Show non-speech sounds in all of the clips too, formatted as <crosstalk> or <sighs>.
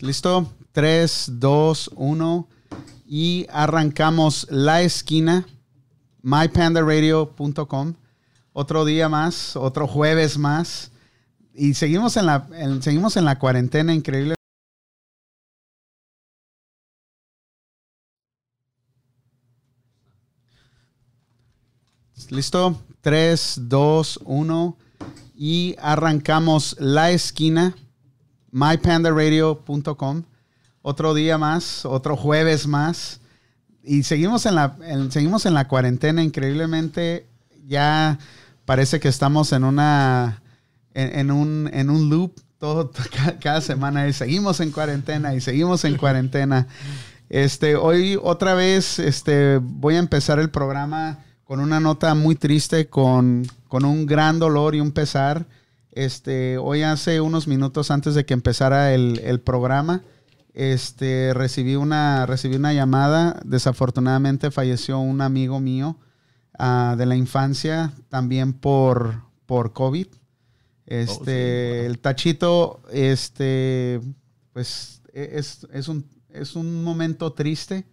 ¿Listo? 3, 2, 1. Y arrancamos la esquina, mypandaradio.com. Otro día más, otro jueves más. Y seguimos en la, en- seguimos en la cuarentena increíble. ¿Listo? 3, 2, 1. Y arrancamos la esquina, mypandaradio.com. Otro día más, otro jueves más. Y seguimos en la, seguimos en la cuarentena increíblemente. Ya parece que estamos en una en, en un, en un loop todo, <laughs> ca- cada semana. Y seguimos en cuarentena y seguimos en cuarentena. Este, hoy otra vez este, voy a empezar el programa con una nota muy triste, con, con un gran dolor y un pesar. Este, hoy hace unos minutos antes de que empezara el, el programa, este, recibí, una, recibí una llamada. Desafortunadamente falleció un amigo mío ah, de la infancia, también por, por COVID. Este, el tachito, este, pues e- es, es, un, es un momento triste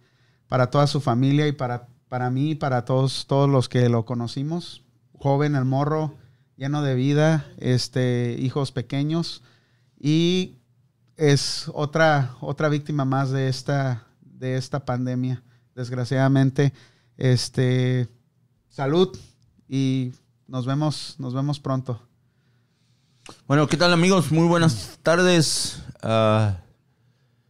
para toda su familia y para, para mí y para todos, todos los que lo conocimos. Joven, el morro, lleno de vida, este, hijos pequeños y es otra, otra víctima más de esta, de esta pandemia, desgraciadamente. Este, salud y nos vemos, nos vemos pronto. Bueno, ¿qué tal amigos? Muy buenas tardes. Ah,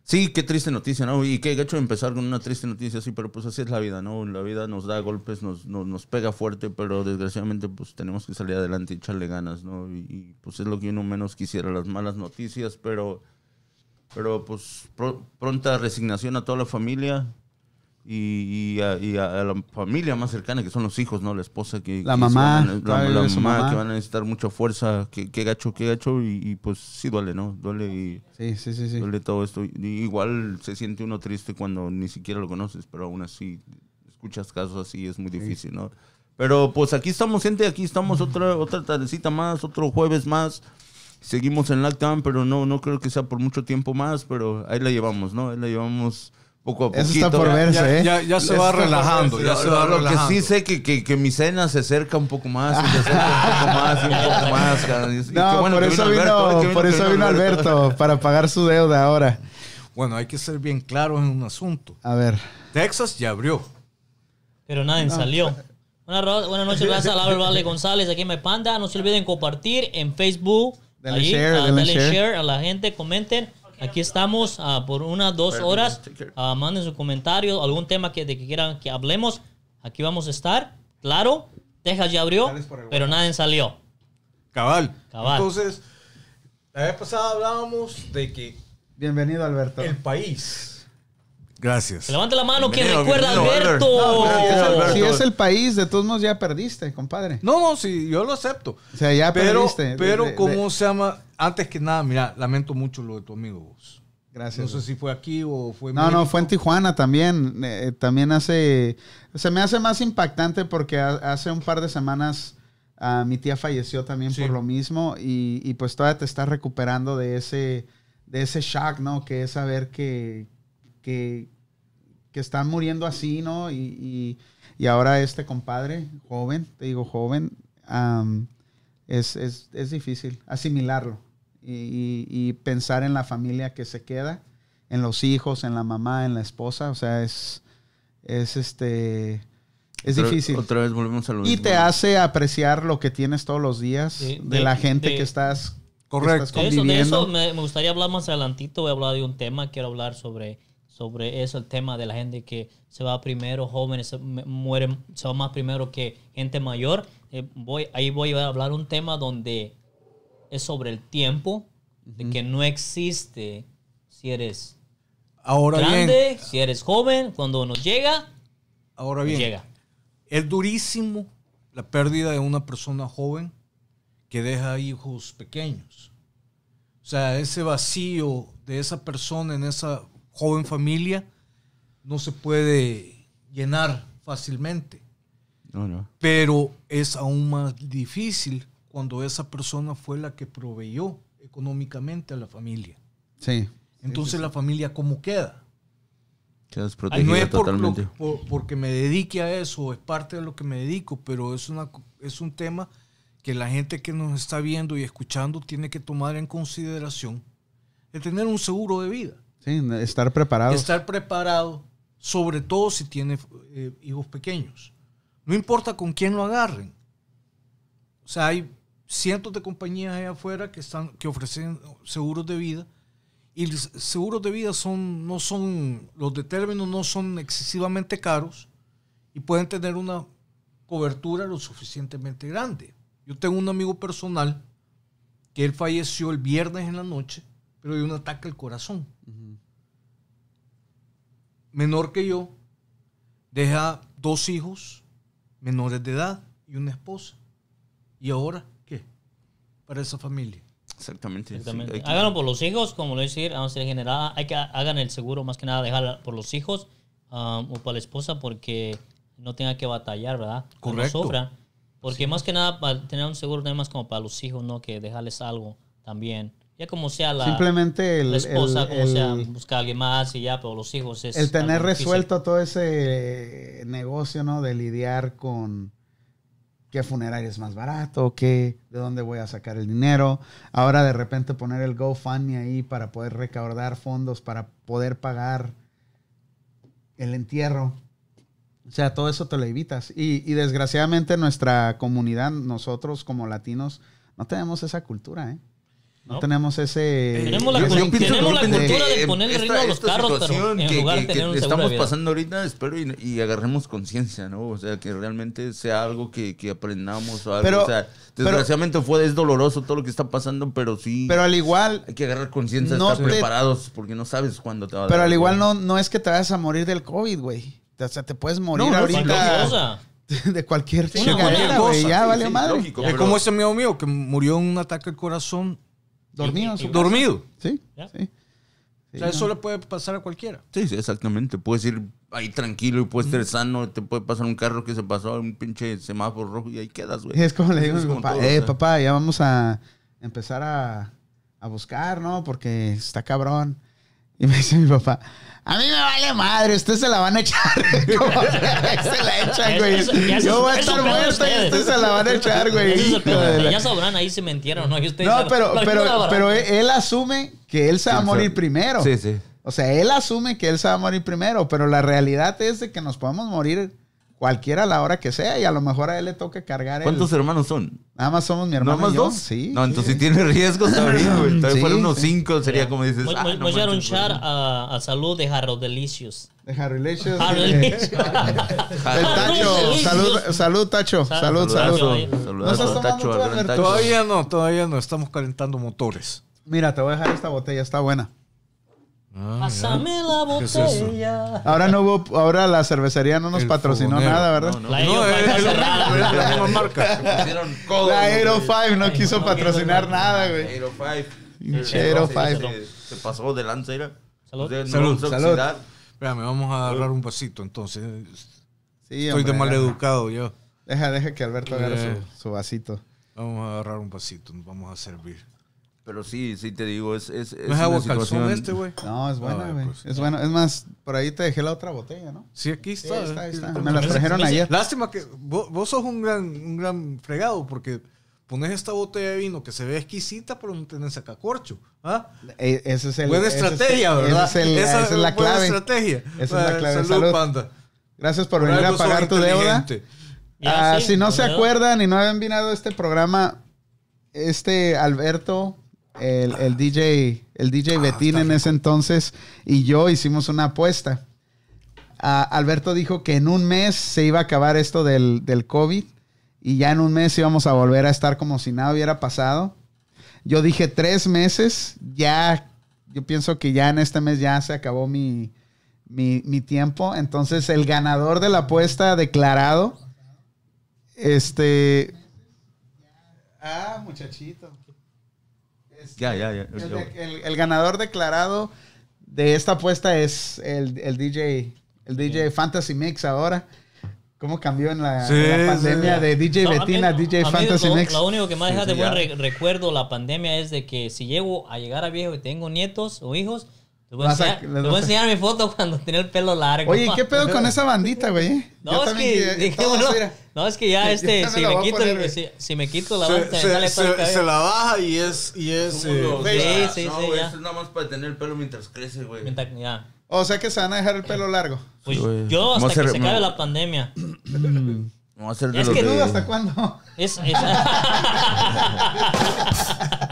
sí, qué triste noticia, ¿no? Y qué gacho empezar con una triste noticia, sí, pero pues así es la vida, ¿no? La vida nos da golpes, nos, nos, nos pega fuerte, pero desgraciadamente pues tenemos que salir adelante y echarle ganas, ¿no? Y, y, pues es lo que uno menos quisiera, las malas noticias, pero, pero pues pro- pronta resignación a toda la familia. Y, y a, y a- a la familia más cercana, que son los hijos, ¿no? La esposa que... La que mamá, van la, mamá, mamá. que van a necesitar mucha fuerza, que, que gacho, que gacho, y, y, pues sí duele, ¿no? Duele y Sí, sí, sí, sí. duele todo esto. Igual se siente uno triste cuando ni siquiera lo conoces, pero aún así escuchas casos así, es muy difícil, ¿no? Pero pues aquí estamos, gente, aquí estamos otra, otra tardecita más, otro jueves más. Seguimos en lockdown, pero no, no creo que sea por mucho tiempo más, pero ahí la llevamos, ¿no? Ahí la llevamos poco a poquito. Eso está por Ya- verse, Ya, ¿eh? ya, ya se va relajando, ya se va lo, lo que relajando. sí sé que, que, que mi cena se acerca un poco más, y se acerca un poco más y un poco <laughs> más. Y- No, bueno por eso Alberto, vino, qué bueno por eso vino Alberto, para pagar su deuda ahora. Bueno, hay que ser bien claro en un asunto. A ver. Texas ya abrió. Pero nadie salió. Buenas, buenas noches, gracias a Laura Vale González, aquí en Me Panda. No se olviden compartir en Facebook. Denle Ahí, share, ah, denle denle share. share a la gente, comenten. Aquí estamos ah, por unas dos horas. Ah, manden su comentario, algún tema que, de que quieran que hablemos. Aquí vamos a estar. Claro, Texas ya abrió, pero nadie salió. Cabal. Cabal. Entonces, la vez pasada hablábamos de que Bienvenido, Alberto. el país. Gracias. Levante la mano quien recuerda a Alberto. No. Si es el país, de todos modos ya perdiste, compadre. No, no, sí, yo lo acepto. O sea, ya Pero, perdiste. pero De- de- ¿cómo de- se llama? Antes que nada, mira, lamento mucho lo de tu amigo vos. Gracias. No sé si fue aquí o fue en No, no, fue en Tijuana también. Eh, también hace. Se me hace más impactante porque ha- hace un par de semanas ah, mi tía falleció también Sí. por lo mismo. Y, y pues todavía te estás recuperando de ese, de ese shock, ¿no? Que es saber que, que, que están muriendo así, ¿no? Y, y, y ahora este compadre, joven, te digo joven, am, es, es, es difícil asimilarlo y, y- y pensar en la familia que se queda, en los hijos, en la mamá, en la esposa, o sea, es, es este, es Otra- difícil. Otra vez volvemos a lo y mismo. te hace apreciar lo que tienes todos los días, de, de- la gente de- que estás, que Correcto. De eso, de eso me, me gustaría hablar más adelantito. Voy a hablar de un tema. Quiero hablar sobre, sobre eso, el tema de la gente que se va primero, jóvenes se mu- mueren, se va más primero que gente mayor. Eh, voy, ahí voy a hablar un tema donde es sobre el tiempo, de que no existe si eres Ahora grande, bien, si eres joven, cuando nos llega, ahora bien, llega. es durísimo la pérdida de una persona joven que deja hijos pequeños. O sea, ese vacío de esa persona en esa joven familia no se puede llenar fácilmente. No, no. Pero es aún más difícil cuando esa persona fue la que proveyó económicamente a la familia. Sí, Entonces la familia, ¿cómo queda? Quedas Y no es por lo- totalmente. por- porque me dedique a eso, es parte de lo que me dedico, pero es, una, es un tema que la gente que nos está viendo y escuchando tiene que tomar en consideración de tener un seguro de vida. Estar preparado. Estar preparado, sobre todo si tiene eh, hijos pequeños. No importa con quién lo agarren. O sea, hay cientos de compañías allá afuera que, están, que ofrecen seguros de vida. Y los seguros de vida son, no son, los de término no son excesivamente caros y pueden tener una cobertura lo suficientemente grande. Yo tengo un amigo personal que él falleció el viernes en la noche, pero de un ataque al corazón menor que yo, deja dos hijos menores de edad y una esposa. ¿Y ahora qué? Para esa familia. Exactamente. Exactamente. hay que- Háganlo por los hijos, como lo decir, vamos a general, hay que hagan el seguro más que nada dejar por los hijos um, o para la esposa porque no tenga que batallar, ¿verdad? Correcto. No. Porque más que nada para tener un seguro no es más como para los hijos, ¿no? Que dejarles algo también. Ya como sea la, Simplemente el, la esposa, el- como el- sea, buscar a alguien más y ya, pero los hijos es el tener resuelto todo ese negocio, ¿no? De lidiar con qué funeraria es más barato, qué, de dónde voy a sacar el dinero. Ahora de repente poner el GoFundMe ahí para poder recaudar fondos, para poder pagar el entierro. O sea, todo eso te lo evitas. Y, y desgraciadamente nuestra comunidad, nosotros como latinos, no tenemos esa cultura, ¿eh? No, No. tenemos ese... Tenemos la cul- tenemos la cultura de eh, ponerle esta- ritmo a los esta carros, pero en que- lugar de tener un de estamos vida. pasando ahorita, espero y, y agarremos conciencia, ¿no? O sea, que realmente sea algo que, que aprendamos o algo. Pero- o sea, pero- desgraciadamente fue, es doloroso todo lo que está pasando, pero sí Pero al igual, hay que agarrar conciencia, no estar te- preparados, porque no sabes cuándo te va a Pero dar, al igual no, no es que te vayas a morir del COVID, güey. O sea, te puedes morir No, ahorita cosa. <laughs> de cualquier Sí, chingadera, güey. cosa. Ya Sí, valió sí, madre. lógico, es pero- como ese amigo mío que murió en un ataque al corazón Dormido. en su Y- y- casa. dormido. Sí, Ya. sí. o sea, eso le puede pasar a cualquiera. Sí, sí, exactamente. Puedes ir ahí tranquilo y puedes estar sano. Te puede pasar un carro que se pasó a un pinche semáforo rojo y ahí quedas, güey. Es como le digo a mi papá, todo, eh, o sea. papá, ya vamos a empezar a, a buscar, ¿no? Porque está cabrón. Y me dice mi papá, a mí me vale madre, ustedes se la van a echar. <laughs> Como se la echan, güey. Eso- ya eso- Yo voy a estar muerto y ustedes. se la van a echar, güey. La- Ya sabrán ahí si mentieron no. Y ustedes No, pero, la pero, él, asume que él se va a morir primero. Sí, sí. O sea, él asume que él se va a morir primero, pero la realidad es de que nos podemos morir cualquiera a la hora que sea y a lo mejor a él le toque cargar el... ¿Cuántos hermanos son? Nada más somos mi ¿No hermano más y yo. dos? Sí. No, entonces sí. si tiene riesgo, bien, güey. <laughs> Tal vez Sí, fueran unos sí. cinco, sería como dices. Voy, ah, voy- no voy a a, a salud de Jarro Delicious. De Harry Delicious. <laughs> Tacho. Salud, salud, Tacho. Sa- Salud, salud. Tacho. Todavía no, todavía no. Estamos calentando motores. Mira, te voy a dejar esta botella, está buena. Pásame la botella. Ahora no hubo, ahora la cervecería no nos El patrocinó fogonero. nada, ¿verdad? No, no. La No, Aero es la misma- es la misma marca. Codos, La. Aero 5 no quiso no patrocinar nada, güey. Aero 5. Pinche Aero Se- 5. Se, se pasó de lanza, era. Salud. Ustedes no. Espérame, vamos a agarrar un vasito entonces. Sí, Estoy de mal educado yo. Deja, deja que Alberto agarre Eh. su, su vasito. Vamos a agarrar un vasito, nos vamos a servir. Pero sí, sí te digo, es, es, es ¿No es agua situación- calzón este, güey? No, es buena, güey. pues. es bueno. Es más, por ahí te dejé la otra botella, ¿no? Sí, aquí Sí, está. ahí está, ahí está. Me las trajeron ayer. Lástima que vos, vos sos un gran, un gran fregado porque pones esta botella de vino que se ve exquisita, pero no tenés sacacorcho. ¿Ah? Eh, Ese es el, buena ese es- estrategia, ¿verdad? Esa es, el- esa es la buena clave. estrategia. Esa es la clave. Salud, Salud. panda. Gracias por, Por venir a pagar tu deuda. Ah, sí, si no se acuerdan y no habían venido a este programa, este Alberto, el, el DJ, el DJ Betín en ese entonces, y yo hicimos una apuesta. Ah, Alberto dijo que en un mes se iba a acabar esto del, del COVID y ya en un mes íbamos a volver a estar como si nada hubiera pasado. Yo dije tres meses, ya, yo pienso que ya en este mes ya se acabó mi, mi, mi tiempo. Entonces el ganador de la apuesta declarado, este... Ah, muchachito. Este, Ya, ya, ya. El, el- el ganador declarado de esta apuesta es el, el DJ, el DJ Fantasy Mix ahora. ¿Cómo cambió en la, Sí, la sí. pandemia de DJ No, a mí- Betina a DJ a mí Fantasy lo, Mix? Lo único que más Sí, deja sí, de buen re- recuerdo la pandemia es de que si llego a llegar a viejo y tengo nietos o hijos, Les voy, a enseñar, les les voy vas a a- enseñar mi foto cuando tenía el pelo largo. Oye, ¿qué pedo con esa bandita, güey? No, Yo es que, quiero- dije, todos, bueno, mira. no, es que ya <laughs> este, si me, quito, poner, si, si me quito la Se, banda, se- la baja y es. Y es eh, los-. Sí, sí, no, sí, güey, ya. eso es nada más para tener el pelo mientras crece, güey. Mientras- ya. O sea que se van a dejar el pelo largo. Pues Sí, yo hasta que se acabe la pandemia. <clears throat> Vamos a hacer de Es que de- ¿Tú hasta cuándo? Es, es- <laughs>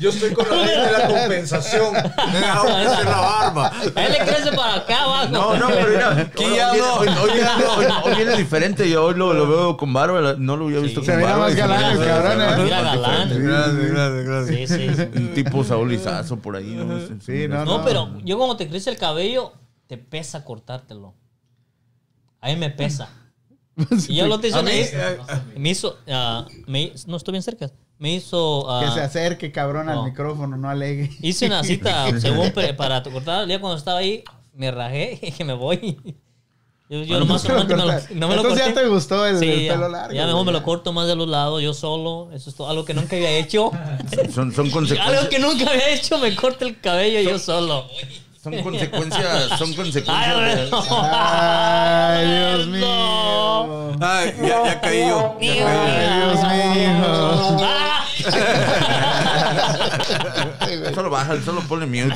Yo estoy con la ley de la compensación. Me crecer la barba. a él le crece para acá abajo. No, no, pero mira, Aquí hoy, ya hoy- no. viene, hoy- hoy viene diferente. Yo hoy lo, lo veo con barba, no lo había visto Sí. Se con mira barba. más y se galán mira- el cabrón, se mira ¿eh? más Mira, galán. Gracias, gracias, gracias. Sí, sí. Un tipo Saúl Izazo por ahí, ¿no? Se- se Sí, mira- no, No, pero yo cuando te crece el cabello, te pesa cortártelo. A mí me pesa. <laughs> Y yo lo te hizo, me, eh, me hizo, ah, me- no estoy bien cerca. Me hizo, ah, Que se acerque, cabrón, al no. micrófono, no alegue. hice una cita <laughs> según para cortar. Ya cuando estaba ahí, me rajé <laughs> y que me voy. Yo, yo Bueno, nomás <laughs> No me lo no me lo Entonces ya corté. te gustó el, Sí, el ya, pelo largo. ya mejor me lo corto más de los lados, yo solo. Eso es todo, algo que nunca había hecho. Son, son consecuencias. algo que nunca había hecho, me corto el cabello yo solo. Son consecuencias. Son Ay, consecuencias. de-. Ay, Dios mío. Ay, ya, ya caí yo. Ya caí. Ay, Dios mío. Solo baja, solo ponle mute.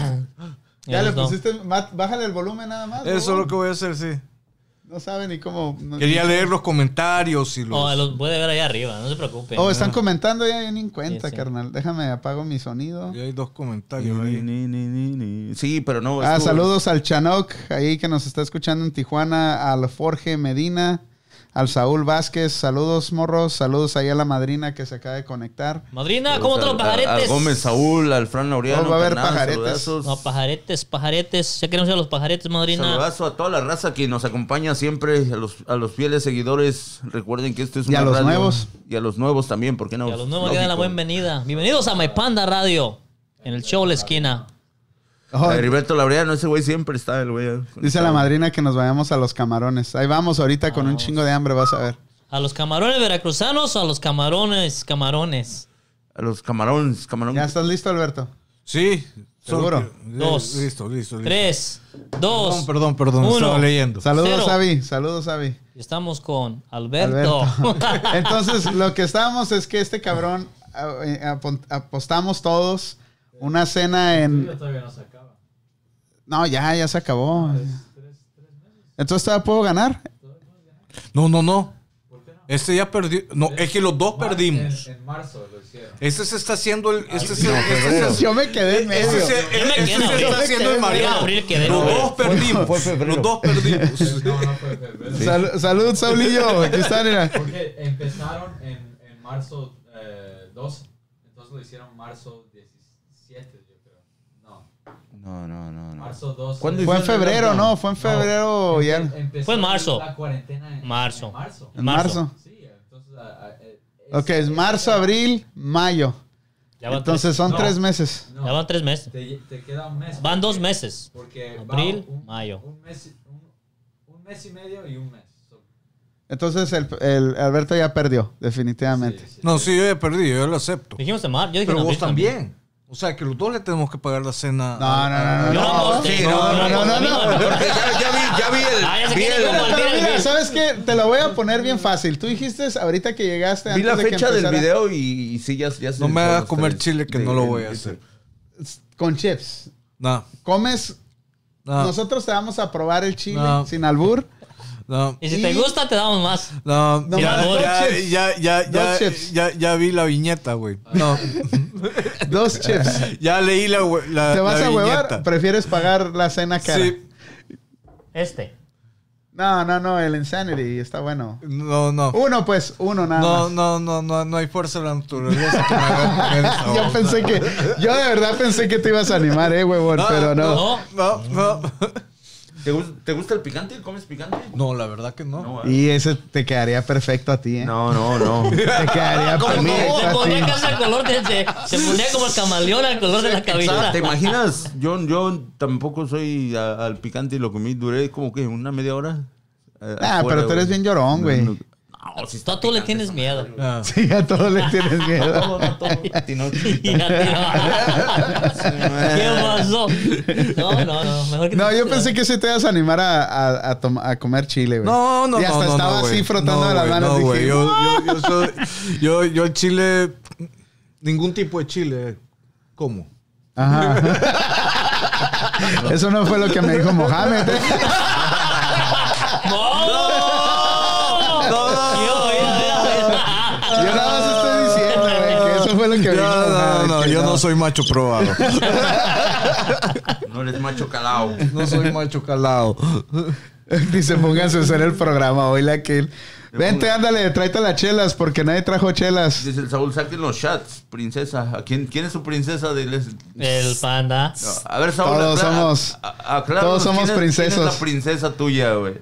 Ya le Eso. pusiste, bájale el volumen nada más. Eso es lo que voy a hacer, sí. No sabe ni cómo. no- Quería leer los comentarios y los. Oh, los puede ver allá arriba, no se preocupe. Oh, están comentando ya ni en cuenta, Sí, sí. carnal. Déjame apago mi sonido. Y hay dos comentarios Ni, ahí. ni, ni, ni, ni. Sí, pero no. Ah, estuvo- saludos al Chanoc, ahí que nos está escuchando en Tijuana, al Jorge Medina, al Saúl Vázquez, saludos morros, saludos ahí a la madrina que se acaba de conectar. Madrina, ¿cómo te los pajaretes? Al Gómez Saúl, al Fran Laureano. Oh, va a haber pajaretes. saludazos. No, pajaretes, pajaretes. Ya queremos ir a los pajaretes, madrina. Saludazo a toda la raza que nos acompaña siempre, a los, a los fieles seguidores. Recuerden que esto es Y a una los radio. nuevos. Y a los nuevos también, ¿por qué no? Y a los nuevos que dan la bienvenida. Bienvenidos a My Panda Radio. En el show La Esquina. Oh, A Heriberto Laureano, ese güey siempre está el güey. dice la madrina que nos vayamos a los camarones. Ahí vamos ahorita con un chingo de hambre, vas a ver. ¿A los camarones veracruzanos o a los camarones camarones? A los camarones, camarón. ¿Ya estás listo, Alberto? Sí. ¿Seguro? Dos. Listo, listo, listo. Tres, dos. Perdón, perdón, perdón. Uno. Estaba leyendo. Saludos. Avi. Saludos, Avi. Estamos con Alberto. Alberto. <laughs> Entonces, lo que estábamos es que este cabrón eh, apostamos todos una cena en. todavía no. No, ya, ya se acabó. Entonces, ¿todavía puedo ganar? No, no, no. Este ya perdió. No, es que los dos perdimos. En, en marzo lo hicieron. Este se está haciendo el. Este se, este se- Yo me quedé en medio. este se- Yo me este quedé se en está haciendo el En mareado. Los dos perdimos. Fue febrero. Los dos perdimos. <laughs> No, no fue febrero. Sal- salud, Saulillo. Aquí está, mira. Porque empezaron en, en marzo eh, 12. Entonces lo hicieron marzo 17, yo creo. No, No, no, no. no. marzo 12. ¿Cuándo Fue en febrero, lockdown? ¿no? Fue en febrero ya. Empe- empezó Fue en marzo. La cuarentena en Marzo. En marzo. En marzo. Sí, entonces. eh, Ok, es marzo, abril, mayo. Ya van, Entonces son No. tres meses. no, tres, ya van tres meses. te, te queda un mes. Van dos meses. Porque Abril, un, mayo. Un mes, un, un mes y medio y un mes. So, Entonces el, el Alberto ya perdió, definitivamente. sí, sí. No, sí, yo he perdido, yo lo acepto. Dijimos en marzo. Yo dije Pero vos abril también. O sea, que los dos le tenemos que pagar la cena. No, no, no, no. No no, aposté. sí, Yo no, no, no, no, no. Porque ya, ya vi, ya vi el. Ah, ya se vi el- Pero, Mira. ¿sabes qué? Te lo voy a poner bien fácil. Tú dijiste ahorita que llegaste vi antes la de que fecha del video y, y sí, ya, ya se No me hagas comer tres. chile que De- no lo voy a hacer. con chips. No, Comes, no, nosotros te vamos a probar el chile No. sin albur. No. Y si te gusta, te damos más. No, No, ya, dos ya, chips. ya, ya, chips. ya, ya vi la viñeta, güey. No, <laughs> Dos chips. ya leí la, la ¿Te vas la a huevar? viñeta. ¿Prefieres pagar la cena cara? Sí, Este. No, no, no, el Insanity está bueno. no, no. Uno, pues, uno nada No, más. no, no, no, no hay fuerza de la naturaleza que me haga comer esa <laughs> Yo pensé que, yo de verdad pensé que te ibas a animar, eh, huevón, pero no. No. No, no. ¿Te, gus- te gusta el picante? ¿Comes picante? No, la verdad que no. No, Y ese te quedaría perfecto a ti, eh. no, no. no. <laughs> Te quedaría Como, <laughs> como perfecto se a ponía ti. casi al color de, se, se ponía como el camaleón al color de la cabeza. ¿Te imaginas? Yo, yo tampoco soy a- al picante y lo comí. Duré como que una media hora. eh, Ah, pero tú eres bien llorón, güey. No, no. No, está a todo le tienes miedo. Ah. Sí, a todos le tienes <laughs> miedo. Todo, <laughs> no, <laughs> todo. ¿Qué pasó? No, no, no. Mejor que No, yo pensé que sí te ibas a animar a, a, a tom- a comer chile, güey. No, no, Y hasta no, no, estaba no, así frotando No, las manos. No, dije, güey, yo, yo, yo, soy, yo, yo el chile, ningún tipo de chile, ¿cómo? Ajá. Eso no fue lo que me dijo Mohamed. Fue lo que No, no, no, yo no soy macho probado. No eres macho calao. No soy macho calado. <laughs> Dice, pónganse a hacer el programa hoy la que Vente, ándale, tráete las chelas porque nadie trajo chelas. Dice el Saúl, saquen los shots, princesa. ¿A quién, ¿Quién es su princesa? De les- El panda. No, A ver, Saúl. Todos aclara- somos- a- a- acláranos todos somos quién es-. ¿Quién es la princesa tuya, güey?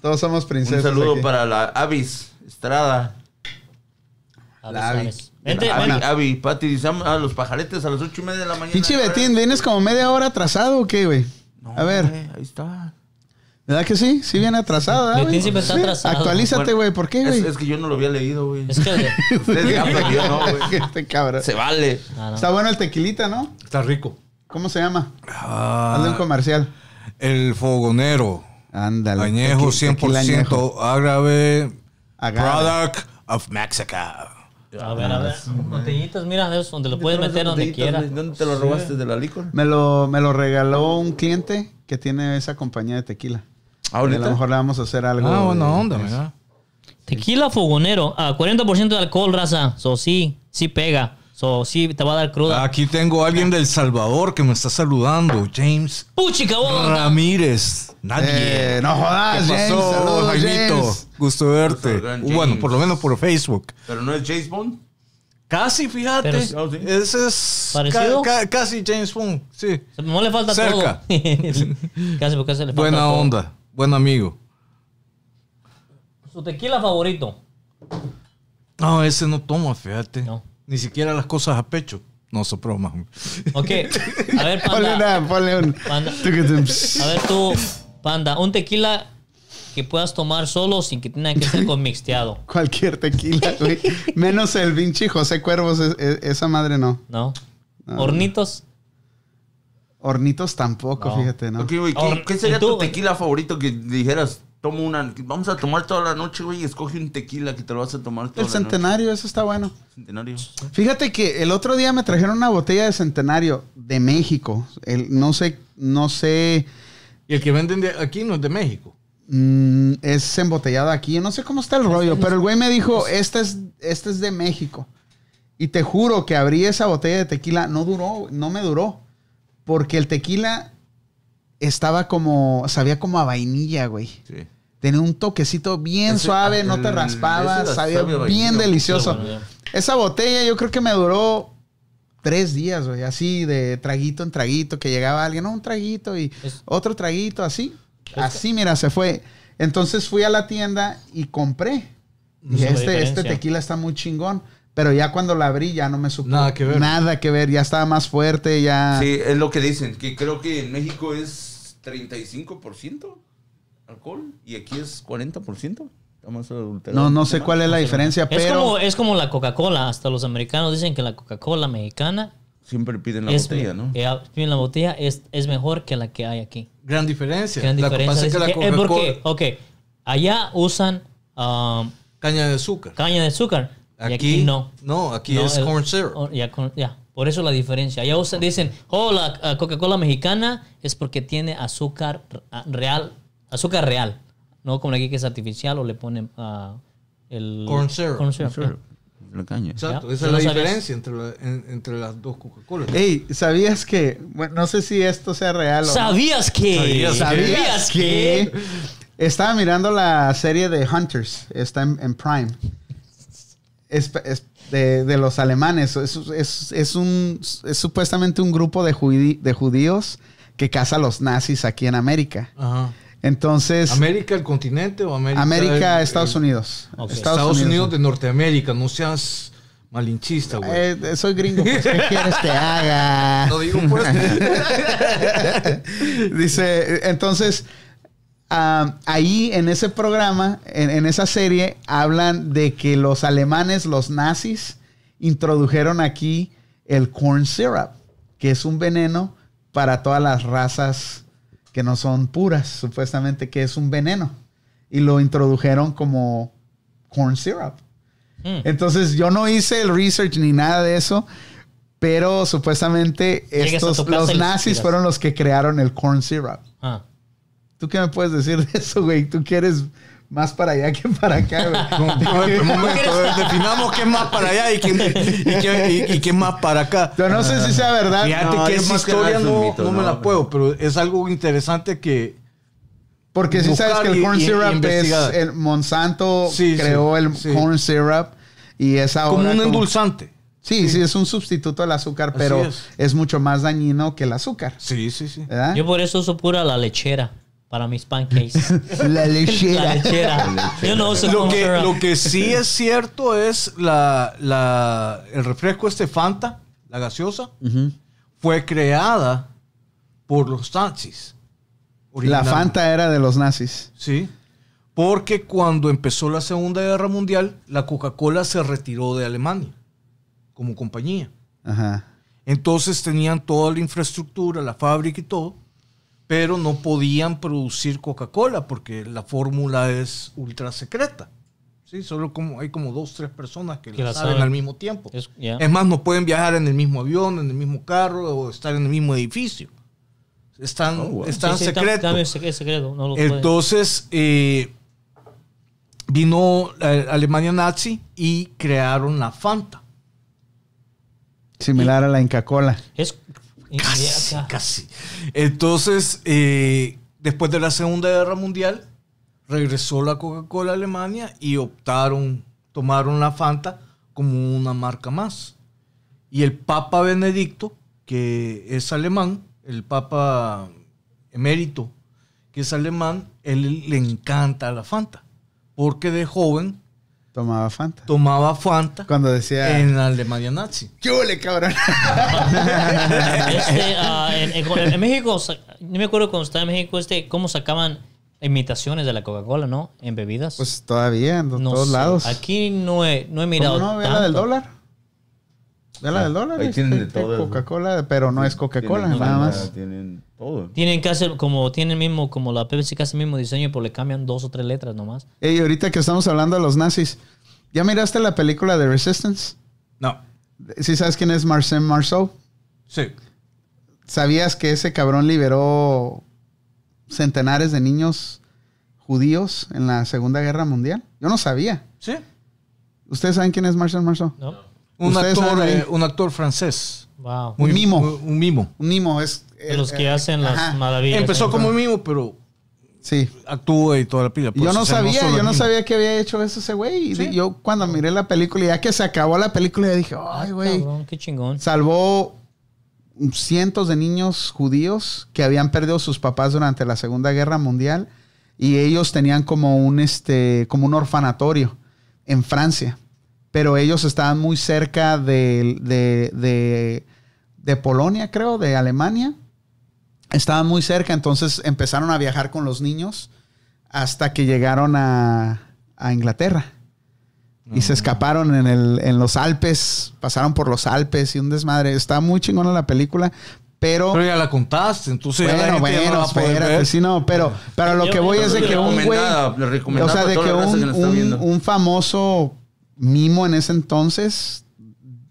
Todos somos princesas. Un saludo aquí. para la Avis Estrada. A La Abby. Vente, Abby, vente. Abby, Pati, dice a los pajaretes a las ocho y media de la mañana. Pinche Betín, ¿vienes como media hora atrasado o qué, güey? No, A ver, güey, ahí está. ¿verdad que sí? Sí viene atrasado, ¿verdad, Betín siempre está Sí, atrasado. Actualízate, Bueno, güey. ¿Por qué, Es, güey? es que yo no lo había leído, güey. Es que. <laughs> Ustedes ya, pero yo no, güey. <laughs> Este cabrón. Se vale. Ah, no. Está bueno el tequilita, ¿no? Está rico. ¿Cómo se llama? Ah, Hazle un comercial. el fogonero. Ándale. Añejo tequi- tequila añejo. 100% árabe. Agave. Product of Mexico. A ver, a ver. Botellitas, mira, de eso, donde lo puedes ¿Dónde meter donde botellitas, quiera. güey? ¿Dónde te lo robaste de la licor? Me lo, me lo regaló un cliente que tiene esa compañía de tequila. Y a ¿Ahorita? lo mejor le vamos a hacer algo. Ah, buena onda, mira. Tequila fogonero, a 40% de alcohol, raza. So, sí, sí pega. So, sí, te va a dar cruda. Aquí tengo a alguien del Salvador que me está saludando. James ¡Puchi, cabrón! Ramírez. Nadie. Eh, no jodas, ¿Qué James. pasó, Saludos, Jaimito? James. Gusto verte. Bueno, por lo menos por Facebook. Pero no es James Bond. Casi, fíjate. Pero- sí. Ese es ¿Parecido? ca- ca- casi James Bond. Sí. No le falta Cerca. todo. <laughs> casi porque se le falta Buena todo. onda. Buen amigo. Su tequila favorito. No, ese no toma, fíjate. No. Ni siquiera las cosas a pecho. No se broma. Ok. A ver, <laughs> Ponle, panda. una, ponle un. Panda. <laughs> A ver tú, panda. Un tequila que puedas tomar solo sin que tenga que ser con <laughs> mixteado. Cualquier tequila, güey. Menos el vinci José Cuervos, es- es- esa madre no. ¿No? Hornitos. Hornitos tampoco, No. fíjate, ¿no? Ok, güey, ¿qué, sería tu tequila favorito que dijeras? Tomo una, vamos a tomar toda la noche, güey, y escoge un tequila que te lo vas a tomar toda El la noche. centenario, eso está bueno. Centenario. Fíjate que el otro día me trajeron una botella de centenario de México. El, no sé, no sé, Y el que venden de aquí no es de México. mm, es embotellado aquí. No sé cómo está el rollo, pero el güey me dijo, este es, este es de México. Y te juro que abrí esa botella de tequila, no duró, no me duró. Porque el tequila estaba como, sabía como a vainilla, güey. Sí. Tenía un toquecito bien Ese- suave, ah, no te raspaba, sabía bien vainilla. delicioso. Esa botella yo creo que me duró tres días, güey, así de traguito en traguito, que llegaba alguien, no, un traguito y Es- otro traguito, así. Así, mira, se fue. Entonces fui a la tienda y compré. La este, este tequila está muy chingón. Pero ya cuando la abrí ya no me supo. Nada que ver. Nada que ver, ya estaba más fuerte, ya... Sí, es lo que dicen, que creo que en México es 35% alcohol y aquí es 40%. No, no sé cuál es la diferencia, Es pero... como, es como la Coca-Cola. Hasta los americanos dicen que la Coca-Cola mexicana Siempre piden la es, botella, ¿no? eh, en la botella es, es mejor que la que hay aquí. Gran diferencia. Gran La que diferencia. pasa es que la eh, Coca-Cola- porque, ok, allá usan um, Caña de azúcar. caña de azúcar. y Aquí, no. No, aquí No, es el- corn syrup. oh, ya, por eso la diferencia. Allá usan, dicen, oh, la Coca-Cola mexicana es porque tiene azúcar r- real, azúcar real. No como aquí que es artificial o le ponen el... Corn syrup. corn syrup. La caña. Exacto, esa es no la diferencia entre, la- en- entre las dos Coca-Colas. Ey, ¿sabías que... Bueno, no sé si esto sea real o no. ¿Sabías que? ¿Sabías ¿Sabías que estaba mirando la serie de Hunters? Está en, en Prime. Es, es de, de los alemanes. Es, es- es un, es supuestamente un grupo de, judí- de judíos que caza a los nazis aquí en América. Ajá. Entonces, ¿América el continente o América? América, el- Estados Unidos. Estados, Unidos. de Norteamérica, no seas malinchista, güey. Eh, soy gringo, pues, ¿qué quieres que haga? <laughs> no digo pues. <laughs> Dice, entonces, ah, ahí en ese programa, en, en esa serie, hablan de que los alemanes, los nazis, introdujeron aquí el corn syrup, que es un veneno para todas las razas que no son puras, supuestamente que es un veneno. Y lo introdujeron como corn syrup. Mm. Entonces yo no hice el research ni nada de eso, pero supuestamente estos, los nazis fueron los que crearon el corn syrup. Ah. ¿Tú qué me puedes decir de eso, güey? Tú que eres más para allá que para acá, güey. <laughs> un <laughs> momento, definamos qué es más para allá y qué, y qué- y- y qué es más para acá. Yo no sé si sea verdad. Fíjate No, que esa que historia no, mito, no me la puedo, pero es algo interesante que Porque si sabes que el corn y- y syrup es el Monsanto Sí, creó sí, el sí. corn syrup y es ahora como un como- endulzante. Sí, sí, es un sustituto del azúcar, pero es. es. mucho más dañino que el azúcar. Sí, sí, sí. ¿verdad? Yo por eso uso pura la lechera para mis pancakes. La <laughs> la lechera. <laughs> lechera. Yo no uso Lo que, syrup. lo que sí es cierto es la, la- el refresco este Fanta, la gaseosa, fue creada por los nazis. La. Fanta era de los nazis. Sí. Porque cuando empezó la Segunda Guerra Mundial, la Coca-Cola se retiró de Alemania como compañía. Ajá. Entonces tenían toda la infraestructura, la fábrica y todo, pero no podían producir Coca-Cola porque la fórmula es ultra secreta. Sí, solo como hay como dos, tres personas que, Que la la saben, saben. al mismo tiempo. Es- más, no pueden viajar en el mismo avión, en el mismo carro o estar en el mismo edificio. Están, Oh, wow. están Sí, sí, tam- secretos. es secreto. No lo pueden. Entonces eh, vino la Alemania nazi y crearon la Fanta. Similar a la Inca Cola. Es, Casi, casi. Entonces, eh, después de la Segunda Guerra Mundial, regresó la Coca-Cola a Alemania y optaron, tomaron la Fanta como una marca más. Y el Papa Benedicto, que es alemán, el Papa emérito, que es alemán, él le encanta la Fanta. Porque de joven Tomaba Fanta. tomaba Fanta Cuando decía... en la Alemania nazi. ¿Qué huele, cabrón? <laughs> Este, <laughs> ah, en, en- en México, no me acuerdo cuando estaba en México, este, cómo sacaban imitaciones de la Coca-Cola, ¿no? En bebidas. pues todavía, en no todos sé. lados. Aquí no he, no he mirado. ¿Cómo no? ¿Ve la del dólar? ¿Ve la del dólar? Ahí Este, tienen de todo. Coca-Cola, pero no es Coca-Cola, Tienen nada más. Tienen todo. Tienen casi como tienen mismo como la Pepsi casi el mismo diseño, pero le cambian dos o tres letras nomás. Ey, ahorita que estamos hablando de los nazis, ¿ya miraste la película de Resistance? No. ¿Sí sabes quién es Marcel Marceau? Sí. ¿Sabías que ese cabrón liberó centenares de niños judíos en la Segunda Guerra Mundial? Yo no sabía. Sí. ¿Ustedes saben quién es Marcel Marceau? ¿No? Un actor, eh, un actor francés. Wow. Un mimo. Un, un mimo. Un mimo es... De los que eh, hacen las ajá, maravillas. Empezó como un mimo, pero Sí. actúa y toda la pila. Por yo no sabía, yo no mimo. sabía que había hecho eso ese güey. Y Sí. yo cuando miré la película, ya que se acabó la película, yo dije, ay, güey. Cabrón, qué chingón. salvó cientos de niños judíos que habían perdido sus papás durante la Segunda Guerra Mundial y ellos tenían como un este como un orfanatorio en Francia, pero ellos estaban muy cerca de, de, de- de Polonia, creo, de Alemania. Estaban muy cerca, entonces empezaron a viajar con los niños hasta que llegaron a, a Inglaterra. Y se escaparon en, el, en los Alpes, pasaron por los Alpes y un desmadre. Está muy chingona la película, pero... Pero ya la contaste, entonces ya la bueno, gente ya no bueno, la espérate, ver. sí, no, pero, pero lo que voy es de que un güey... O sea, de que un, un famoso mimo en ese entonces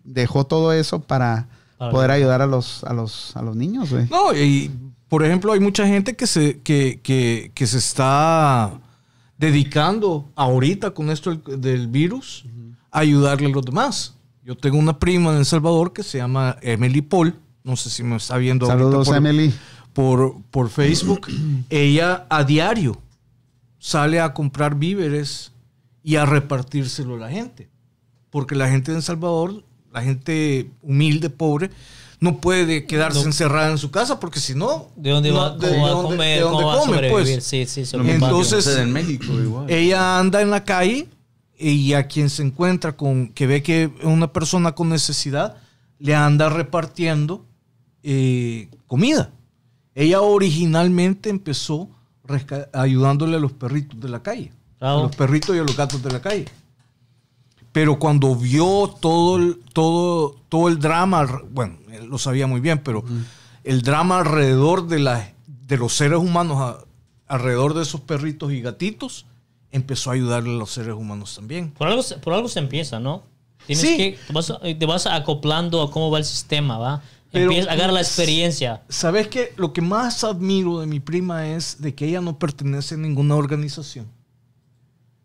dejó todo eso para poder ayudar a los, a los, a los niños, güey. No, y por ejemplo, hay mucha gente que se, que, que, que se está dedicando ahorita con esto del, del virus a ayudarle a los demás. Yo tengo una prima en El Salvador que se llama Emily Paul. No sé si me está viendo. Saludos, por- Emily. por, por Facebook, <clears throat> ella a diario sale a comprar víveres y a repartírselo a la gente. Porque la gente de El Salvador, la gente humilde, pobre, no puede quedarse No. encerrada en su casa porque si no... ¿De dónde va, no- cómo de va a dónde- comer? de dónde ¿Cómo va a come, sobrevivir? pues. Sí, sí, Entonces- en México igual. Ella anda en la calle y a quien se encuentra con que ve que una persona con necesidad le anda repartiendo eh, comida. Ella originalmente empezó ayudándole a los perritos de la calle. A los perritos y a los gatos de la calle. Pero cuando vio todo el, todo, todo el drama, bueno, él lo sabía muy bien, pero el drama alrededor de, la, de los seres humanos, a- alrededor de esos perritos y gatitos, empezó a ayudarle a los seres humanos también. Por algo, por algo se empieza, ¿no? Tienes Sí. que, te vas, te vas acoplando a cómo va el sistema, ¿va? Pero- Empieza, agarra la experiencia. ¿Sabes qué? Lo que más admiro de mi prima es de que ella no pertenece a ninguna organización.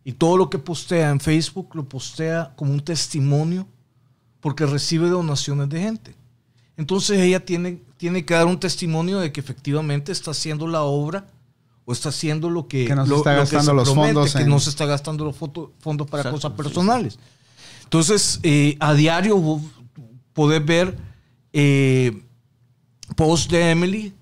Y todo lo que postea en Facebook lo postea como un testimonio porque recibe donaciones de gente. Entonces ella tiene, tiene que dar un testimonio de que efectivamente está haciendo la obra o está haciendo lo que, Que no se lo- está lo gastando se los promete, fondos que en- no se está gastando los foto- fondos para Exacto, cosas sí, sí. personales. Entonces, eh, a diario podés ver eh, post de Emily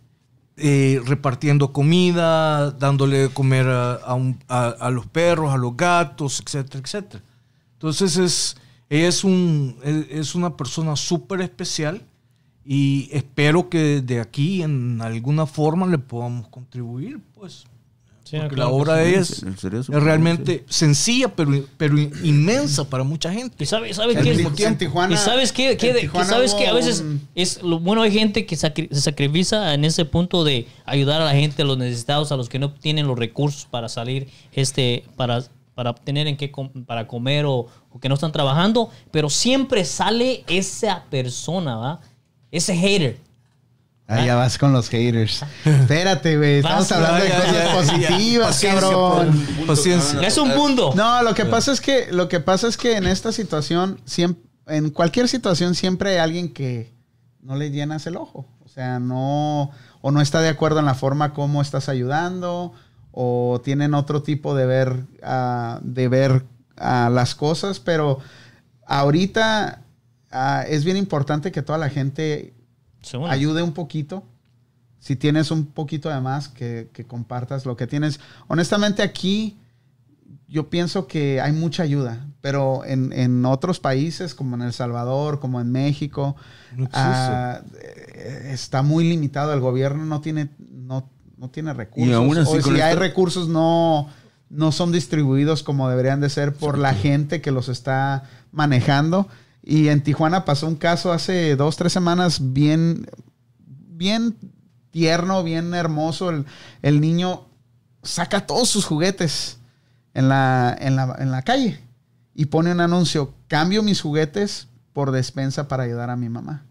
eh, repartiendo comida, dándole de comer a, a un- a- a los perros, a los gatos, etcétera, etcétera. Entonces es, ella es, un, es una persona súper especial y espero que de aquí en alguna forma le podamos contribuir, pues. Sí, porque claro la obra sí. de ella es, realmente sencilla, pero, pero inmensa para mucha gente. ¿Y sabes sabe qué? Ti- en Tijuana- ¿Y sabes qué? qué- ¿Sabes que A veces es lo bueno hay gente que sacri- se sacrifica en ese punto de ayudar a la gente, a los necesitados, a los que no tienen los recursos para salir, este, para para tener en qué com- para comer o, o que no están trabajando, pero siempre sale esa persona, ¿va? Ese hater. Ahí ya vas con los haters. Espérate, güey. Estamos hablando de cosas positivas, cabrón. Es un mundo. No, lo que pasa es que lo que pasa es que en esta situación siempre, en cualquier situación siempre hay alguien que no le llenas el ojo, o sea, no o no está de acuerdo en la forma como estás ayudando o tienen otro tipo de ver ah, de ver ah, las cosas, pero ahorita ah, es bien importante que toda la gente Ayude un poquito. Si tienes un poquito de más, que, que compartas lo que tienes. Honestamente, aquí yo pienso que hay mucha ayuda, pero en, en otros países, como en El Salvador, como en México, No ah, eh, está muy limitado. El gobierno no tiene, no, no tiene recursos. aún así o si hay recursos, no, no son distribuidos como deberían de ser por la gente que los está manejando. Y en Tijuana pasó un caso hace dos, tres semanas bien, bien tierno, bien hermoso. El, el niño saca todos sus juguetes en la, en, la, en la calle y pone un anuncio, cambio mis juguetes por despensa para ayudar a mi mamá.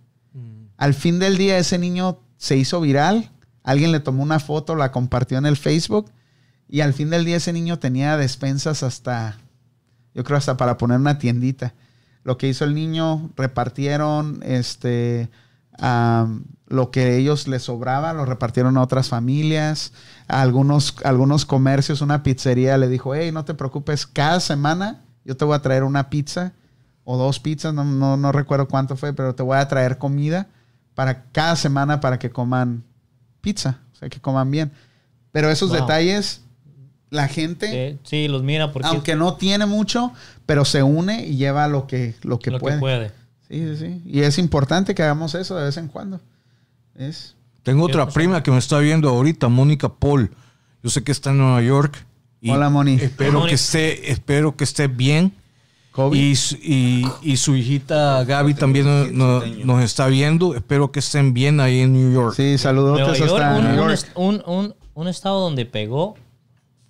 Al fin del día ese niño se hizo viral, alguien le tomó una foto, la compartió en el Facebook y al fin del día ese niño tenía despensas hasta, yo creo hasta para poner una tiendita. Lo que hizo el niño, repartieron este, lo que ellos les sobraba, lo repartieron a otras familias, a algunos, a algunos comercios, una pizzería le dijo, hey, no te preocupes, cada semana yo te voy a traer una pizza o dos pizzas, no, no, no recuerdo cuánto fue, pero te voy a traer comida para cada semana para que coman pizza, o sea, que coman bien. Pero esos Wow. detalles, la gente, Sí, sí, los mira porque aunque no tiene mucho, pero se une y lleva lo que, lo que lo puede. que puede. Sí, sí, sí. Y es importante que hagamos eso de vez en cuando. Es. Tengo otra prima que me está viendo ahorita, Mónica Paul. Yo sé que está en Nueva York. y Hola, Moni. Espero Hola, que esté, espero que esté bien. Y, su- y- y su hijita Gaby también no- no- nos está viendo. Espero que estén bien ahí en New York. Sí, saludos Nueva York, hasta un, New York. un- un- un estado donde pegó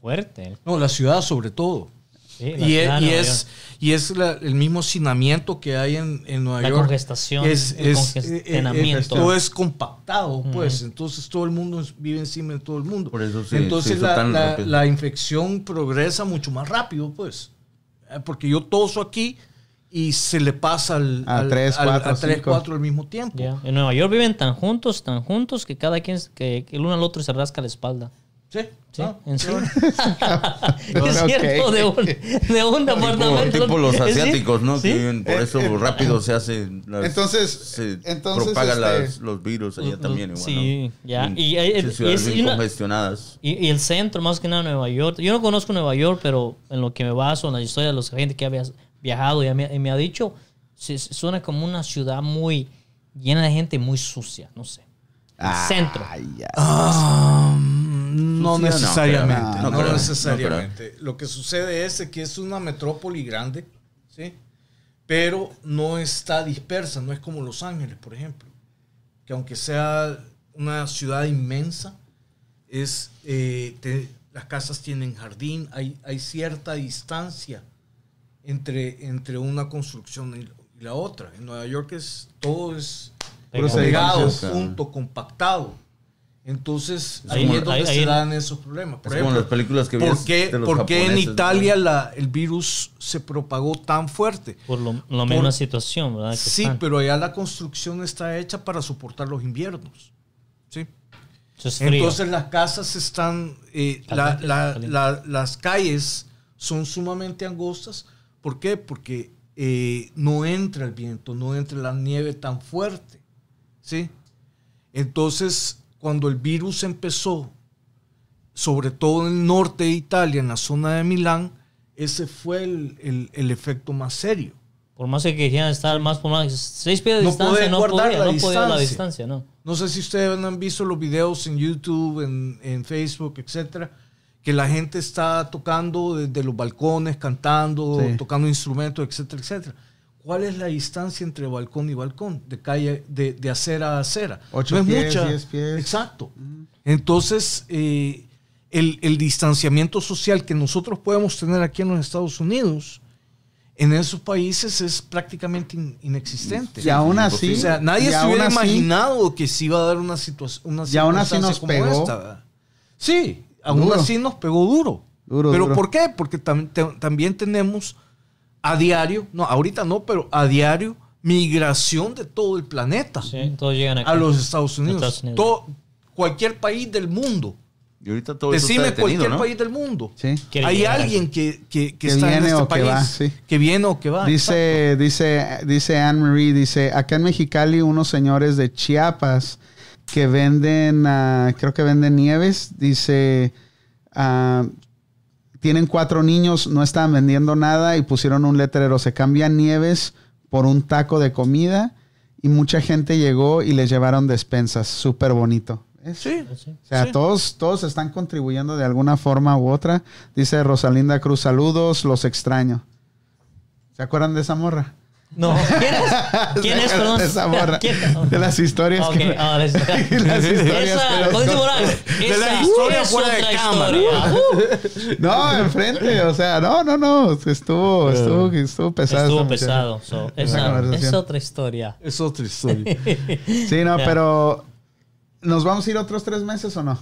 fuerte. No, la ciudad sobre todo. Sí, la y ciudad es, y es, York. y es la- el mismo hacinamiento que hay en, en Nueva La York. congestación, Es, el es- congestionamiento. todo es compactado, pues. Entonces todo el mundo vive encima de todo el mundo. Por eso se- Entonces la, la- la infección progresa mucho más rápido, pues. Eh, Porque yo toso aquí y se le pasa al, A al- tres, al- cuatro, a tres, cinco. cuatro al mismo tiempo. En Nueva York viven tan juntos, tan juntos, que cada quien, que, que el uno al otro se rasca la espalda. Sí. Sí, Ah, en bueno. <laughs> es cierto, de un, de un <laughs> Tipo, apartamento. tipo los Sí, asiáticos, ¿no? sí. Que viven, por eso rápido se hace. las- Entonces, se entonces, propagan este, las- los virus allá los- también. Igual, sí, ¿no? ya. En- Y, eh, en y ciudades es- bien y congestionadas. Y, y el centro, más que nada, Nueva York. Yo no conozco Nueva York, pero en lo que me baso, en la historia de los gente que ha via- viajado y me, y me ha dicho, se- suena como una ciudad muy llena de gente muy sucia, no sé. El centro. Ay, ya. No necesariamente, no, No necesariamente. Lo que sucede es que es una metrópoli grande, ¿sí? Pero no está dispersa, no es como Los Ángeles, por ejemplo, que aunque sea una ciudad inmensa, es, eh, te- las casas tienen jardín, hay, hay cierta distancia entre, entre una construcción y la otra. En Nueva York es todo es edificios. junto, compactado. Entonces, Es ahí como- es donde ahí- se ahí- dan esos problemas. Por Es como ejemplo, las películas que ¿por qué, de los por qué en Italia la- el virus se propagó tan fuerte? Por lo, la misma situación, ¿verdad? Que Sí, están. pero allá la construcción está hecha para soportar los inviernos. ¿sí? Es. Entonces las casas están, eh, Caliente, la- caliente. la- las calles son sumamente angostas. ¿Por qué? Porque eh, no entra el viento, no entra la nieve tan fuerte. ¿sí? Entonces, cuando el virus empezó, sobre todo en el norte de Italia, en la zona de Milán, ese fue el, el- el efecto más serio. Por más que querían estar más por más seis pies de No distancia, no guardar podía, la no podía la distancia. distancia, ¿no? No sé si ustedes han visto los videos en YouTube, en, en Facebook, etcétera, que la gente está tocando desde los balcones, cantando, Sí. tocando instrumentos, etcétera, etcétera. ¿Cuál es la distancia entre balcón y balcón? De calle, de, de acera a acera. Ocho no es pies, mucha. diez pies. Exacto. Entonces, eh, el, el distanciamiento social que nosotros podemos tener aquí en los Estados Unidos, en esos países es prácticamente in- inexistente. Y aún así, O sea, nadie se hubiera así- imaginado que se iba a dar una, situa- una Y aún así nos como pegó. Sí, aún Duro. así nos pegó duro. Duro, ¿Pero duro. por qué? Porque tam- te- también tenemos a diario, no, ahorita no, pero a diario, migración de todo el planeta Sí, todos llegan aquí. a los Estados Unidos. Estados Unidos. Todo- cualquier país del mundo. Y ahorita todo Decime cualquier ¿no? país del mundo. Sí. Hay llegar alguien que, que, que Que está en viene este o que país. va, sí. Que viene o que va. Dice, dice, dice Anne Marie, dice, acá en Mexicali unos señores de Chiapas que venden, ah, creo que venden nieves, dice, ah, tienen cuatro niños, no estaban vendiendo nada y pusieron un letrero, se cambian nieves por un taco de comida y mucha gente llegó y les llevaron despensas, súper bonito. Sí. Sí. o sea, Sí. todos, todos están contribuyendo de alguna forma u otra. Dice Rosalinda Cruz, saludos, los extraño. ¿Se acuerdan de esa morra? No, <laughs> ¿quién es? <laughs> ¿Quién es, perdón? De esa morra. <laughs> ¿Quién? De las historias. Ok, que- ah, las historias Esa, que- De la historia es fuera de otra cámara. historia. Uh, No, enfrente. O sea, no, no, no. Estuvo, estuvo, estuvo pesado. estuvo pesado. so, Esa es otra historia. Es otra historia. Sí, no, pero. ¿Nos vamos a ir otros tres meses o no?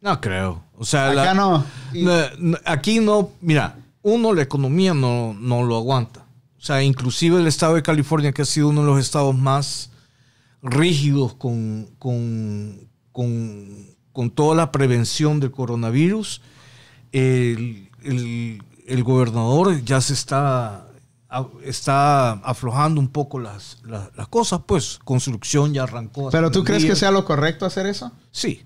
no creo. O sea, Acá la- no. Y- No, no, aquí no, mira, uno, la economía no, no lo aguanta. O sea, inclusive el estado de California, que ha sido uno de los estados más rígidos con, con, con, con toda la prevención del coronavirus, el, el- el gobernador ya se está, está aflojando un poco las, las, las cosas, pues construcción ya arrancó. ¿Pero tú crees que sea lo correcto hacer eso? Sí,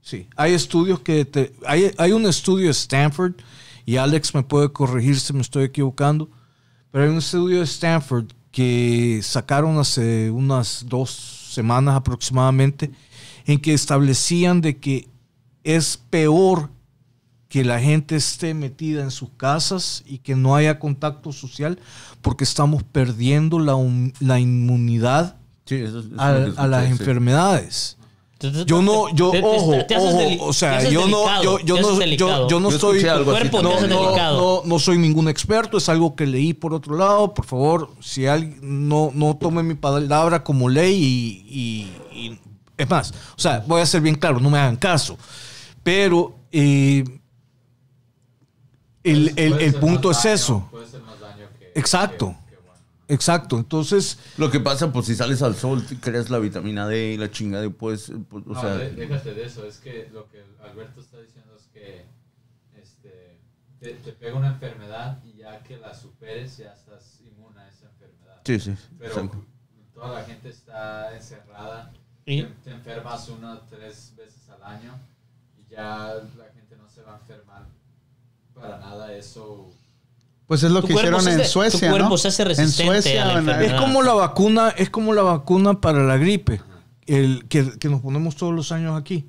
sí. Hay estudios que te, hay, hay un estudio de Stanford y Alex me puede corregir si me estoy equivocando, pero hay un estudio de Stanford que sacaron hace unas dos semanas aproximadamente en que establecían de que es peor que la gente esté metida en sus casas y que no haya contacto social porque estamos perdiendo la, la inmunidad Sí, eso es- eso es a, a las sí. enfermedades. Te- Yo no, yo, te- te- ojo, te haces ojo, o te sea, yo no, yo, yo te no, yo, yo no escuché algo así te no, no, no, no soy ningún experto, es algo que leí por otro lado, por favor, si alguien, no, no tome mi palabra como ley y, y- y- es más, o sea, voy a ser bien claro, no me hagan caso, pero eh, el, el- el ser punto es eso, Puede ser más daño que. Exacto. Exacto, entonces, Lo que pasa, pues si sales al sol, creas la vitamina D y la chingada, y pues, pues, o no, sea, déjate de eso. Es que lo que Alberto está diciendo es que este, te, te pega una enfermedad y ya que la superes, ya estás inmune a esa enfermedad. sí, sí. Pero exacto. toda la gente está encerrada. Y- Te, te enfermas una o tres veces al año y ya la gente no se va a enfermar para nada. Eso. Pues es lo Tu que hicieron en Suecia, tu cuerpo ¿no? se hace en Suecia, a la en- enfermedad. Es como la vacuna, es como la vacuna para la gripe, el que, que nos ponemos todos los años aquí.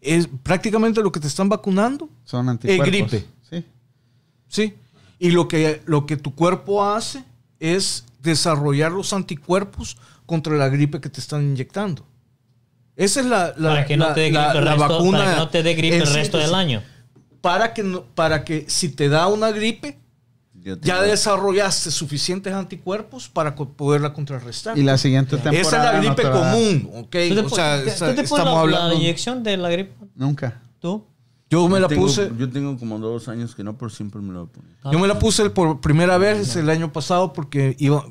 Es prácticamente lo que te están vacunando. Son anticuerpos. gripe. Sí. Sí. Y lo que, lo que tu cuerpo hace es desarrollar los anticuerpos contra la gripe que te están inyectando. Esa es la, la, para que no la- te dé la- gripe, el resto, vacuna. para que no te dé gripe el resto del año. Para que, no- para que si te da una gripe, Yo ya desarrollaste suficientes anticuerpos para co- poderla contrarrestar. Y la siguiente temporada. Esa es la gripe común, ¿ok? ¿Tú te, O sea, te- estamos la, la inyección de la gripe? Nunca. ¿Tú? Yo me Yo la tengo- puse. Yo tengo como dos años que no, pero siempre me lo voy a poner. Yo me la puse por primera vez el año pasado porque iba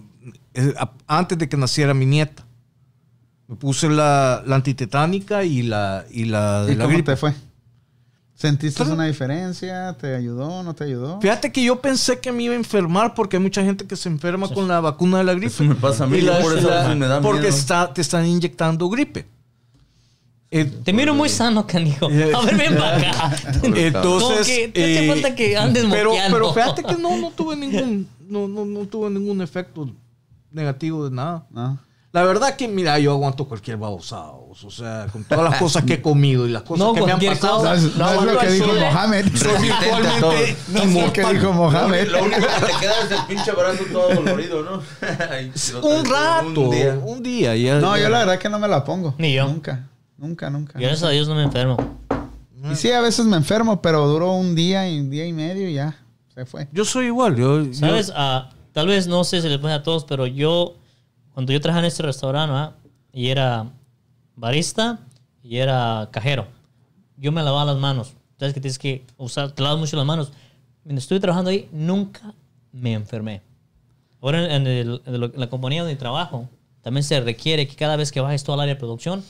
eh, antes de que naciera mi nieta. Me puse la, la antitetánica y la y la de ¿Y la cómo gripe. te fue? ¿Sentiste Claro. una diferencia? ¿Te ayudó? ¿No te ayudó? Fíjate que yo pensé que me iba a enfermar porque hay mucha gente que se enferma con la vacuna de la gripe. Eso me pasa a mí, la- por eso la- veces me da Porque miedo. está, te están inyectando gripe. Eh, Te miro muy sano, canijo. Eh, A ver, ven para acá. <laughs> Entonces, Como que te hace eh, falta que andes pero, moqueando. pero fíjate que no, no tuve ningún, no, no, no tuve ningún efecto negativo de nada. ¿No? La verdad que, mira, yo aguanto cualquier babosada. O sea, con todas las cosas que he <laughs> comido y las cosas No, que me han pasado. cosa. No es, no es lo que dijo Mohamed. Soy virtualmente No es lo que dijo Mohamed. Lo único que te queda es el pinche brazo todo dolorido, ¿no? <laughs> Un rato, un día. un día. ya- No, ya- yo la verdad que no me la pongo. Ni yo. Nunca. Nunca, nunca. Gracias a Dios no me enfermo. Y sí, a veces me enfermo, pero duró un día y un día y medio y ya. Se fue. Yo soy igual. Yo, yo- ¿Sabes? Ah, tal vez no sé si les pasa a todos, pero yo, cuando yo trabajaba en este restaurante, ¿verdad? y era barista y era cajero, yo me lavaba las manos. ¿Sabes que tienes que usar? Te lavas mucho las manos. Mientras estuve trabajando ahí, nunca me enfermé. Ahora en, el- en la compañía donde trabajo, también se requiere que cada vez que bajes todo al área de producción,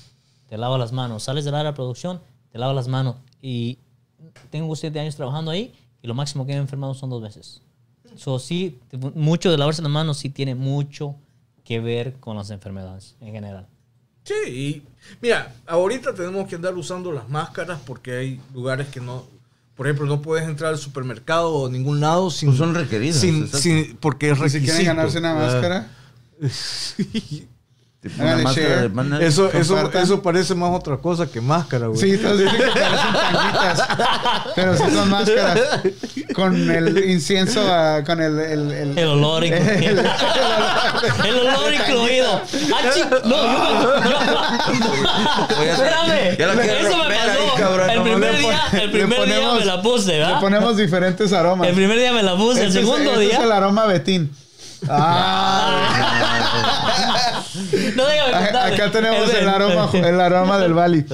te lavas las manos. Sales del área de producción, te lavas las manos. Y tengo siete años trabajando ahí y lo máximo que he enfermado son dos veces. So, sí, mucho de lavarse las manos sí tiene mucho que ver con las enfermedades en general. Sí, y mira, ahorita tenemos que andar usando las máscaras porque hay lugares que no, por ejemplo, no puedes entrar al supermercado o a ningún lado sin, Pues son requeridas, sin, sin- porque es Y si requisito. quieren ganarse una Ah. máscara, <laughs> pone Hágale máscara de pana- Eso, eso, eso parece más otra cosa que máscara, güey. sí, todos dicen que parecen tanguitas. <laughs> Pero sí son máscaras. Con el incienso, ah, con el. el, el- El olor incluido. <laughs> el olor incluido. Ah, chi- no, yo, Espérame. Eso me pasó. cabrón, el primer le día, el le primer día ponemos- me la puse, Le ¿verdad? ponemos diferentes aromas. El primer día me la puse. El Este es- segundo este día. es el aroma Betín. Ah, No déjame acá tenemos el aroma, el aroma del Bali.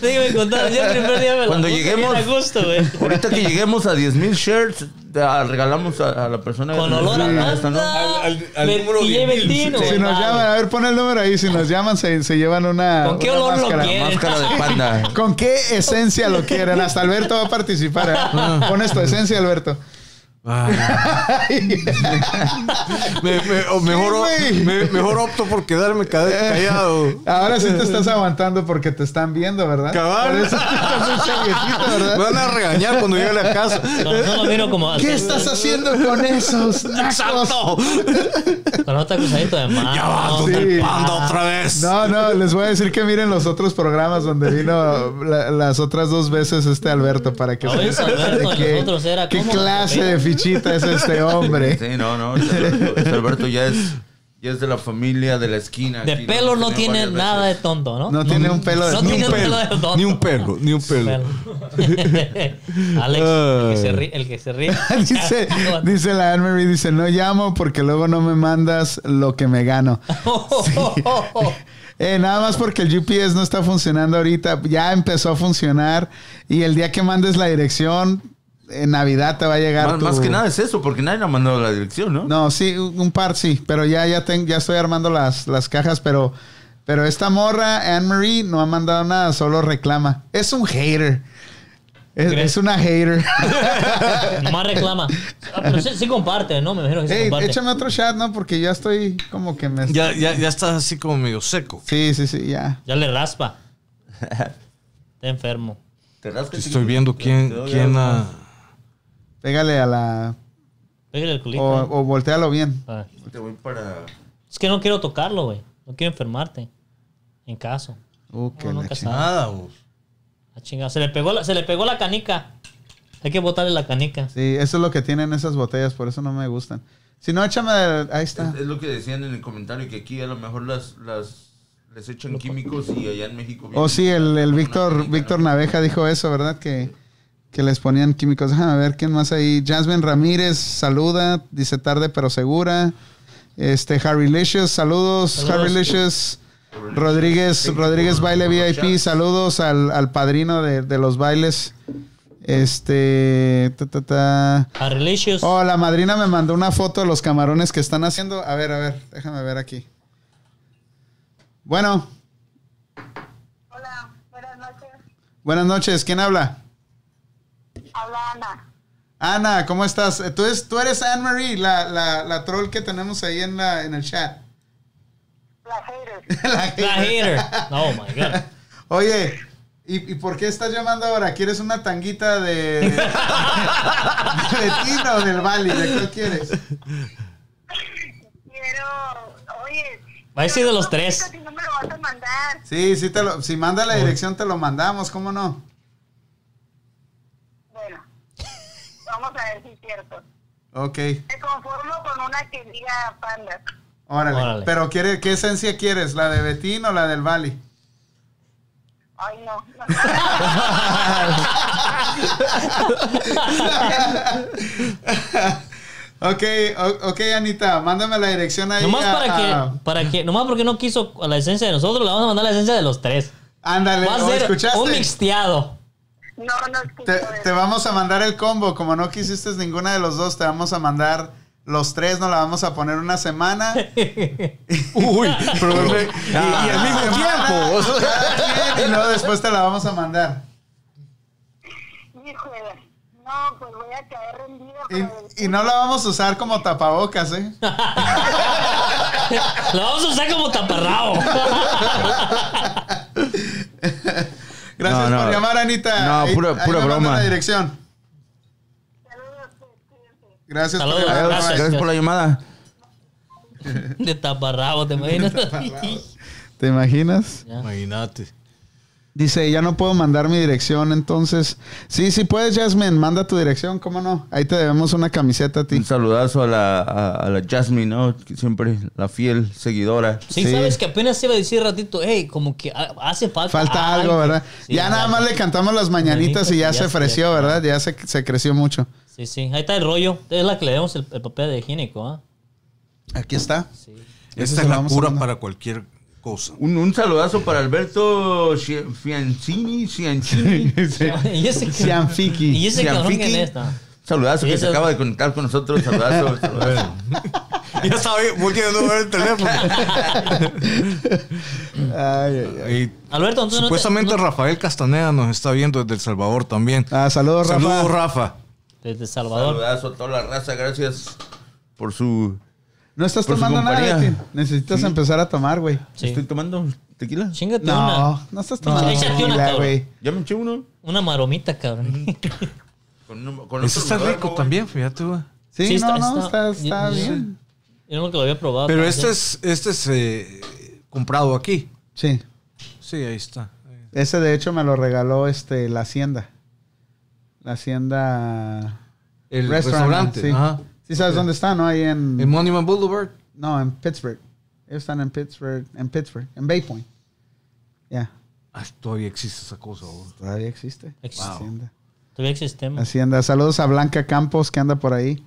Déjame contar. Yo el primer día me Cuando lleguemos- a gusto, güey. Ahorita que lleguemos a 10 mil shirts, ah, regalamos a, a la persona Con que- olor a esta, ¿no? Al- al- al Me- número y 10,000, Ventino, Si nos vale. llaman, a ver, pon el número ahí. Si nos llaman, se, se llevan una. ¿Con qué una olor lo máscara. quieren? Máscara de panda. <laughs> ¿Con qué esencia lo quieren? Hasta Alberto va a participar. ¿eh? Pones tu esencia, Alberto. <laughs> Me- me- o mejor, Sí, güey. me- mejor opto por quedarme ca- callado. Ahora sí te estás aguantando porque te están viendo, ¿verdad? Cabal. Por eso estás un chaviecito, Me van a regañar cuando llegue a la casa. No, no lo miro como. ¿Qué estás haciendo con esos nacos? ¡Exacto! Con acusadito de mano. Ya va, Sí. panda otra vez. No, no, les voy a decir que miren los otros programas donde vino la- las otras dos veces este Alberto para que ese Alberto de qué, nosotros era qué como- clase de fichita es este hombre. Sí, no, no. Este Alberto, Alberto ya es, ya es de la familia de la esquina. De aquí, pelo no tiene nada de tonto, ¿no? No tiene un pelo de No ni tiene un pelo. de tonto. Ni un pelo, ni un pelo. Alex, el que se ríe. El que se ríe. <laughs> dice, <laughs> dice la Anne-Marie, dice, no llamo porque luego no me mandas lo que me gano. <laughs> Eh, nada más porque el UPS no está funcionando ahorita. Ya empezó a funcionar. Y el día que mandes la dirección, en Navidad te va a llegar Más, tu- más que nada es eso, porque nadie ha mandado la dirección, ¿no? No, sí, un par sí. Pero ya, ya, ten- ya estoy armando las, las cajas. Pero, pero esta morra, Anne-Marie, no ha mandado nada. Solo reclama. Es un hater. Es, una hater. <laughs> Nomás reclama. <laughs> Ah, pero sí, sí comparte, ¿no? Me imagino que sí Ey, comparte. échame otro chat, ¿no? Porque ya estoy como que me... Ya, ya, ya estás así como medio seco. Sí, sí, sí, ya. Ya le raspa. <laughs> Está enfermo. Te rascas y- Estoy viendo quién, quién ha... Pégale a la... Pégale el culito. O, eh. o voltealo bien. Ah. Te voy para... Es que no quiero tocarlo, güey. No quiero enfermarte. En caso. Uh, No, la nunca chingada. Ah, chingada. Se le pegó la, se le pegó la canica. Hay que botarle la canica. Sí, eso es lo que tienen esas botellas, por eso no me gustan. Si no, échame. Ahí está. Es, es lo que decían en el comentario, que aquí a lo mejor las, las les echan químicos y allá en México... Oh, sí, el, el Víctor canica, Víctor. Naveja dijo eso, ¿verdad? Que, que les ponían químicos. Déjame ver quién más ahí. Jasmine Ramírez, saluda. Dice tarde pero segura. Este, Harry Licious, saludos. Saludos. Harry Licious. Rodríguez, Rodríguez Baile VIP, saludos al, al padrino de, de los bailes. Este. ta, ta, ta. Relicious. Oh, la madrina me mandó una foto de los camarones que están haciendo. A ver, a ver, déjame ver aquí. Bueno, Hola, buenas noches. buenas noches. ¿Quién habla? Habla Ana. Ana, ¿cómo estás? Eh, ¿Tú, es- tú eres Anne-Marie, la, la, la troll que tenemos ahí en, la, en el chat. La hater. <laughs> La La hater. <laughs> Oh my God. Oye, ¿y, y por qué estás llamando ahora? ¿Quieres una tanguita de. de <laughs> Tino o del Bali? ¿De cuál quieres? Quiero. Oye. Va a decir de los tres. Si no me lo vas a mandar. Sí, sí, te lo, si manda la dirección te lo mandamos, ¿cómo no? Bueno. Vamos a ver si es cierto. Ok, Me conformo con una que diga panda. órale. Órale. Pero quiere, ¿qué esencia quieres? ¿La de Betín o la del Bali? Ay, no. <laughs> Ok, ok, Anita, mándame la dirección ahí. Nomás a- para a- que, para que, nomás porque no quiso la esencia de nosotros, le vamos a mandar la esencia de los tres. Ándale, Va a ¿o ser ¿escuchaste? un mixteado. No, no Te, te vamos a mandar el combo. Como no quisiste ninguna de los dos, te vamos a mandar los tres. Nos la vamos a poner una semana. <laughs> Uy, <laughs> pero y, y al mismo tiempo. y luego después te la vamos a mandar. Híjole. No, pues voy a caer rendida. Y, y no la vamos a usar como tapabocas, ¿eh? <laughs> La vamos a usar como taparrabo. Gracias No, no. por llamar, Anita. No, Ahí- pura- ahí pura manda broma. la dirección. Gracias Saludos, por llamar. gracias. Gracias por la llamada. De taparrabo, ¿te imaginas? ¿Te imaginas? Imagínate. Dice, ya no puedo mandar mi dirección, entonces... Sí, sí puedes, Jasmine. Manda tu dirección, ¿cómo no? Ahí te debemos una camiseta a ti. Un saludazo a la, a, a la Jasmine, ¿no? Siempre la fiel seguidora. Sí, Sí. sabes que apenas iba a decir ratito, hey, como que ha- hace falta. Falta algo, ¿verdad? Sí, ya nada más le cantamos las mañanitas y ya, Ya se se- ofreció, ya. ¿verdad? Ya se, se creció mucho. Sí, sí, ahí está el rollo. Es la que le damos el, el papel de higiénico, ¿ah? Aquí está. Sí. Esta se es la cura para cualquier cosa. Un, un saludazo para Alberto Ci- Fiancini. Ciancini. <laughs> y ese, Cianfiki. y ese cabrón Cianfiki. que está. Saludazo que se acaba de conectar con nosotros. Saludazo. <laughs> saludazo. ya sabía, volteando a ver el teléfono. Ay, ay, ay. Y Alberto, entonces no te- supuestamente no- Rafael Castaneda nos está viendo desde El Salvador también. Ah, saludos, Rafa. Saludos, Rafa. Desde Salvador. Saludazo a toda la raza. Gracias por su... No estás Por su tomando nada, compañía. Betín. Necesitas empezar a tomar, güey. Sí. ¿Estoy tomando tequila? Chingate No, una. no estás tomando Échate una, tequila, cabrón. güey. Ya me eché uno. Una maromita, cabrón. <laughs> Con, un- con Ese otro está me rico duermo, también, fíjate, güey. Sí, Sí, no, está- no, está- está, está yo- yo- bien. Yo nunca lo había probado. Pero este es, este es eh, comprado aquí. Sí. Sí, ahí está. Ese, de hecho, me lo regaló este, la Hacienda. La Hacienda... El Restaurant, restaurante. sí. Ajá. Sí sabes dónde está, ¿no? Ahí en... En Monument Boulevard. No, en Pittsburgh. Ellos están en Pittsburgh, en Pittsburgh, en Bay Point. Ya, Ah, todavía existe esa cosa. güey. todavía existe. Existe. Hacienda. Todavía existemos. Hacienda. Saludos a Blanca Campos que anda por ahí.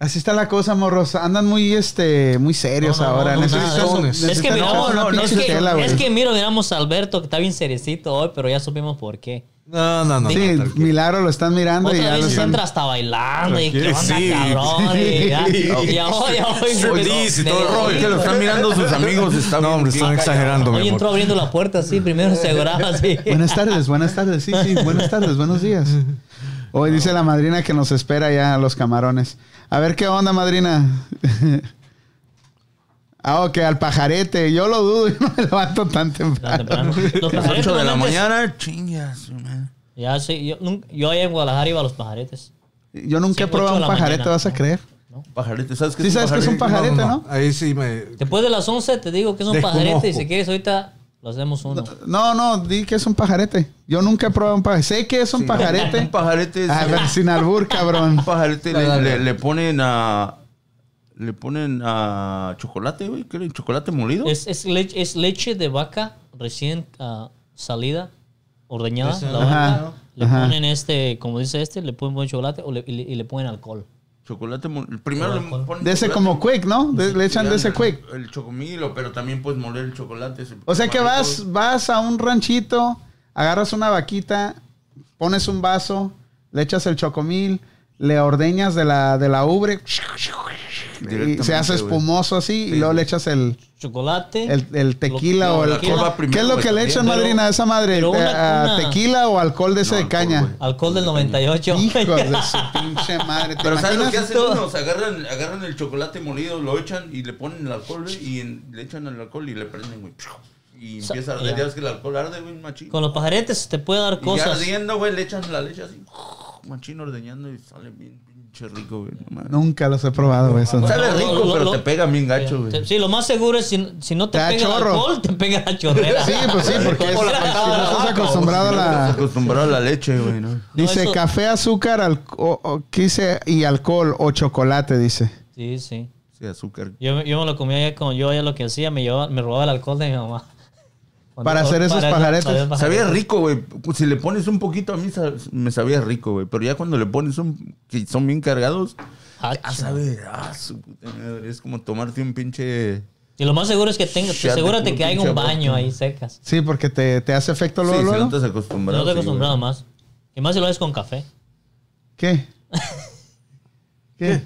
Así está la cosa, morros. Andan muy, este, muy serios No, no, ahora. no. Es que miramos, no, no, es, que, güey. es que miro, miramos a Alberto que está bien seriecito hoy, pero ya supimos por qué. No, no, no. Sí. Milagro lo están mirando y Otra ya lo vez están... entra hasta bailando y qué onda, Sí. cabrón. Y ya, <laughs> y ya hoy, ya hoy. Y todo el rollo. Que lo están mirando sus amigos. Está No, hombre, están exagerando, Hoy entró abriendo la puerta así, primero se aseguraba <laughs> así. Buenas tardes, buenas tardes. Sí, sí, buenas tardes, buenos días. Hoy dice la madrina que nos espera ya a los camarones. A ver qué onda, madrina. <laughs> ah, ok, al pajarete. Yo lo dudo, <laughs> yo no me levanto tan Tan temprano. temprano. <laughs> Los Las pajaretes 8 de la mañana, chingas. man. Ya sí, yo, nunca- yo allá en Guadalajara iba a los pajaretes. Yo nunca he probado un pajarete, mañana. ¿vas a creer? Pajarete, ¿sabes qué Sí sabes que es un pajarete, ¿no? Ahí sí me... Después de las 11 te digo que es un Desconozco. pajarete y si quieres ahorita Lo hacemos uno. No, no, di que es un pajarete. Yo nunca he probado un pajarete. Sé que es un Un pajarete. pajarete es- A ver, sin albur, <laughs> cabrón. Un pajarete le, dale. le- le ponen a. Le ponen a chocolate, güey. ¿Qué? ¿Chocolate molido? Es, es, leche, es leche de vaca recién ah, salida, ordeñada. La. Le Ajá. ponen este, como dice este, le ponen buen chocolate o le- y, le, y le ponen alcohol. Chocolate molido. Primero le ponen De ese chocolate como quick, ¿no? De- le echan de ese el- quick. El chocomilo, pero también puedes moler el chocolate. O sea que vas, vas a un ranchito, agarras una vaquita, pones un vaso, le echas el chocomil, le ordeñas de la, de la ubre y se hace espumoso así y Sí, luego sí. le echas el, Chocolate. el, el tequila Lo- o el... lo- ¿Qué, alcohol primero, qué es lo que le echan, madrina, a esa madre? pero una- ¿A una- ¿Tequila o alcohol de ese No, de alcohol, caña? güey. alcohol del 98. Hijos de <laughs> su pinche madre. ¿Te Pero ¿sabes lo que hacen unos? Agarran, agarran el chocolate molido, lo echan y le ponen el alcohol, güey, y en- le echan el alcohol y le prenden, güey. Y empieza a arder. ya. Ya ves que el alcohol arde, güey, machín. Con los pajaretes te puede dar Y ya cosas. ardiendo, güey, le echan la leche así. Machín ordeñando y sale bien pinche rico, güey. no mames. Nunca los he probado, güey. esos. Sabe rico, lo- pero lo- te pega bien gacho, güey. Sí, lo más seguro es si, si no te, Te da pega el chorro. alcohol, te pega la chorrera. Sí, pues sí, porque es- la si patada no de estás vaca, acostumbrado a Estás la... acostumbrado a la leche, güey, ¿no? No, Dice eso- café, azúcar, alco- o- o- ¿qué dice? Y alcohol o chocolate, dice. Sí, sí. Sí, azúcar. Yo, yo me lo comía ya como yo ya lo que hacía, me, llevaba, me robaba el alcohol de mi mamá. Para hacer esos pajaretes. para hacer Sabía pajaretes. rico, güey. Si le pones un poquito a mí, me sabía rico, güey. Pero ya cuando le pones un... que son bien cargados... Ah, sabe... Su puta madre. Es como tomarte un pinche... Y lo más seguro es que tengas, asegúrate que haya pinche un baño ahí secas. Sí, porque te, te hace efecto Sí, luego, si luego. no estás acostumbrado. No te sí, acostumbrado güey. más. Y más si lo haces con café. ¿Qué? <laughs> ¿Qué?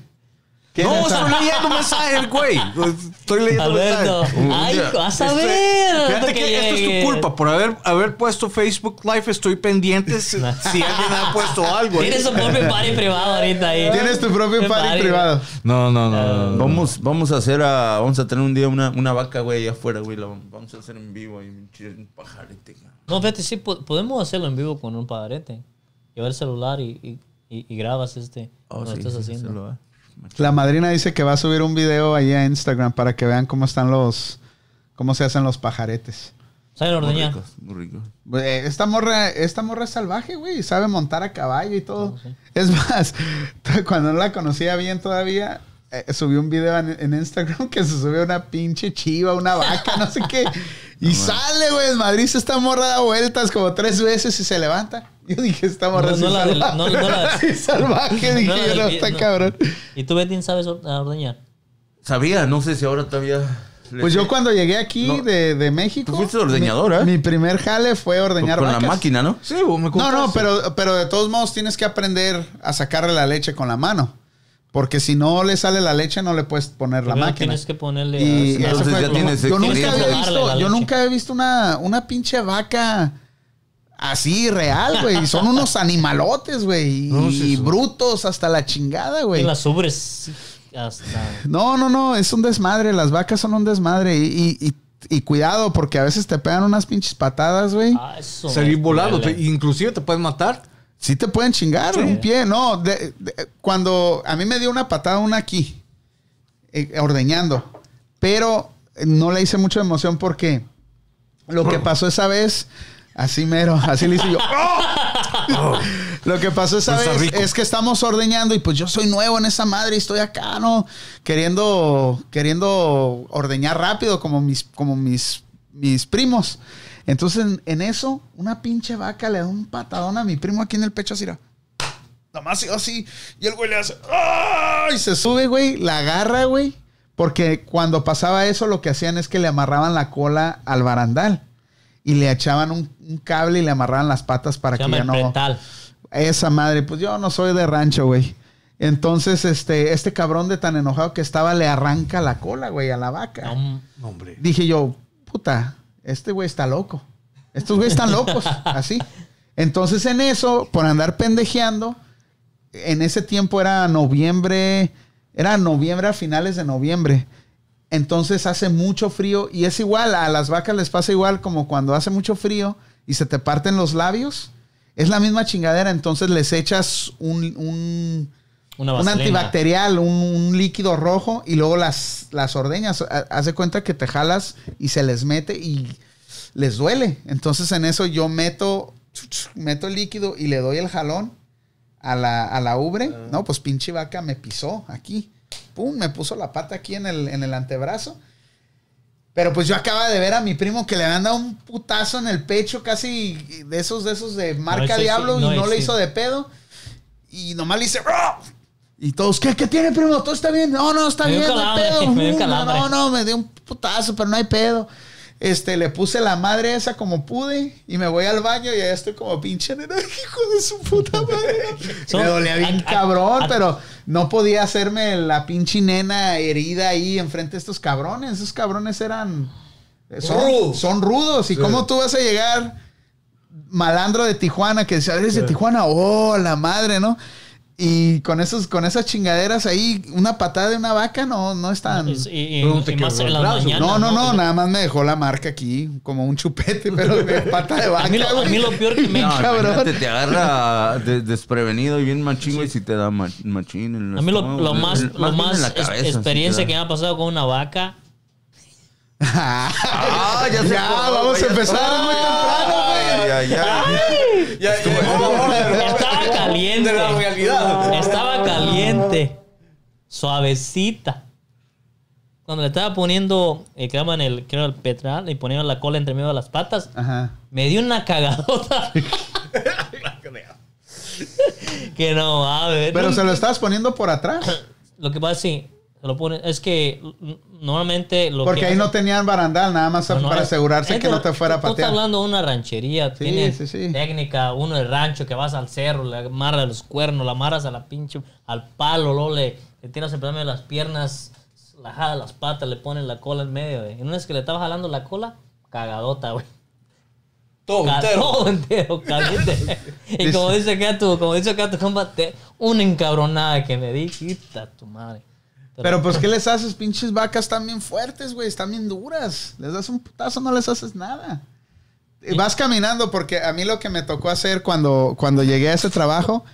¿Qué No, estoy leyendo mensajes, güey. Estoy leyendo Alberto, mensajes. Un ay, vas a Este, ver. Fíjate que esto es tu culpa. Por haber, haber puesto Facebook Live, estoy pendiente si, si alguien ha puesto algo. Tienes su propio <laughs> party privado ahorita ahí. Tienes tu propio party privado. No, no, no. Vamos, vamos a hacer a... Vamos a tener un día una, una vaca, güey, allá afuera, güey. La vamos a hacer en vivo ahí. Un pajarete, güey. No, fíjate, sí, po- podemos hacerlo en vivo con un pajarete. Llevar el celular y, y, y- y grabas este. Oh, lo sí, estás sí, haciendo. La madrina dice que va a subir un video ahí a Instagram para que vean cómo están los... Cómo se hacen los pajaretes. ¿Saben Muy ordeñar? muy ricos. Eh, Esta morra, esta morra es salvaje, güey. Sabe montar a caballo y todo. Oh, sí. Es más, <laughs> cuando no la conocía bien todavía, eh, subió un video en, en Instagram que se subió una pinche chiva, una vaca, no sé qué. <laughs> Y sale, güey. En Madrid se esta morra da vueltas como tres veces y se levanta. Yo dije, esta morra No, no la <laughs> del- salvaje. no- no la- Sí, salvaje, dije no la del está no. cabrón. ¿Y tú, Betín, sabes ordeñar? Sabía, no sé si ahora todavía... Pues sé. yo cuando llegué aquí No. de, de México... Tú fuiste ordeñadora, Mi, ¿eh? mi primer jale fue ordeñar Con la vacas. máquina, ¿no? Sí, vos me No, no, pero, pero de todos modos tienes que aprender a sacarle la leche con la mano. Porque si no le sale la leche, no le puedes poner la máquina. Tienes que ponerle. Y Entonces eso fue ya tienes yo nunca había visto, yo nunca he visto una, una pinche vaca así real, güey. Son unos animalotes, güey. <laughs> No, y sí, brutos hasta la chingada, Y güey. las ubres hasta. No, no, no, es un desmadre. Las vacas son un desmadre. Y, y- y- y cuidado, porque a veces te pegan unas pinches patadas, güey. Ah, eso. Salir volado. te- inclusive te pueden matar. Sí te pueden chingar un pie. No, de- de- cuando a mí me dio una patada una aquí, eh, ordeñando, pero no le hice mucha emoción porque lo que <clears throat> pasó esa vez, así mero, así le hice yo. <laughs> ¡Oh! Lo que pasó esa Está vez rico. es que estamos ordeñando y pues yo soy nuevo en esa madre y estoy acá, ¿no? Queriendo, queriendo ordeñar rápido como mis, como mis, mis primos. Entonces en, en eso, una pinche vaca le da un patadón a mi primo aquí en el pecho así. era. Nomás así. Y el güey le hace. Y se sube, güey. La agarra, güey. Porque cuando pasaba eso, lo que hacían es que le amarraban la cola al barandal. Y le echaban un, un cable y le amarraban las patas para Se que ya no. pretal. Esa madre, pues yo no soy de rancho, güey. Entonces, este, este cabrón de tan enojado que estaba le arranca la cola, güey, a la vaca. No, hombre. Dije yo, puta, este güey está loco. Estos güeyes están locos, <laughs> así. Entonces, en eso, por andar pendejeando, en ese tiempo era noviembre, era noviembre a finales de noviembre. Entonces hace mucho frío y es igual, a las vacas les pasa igual como cuando hace mucho frío y se te parten los labios. Es la misma chingadera, entonces les echas un, un, una un vaselina. antibacterial, un, un líquido rojo y luego las, las ordeñas. Ha- Haz de cuenta que te jalas y se les mete y les duele. Entonces en eso yo meto, meto el líquido y le doy el jalón a la, a la ubre. No, pues pinche vaca me pisó aquí. Pum, me puso la pata aquí en el, en el antebrazo. Pero pues yo acaba de ver a mi primo que le habían dado un putazo en el pecho, casi de esos, de esos de marca sí, diablo, no, y no le hizo de pedo. Y nomás le hice. "Ah". Y todos, ¿qué, ¿qué tiene, primo? ¿Todo está bien? No, no, está Me bien, no hay pedo. <laughs> me dio "Mm, calambre". No, no, me dio un putazo, pero no hay pedo. Este, le puse la madre esa como pude y me voy al baño y allá estoy como pinche nena, <laughs> hijo de su puta madre. Me dolía bien a- a- cabrón, a- pero no podía hacerme la pinche nena herida ahí enfrente de estos cabrones. Esos cabrones eran. Son Rudos. son rudos. ¿Y cómo tú vas a llegar malandro de Tijuana que dice, eres de Tijuana? Oh, la madre, ¿no? Y con esos, con esas chingaderas ahí, una patada de una vaca no, no es tan. Y, y- no y más en las mañanas. No, no, no, Y- nada más me dejó la marca aquí, como un chupete, <laughs> pero de pata de vaca. A mí lo- a mí lo peor que me- <laughs> No, cabrón. te agarra de- desprevenido y bien machín, güey, si te da ma- machín. en A mí lo, lo más, El- lo más la cabeza, experiencia te que me ha pasado con una vaca. Ah, ya, <laughs> se Ya, vamos a empezar ya- muy temprano, güey. Ya, ya. Ya, ya, Estaba caliente. De la realidad. Estaba caliente. Suavecita. Cuando le estaba poniendo, eh, creo, en el, creo, el petral y poniendo la cola entre medio de las patas, Ajá. me dio una cagadota. <laughs> <laughs> que no, a ver. Pero se lo estabas poniendo por atrás. Lo que pasa es que se lo pone, es que normalmente lo Porque que ahí hace- no tenían barandal, nada más para es- asegurarse es que de- no te fuera a Tú estás patear. hablando de una ranchería, Sí, tiene sí, sí. técnica, uno de rancho que vas al cerro, le amarras los cuernos, la amarras a la pinche, al palo, luego le, le tiras el pedazo de las piernas, la jala las patas, le pones la cola en medio, güey. Y una vez que le estaba jalando la cola, cagadota, güey. Todo entero. <laughs> Todo entero, caliente. <laughs> y como dice acá tu, como dice acá tu compa, te- una encabronada que me di, quita tu madre. Pero pues, <laughs> ¿qué les haces? Pinches vacas están bien fuertes, güey. Están bien duras. Les das un putazo, no les haces nada. Y Vas caminando porque a mí lo que me tocó hacer cuando, cuando llegué a ese trabajo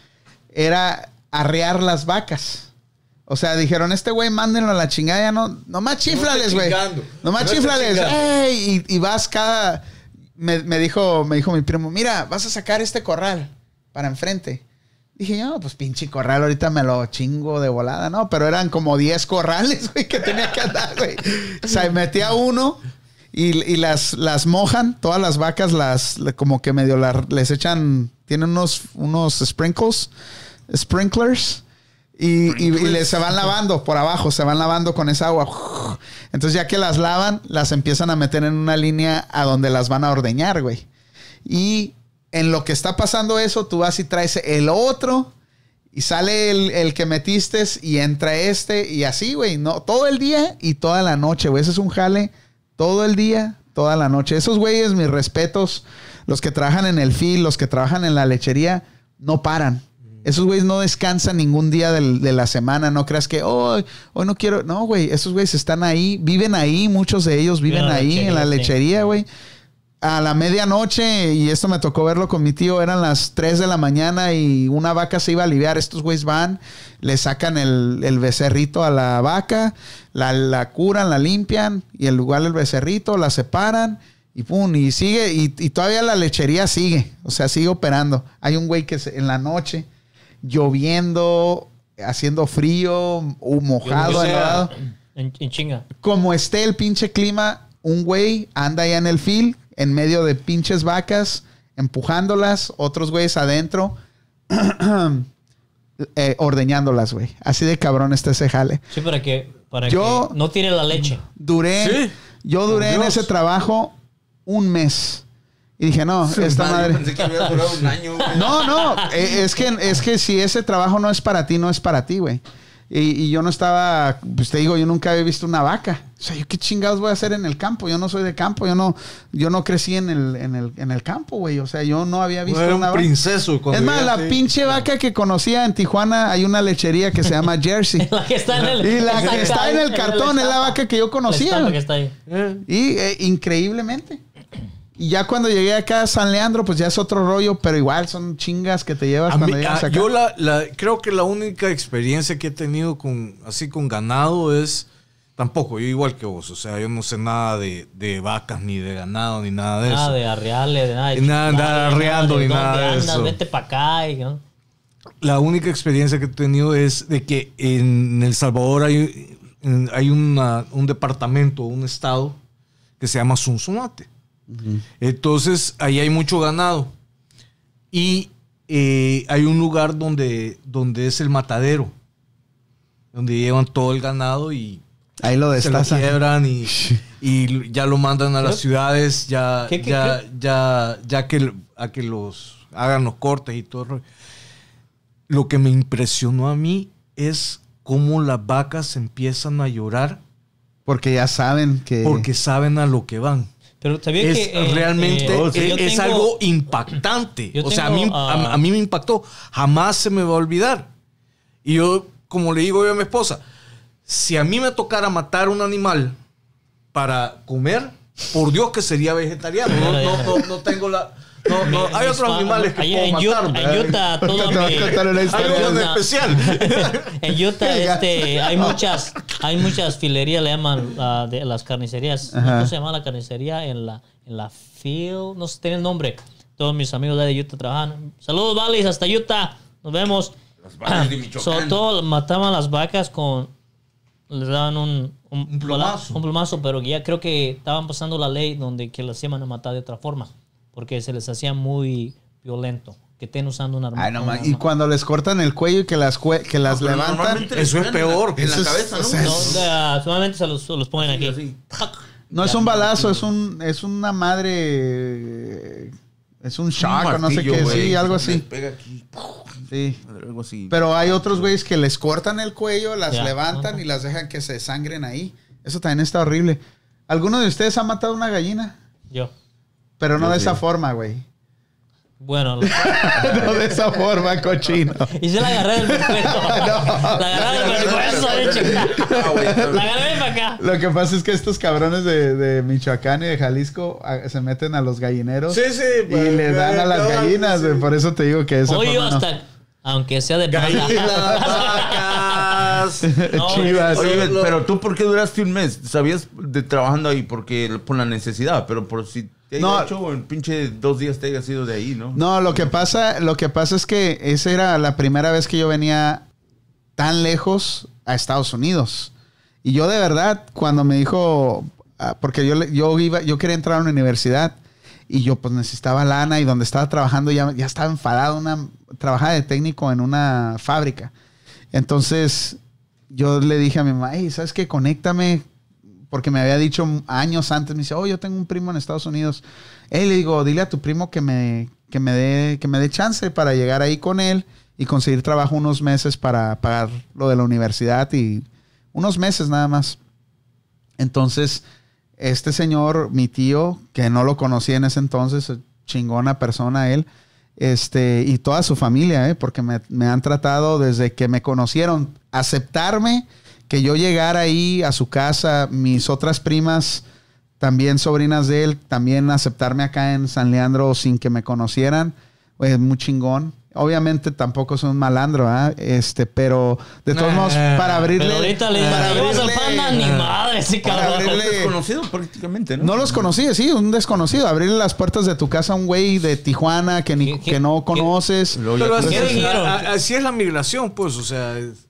era arrear las vacas. O sea, dijeron, este güey, mándenlo a la chingada, ya no, nomás chiflales, güey. No chiflales. chingando. Ey, y, y vas cada... Me, me dijo, me dijo mi primo, mira, vas a sacar este corral para enfrente. Dije, no, pues pinche corral, ahorita me lo chingo de volada, ¿no? Pero eran como 10 corrales, <laughs> güey, que tenía que andar, güey. O sea, metía uno y, y las, las mojan, todas las vacas las, como que medio la- les echan, tienen unos, unos sprinkles, sprinklers. Y, y, y les se van lavando por abajo, se van lavando con esa agua. Entonces ya que las lavan, las empiezan a meter en una línea a donde las van a ordeñar, güey. Y en lo que está pasando eso, tú vas y traes el otro y sale el, el que metiste y entra este y así, güey. No, todo el día y toda la noche, güey. Ese es un jale todo el día, toda la noche. Esos güeyes, mis respetos, los que trabajan en el fil, los que trabajan en la lechería, no paran. Esos güeyes no descansan ningún día del- de la semana. No creas que hoy, hoy no quiero. No, güey. Esos güeyes están ahí, viven ahí. Muchos de ellos viven ahí en la lechería, sí. A la medianoche, y esto me tocó verlo con mi tío, eran las 3 de la mañana y una vaca se iba a aliviar. Estos güeyes van, le sacan el, el becerrito a la vaca, la, la curan, la limpian y el lugar del becerrito, la separan y pum, y sigue, y, y todavía la lechería sigue, o sea, sigue operando. Hay un güey que se- en la noche, lloviendo, haciendo frío, o mojado, helado en chinga. como esté el pinche clima, un güey anda allá en el field, en medio de pinches vacas, empujándolas, otros güeyes adentro, <clears throat> eh, ordeñándolas, güey. Así de cabrón está ese jale. Sí, para que, para Yo- que no tire la leche. Duré, Sí. yo duré en ese trabajo un mes. Y dije, no, esta Madre, madre. Pensé que había durado un año, güey. No, no, eh, es que, es que si ese trabajo no es para ti, no es para ti, güey. Y, y yo no estaba, pues te digo, yo nunca había visto una vaca. O sea, yo qué chingados voy a hacer en el campo. Yo no soy de campo, yo no, yo no crecí en el, en el, en el campo, güey. O sea, yo no había visto No era una un vaca. princeso. cuando Es más, la pinche vaca que conocía en Tijuana, hay una lechería que se llama <laughs> Jersey. La que está en el. Y la <laughs> que está en el cartón es la vaca que yo conocía. estampa güey. que está ahí. Eh. Y eh, increíblemente. Y ya cuando llegué acá a San Leandro, pues ya es otro rollo, pero igual son chingas que te llevas A cuando mí- llegas ah, acá. yo la, la- creo que la única experiencia que he tenido con así con ganado es tampoco, yo igual que vos. O sea, yo no sé nada de, de vacas, ni de ganado, ni nada de Nada eso. de arrearle, de nada de nada- nada arreando de ni nada de andas, eso. Vete para acá. y, ¿no? La única experiencia que he tenido es de que en El Salvador hay, hay una- un departamento, un estado que se llama Entonces, ahí hay mucho ganado. Y eh, hay un lugar donde, donde es el matadero, donde llevan todo el ganado y Ahí lo se lo quiebran y, <laughs> y ya lo mandan a las ciudades ya, ¿Qué- qué- ya, qué? ya, ya que, a que los hagan los cortes y todo. Lo que me impresionó a mí es cómo las vacas empiezan a llorar Porque ya saben que. porque saben a lo que van. Pero sabía Es que. eh, realmente eh, es, yo es tengo- algo impactante. o sea, a mí, a, a mí me impactó. Jamás se me va a olvidar. Y yo, como le digo yo a mi esposa, si a mí me tocara matar un animal para comer, por Dios que sería vegetariano. <laughs> No, no, no, no tengo la... No, no, hay mis otros animales que puedo en matar. Utah, <laughs> <laughs> en Utah, todo una Hay una- especial. En Utah este, hay muchas hay muchas filerías, le llaman ah, de las carnicerías. ¿Cómo se llama la carnicería? En la, en la Field, no sé, tiene el nombre. Todos mis amigos de ahí de Utah trabajan. Saludos, Valis, hasta Utah. Nos vemos. vacas de Michoacán. Sobre todo mataban las vacas con... Les daban un, un, Un plumazo. un plumazo, pero ya creo que estaban pasando la ley donde que las iban a matar de otra forma. Porque se les hacía muy violento. Que estén usando una arma. Ay, no, una. Y arma- cuando les cortan el cuello y que las, que las levantan. Eso es pegan en la- peor. En la cabeza, o ¿no? sea, No, solamente se los, se los ponen aquí. así. No es un balazo, es un es una madre. Es un shock o no sé qué. güey. Sí, algo así. pega aquí. Sí. Algo así. Pero hay otros güeyes que les cortan el cuello, las Ya. levantan y las dejan que se sangren ahí. Eso también está horrible. ¿Alguno de ustedes ha matado una gallina? Yo. Pero no de sí. esa forma, güey. Bueno, <laughs> lo- no de esa forma, cochino. <laughs> y se la agarré del pescuezo. <laughs> La agarré del pescuezo, de hecho. Ah, La agarré para acá. Lo que pasa es que estos cabrones de, de Michoacán y de Jalisco a- se meten a los gallineros Sí, sí, y pues, le dan a las gallinas, sí. güey. Por eso te digo que esa Oye, forma no. hasta. Aunque sea de Gallinas, vacas. No, Chivas. Oye, pero tú, ¿por qué duraste un mes? ¿Sabías de trabajando ahí? Porque por la necesidad, pero por si No. hecho en pinche dos días te hayas ido de ahí, ¿no? No, lo que pasa, lo que pasa es que esa era la primera vez que yo venía tan lejos a Estados Unidos. Y yo de verdad, cuando me dijo, ah, porque yo, yo iba, yo quería entrar a una universidad y yo pues necesitaba lana y donde estaba trabajando ya, ya estaba enfadado, una, trabajaba de técnico en una fábrica. Entonces yo le dije a mi mamá, hey, ¿sabes qué? Conéctame porque me había dicho años antes, me dice, oh, yo tengo un primo en Estados Unidos. Él le digo, dile a tu primo que me, que me dé, que me dé chance para llegar ahí con él y conseguir trabajo unos meses para pagar lo de la universidad y unos meses nada más. Entonces, este señor, mi tío, que no lo conocía en ese entonces, chingona persona él, este, y toda su familia, ¿eh? porque me, me han tratado desde que me conocieron, aceptarme que yo llegara ahí a su casa, mis otras primas, también sobrinas de él, también aceptarme acá en San Leandro sin que me conocieran, es muy chingón. Obviamente tampoco soy un malandro, ¿ah? este, pero de todos Nah. modos, para abrirle... Pero ahorita le para al panda, ni madre, ese Para cabrón. Desconocido prácticamente, ¿no? no los conocí, sí, un desconocido. Abrirle las puertas de tu casa a un güey de Tijuana que, ni, ¿Qué- qué- que no conoces. Pero así ¿Qué es, así es la migración, pues, o sea, es-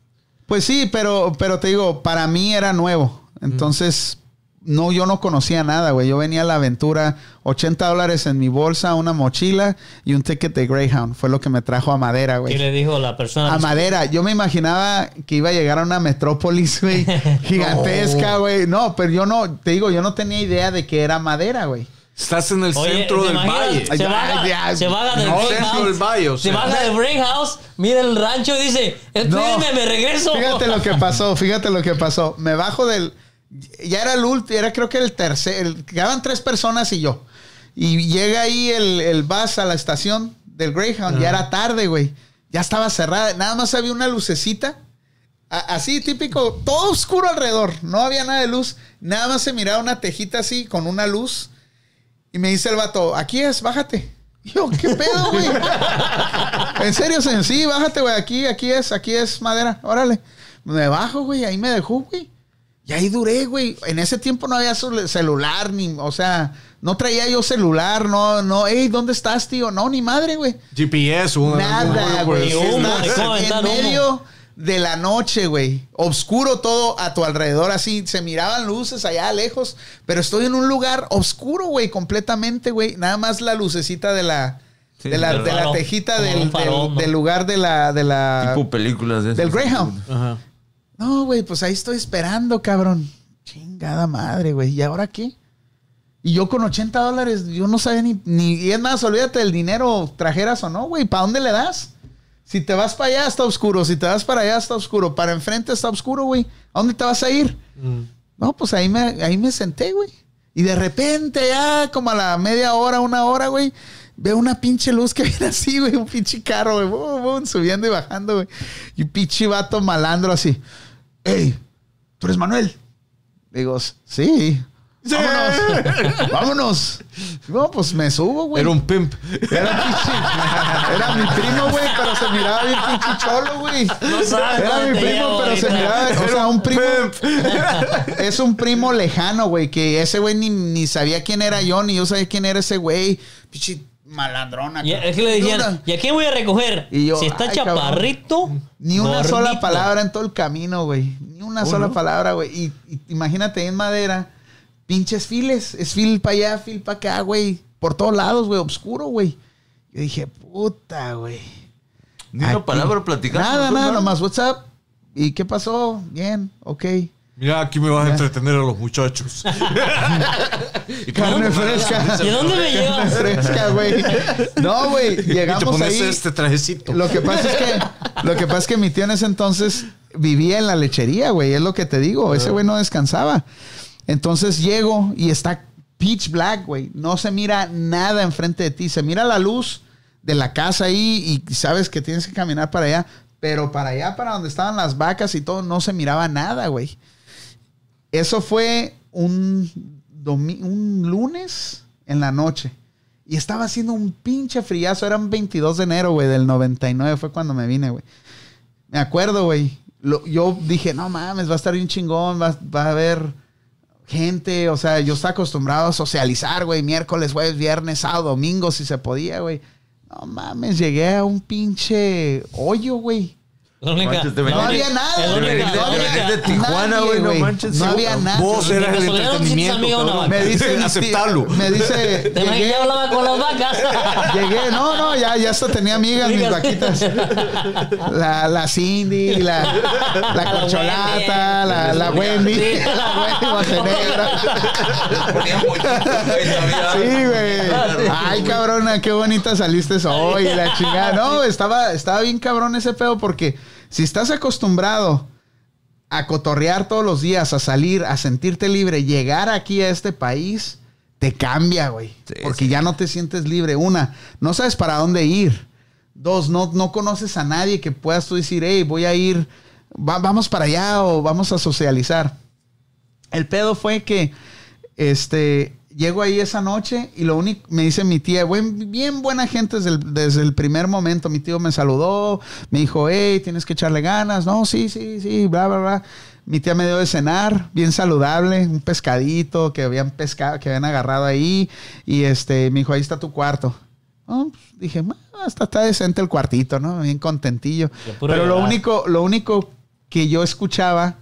Pues sí, pero, pero te digo, para mí era nuevo. Entonces, no, yo no conocía nada, güey. Yo venía a la aventura, 80 dólares en mi bolsa, una mochila y un ticket de Greyhound. Fue lo que me trajo a Madera, ¿Qué güey. le dijo la persona? A Madera. Yo me imaginaba que iba a llegar a una metrópolis, güey, <laughs> gigantesca, güey. No, pero yo no, te digo, yo no tenía idea de que era Madera, güey. Estás en el Oye, centro ¿te del valle. Se baja, ya. se baja del No, Break centro House. del valle, o se baja del Break House, mira el rancho y dice, espérenme, me regreso. Fíjate lo que pasó, fíjate lo que pasó. Me bajo del. Ya era el último, era creo que el tercer. el- quedaban tres personas y yo. Y llega ahí el, el bus a la estación del Greyhound. Ya era tarde, güey. Ya estaba cerrada. Nada más había una lucecita. a- así, típico. Todo oscuro alrededor. No había nada de luz. Nada más se miraba una tejita así con una luz. Y me dice el vato, aquí es, bájate. Y yo, ¿qué pedo, güey? en serio, sí, bájate, güey. Aquí, aquí es, aquí es madera. Órale. Me bajo, güey. Ahí me dejó, güey. Y ahí duré, güey. En ese tiempo no había cel- celular, ni, o sea, no traía yo celular, no, no, hey, ¿dónde estás, tío? No, ni madre, güey. GPS, una Nada, güey. Aventar en humo. medio de la noche, güey. Oscuro todo a tu alrededor, así. Se miraban luces allá lejos. Pero estoy en un lugar oscuro, güey, completamente, güey. Nada más la lucecita de la, Sí, de la, de la tejita del, farol, del- ¿no? del lugar de la, de la Tipo películas de del. Greyhound. Ajá. No, güey, pues ahí estoy esperando, cabrón. Chingada madre, güey. ¿Y ahora qué? Y yo con 80 dólares, yo no sabía ni, ni... Y es más, olvídate del dinero, trajeras o no, güey. ¿Para dónde le das? Si te vas para allá está oscuro, si te vas para allá está oscuro, para enfrente está oscuro, güey. ¿A dónde te vas a ir? No, pues ahí me, ahí me senté, güey. Y de repente, ya como a la media hora, una hora, güey, veo una pinche luz que <laughs> viene así, güey, un pinche carro, güey, subiendo y bajando, güey. Y un pinche vato malandro así. ¡Ey! ¿Tú eres Manuel? Digo, sí. Vámonos. <laughs> Vámonos. No, pues me subo, güey. Era un pimp. Era Era mi primo, güey, pero se miraba bien pinche cholo, güey. No sabes Era mi primo, pero se miraba. O sea, un primo. Es un primo lejano, güey, que ese güey ni, ni sabía quién era yo, ni yo sabía quién era ese güey. Pinche malandrona. Y es que le decían, ¿y a quién voy a recoger? Y yo, si está ay, cabrón. chaparrito. Ni una sola palabra en todo el camino, güey. Ni una sola palabra, güey. Y, y imagínate en madera, pinches files. Es fil para allá, fil para acá, güey. Por todos lados, güey. Oscuro, güey. Yo dije, puta, güey. Ni una palabra platicando. Nada, ¿no, nada, nomás WhatsApp. ¿Y qué pasó? Bien, ok. Mira, aquí me vas a entretener a los muchachos. <laughs> Carne fresca. ¿Y dónde me llevas? Carne fresca, güey. No, güey. y te Llegamos pones ahí. este trajecito. Lo que pasa es que, lo que pasa es que mi tío en ese entonces vivía en la lechería, güey. Es lo que te digo. Ese güey no descansaba. Entonces llego y está pitch black, güey. No se mira nada enfrente de ti. Se mira la luz de la casa ahí y sabes que tienes que caminar para allá. Pero para allá, para donde estaban las vacas y todo, no se miraba nada, güey. Eso fue un, lunes en la noche. Y estaba haciendo un pinche friazo. Era un 22 de enero, güey, del 99. Fue cuando me vine, güey. Me acuerdo, güey. Yo dije, no mames, va a estar bien chingón. Va a haber gente. O sea, yo estaba acostumbrado a socializar, güey. Miércoles, jueves, viernes, sábado, domingo, si se podía, güey. No mames, llegué a un pinche hoyo, güey. La única- Manches, te la venía- No había nada, única- única- de Tijuana, güey, no manches, No sí, había nada. Vos eras el entretenimiento. Me dice, Aceptarlo. Me dice, Te llegué, que hablaba con las vacas. llegué, no, no, ya, ya hasta tenía amigas mis vaquitas. La, la Cindy, la, la La Corcholata, Wendy. la, la Wendy, la <laughs> Montenegro. Sí, güey. Ay, cabrona, qué bonita saliste hoy, la chingada. No, estaba, estaba bien cabrón ese pedo porque si estás acostumbrado a cotorrear todos los días, a salir, a sentirte libre, llegar aquí a este país, te cambia, güey. Sí, porque sí. ya no te sientes libre. Una, no sabes para dónde ir. Dos, no, no conoces a nadie que puedas tú decir, hey, voy a ir, va- vamos para allá o vamos a socializar. El pedo fue que, este, llego ahí esa noche y lo único, me dice mi tía, buen, bien buena gente desde el, desde el primer momento. Mi tío me saludó, me dijo, hey, tienes que echarle ganas. No, sí, sí, sí, bla, bla, bla. Mi tía me dio de cenar, bien saludable, un pescadito que habían pescado, que habían agarrado ahí. Y este, me dijo, ahí está tu cuarto. No, pues, dije, "Ah, está, decente el cuartito, ¿no? Bien contentillo. Pero lo único, lo único que yo escuchaba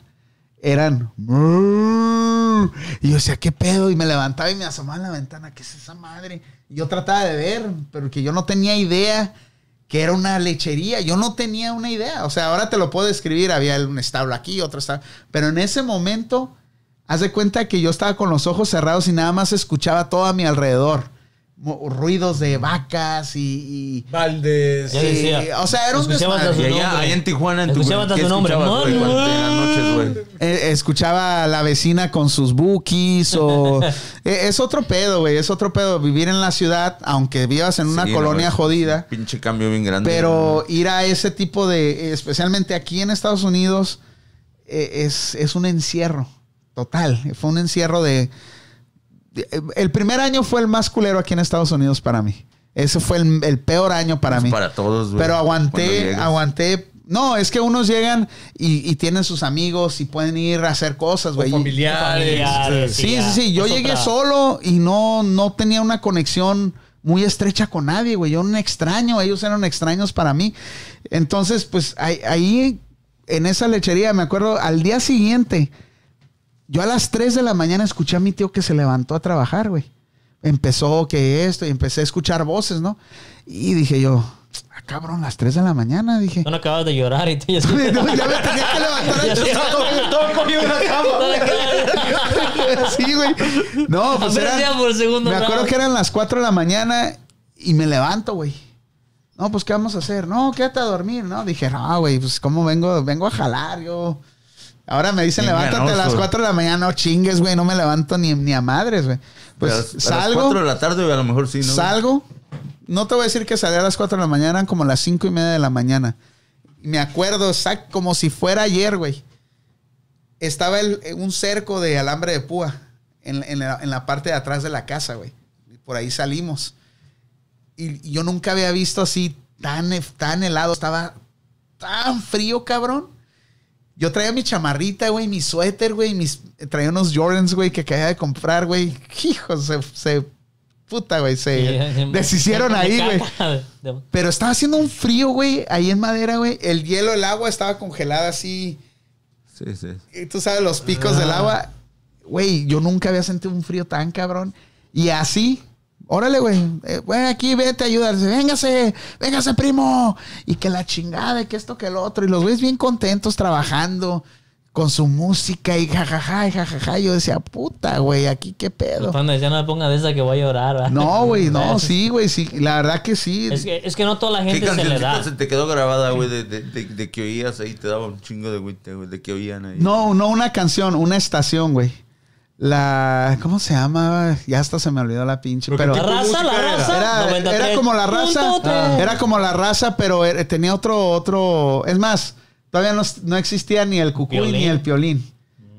eran. "Murr". Y yo decía, ¿qué pedo? Y me levantaba y me asomaba en la ventana, ¿qué es esa madre? Y yo trataba de ver, pero que yo no tenía idea que era una lechería. Yo no tenía una idea. O sea, ahora te lo puedo describir. Había un establo aquí, otro establo. Pero en ese momento, haz de cuenta que yo estaba con los ojos cerrados y nada más escuchaba todo a mi alrededor. Ruidos de vacas y. y- Valdes. Ya o sea, era un Escuchabas desmadre. Y allá, en Tijuana, en tu Escuchabas a ¿qué tu nombre. Eh, escuchaba a la vecina con sus bookies o... <laughs> Eh, es otro pedo, güey. Es otro pedo vivir en la ciudad, aunque vivas en una colonia jodida. Pinche cambio bien grande. Pero ir a ese tipo de... Especialmente aquí en Estados Unidos, eh, es, es un encierro. Total. Fue un encierro de... El primer año fue el más culero aquí en Estados Unidos para mí. Ese fue el, el peor año para Es mí. para todos, güey. Pero aguanté, aguanté No, es que unos llegan y, y tienen sus amigos y pueden ir a hacer cosas, güey. Y- familiares. Familiares, Sí, sí, sí. Yo Es llegué otra- solo y no, no tenía una conexión muy estrecha con nadie, güey. Yo era un extraño, ellos eran extraños para mí. Entonces, pues ahí, ahí, en esa lechería, me acuerdo, al día siguiente, yo a las 3 de la mañana escuché a mi tío que se levantó a trabajar, güey. Empezó que esto y empecé a escuchar voces, ¿no? Y dije yo, ah, cabrón, las 3 de la mañana, dije. Tú no acabas de llorar y tú ya <laughs> No, ya me tenía que levantar. Todo cogido en la cama. Sí, güey. No, pues era, ya por segundo Me acuerdo que eran las 4 de la mañana y me levanto, güey. No, pues, ¿qué vamos a hacer? No, quédate a dormir, ¿no? Dije, no, güey, pues, ¿cómo vengo? Vengo a jalar, yo. Ahora me dicen, levántate a las ganoso. 4 de la mañana. No chingues, güey, no me levanto ni, ni a madres, güey. Pues, a las- a las salgo, 4 de la tarde, güey, a lo mejor sí, ¿no? salgo. No te voy a decir que salí a las 4 de la mañana, eran como las 5 y media de la mañana. Me acuerdo, exact, como si fuera ayer, güey. Estaba el- un cerco de alambre de púa en, en la, en la parte de atrás de la casa, güey. Por ahí salimos. Y, y yo nunca había visto así tan, tan helado. Estaba tan frío, cabrón. Yo traía mi chamarrita, güey, mi suéter, güey, mis, traía unos Jordans, güey, que acababa de comprar, güey. Hijo, se, se puta, güey, se deshicieron De ahí, güey. Pero estaba haciendo un frío, güey, ahí en madera, güey. El hielo, el agua estaba congelada así. Sí, sí. Y tú sabes, los picos del agua. Güey, yo nunca había sentido un frío tan cabrón. Y así, órale, güey. eh, güey, aquí vete a ayudar. Véngase, véngase, primo. Y que la chingada, y que esto, que el otro. Y los güeyes bien contentos trabajando con su música y jajaja, y jajaja. Yo decía, puta, güey, aquí qué pedo. Cuando decía no me ponga de esa que voy a llorar, ¿verdad? No, güey, <laughs> no, sí, güey, sí. La verdad que sí. Es que, es que no toda la ¿Qué gente se le da. se te quedó grabada, güey, de, de, de, de que oías ahí? Te daba un chingo de güey, de que oían ahí. No, no una canción, una estación, güey. La. ¿Cómo se llama? Ya hasta se me olvidó la pinche. Pero Pero ¿qué La raza, la música era? raza. era, 93. era como la raza. Tres. Era como la raza, pero era- tenía otro, otro. Es más, todavía no, no existía ni el cucuy Piolín. ni el piolín.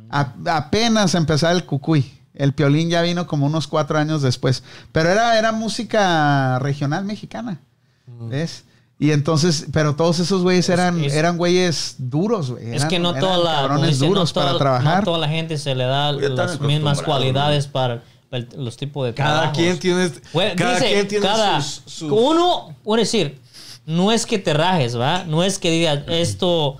A- apenas empezaba el cucuy. El piolín ya vino como unos cuatro años después. Pero era, era música regional mexicana. ¿Ves? Y entonces, pero todos esos güeyes eran, es- eran güeyes duros, güey. Es que no eran toda la no duros toda- para trabajar. No toda la gente se le da las mismas cualidades para el- los tipos de Cada trabajos. quien tiene, Bueno, cada dice, quien tiene cada- sus, sus- Uno, puede decir, no es que te rajes, ¿va? No es que digas esto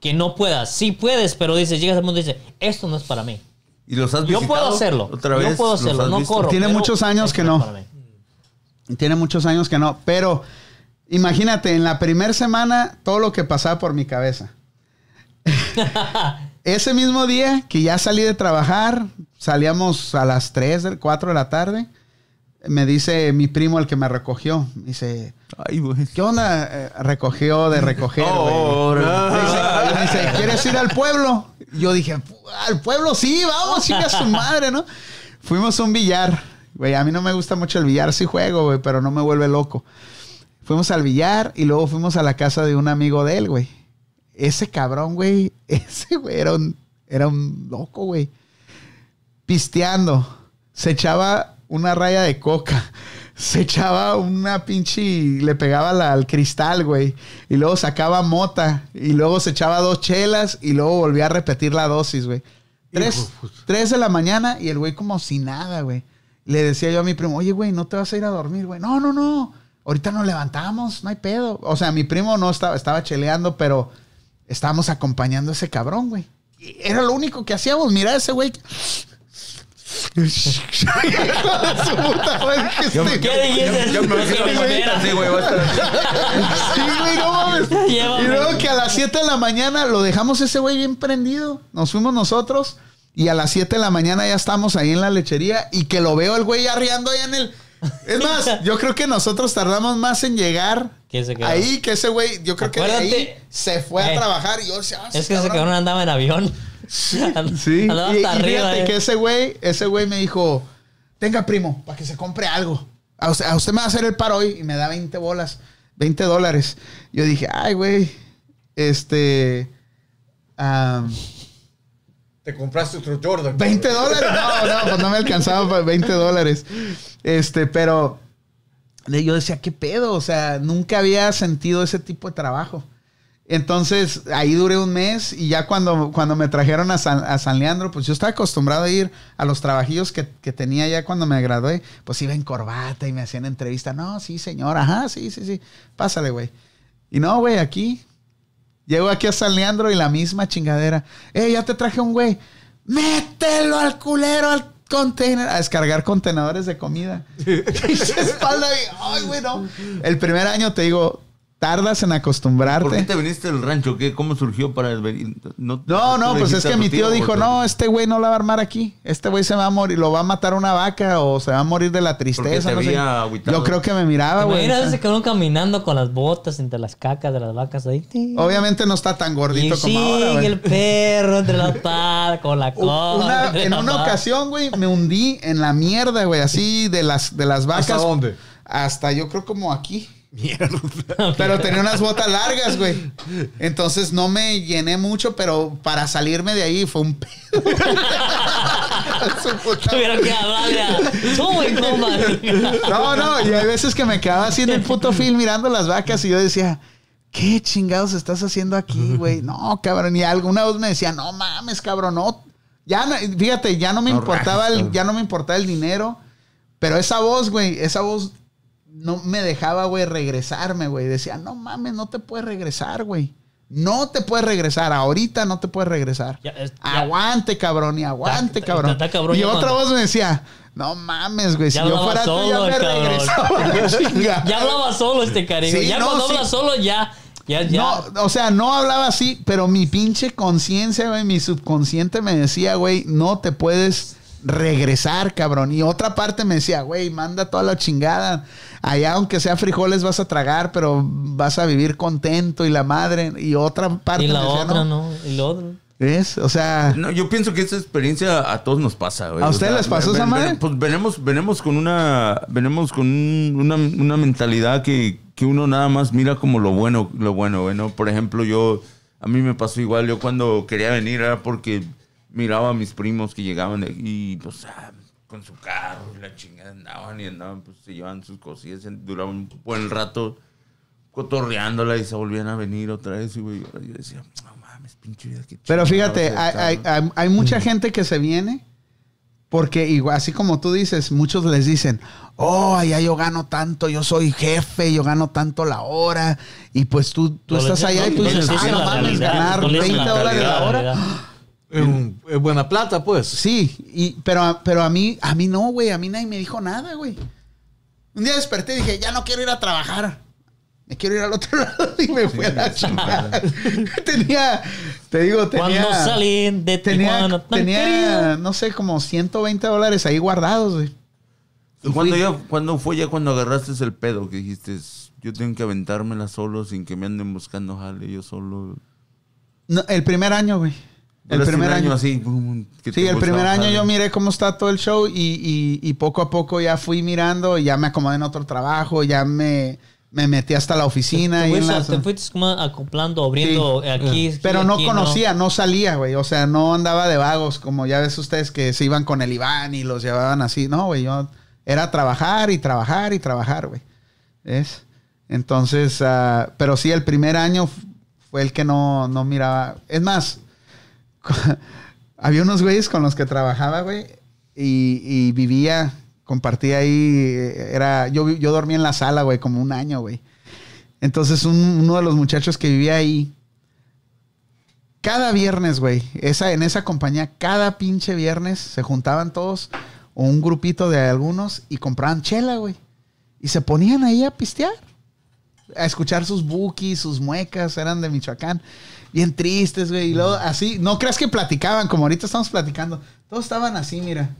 que no puedas. Sí puedes, pero dices, llegas al mundo y dices, esto no es para mí. ¿Y los has Yo visitado puedo hacerlo. Otra vez? Yo puedo ¿Los hacerlo. No visto? corro. Tiene muchos años que no. Tiene muchos años que no. Pero imagínate, en la primera semana, todo lo que pasaba por mi cabeza. <laughs> Ese mismo día que ya salí de trabajar, salíamos a las 3, 4 de la tarde. Me dice mi primo, el que me recogió, me dice, Ay, güey. ¿qué onda? Eh, recogió de recoger, güey. Oh. Me dice, me dice, ¿quieres ir al pueblo? Yo dije, al pueblo sí, vamos, chinga su madre, ¿no? Fuimos a un billar, güey. A mí no me gusta mucho el billar, sí juego, güey, pero no me vuelve loco. Fuimos al billar y luego fuimos a la casa de un amigo de él, güey. Ese cabrón, güey, <laughs> ese güey era un, era un loco, güey. Pisteando. Se echaba una raya de coca. <laughs> Se echaba una pinche... Le pegaba la- al cristal, güey. Y luego sacaba mota. Y luego se echaba dos chelas. Y luego volvía a repetir la dosis, güey. Tres, tres de la mañana y el güey como si nada, güey. Le decía yo a mi primo, oye, güey, ¿no te vas a ir a dormir, güey? No, no, no. Ahorita nos levantamos, no hay pedo. O sea, mi primo no estaba, estaba cheleando, pero estábamos acompañando a ese cabrón, güey. Y Era lo único que hacíamos. Mira a ese güey. Yo me-. Y luego que a las 7 de la mañana lo dejamos ese güey bien prendido. Nos fuimos nosotros y a las 7 de la mañana ya estamos ahí en la lechería y que lo veo el güey arriando allá en el... Es más, <laughs> yo creo que nosotros tardamos más en llegar ahí que ese güey, yo creo que de ahí se fue a Eh, trabajar y yo decía, ah, Es que ese cabrón andaba en avión. Sí, <laughs> Andaba y, fíjate eh. que ese güey, ese güey me dijo, tenga primo, para que se compre algo. A usted, a usted me va a hacer el paro hoy y me da 20 bolas, 20 dólares. Yo dije, ay, güey, este... Te compraste otro Jordan. 20 dólares. No, no, pues no me alcanzaba para 20 dólares. Este, pero yo decía, ¿qué pedo? O sea, nunca había sentido ese tipo de trabajo. Entonces, ahí duré un mes y ya cuando, cuando me trajeron a San, a San Leandro, pues yo estaba acostumbrado a ir a los trabajillos que, que tenía ya cuando me gradué. Pues iba en corbata y me hacían entrevista. No, sí, señor, ajá, sí, sí, sí. Pásale, güey. Y no, güey, aquí. Llego aquí a San Leandro y la misma chingadera. Eh, ya te traje un güey. Mételo al culero, al container, a descargar contenedores de comida. <laughs> y se espalda y, ay, güey, no. El primer año te digo, tardas en ¿Por qué acostumbrarte. te viniste del rancho? ¿Qué? ¿Cómo surgió para el venir? No, No, no, ¿tú le pues es que mi tío dijo, no, este güey no la va a armar aquí. Este güey se va a morir, lo va a matar una vaca o se va a morir de la tristeza. te no sé. Yo creo que me miraba, güey. Imagínate ese cabrón caminando con las botas entre las cacas de las vacas ahí. Obviamente no está tan Y gordito como ahora, güey. el perro entre las patas, con la <laughs> cola. en una ocasión, güey, me hundí en la mierda, güey, así de las, de las vacas. ¿Hasta dónde? Hasta yo creo como aquí. Mierda. Pero tenía unas botas largas, güey. Entonces no me llené mucho, pero para salirme de ahí fue un pedo. Tuvieron que incómodo. No, no, y hay veces que me quedaba así en el puto film mirando las vacas y yo decía, ¿qué chingados estás haciendo aquí, güey? No, cabrón, y alguna vez me decía, no mames, cabrón, no. Ya, no- fíjate, ya no me No importaba el, ya no me importaba el dinero, pero esa voz, güey, esa voz no me dejaba, güey, regresarme, güey. Decía, no mames, no te puedes regresar, güey. No te puedes regresar, ahorita no te puedes regresar. Ya, es- ya. aguante, cabrón, y aguante, cabrón. y otra voz me decía, no mames, güey, si yo fuera tú ya solo, me regresaba. <laughs> Ya hablaba solo este cariño. Sí, ya no, cuando sí. habla solo, ya. Ya, ya. No, o sea, no hablaba así, pero mi pinche conciencia, güey, mi subconsciente me decía, güey, no te puedes regresar, cabrón. Y otra parte me decía, güey, manda toda la chingada. Allá, aunque sea frijoles, vas a tragar, pero vas a vivir contento y la madre. Y otra parte y la me decía, otra, no. ¿no? Y lo otro. ¿Ves? O sea, No, yo pienso que esa experiencia a todos nos pasa, güey. ¿A O ustedes les pasó esa madre? Pues venimos, venimos con una, venimos con un- una, una mentalidad que, que uno nada más mira como lo bueno, lo bueno, güey, ¿no? Por ejemplo, yo, a mí me pasó igual, yo cuando quería venir era porque miraba a mis primos que llegaban de- y, pues, ah, con su carro y la chingada andaban y andaban, pues, se llevaban sus cosillas, duraban un buen rato cotorreándola y se volvían a venir otra vez y, güey, yo decía, no mames, pinche vida, qué Pero fíjate, hay, hay- cabrón". hay- hay mucha gente que se viene porque igual, así como tú dices, muchos les dicen, oh, allá yo gano tanto, yo soy jefe, yo gano tanto la hora. Y pues tú, tú No estás allá y tú no dices, ah, no mames, ganar no les dicen 20 la dólares la hora. Es buena plata, pues. Sí, y, pero, pero a mí, a mí no, güey, a mí nadie me dijo nada, güey. Un día desperté y dije, ya no quiero ir a trabajar. Me quiero ir al otro <laughs> lado y me fui a la chingada. <laughs> tenía, te digo, tenía... Cuando salí de Tenía, tenía, no sé, como 120 dólares ahí guardados, güey. ¿Y cuándo, ya, cuándo fue ya cuando agarraste el pedo que dijiste, yo tengo que aventármela solo sin que me anden buscando jale, yo solo... No, el primer año, güey. El primer un año. así. boom, que Sí, te el primer año yo miré cómo está todo el show y, y- y poco a poco ya fui mirando y ya me acomodé en otro trabajo, ya me, me metí hasta la oficina. Te y en fuiste, las- te fuiste como acoplando, abriendo aquí. Pero aquí, no aquí, conocía, no, salía, güey. O sea, no andaba de vagos, como ya ves ustedes que se iban con el Iván y los llevaban así. No, güey, yo era trabajar y trabajar y trabajar, güey. ¿Ves? Entonces, ah, pero sí, el primer año fue el que no, no miraba. Es más, <laughs> había unos güeyes con los que trabajaba, güey, y, vivía, compartía ahí, eh, era, yo, yo dormía en la sala, güey, como un año, güey. Entonces, un- uno de los muchachos que vivía ahí, cada viernes, güey, esa, en esa compañía, cada pinche viernes se juntaban todos, o un grupito de algunos, y compraban chela, güey. Y se ponían ahí a pistear, a escuchar sus bookies, sus muecas, eran de Michoacán. Bien tristes, güey. Y luego así, no creas que platicaban como ahorita estamos platicando. Todos estaban así, mira.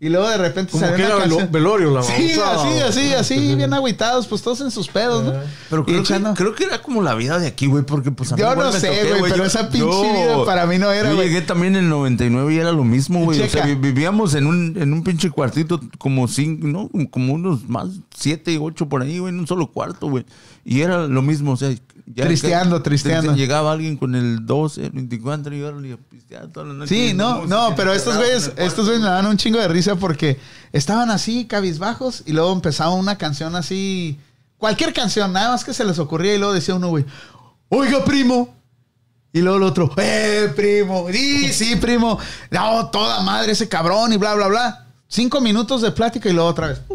Y luego de repente Como que era canción. velorio la Sí, así, así, así, bien agüitados, pues todos en sus pedos, ¿no? Pero creo, que, creo que era como la vida de aquí, güey, porque pues a mí Yo igual no me sé, toqué, güey, pero Yo- esa pinche yo- vida para mí no era, Yo güey. llegué también en el 99 y era lo mismo, güey. O sea, vi- vivíamos en un, en un pinche cuartito como cinco, ¿no? Como unos más, siete, ocho por ahí, güey, en un solo cuarto, güey. Y era lo mismo, o sea... ya- Tristeando, que- tristeando. Llegaba alguien con el 12, el 24 y a pistear toda la noche. Sí, no, no, pero estos güeyes, estos güeyes me daban un chingo de risa porque estaban así, cabizbajos, y luego empezaba una canción así, cualquier canción, nada más que se les ocurría, y luego decía uno, güey, oiga, primo. Y luego el otro, eh, primo. Sí, sí, primo. No, toda madre ese cabrón y bla, bla, bla. Cinco minutos de plática y luego otra vez. <laughs>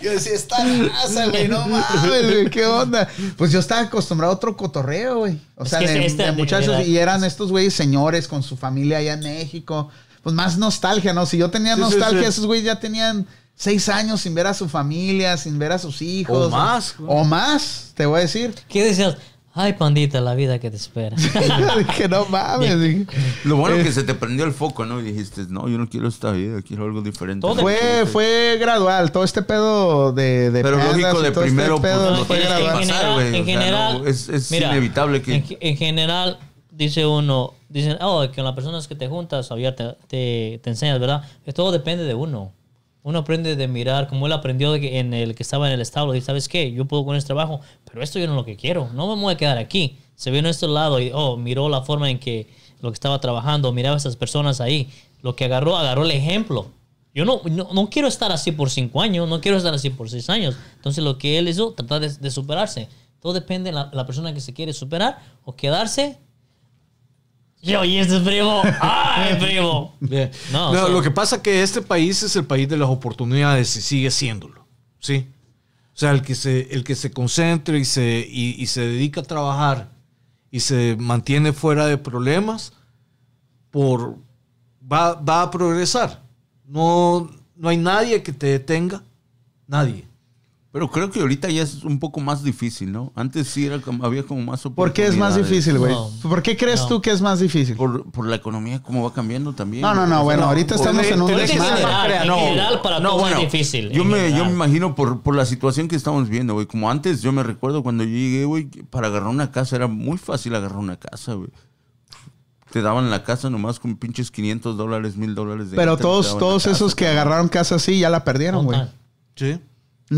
yo decía, está raza, güey, no mames, güey, qué onda. Pues yo estaba acostumbrado a otro cotorreo, güey. O Es sea, de, este- de muchachos, de- y eran estos güeyes señores con su familia allá en México. Pues más nostalgia, ¿no? Si yo tenía Sí, sí, nostalgia, sí. esos güeyes ya tenían seis años sin ver a su familia, sin ver a sus hijos. O más, güey. O más, te voy a decir. ¿Qué decías? Ay, pandita, la vida que te espera. <laughs> dije, no mames. dije. Lo bueno Eh. que se te prendió el foco, ¿no? Y dijiste, no, yo no quiero esta vida, quiero algo diferente. Todo Fue, fue gradual, todo este pedo de, de Pero lógico, de este primero, pues, pedo no fue que gradual. pasar, güey. en O sea, general, no, es- es inevitable que- En, en general, dice uno, dicen, oh, que con las personas que te juntas, todavía te, te, te enseñas, ¿verdad? Que todo depende de uno. Uno aprende de mirar, como él aprendió en el que estaba en el establo, y sabes qué, yo puedo con este trabajo, pero esto yo no es lo que quiero, no me voy a quedar aquí. Se vio en este lado y, oh, miró la forma en que lo que estaba trabajando, miraba a esas personas ahí. Lo que agarró, agarró el ejemplo. Yo no, no, no quiero estar así por cinco años, no quiero estar así por seis años. Entonces lo que él hizo, tratar de, superarse. Todo depende de la persona que se quiere superar o quedarse. Yo, y este es primo. <laughs> ¡Ay, primo! Bien. No, No, o sea- lo que pasa es que este país es el país de las oportunidades y sigue siéndolo. ¿Sí? O sea, el que se, el que se concentre y se, y, y se dedica a trabajar y se mantiene fuera de problemas, por, va, va a progresar. No, no hay nadie que te detenga. Nadie. Pero creo que ahorita ya es un poco más difícil, ¿no? Antes sí era como, había como más ¿Por qué es más difícil, güey? No. ¿Por qué crees No. tú que es más difícil? Por, por la economía, cómo va cambiando también. No, no, no, bueno, ahorita estamos en un desmadre. general, en general, para No, todos bueno, es difícil. Yo me, yo me imagino por, por la situación que estamos viendo, güey. Como antes, yo me recuerdo cuando yo llegué, güey, para agarrar una casa era muy fácil agarrar una casa, güey. Te daban la casa nomás con pinches 500 dólares, 1000 dólares de Pero todos, todos esos que agarraron casa así ya la perdieron, güey. ¿Sí?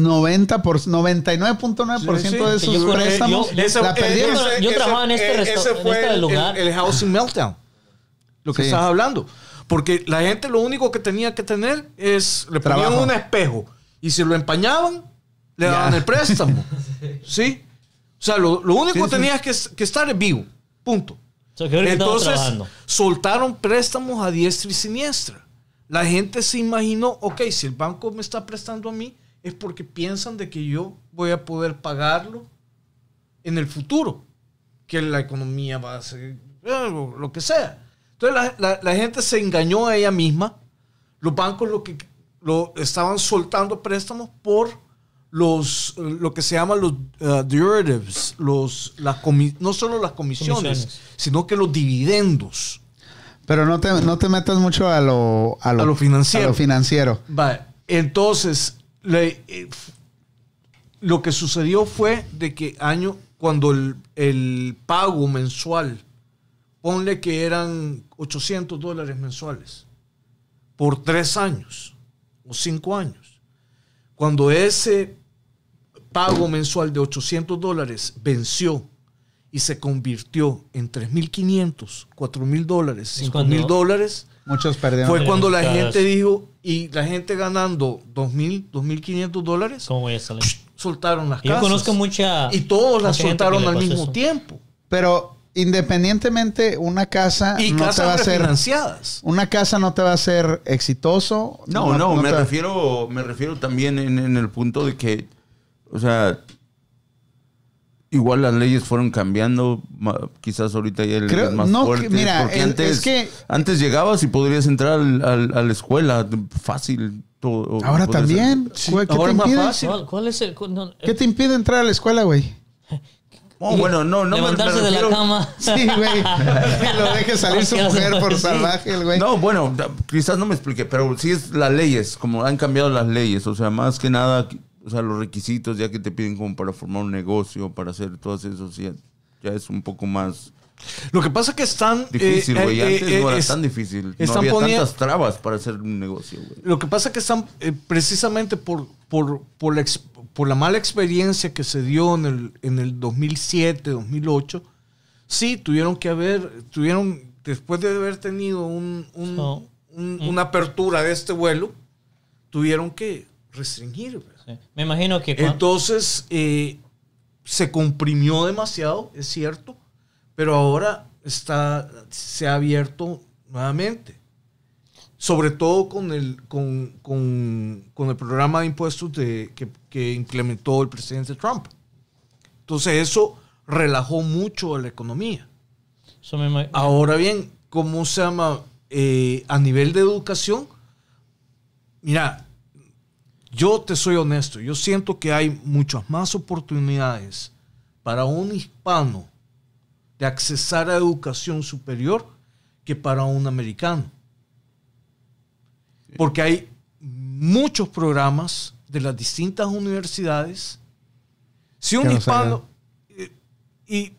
90 por 99.9% Sí, sí. de Sí, esos yo préstamos yo- yo- la perdieron. Yo- yo trabajaba en este eh, ese en fue este el- lugar. El, el housing meltdown. Lo que Sí. estás hablando. Porque la gente lo único que tenía que tener es. Le ponían Trabajo. un espejo. Y si lo empañaban, le Ya. daban el préstamo. <laughs> ¿Sí? O sea, lo, lo único Sí, que sí. tenías que, que estar es vivo. Punto. O sea, que ahorita estamos Entonces, soltaron préstamos a diestra y siniestra. La gente se imaginó, ok, si el banco me está prestando a mí, es porque piensan de que yo voy a poder pagarlo en el futuro, que la economía va a eh, lo, que sea. Entonces la, la- la gente se engañó a ella misma. Los bancos lo que lo estaban soltando préstamos por los lo que se llaman los uh, derivatives, los las no solo las comisiones, Comisiones. sino que los dividendos. Pero no te, no te metas mucho a lo, a lo, A lo financiero. a lo financiero. Va, Entonces, le- eh, lo que sucedió fue de que año, cuando el, el pago mensual, ponle que eran 800 dólares mensuales, por tres años o cinco años, cuando ese pago mensual de 800 dólares venció y se convirtió en 3.500, 4.000 dólares, Es 5.000 cuando- dólares, Muchos perdieron. fue cuando la gente dijo, y la gente ganando 2.000, 2.500 dólares, ¿Cómo voy a salir? soltaron las Yo casas. conozco mucha. Y todos las soltaron al mismo eso. tiempo. Pero independientemente, una casa Y no te va casas a ser. refinanciadas. Una casa no te va a ser exitoso. No, no, me te- refiero, me refiero también en, en el punto de que, o sea, igual las leyes fueron cambiando, quizás ahorita ya Creo- más no, fuertes, mira, porque antes, es que- antes llegabas y podrías entrar al- al- a la escuela fácil. todo- Ahora también. Sí, güey, ¿Qué, ahora te impide? fácil. ¿Cuál, cuál es el.? no, ¿Qué te impide entrar a la escuela, güey? Oh, bueno, no, no me- me levantarse de la cama. <laughs> Sí, güey. Y <laughs> lo deje salir su mujer por <laughs> salvaje, el güey. No, bueno, quizás no me expliqué, pero sí es las leyes, como han cambiado las leyes, o sea, más que nada, o sea, los requisitos ya que te piden como para formar un negocio, para hacer todo eso, sí, ya es un poco más Lo que pasa es que están... difícil, eh, güey. eh, Antes eh, no era es- tan difícil. No están había poniendo- tantas trabas para hacer un negocio, güey. Lo que pasa es que están eh, precisamente por, por, por, la ex- por la mala experiencia que se dio en el, en el 2007, 2008, sí, tuvieron que haber, tuvieron, después de haber tenido un, un- So, un- una apertura de este vuelo, tuvieron que restringir. ¿verdad? Sí. Me imagino que. Entonces, eh, se comprimió demasiado, es cierto, pero ahora está, se ha abierto nuevamente. Sobre todo con el, con, con- con el programa de impuestos de- que, que implementó el presidente Trump. Entonces eso relajó mucho a la economía. Ahora bien, ¿cómo se llama? Eh, a nivel de educación, mira, yo te soy honesto, yo siento que hay muchas más oportunidades para un hispano de accesar a educación superior que para un americano. Porque hay muchos programas de las distintas universidades. Si un hispano... eh, Y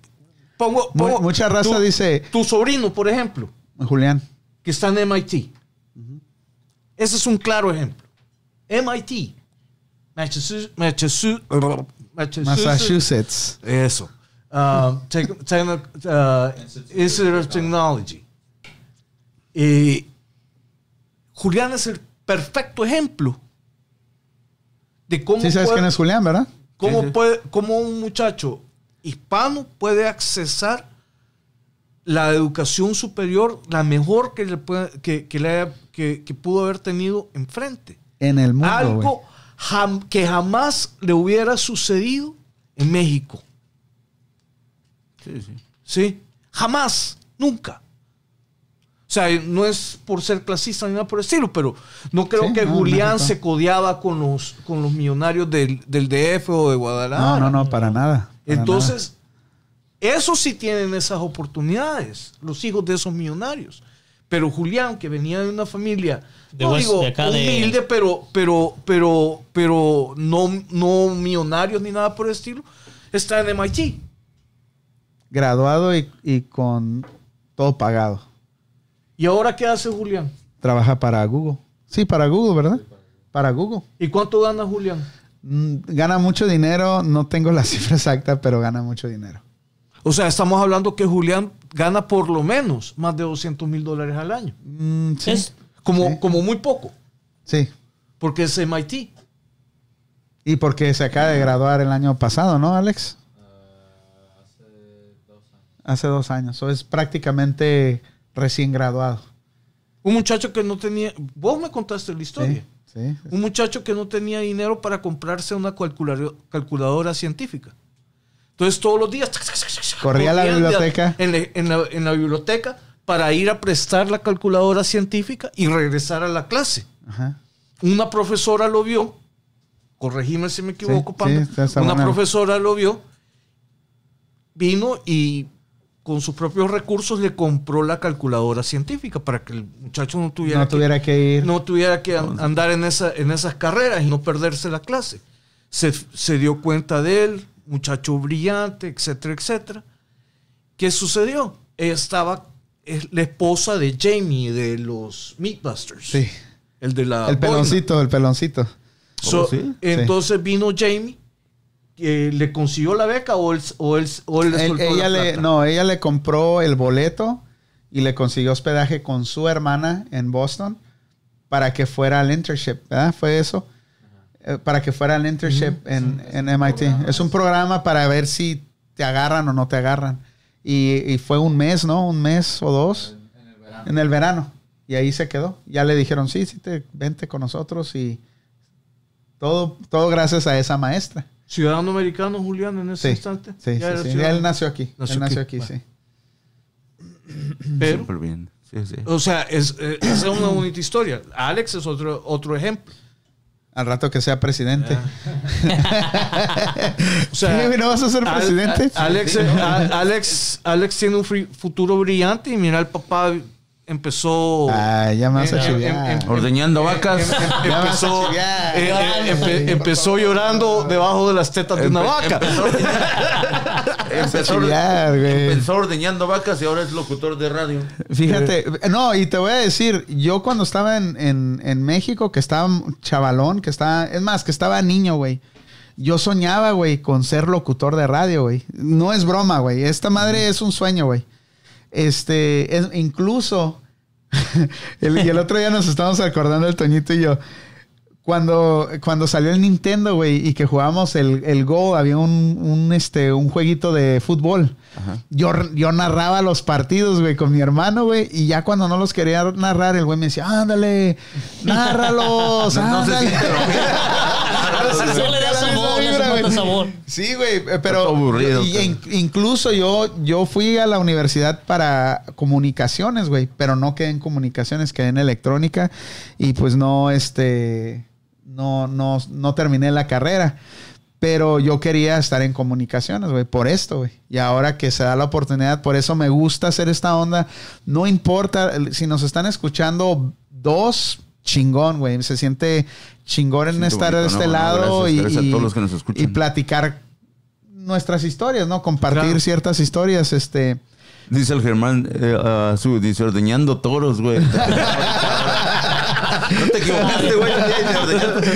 pongo- mucha raza tu- dice- Tu sobrino, por ejemplo, Julián. que está en MIT. Ese es un claro ejemplo. MIT. Massachusetts. Massachusetts. Eso. Uh, tec- techno- uh, Institute of Technology. Eh, Julián es el perfecto ejemplo de cómo, Sí, sabes puede- quién es Julián, ¿verdad? cómo Sí, sí. puede- cómo un muchacho hispano puede accesar la educación superior, la mejor que, le puede- que, que le haya- que- que pudo haber tenido enfrente. En el mundo, Algo jam- que jamás le hubiera sucedido en México. Sí, sí. ¿Sí? Jamás, nunca. O sea, no es por ser clasista ni nada por el estilo, pero no creo Sí, que no, Julián México. se codeaba con los, con los millonarios del, del DF o de Guadalajara. No, no, no, para nada. para Entonces, esos sí tienen esas oportunidades, los hijos de esos millonarios. Pero Julián, que venía de una familia, De no West- digo de acá de- humilde, pero, pero, pero, pero no, no millonarios ni nada por el estilo, está en MIT. Graduado y, y con todo pagado. ¿Y ahora qué hace Julián? Trabaja para Google. Sí, para Google, ¿verdad? Para Google. ¿Y cuánto gana Julián? Mm, Gana mucho dinero, no tengo la <laughs> cifra exacta, pero gana mucho dinero. O sea, estamos hablando que Julián gana por lo menos más de 200 mil dólares al año. Mm, sí, Es- Como, Sí. como muy poco, sí. porque es MIT. Y porque se acaba de graduar el año pasado, ¿no, Alex? Ah, hace dos años. Hace dos años. O es prácticamente recién graduado. Un muchacho que no tenía... Vos me contaste la historia. Sí, sí. Un muchacho que no tenía dinero para comprarse una calculadora científica. Entonces todos los días... Corría a la biblioteca. En la, en la- en la biblioteca para ir a prestar la calculadora científica y regresar a la clase. Ajá. Una profesora lo vio, corregime si me equivoco, Sí, Panda. sí, está una buena. profesora lo vio, vino y con sus propios recursos le compró la calculadora científica para que el muchacho no tuviera, No tuviera que ir. no tuviera que an- andar en, esa, en esas carreras y no perderse la clase. Se, se dio cuenta de él, muchacho brillante, etcétera, etcétera. ¿Qué sucedió? Estaba, es la esposa de Jamie de los Meatbusters. Sí. El de la El boina. peloncito, el peloncito. So, Oh, ¿sí? Entonces vino Jamie, le consiguió la beca o él, o él, o él le Él- soltó ella la le, no, ella le compró el boleto y le consiguió hospedaje con su hermana en Boston para que fuera al internship, ¿verdad? Fue eso. Eh, para que fuera al internship en, en MIT. Es un programa para ver si te agarran o no te agarran. Y, y fue un mes, ¿no? Un mes o dos En, en el verano. en el verano. Y ahí se quedó. Ya le dijeron, sí, sí, te, vente con nosotros y todo, todo gracias a esa maestra. Ciudadano americano, Julián, en ese Sí, instante. sí, Ya sí, era sí. ciudadano. Él nació aquí. Nació él nació aquí. aquí, sí. Pero, Súper bien. Sí, sí. o sea, es, eh, es una bonita historia. Alex es otro, otro ejemplo. Al rato que sea presidente. <laughs> O sea, ¿Sí, ¿No vas a ser Al- presidente? a- Alex, a- Alex, Alex tiene un futuro brillante y mira, el papá empezó... Ay, ya me vas a Eh, chiviar. em- em- Ordeñando vacas. Em- em- Ya a empezó, eh, eh, empe- empezó llorando debajo de las tetas de una vaca. Empezó, <laughs> empezó, ordeñando vacas y ahora es locutor de radio. Fíjate, no, y te voy a decir, yo cuando estaba en, en- en México, que estaba chavalón, que estaba, es más, que estaba niño, güey. Yo soñaba, güey, con ser locutor de radio, güey. No es broma, güey. Esta madre es un sueño, güey. Este, es, incluso, <laughs> el, y el otro día nos estábamos acordando el Toñito y yo. cuando, cuando salió el Nintendo, güey, y que jugábamos el, el Go, había un, un, este, un jueguito de fútbol. Yo, yo narraba los partidos, güey, con mi hermano, güey, y ya cuando no los quería narrar, el güey me decía, ándale, <laughs> nárralos, No, no se ándale. <laughs> sabor. Sí, güey, eh, pero Está aburrido, y- pero- in- incluso yo, yo fui a la universidad para comunicaciones, güey, pero no quedé en comunicaciones, quedé en electrónica y pues no, este, no, no, no terminé la carrera. Pero yo quería estar en comunicaciones, güey, por esto, güey. Y ahora que se da la oportunidad, por eso me gusta hacer esta onda. No importa si nos están escuchando dos, chingón, güey. Se siente chingón en estar de este lado gracias, y, gracias a y- todos los que nos escuchan. y platicar nuestras historias, ¿no? Compartir Claro. ciertas historias, este. Dice el Germán, eh, su, dice, ordeñando toros, güey. <laughs> no te equivocaste, güey.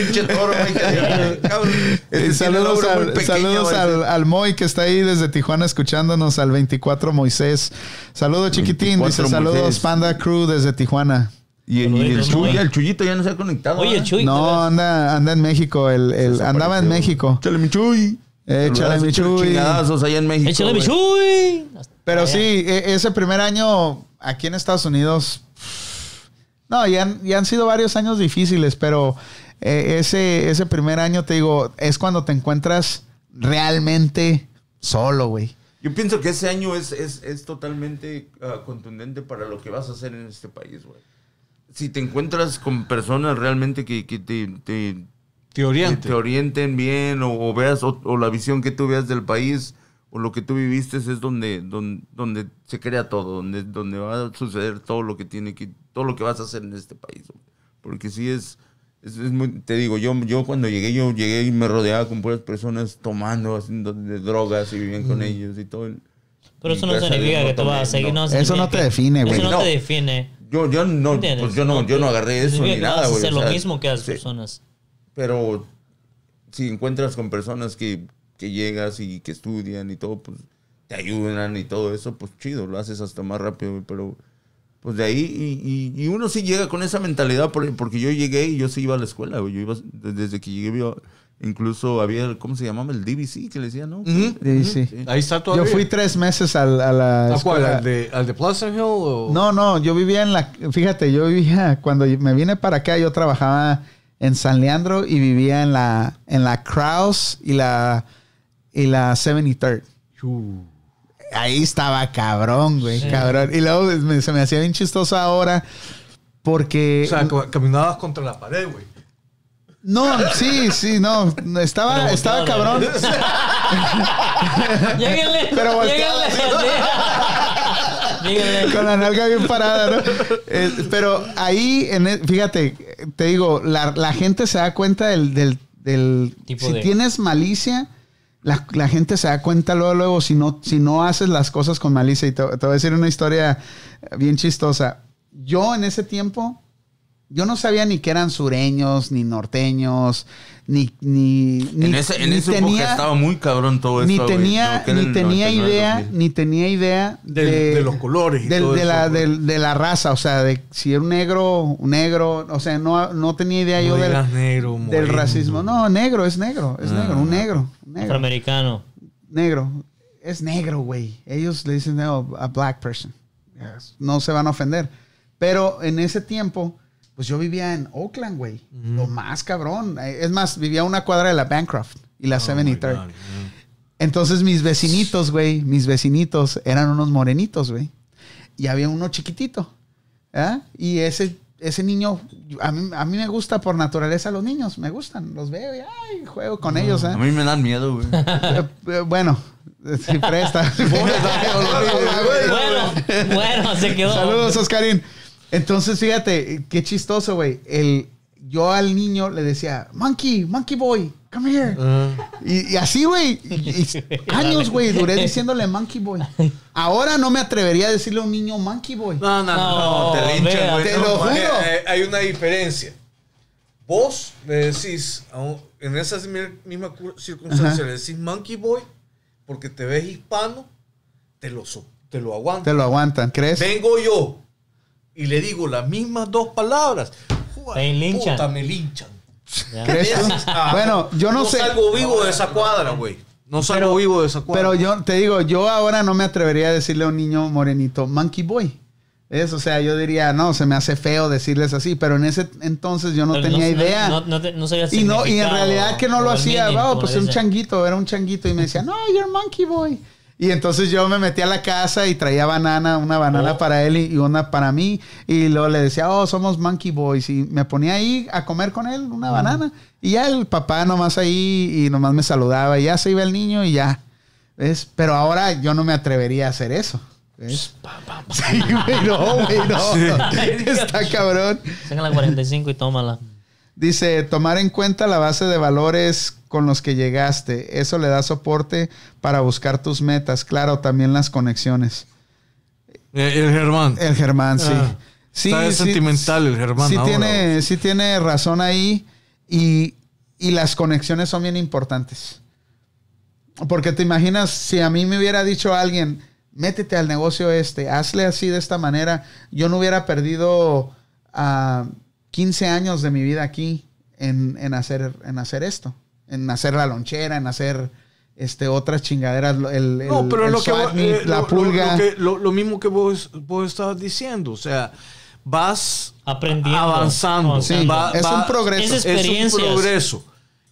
Pinche toro, güey. Este Eh, tiene saludos al, pequeño, saludos güey. al, al Moy que está ahí desde Tijuana escuchándonos, al 24 Moisés. Saludos chiquitín, 24 dice saludos. Panda Crew desde Tijuana. Y, y el, Chuy, el Chuyito ya no se ha conectado. Oye, ¿verdad? Chuy. No, anda, anda en México, el, el- andaba en. México. Échale mi Chuy. Échale mi Chuy. Chingadazos allá en México. Échale mi chuy. Pero Allá. sí, e- ese primer año aquí en Estados Unidos. No, ya han, ya han sido varios años difíciles, pero eh, ese, ese primer año, te digo, es cuando te encuentras realmente solo, güey. Yo pienso que ese año es, es, es totalmente ah, contundente para lo que vas a hacer en este país, güey. Si te encuentras con personas realmente que, que te, te, Te que oriente. te orienten bien o, o veas o, o la visión que tú veas del país o lo que tú viviste es donde, donde, donde se crea todo, donde, donde va a suceder todo lo que tiene que, todo lo que vas a hacer en este país. Porque sí es, es, es muy, te digo, yo, yo cuando llegué, yo llegué y me rodeaba con puras personas tomando, haciendo de drogas y vivían con ellos y todo. Pero eso no significa que tú vas a seguir. no. No Eso no te define, güey. Eso no, No. te define. Yo, yo no, pues yo no, yo no agarré eso significa ni nada, güey. hacer lo sea, mismo que las sí. personas. Pero si encuentras con personas que, que llegas y que estudian y todo, pues te ayudan y todo eso, pues chido, lo haces hasta más rápido, pero pues de ahí, y, y- y uno sí llega con esa mentalidad, por- porque yo llegué y yo sí iba a la escuela, güey, yo iba, desde que llegué, yo- incluso había, ¿cómo se llamaba? El DVC, que le decían, ¿no? Sí. Ahí está Yo todavía. fui tres meses al- a, la ¿A cuál? escuela. ¿Al de, al de Pleasant Hill o...? No, no, yo vivía en la. Fíjate, yo vivía. Cuando me vine para acá, yo trabajaba en San Leandro y vivía en la, en la Kraus y la, y la 73rd. Chu. Ahí estaba cabrón, güey, cabrón. Y luego me- se me hacía bien chistoso ahora porque. O sea, ca- caminabas contra la pared, güey. No, sí, sí, no. Estaba, Pero estaba cabrón. Lléguenle. Pero volteado Lléguenle. Lléguenle. Con la nalga bien parada, ¿no? Eh, pero ahí, en el- fíjate, te digo, la, la gente se da cuenta del... del, del- Tipo si de- tienes malicia, la, la gente se da cuenta luego, luego, si no, si no haces las cosas con malicia. Y te, te voy a decir una historia bien chistosa. Yo en ese tiempo, yo no sabía ni que eran sureños, ni norteños, ni... ni, ni En, ese, en ni esa época estaba muy cabrón todo ni eso, güey, tenía, ni tenía 99, idea, 2000. ni tenía idea de los colores y del- todo de, eso, la, de la raza, o sea, de si era un negro, un negro, o sea, no, no tenía idea yo del, negro, del moreno. racismo. No, negro, es negro, es negro, un negro, un negro, Afroamericano. negro. Es negro, güey. Ellos le dicen no, a black person. Yes. No se van a ofender. Pero en ese tiempo, pues yo vivía en Oakland, güey. Lo más cabrón. Es más, vivía a una cuadra de la Bancroft y la Oh, my 73rd. God, yeah. Entonces mis vecinitos, güey, mis vecinitos eran unos morenitos, güey. Y había uno chiquitito. ¿ah? Y ese, ese niño, a mí, a mí me gusta por naturaleza los niños, me gustan, los veo y ay, juego con ellos. ¿ah? A mí me dan miedo, güey. Eh, eh, bueno, si presta. <laughs> <laughs> Bueno, bueno, se quedó. Saludos, Oscarín. Entonces, fíjate, qué chistoso, güey. El, yo al niño le decía, Monkey, Monkey Boy, come here. Y, y así, güey. <laughs> años, güey, duré diciéndole Monkey Boy. Ahora no me atrevería a decirle a un niño Monkey Boy. No, no, No, no. te linchan, güey. Te no, lo juro. Eh, eh, hay una diferencia. Vos le decís, en esa mi- misma cu- circunstancia, Ajá. le decís monkey boy porque te ves hispano, te lo, so- te lo aguantas. Te lo aguantan, ¿crees? Vengo yo y le digo las mismas dos palabras. Te linchan. Puta, me linchan. Ya. ¿Crees tú? Ah, Bueno, yo no, sé. salgo vivo de esa cuadra, güey. No salgo Pero- vivo de esa cuadra. Pero yo te digo, yo ahora no me atrevería a decirle a un niño morenito, monkey boy. Es, o sea, yo diría, no, se me hace feo decirles así, pero en ese entonces yo no Pero tenía no- idea. No, no, te- no sabía el y no, y en significado realidad que no o lo el hacía, meaning, como pues le un dicen. changuito, era un changuito y me decía, no, you're monkey boy. Y entonces yo me metí a la casa y traía banana, una banana Oh. para él y una para mí. Y luego le decía, oh, somos monkey boys. Y me ponía ahí a comer con él una banana. Y ya el papá nomás ahí y nomás me saludaba. Y ya se iba el niño y ya. ¿Ves? Pero ahora yo no me atrevería a hacer eso. ¿Ves? <laughs> Sí, güey, no, güey, no. Está cabrón. Saca la 45 y tómala. Dice, tomar en cuenta la base de valores con los que llegaste. Eso le da soporte para buscar tus metas. Claro, también las conexiones. Eh, el Germán. El Germán, sí. Ah, sí está sentimental el Germán Sí ahora, tiene, sí tiene razón ahí. Y, y las conexiones son bien importantes. Porque te imaginas, si a mí me hubiera dicho alguien, métete al negocio este, hazle así de esta manera, yo no hubiera perdido ah, 15 años de mi vida aquí en, en hacer, en hacer esto, en hacer la lonchera, en hacer este, otras chingaderas, el, No, pero el lo que vos- eh, la lo- pulga. Lo, que- lo- lo mismo que vos, vos estabas diciendo. O sea, vas Aprendiendo. avanzando. Sí, Va- es va- un progreso. Es Es un progreso.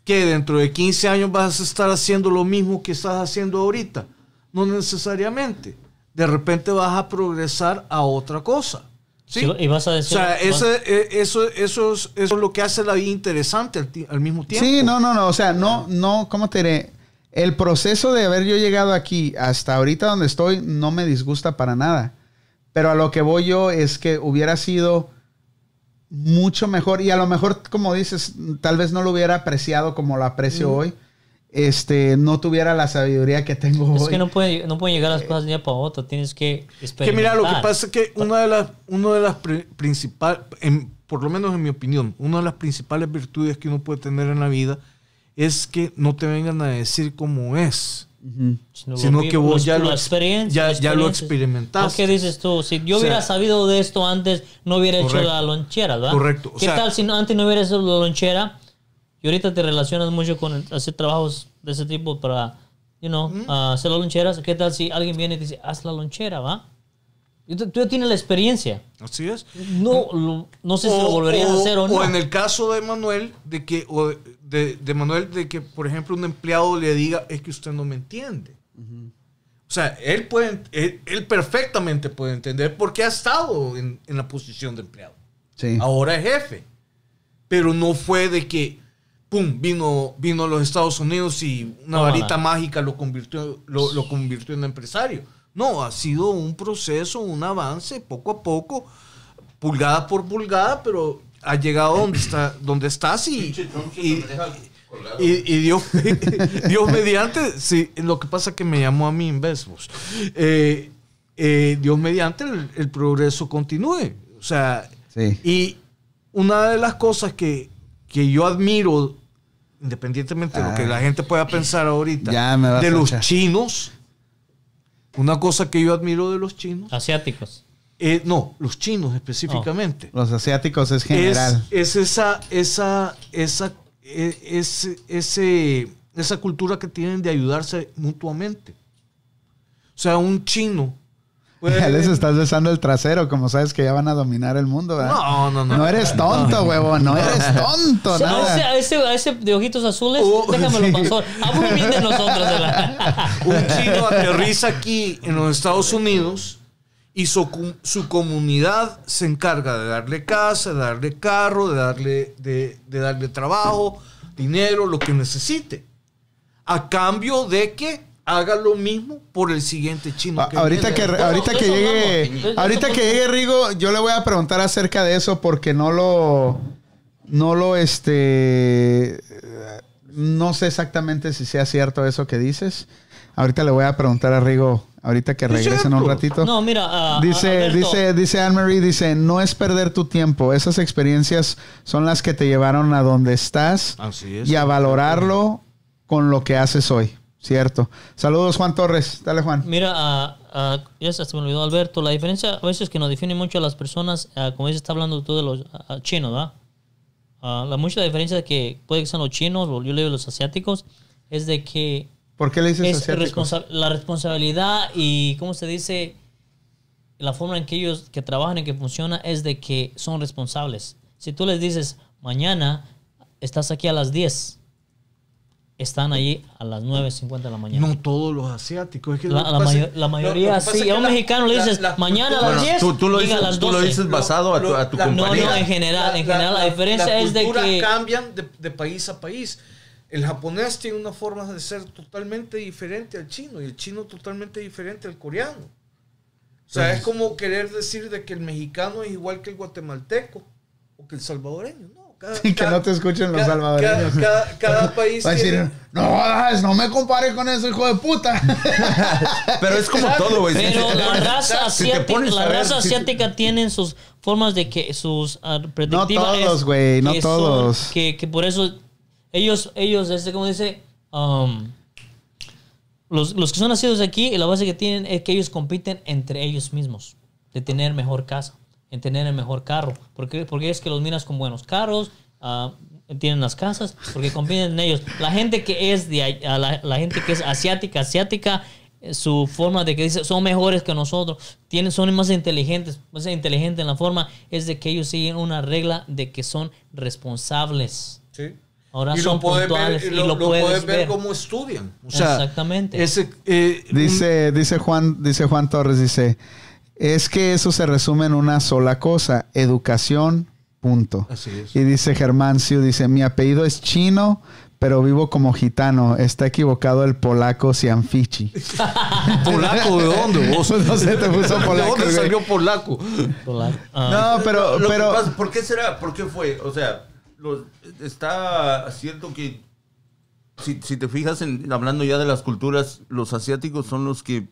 Que dentro de 15 años vas a estar haciendo lo mismo que estás haciendo ahorita. No necesariamente. De repente vas a progresar a otra cosa. ¿Sí? Y vas a O decir. sea, vas- ese- eh, eso, eso, es, eso es lo que hace la vida interesante al, mismo tiempo. Sí, no, no, no. O sea, no, no, ¿cómo te diré? El proceso de haber yo llegado aquí hasta ahorita donde estoy no me disgusta para nada. Pero a lo que voy yo es que hubiera sido mucho mejor. Y a lo mejor, como dices, tal vez no lo hubiera apreciado como lo aprecio hoy. Este, no tuviera la sabiduría que tengo Es hoy. que no pueden no pueden llegar las cosas de un día para otro. Tienes que Que experimentar. mira, lo que pasa es que una de las, una de las principales, por lo menos en mi opinión, una de las principales virtudes que uno puede tener en la vida es que no te vengan a decir cómo es, Ujú. Sino, sino lo que vos ya lo- experiencia, ya- ya lo experimentaste. ¿Qué dices tú? Si yo O sea, hubiera sabido de esto antes, no hubiera hecho Correcto. la lonchera, ¿verdad? Correcto. O ¿Qué sea- tal si no- antes no hubiera hecho la lonchera? Y ahorita te relacionas mucho con el- hacer trabajos de ese tipo para, you know, ah, hacer las loncheras. ¿Qué tal si alguien viene y te dice, haz la lonchera, va? Tú, ya tienes la experiencia. Así es. No, lo- no sé si lo volverías a hacer o no. o en el caso de Manuel, de que, o de, de Manuel, de que, por ejemplo, un empleado le diga, es que usted no me entiende. O sea, él, puede, él, él perfectamente puede entender porque ha estado en, en la posición de empleado. Sí. Ahora es jefe. Pero no fue de que, pum, vino, vino a los Estados Unidos y una Tómala. varita mágica lo convirtió, lo, lo convirtió en empresario. No, ha sido un proceso, un avance, poco a poco, pulgada por pulgada, pero ha llegado donde, está, donde estás y, y, y- y Dios, <laughs> Dios mediante, sí, lo que pasa es que me llamó a mí en vez vos. Eh, eh, Dios mediante el, el progreso continúe. O sea, Sí. y una de las cosas que, que yo admiro, independientemente de lo que Ah. la gente pueda pensar ahorita, Ya me vas de los echar. chinos, una cosa que yo admiro de los chinos, Asiáticos. eh, no, los chinos específicamente, Los asiáticos es es, general. es esa, esa, esa, e- ese, ese, esa cultura que tienen de ayudarse mutuamente. O sea, un chino. Ya les estás besando el trasero, como sabes que ya van a dominar el mundo, ¿verdad? No, no, no. No eres tonto, huevón, no eres tonto, O sea, a, ese, nada. a, ese, a ese de ojitos azules, Oh, déjamelo sí. pasar. Hablo bien de nosotros. De la... <laughs> un chino aterriza aquí en los Estados Unidos y su, su comunidad se encarga de darle casa, de darle carro, de darle, de, de darle trabajo, dinero, lo que necesite. A cambio de que haga lo mismo por el siguiente chino. A- ahorita que, ahorita que llegue, hablamos. Ahorita que llegue Rigo, yo le voy a preguntar acerca de eso porque no lo, no lo, este, no sé exactamente si sea cierto eso que dices. Ahorita le voy a preguntar a Rigo, ahorita que Es regresen un ratito. No, mira. ah, Dice, Alberto, dice, dice Anne-Marie, dice, no es perder tu tiempo. Esas experiencias son las que te llevaron a donde estás Así es. y a valorarlo con lo que haces hoy. Cierto. Saludos, Juan Torres. Dale, Juan. Mira, ah, ya se me olvidó, Alberto. La diferencia a veces que nos define mucho a las personas, ah, como dices, está hablando tú de los chinos, ¿verdad? la mucha diferencia que puede que sean los chinos o yo le digo los asiáticos es de que ¿Por qué le dices es asiáticos? responsa- la responsabilidad y cómo se dice la forma en que ellos que trabajan y que funciona es de que son responsables. Si tú les dices mañana estás aquí a las 10, están allí a las 9.50 de la mañana. No todos los asiáticos. es que La, mayo- mayoría pasa sí. A un mexicano le dices la mañana a las 10 tú, tú lo dices, a las tú lo 12. dices basado a tu, a tu la- no, compañía. no, en general, en general la diferencia es de que- cambian de, de país a país. El japonés tiene una forma de ser totalmente diferente al chino y el chino totalmente diferente al coreano. O sea, es como querer decir de que el mexicano es igual que el guatemalteco o que el salvadoreño. No, cada, Sí, que cada- no te escuchen los cada- salvadoreños. Cada, cada- cada país Va a decir, tiene- no, no me compare con eso, hijo de puta. <laughs> Pero es como todo, güey. Pero Si la raza si asiática, pones la raza si- asiática tienen sus formas de que sus ah, predictivas todos, es güey, no que son- todos. que, que por eso ellos ellos este como dice um, los, los que son nacidos aquí la base que tienen es que ellos compiten entre ellos mismos de tener mejor casa en tener el mejor carro porque porque es que los miras con buenos carros ah, tienen las casas porque compiten en ellos la gente que es de la, la gente que es asiática asiática eh, su forma de que dice son mejores que nosotros tienen son más inteligentes más inteligentes en la forma es de que ellos siguen una regla de que son responsables Sí. Ahora y son lo puedes puntuales ver, y y lo, lo lo puedes puedes ver, ver. cómo estudian. O sea, Exactamente. Ese, eh, Dice, dice Juan, dice Juan Torres, dice, es que eso se resume en una sola cosa, educación, punto. Así es. Y dice Germán Siu, dice, mi apellido es chino, pero vivo como gitano. Está equivocado el polaco Cianfichi. <laughs> ¿Polaco de dónde? vos? <laughs> No sé, te puso ¿De polaco, dónde güey. salió polaco? Ah, No, pero, Lo que pero, pasa- ¿Por qué será? ¿Por qué fue? O sea, lo- está cierto que si, si te fijas en hablando ya de las culturas, los asiáticos son los que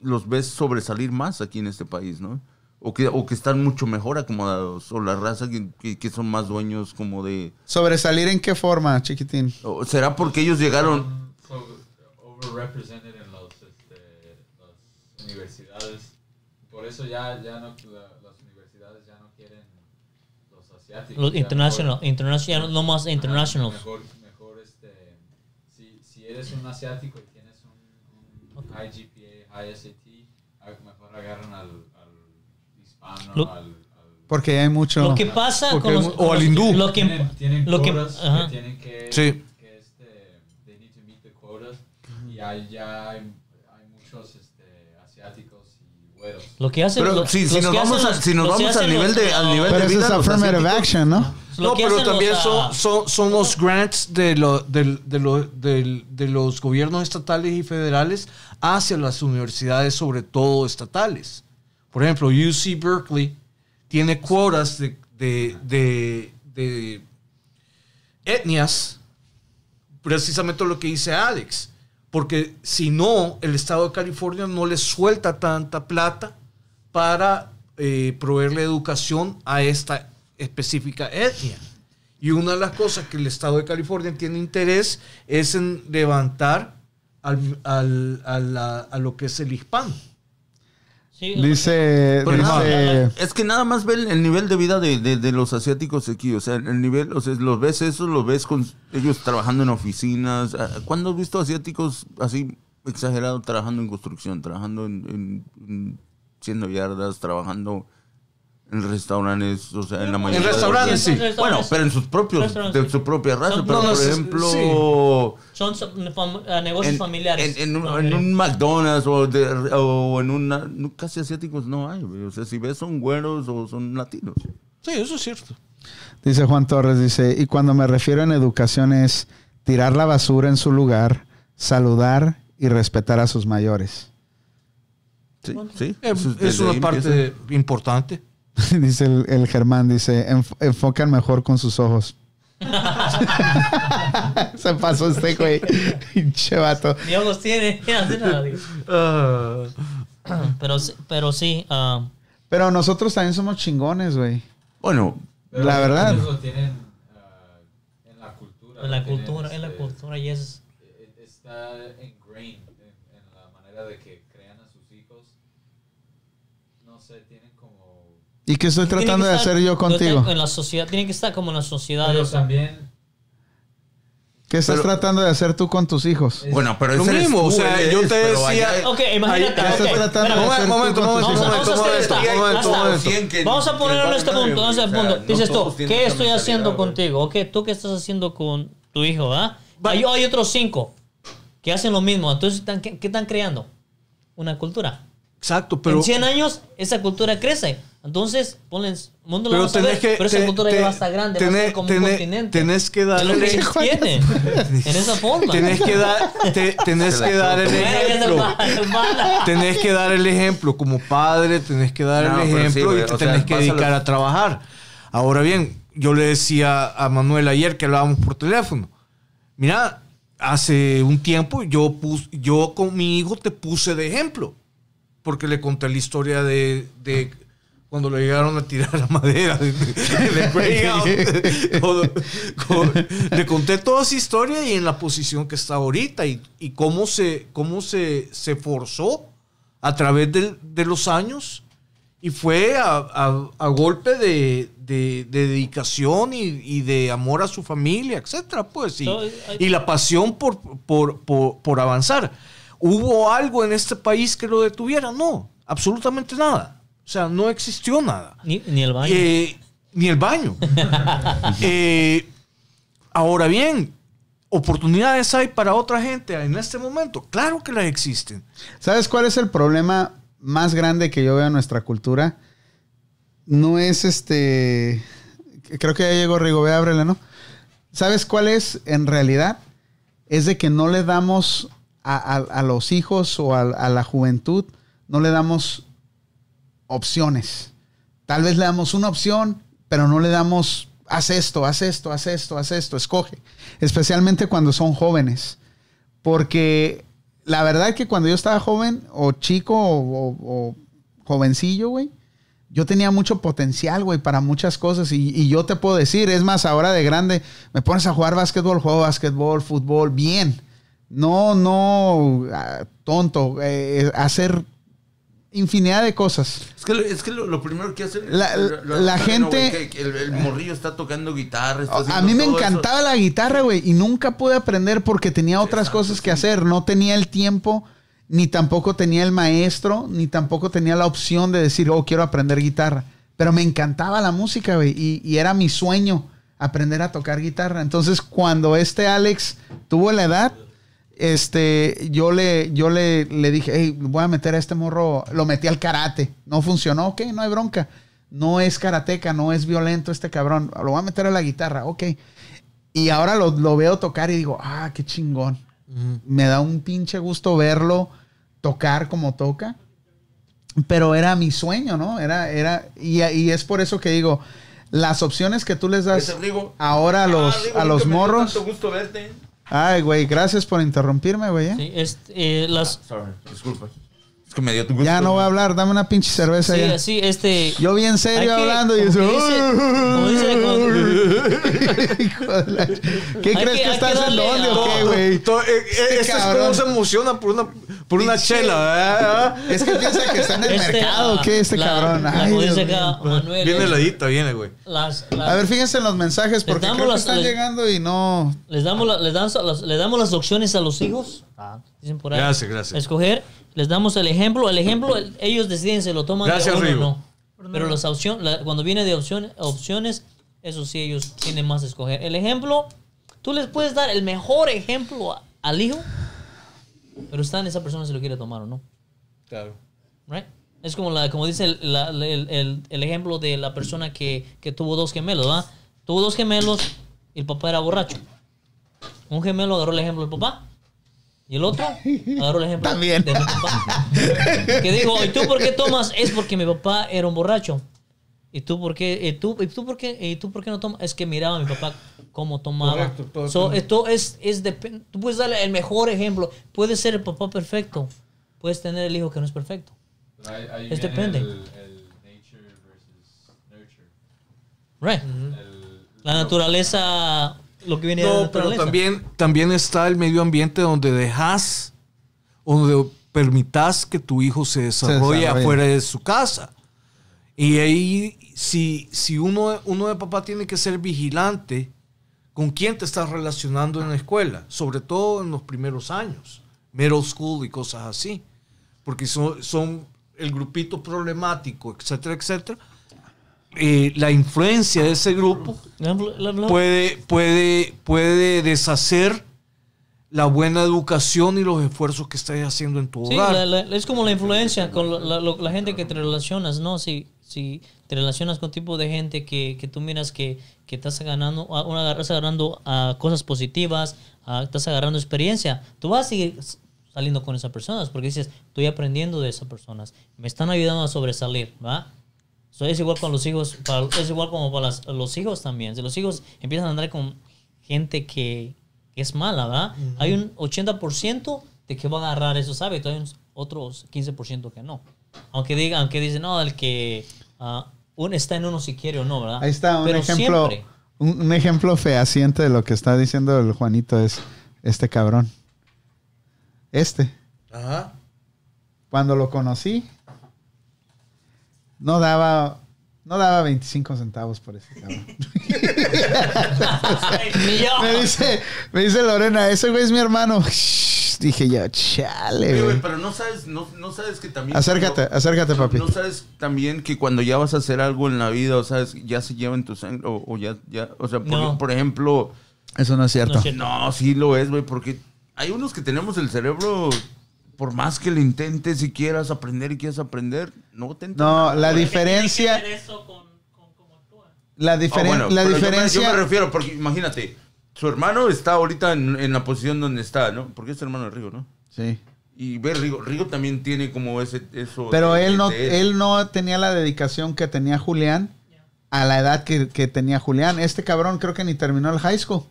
los ves sobresalir más aquí en este país, ¿no? O que, o que están mucho mejor acomodados, o la raza que, que- que son más dueños como de... sobresalir en qué forma, chiquitín. o ¿Será porque ellos llegaron... Overrepresented en los, este, las universidades. Por eso ya, ya no, la- las universidades ya no quieren los asiáticos. los international, international, no más internationals. Mejor, mejor este, si, si eres un asiático y tienes un, un high Mejor agarran al, al hispano, Lo- al, al- Porque hay mucho... Lo que pasa con los, o al hindú. Lo que, tienen, tienen lo que- quotas ajá. que tienen que, Sí. que este, they need to meet the quotas y hay ya hay, hay muchos este, asiáticos y güeros. lo que hacen Pero los- si, si los nos que vamos, hacen a- los- si nos los que vamos al nivel los- de, al nivel Pero de eso es affirmative action, ¿no? Lo No, que pero los, también son, son, son los grants de, lo- de, lo- de los gobiernos estatales y federales hacia las universidades, sobre todo estatales. Por ejemplo, UC Berkeley tiene cuotas de, de, de- de etnias, precisamente lo que dice Alex, porque si no, el estado de California no le suelta tanta plata para eh, proveerle educación a esta específica etnia. Y una de las cosas que el estado de California tiene interés es en levantar al- al- a, la- a lo que es el hispano. sí, Dice, nada, es que nada más ve el, el nivel de vida de, de- de los asiáticos aquí. O sea, el nivel, o sea, los ves eso, los ves con ellos trabajando en oficinas. Ah, ¿Cuándo has visto asiáticos así exagerado trabajando en construcción, trabajando en, en- en- haciendo yardas, trabajando en restaurantes? O sea, en la mayoría de los- restaurantes, sí. Bueno, pero en sus propios, de su propia raza. Son- pero no, por ejemplo, son negocios en, familiares. en- en un, en McDonald's o, de- o en una... casi asiáticos no hay. O sea, si ves son güeros o son latinos. Sí, eso es cierto. dice Juan Torres, dice, y cuando me refiero en educación es tirar la basura en su lugar, saludar y respetar a sus mayores. Sí, sí. Eh, es una parte empieza. importante. <laughs> dice el, el Germán, dice, "Enf- enfocan mejor con sus ojos. <laughs> Se pasó este güey. <laughs> Pinche vato. Ni ojos tiene. pero, sí- pero sí. ah, Pero nosotros también somos chingones, güey. Bueno, Pero La verdad. lo tienen ah, en la cultura. en la cultura, en la este, cultura y es. eh, Está ingrained en, en la manera de que crean a sus hijos. No sé, tienen como ¿Y qué estoy tratando que de estar- hacer yo contigo? En la sociedad, tiene que estar como en la sociedad. Pero también ¿Qué estás Pero- tratando de hacer tú con tus hijos? Bueno, pero Lo ese eres mismo, tú, o sea, él yo es, te decía- allá- Ok, imagínate. Ahí- ¿Qué ok, estás tratando de espérame. hacer momento, tú con momento, tus hijos? momento, esta. momento, momento. Que- Vamos a ponerlo en este punto. Güey, este o sea, punto. no Dices tú, ¿qué estoy haciendo contigo? Ok, ¿tú qué estás haciendo con tu hijo? ¿ah? Hay, hay otros cinco que hacen lo mismo. Entonces, ¿están- ¿qué, qué están creando? Una cultura. Exacto, pero... en 100 años, esa cultura crece. Entonces, ponle, el mundo lo Pero vamos a ver, tenés que... pero esa cultura ya va a estar grande, va a tenés- ser como un tenés- continente. Tenés que Es lo que darle... ellos tienen. en esa <laughs> forma. Tenés que dar, te- tenés la que dar el ejemplo. Tenés que dar el ejemplo como padre, tenés que dar No, el sí, ejemplo y te o sea, tenés que pásalo. dedicar a trabajar. Ahora bien, yo le decía a Manuel ayer que hablábamos por teléfono. Mira, hace un tiempo yo pus- yo con mi hijo te puse de ejemplo. Porque le conté la historia de, de cuando le llegaron a tirar la madera de- Greyhound. Con- con- le conté toda esa historia y en la posición que está ahorita y, y cómo se, cómo se, se forzó a través del- de los años y fue a, a- a golpe de, de- de dedicación y, y de amor a su familia, etcétera, pues, y, y la pasión por, por, por, por avanzar. ¿Hubo algo en este país que lo detuviera? No, absolutamente nada. O sea, no existió nada. Ni, ni el baño. Eh, ni el baño. <laughs> Eh, ahora bien, oportunidades hay para otra gente en este momento. Claro que las existen. ¿Sabes cuál es el problema más grande que yo veo en nuestra cultura? No es este. Creo que ya llegó Rigo, ve, ábrele, ¿no? ¿Sabes cuál es en realidad? Es de que no le damos a, a- a los hijos o a, a la juventud, no le damos opciones. Tal vez le damos una opción, pero no le damos, haz esto, haz esto, haz esto, haz esto, escoge. Especialmente cuando son jóvenes. Porque la verdad que cuando yo estaba joven, o chico, o, jovencillo, güey, yo tenía mucho potencial, güey, para muchas cosas. Y, y yo te puedo decir, es más, ahora de grande, me pones a jugar básquetbol, juego básquetbol, fútbol, bien. No, no, ah, tonto, eh, hacer infinidad de cosas. Es que, lo- es que lo, lo primero que hacen. La- lo- lo- la gente- el, el morrillo está tocando guitarra. está A mí me eso. encantaba la guitarra, güey, y nunca pude aprender porque tenía otras cosas que hacer. No tenía el tiempo, ni tampoco tenía el maestro, ni tampoco tenía la opción de decir, oh, quiero aprender guitarra. Pero me encantaba la música, güey, y, y era mi sueño aprender a tocar guitarra. Entonces, cuando este Alex tuvo la edad, este, yo le, yo le, le dije, hey, voy a meter a este morro, lo metí al karate. No funcionó, ok, no hay bronca. No es karateca, no es violento este cabrón. Lo voy a meter a la guitarra, ok. Y ahora lo, lo veo tocar y digo, ah, qué chingón. Me da un pinche gusto verlo tocar como toca. Pero era mi sueño, ¿no? Era, era, y, y es por eso que digo, las opciones que tú les das ahora a los, Ah, Rigo, a los morros. gusto verte. Ay, güey, gracias por interrumpirme, güey. ¿eh? Sí, este, eh, las, Sorry, disculpa. Es que me dio tu gusto. Ya no voy a hablar, dame una pinche cerveza sí, ya. sí, este. Yo bien serio que- hablando y eso. la- <laughs> ¿Qué crees que- que, estás en dónde o qué, güey? Eh, eh, Este este es como se emociona por una, por una chela, ¿verdad? <laughs> Es que piensa que está en el este, mercado, ah, ¿qué? Este la- cabrón. la- Ay, como Dios acá Manuel, Viene heladita, viene, güey. A ver, fíjense en los mensajes porque creo que las- están les- llegando y no. les damos, la- les, damos las, les damos las opciones a los hijos. Dicen por ahí. Gracias, gracias. Escoger, les damos el ejemplo. El ejemplo, el- ellos deciden si lo toman Gracias, de o no. Pero las opción, la- cuando viene de opción- opciones, eso sí, ellos tienen más a escoger. El ejemplo, tú les puedes dar el mejor ejemplo a- al hijo, pero está en esa persona si lo quiere tomar o no. Claro. Right? Es como, la, como dice el, la- el- el- el ejemplo de la persona que, que tuvo dos gemelos, ¿verdad? Tuvo dos gemelos y el papá era borracho. Un gemelo agarró el ejemplo del papá y el otro agarró el ejemplo También. de mi papá. <laughs> Que dijo, ¿y tú por qué tomas? Es porque mi papá era un borracho. ¿Y tú por qué? ¿Y tú, y tú por qué? ¿Y tú por qué no tomas? Es que miraba a mi papá cómo tomaba. Correcto, todo So, depende. esto es, es depen- tú puedes darle el mejor ejemplo. Puedes ser el papá perfecto. Puedes tener el hijo que no es perfecto. Pero ahí, ahí Es depende. El, el nature versus nurture. Right. El- La naturaleza, lo que viene de la No, pero también, también está el medio ambiente donde dejas, donde permitas que tu hijo se desarrolle desarrolle. afuera de su casa. Y ahí, si, si uno, uno de papá tiene que ser vigilante con quién te estás relacionando en la escuela, sobre todo en los primeros años, middle school y cosas así, porque son, son el grupito problemático, etcétera, etcétera. Eh, la influencia de ese grupo puede, puede, puede deshacer la buena educación y los esfuerzos que estés haciendo en tu Sí, hogar. la- la- es como la influencia con la, la- gente que te relacionas, ¿no? Si, si te relacionas con tipo de gente que, que tú miras que, que estás ganando, una- estás agarrando a cosas positivas, a- estás agarrando experiencia, tú vas a seguir saliendo con esas personas porque dices, estoy aprendiendo de esas personas, me están ayudando a sobresalir, ¿va? So, es igual con los hijos, para- es igual como para las- los hijos también. Si los hijos empiezan a andar con gente que, que es mala, ¿verdad? Hay un 80% de que va a agarrar esos hábitos, hay un- otros 15% que no. Aunque digan, aunque dicen, no, el que ah, está en uno si quiere o no, ¿verdad? Ahí está un Pero ejemplo, siempre- un, un ejemplo fehaciente de lo que está diciendo el Juanito es este cabrón. Este. Ajá. Cuando lo conocí, no daba, no daba 25 centavos por ese cabrón. <laughs> Me dice, me dice Lorena, ese güey es mi hermano. Dije yo, chale, Oye, güey, güey. pero no sabes, no, no sabes que también. Acércate, cuando- acércate, no- papi. No sabes también que cuando ya vas a hacer algo en la vida, o sabes, ya se lleva en tu sangre, o, o ya, ya, o sea, por, No. por ejemplo, Eso no es cierto. No es cierto. no, sí lo es, güey, porque hay unos que tenemos el cerebro, por más que le intentes y quieras aprender y quieras aprender, no te entra No, la diferencia, la, Ah, diferen- bueno, la pero yo me- diferencia, Yo me, refiero, porque imagínate, su hermano está ahorita en, en la posición donde está, ¿no? Porque es hermano de Rigo, ¿no? sí. Y ve, Rigo, Rigo también tiene como ese, eso. Pero de- él no, de él no tenía la dedicación que tenía Julián a la edad que, que tenía Julián. Este cabrón creo que ni terminó el high school.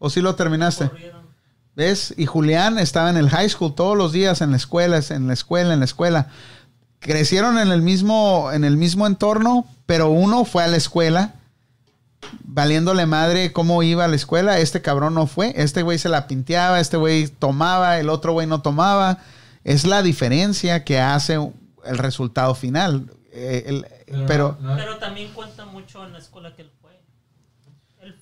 ¿O sí lo terminaste? ¿Ves? Y Julián estaba en el high school todos los días en la escuela, en la escuela, en la escuela. Crecieron en el mismo, en el mismo entorno, pero uno fue a la escuela, valiéndole madre cómo iba a la escuela. Este cabrón no fue. Este güey se la pinteaba, este güey tomaba, el otro güey no tomaba. Es la diferencia que hace el resultado final. Eh, el- pero no- no- Pero también cuenta mucho en la escuela que él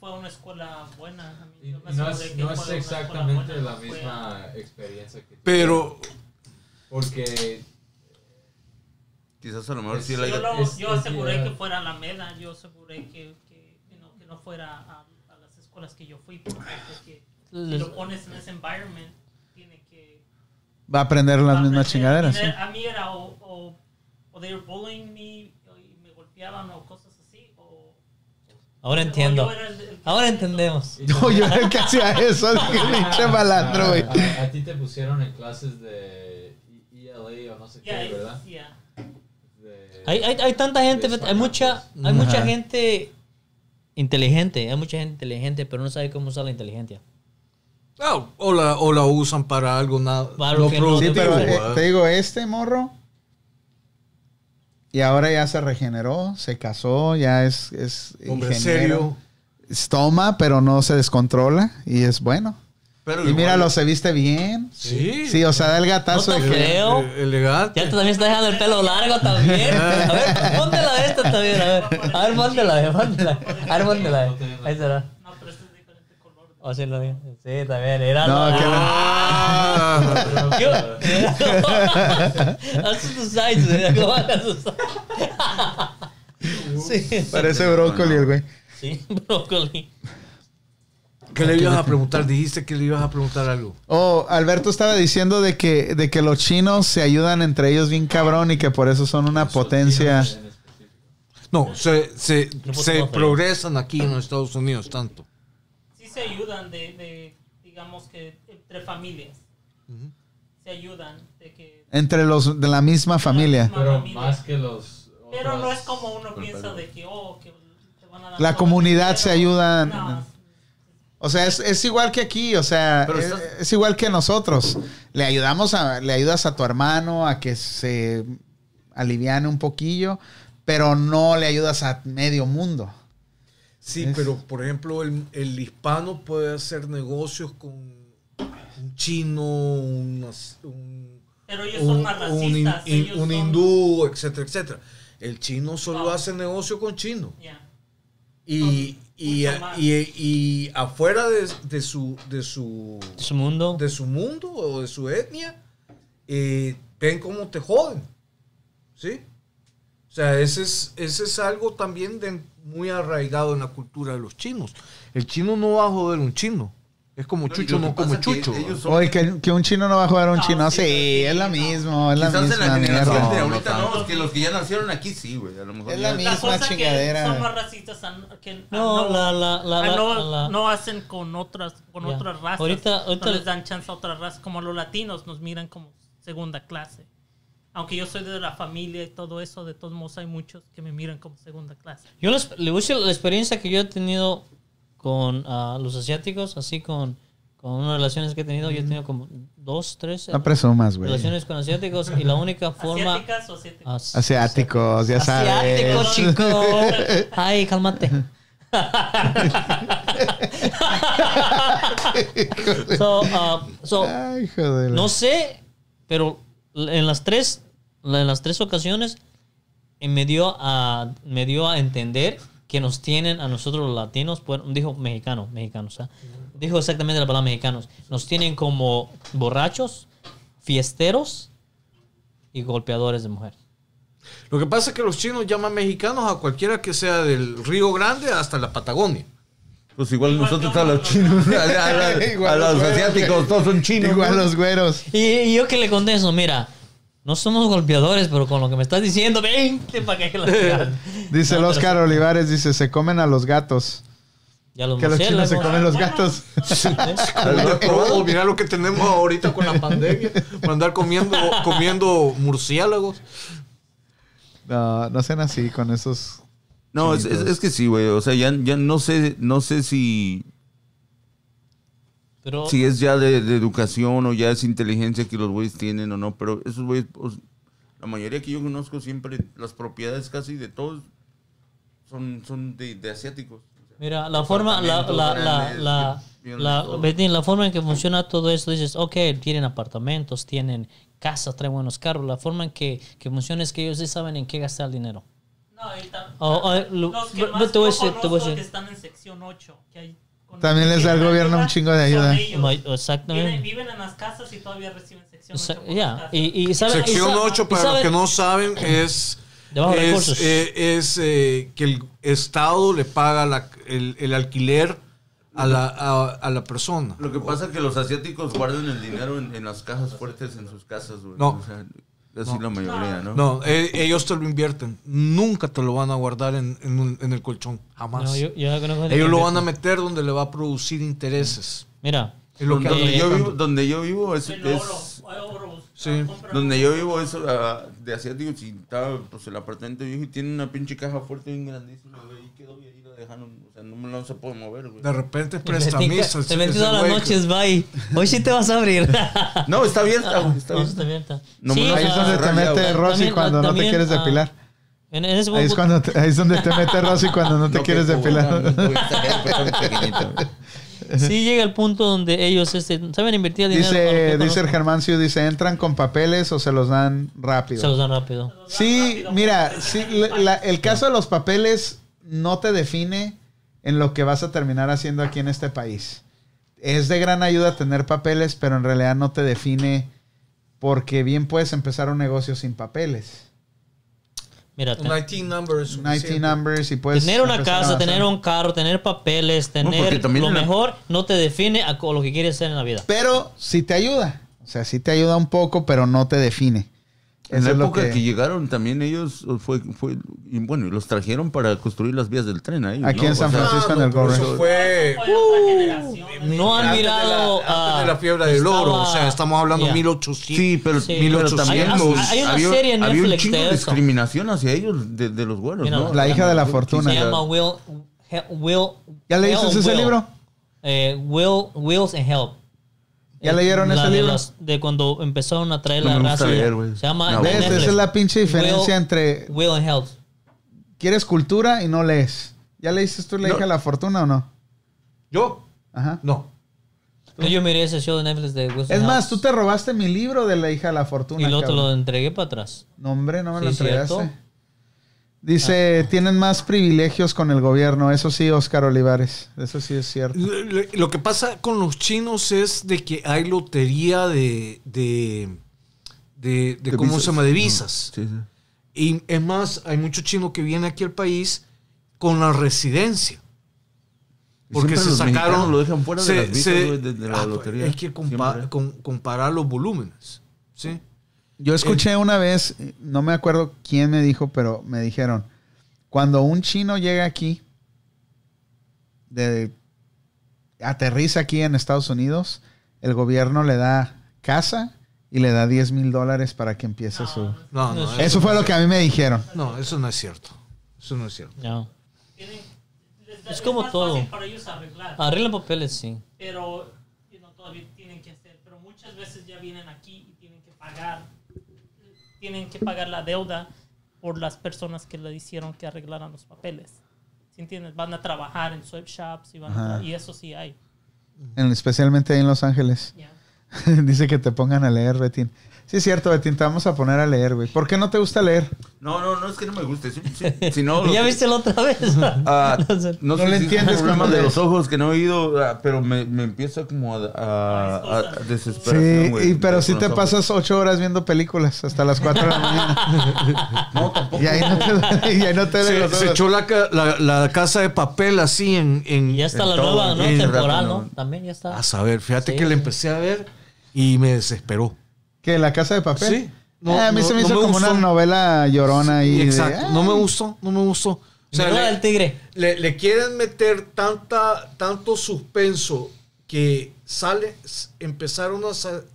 fue. A una escuela buena. a mí no es, que no es exactamente buena, la no fue misma experiencia que Pero Porque Quizás a lo mejor sí la Yo, lo- Es- yo aseguré que fuera a la MEDA, yo aseguré que, que, you know, que no fuera a, a las escuelas que yo fui, porque que si lo pones en ese environment, tiene que... va a aprender las mismas chingaderas. A mí era o, o, o they were bullying me y me golpeaban o cosas. Ahora entiendo. Ahora entendemos. <laughs> No, yo era el que hacía eso. <laughs> Dije, pinche malandro, güey. A, a ti te pusieron en clases de ELA o no sé Yeah, qué, ¿verdad? yeah. De- Hay, hay, hay tanta gente, hay mucha, hay mucha gente inteligente, hay mucha gente inteligente, pero no sabe cómo usar la inteligencia. ah, o, la, o la usan para algo nada Para algo no que no- Sí, productivo. pero eh, te digo, este morro. Y ahora ya se regeneró, se casó, ya es, es Hombre ingeniero. serio. Toma, pero no se descontrola y es bueno. Pero Y igual- míralo, se viste bien. Sí. Sí, o sea, da el gatazo No de que. creo. Elegante. Ya tú también estás dejando el pelo largo también. <laughs> A ver, póntela esta también, a ver. A ver, póntela, a ver, póntela. A ver, póntela. Ahí será. No, pero este es de diferente color. O lo digo. Sí, también. Era No, que Ah, <laughs> Yo. <laughs> Haz tus sides, güey. <laughs> ¿Cómo hagas tus Sí. Parece brócoli el güey. Sí, brócoli. ¿Qué le ibas a preguntar? Dijiste que le ibas a preguntar algo. Oh, Alberto estaba diciendo de que, de que los chinos se ayudan entre ellos bien cabrón y que por eso son una potencia. No, se, se, No se progresan aquí en los Estados Unidos tanto. Se ayudan de, de digamos que, entre familias. Se ayudan de que... Entre los de la misma familia. misma Pero familia. más que los. Pero no es como uno piensa de que, oh, que te van a dar La comunidad se ayuda. No, O sea, es, es igual que aquí, o sea, es, es igual que nosotros. Le ayudamos a, le ayudas a tu hermano a que se aliviane un poquillo, pero no le ayudas a medio mundo. Sí, Es- pero por ejemplo, el, el hispano puede hacer negocios con un chino, unas- un, Pero ellos son más un, un ellos un son- hindú, etcétera, etcétera. El chino solo No. hace negocio con chino. Ya. Y, y, y, y afuera de, de su, de, su, Su mundo. de su mundo o de su etnia, eh, ven cómo te joden. ¿Sí? O sea, ese es, ese es algo también de, muy arraigado en la cultura de los chinos. El chino no va a joder un chino. Es como chucho, no como chucho. Ellos son- Oye, que, que un chino no va a jugar a un No, chino. Sí, sí, sí, es la no. mismo, es la Quizás en la misma generación de ahorita no es que los que ya nacieron aquí sí, güey. A lo mejor Es ya- la misma La cosa chingadera. que son más racistas que No, la- la- la- no, la- no hacen con otras con otras razas. Ahorita- ahorita- no les dan chance a otras razas. Como los latinos nos miran como segunda clase. Aunque yo soy de la familia y todo eso, de todos modos hay muchos que me miran como segunda clase. Yo les, le voy a decir la experiencia que yo he tenido con ah, los asiáticos, así con, con unas relaciones que he tenido. Yo he tenido como dos, tres No presumas, güey. relaciones con asiáticos y la única <laughs> forma... ¿Asiáticas o asiáticos? As- Asiáticos, ya sabes. Asiático, chico. <laughs> Ay, cálmate. <laughs> so, ah, so, Ay, no sé, pero en las tres, en las tres ocasiones eh, me dio a, me dio a entender que nos tienen a nosotros los latinos, dijo mexicanos, mexicanos, ¿ah? dijo exactamente la palabra mexicanos, nos tienen como borrachos, fiesteros y golpeadores de mujer. Lo que pasa es que los chinos llaman mexicanos a cualquiera que sea del Río Grande hasta la Patagonia. Pues igual nosotros a los chinos, <laughs> a, a- a- Igual a los los asiáticos, todos son chinos. Igual ¿no? los güeros. Y, y yo que le contesto, mira, no somos golpeadores, pero con lo que me estás diciendo, vente para que la <laughs> Dice el No, pero Oscar Olivares, dice, se comen a los gatos. Ya los Que los chinos se comen los gatos. <laughs> Oh, mira lo que tenemos ahorita con la <laughs> pandemia. Por andar comiendo, comiendo murciélagos. No, no sean así con esos... No, es, es que sí, güey. O sea, ya, ya no sé, no sé si, Pero si es ya de, de educación o ya es inteligencia que los güeyes tienen o no, pero esos güeyes, pues, la mayoría que yo conozco siempre, las propiedades casi de todos son, son de, de asiáticos. mira, la forma, la, la, la, la. Betín, la forma en que funciona todo esto, dices, ok, tienen apartamentos, tienen casas, traen buenos carros. La forma en que, que funciona es que ellos sí saben en qué gastar el dinero. No, y tam- Oh, oh, lo- los que no, más te voy a decir, te voy a conozco decir. que están en sección 8. Que hay, También les da el gobierno un chingo de ayuda. Exactamente. viven en las casas y todavía reciben sección O sea, 8. por Ya, las casas. y, y saben- y Sección sa- 8, y para los que no saben, es, <clears throat> es, eh, es, eh, que el Estado le paga la- el, el alquiler a la, a, a la persona. Lo que pasa es que los asiáticos guardan el dinero en, en las cajas fuertes en sus casas, güey. No. O sea, así la mayoría, ¿no? No, eh, ellos te lo invierten. Nunca te lo van a guardar en, en un- en el colchón. Jamás. No, yo- yo ellos lo van a meter donde le va a producir intereses. Mira, Es lo que donde, yo vivo, donde yo vivo es, oro, hay oro. Sí. Compran donde yo vivo es ah, de asiáticos y estaba pues el apartamento viejo y tiene una pinche caja fuerte bien grandísima. Y quedó y ahí la dejaron, no, se puede mover, güey. De repente <laughs> es el Betín, prestamista. el ese- Betín ese todas las noches y hoy sí te vas a abrir. <laughs> No, está abierta, güey. Está abierta. está abierta. No Sí, me lo Ahí es donde te mete. Rosy cuando no te quieres depilar. En, en ese Ahí es, cuando te- ahí es donde te mete Rosy cuando no te <laughs> No, quieres depilar. sí llega el punto donde ellos este, saben invertir el dinero. Dice, que dice el Siu, dice, ¿entran con papeles o se los dan rápido? Se los dan rápido. Sí, mira, sí, la- la- el caso de los papeles no te define en lo que vas a terminar haciendo aquí en este país. Es de gran ayuda tener papeles, pero en realidad no te define porque bien puedes empezar un negocio sin papeles. Mira, Un IT number es Un IT suficiente. numbers y puedes... tener una casa, tener un carro, tener papeles, tener lo mejor, no te define a lo que quieres ser en la vida. Pero sí te ayuda. O sea, sí te ayuda un poco, pero no te define. En la época que... que- llegaron también ellos fue, fue y bueno, y los trajeron para construir las vías del tren ahí. Aquí ¿no? en San O sea, Francisco en el no. Eso fue generación. No han antes de mirado la, antes a- de la fiebre del oro. O sea, estamos hablando Ya. 1800. Sí, pero, Sí. pero 1800. también Hay- una había, serie en había un Netflix chingo de de discriminación hacia ellos de, de los güeros, ¿no? La hija de la fortuna. Se llama Will, Will ¿Ya leíste ese Will. libro? Eh, Will, Wills and Help. ¿Ya leyeron la ese de libro? las- de cuando empezaron a traer No la me gusta raza. leer, güey. Se llama No. Esa es la pinche diferencia Will- entre Will and Health. quieres cultura y no lees. ¿Ya leíste tú La No. hija de la fortuna o no? ¿Yo? Ajá. No. Yo miré ese show de Netflix de Wilson Es más, House tú te robaste mi libro de La hija de la fortuna. y luego te lo entregué para atrás. No, hombre, no me lo entregaste. cierto. Dice, tienen más privilegios con el gobierno. Eso sí, Oscar Olivares. Eso sí es cierto. Lo, que pasa con los chinos es de que hay lotería de, de, de, de De ¿cómo visas. se llama? De visas. Sí, sí. Y es más, hay mucho chino que viene aquí al país con la residencia. Porque se sacaron. lo dejan fuera de se- las visas, se- güey, de- de la Ah, lotería. Hay que compa- comparar los volúmenes. ¿sí? Yo escuché una vez, no me acuerdo quién me dijo, pero me dijeron, cuando un chino llega aquí, de, aterriza aquí en Estados Unidos, el gobierno le da casa y le da 10 mil dólares para que empiece su... No, no, eso, Eso fue lo que a mí me dijeron. no, eso no es cierto. Eso no es cierto. Da- Es como todo. fácil para ellos arreglar. Arreglan papeles, sí. pero you know, todavía tienen que hacer. Pero muchas veces ya vienen aquí tienen que pagar, tienen que pagar la deuda por las personas que le hicieron que arreglaran los papeles. ¿Sí entiendes? Van a trabajar en sweatshops y, van a y eso sí hay. En- especialmente ahí en Los Ángeles. <laughs> Dice que te pongan a leer, Betín. Sí, es cierto, Betín, te vamos a poner a leer, güey. ¿Por qué no te gusta leer? No, no, no es que no me guste. Sí, sí, <laughs> si no, ¿Ya viste la otra <laughs> vez? Ah, <laughs> no, No sé le si entiendes es un problema de los ojos que no he oído, ah, pero me, me empieza como a, a- a- a desesperación. Sí, y, pero si te ojos. pasas ocho horas viendo películas hasta las cuatro de la mañana. No, tampoco. Y ahí no te, y ahí no te Se, los se ojos. echó la, la- la casa de papel así en... en Y ya está En la todo, nueva, ¿no? en Temporal, rato, ¿no? ¿no? También ya está. a saber, fíjate Sí, que le sí. empecé a ver y me desesperó. ¿Qué? ¿La casa de papel? Sí. No, Ah, a mí no- se me no hizo me como gustó. una novela llorona y Exacto. No me gustó, no me gustó. O sea, le- el tigre. le, le quieren meter tanta, tanto suspenso que sale, empezaron a,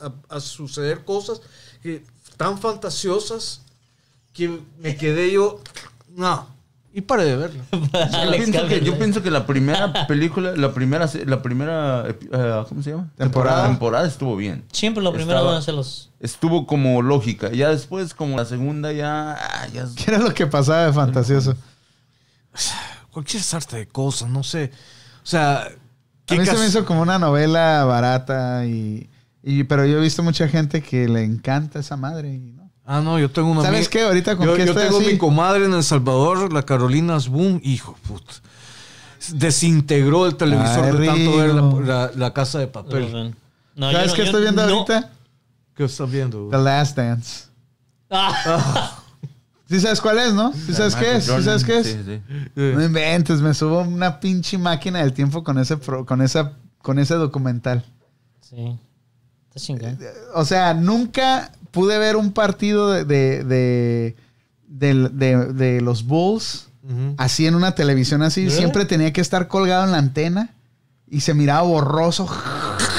a- a suceder cosas que, tan fantasiosas que me quedé yo, no, y paré de verlo. <laughs> Yo pienso, que, Calvin. yo pienso que la primera película, la primera, la primera, eh, ¿cómo se llama? Temporada. Temporada estuvo bien. Siempre lo primero van a ser los... Estuvo como lógica. Ya después, como la segunda, ya, ah, ya es- ¿Qué era lo que pasaba de fantasioso? <sighs> Cualquier sarta de cosas, no sé. O sea, A ¿qué mí se me hizo como una novela barata y, y- pero yo he visto mucha gente que le encanta esa madre y no. Ah, no, yo tengo una ¿Sabes amiga- qué? Ahorita con yo, qué yo estoy tengo así? mi comadre en El Salvador, la Carolina Boom, hijo, puta. Desintegró el televisor Ay, de tanto ver la, Rigo. la- la casa de papel. No, ¿Sabes no- qué estoy viendo no- ahorita? ¿Qué estás viendo? The Last Dance. Ah, ¿Sí sabes cuál es, no? ¿Sí sabes qué es? ¿Sí sabes qué es? Sí, sí. No inventes, me subo una pinche máquina del tiempo con ese pro- con esa con ese documental. sí. Está chingón. O sea, nunca pude ver un partido de, de, de, del- de- de los Bulls así en una televisión así. ¿Really? Siempre tenía que estar colgado en la antena y se miraba borroso.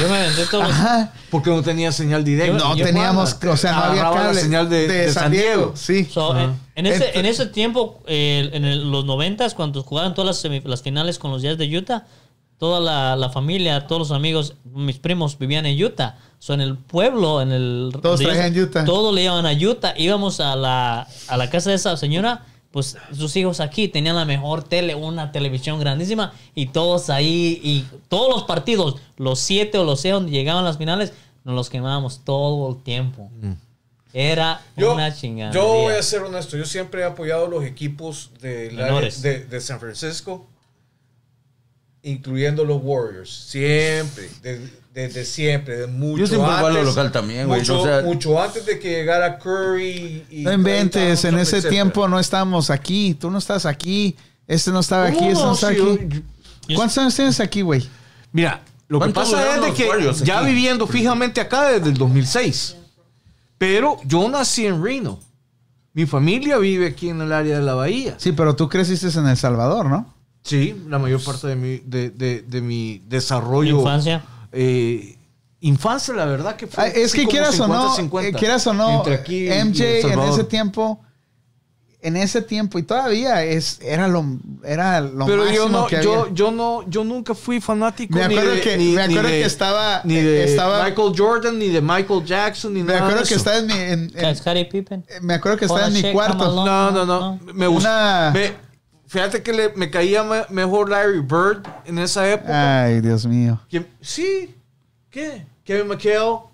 Yo me aventé todos los... Ajá. Porque no tenía señal directa. No yo teníamos, o sea, no había cable. la señal de, de San Diego. Sí. So, en, en ese, en ese tiempo, eh, en el- los noventas, cuando jugaban todas las, las finales con los Jazz de Utah, toda la, la familia, todos los amigos, mis primos vivían en Utah. So, en el pueblo, en el... Todos de traían Utah. Todos le iban a Utah. Íbamos a la, a la casa de esa señora, pues sus hijos aquí tenían la mejor tele, una televisión grandísima, y todos ahí, y todos los partidos, los siete o los seis donde llegaban las finales, nos los quemábamos todo el tiempo. Era Yo, una chingada. yo voy a ser honesto, yo siempre he apoyado los equipos área Menores. de, de San Francisco, incluyendo los Warriors. Siempre, de- desde siempre, de mucho Yo siempre voy a lo antes. local también, güey. Mucho, O sea- mucho antes de que llegara Curry. Y No inventes, en ese etcétera. tiempo no estábamos aquí. Tú no estás aquí. Este no estaba aquí, ¿Cómo este no Si aquí. yo- ¿Cuántos años tienes aquí, güey? Mira, lo que ¿Cuánto pasa es de que Warriors ya aquí? viviendo fijamente acá desde el 2006. Pero yo nací en Reno. Mi familia vive aquí en el área de la bahía. Sí, pero tú creciste en El Salvador, ¿no? Sí, la mayor parte de mi, de, de- de mi desarrollo. Infancia. eh, infancia, la verdad que fue. Ah, es que quieras o no, 50-50, eh, quieras o no, entre aquí y MJ en ese tiempo, en ese tiempo y todavía es era lo era lo Pero yo máximo no, que yo, había. yo no, yo nunca fui fanático. Me ni de- que- ni- me ni acuerdo de- que estaba- ni de estaba- Michael Jordan, ni de Michael Jackson, ni Me nada acuerdo de que estaba en mi en- en- Scottie Pippen. eh, me acuerdo que estaba en mi cuarto. No, no. No. Me gusta. Fíjate que le- me caía me- mejor Larry Bird en esa época. Ay, Dios mío. Que- sí. ¿Qué? Kevin McHale. O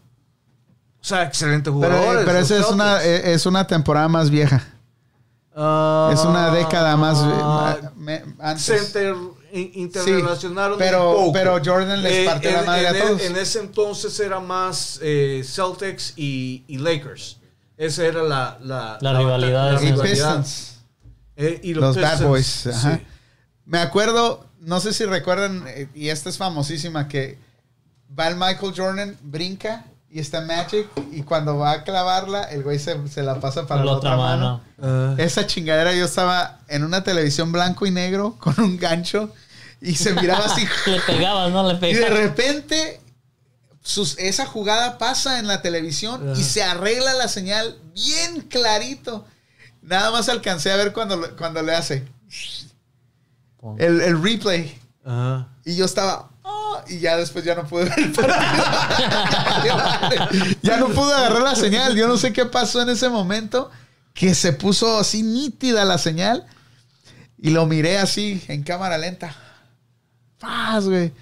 sea, excelente Pero, jugador. pero esa es una eh, es una temporada más vieja. Ah, Es una década más eh, me- antes. Se inter- in- interrelacionaron Sí, pero- un poco. pero Jordan les Eh, partió la madre a en e- todos. En ese entonces era más eh, Celtics y, y Lakers. Esa era la, la, La rivalidad. la Y rivalidad. Pistons. Eh, y Los, Bad Boys. ajá. sí. Me acuerdo, no sé si recuerdan, eh, y esta es famosísima, que va el Michael Jordan, brinca y está Magic, y cuando va a clavarla, el güey se, se la pasa para la otra mano. Ah, Esa chingadera yo estaba en una televisión blanco y negro <laughs> con un gancho y se miraba así. <laughs> Le pegabas, no le y de pegabas. repente sus- esa jugada pasa en la televisión y se arregla la señal bien clarito. Nada más alcancé a ver cuando, le- cuando le hace el, el replay. ajá. Y yo estaba. "Ah", y ya después ya no pude ver el partido. <laughs> ya no pude agarrar la señal. Yo no sé qué pasó en ese momento. Que se puso así nítida la señal. Y lo miré así en cámara lenta. Paz, güey.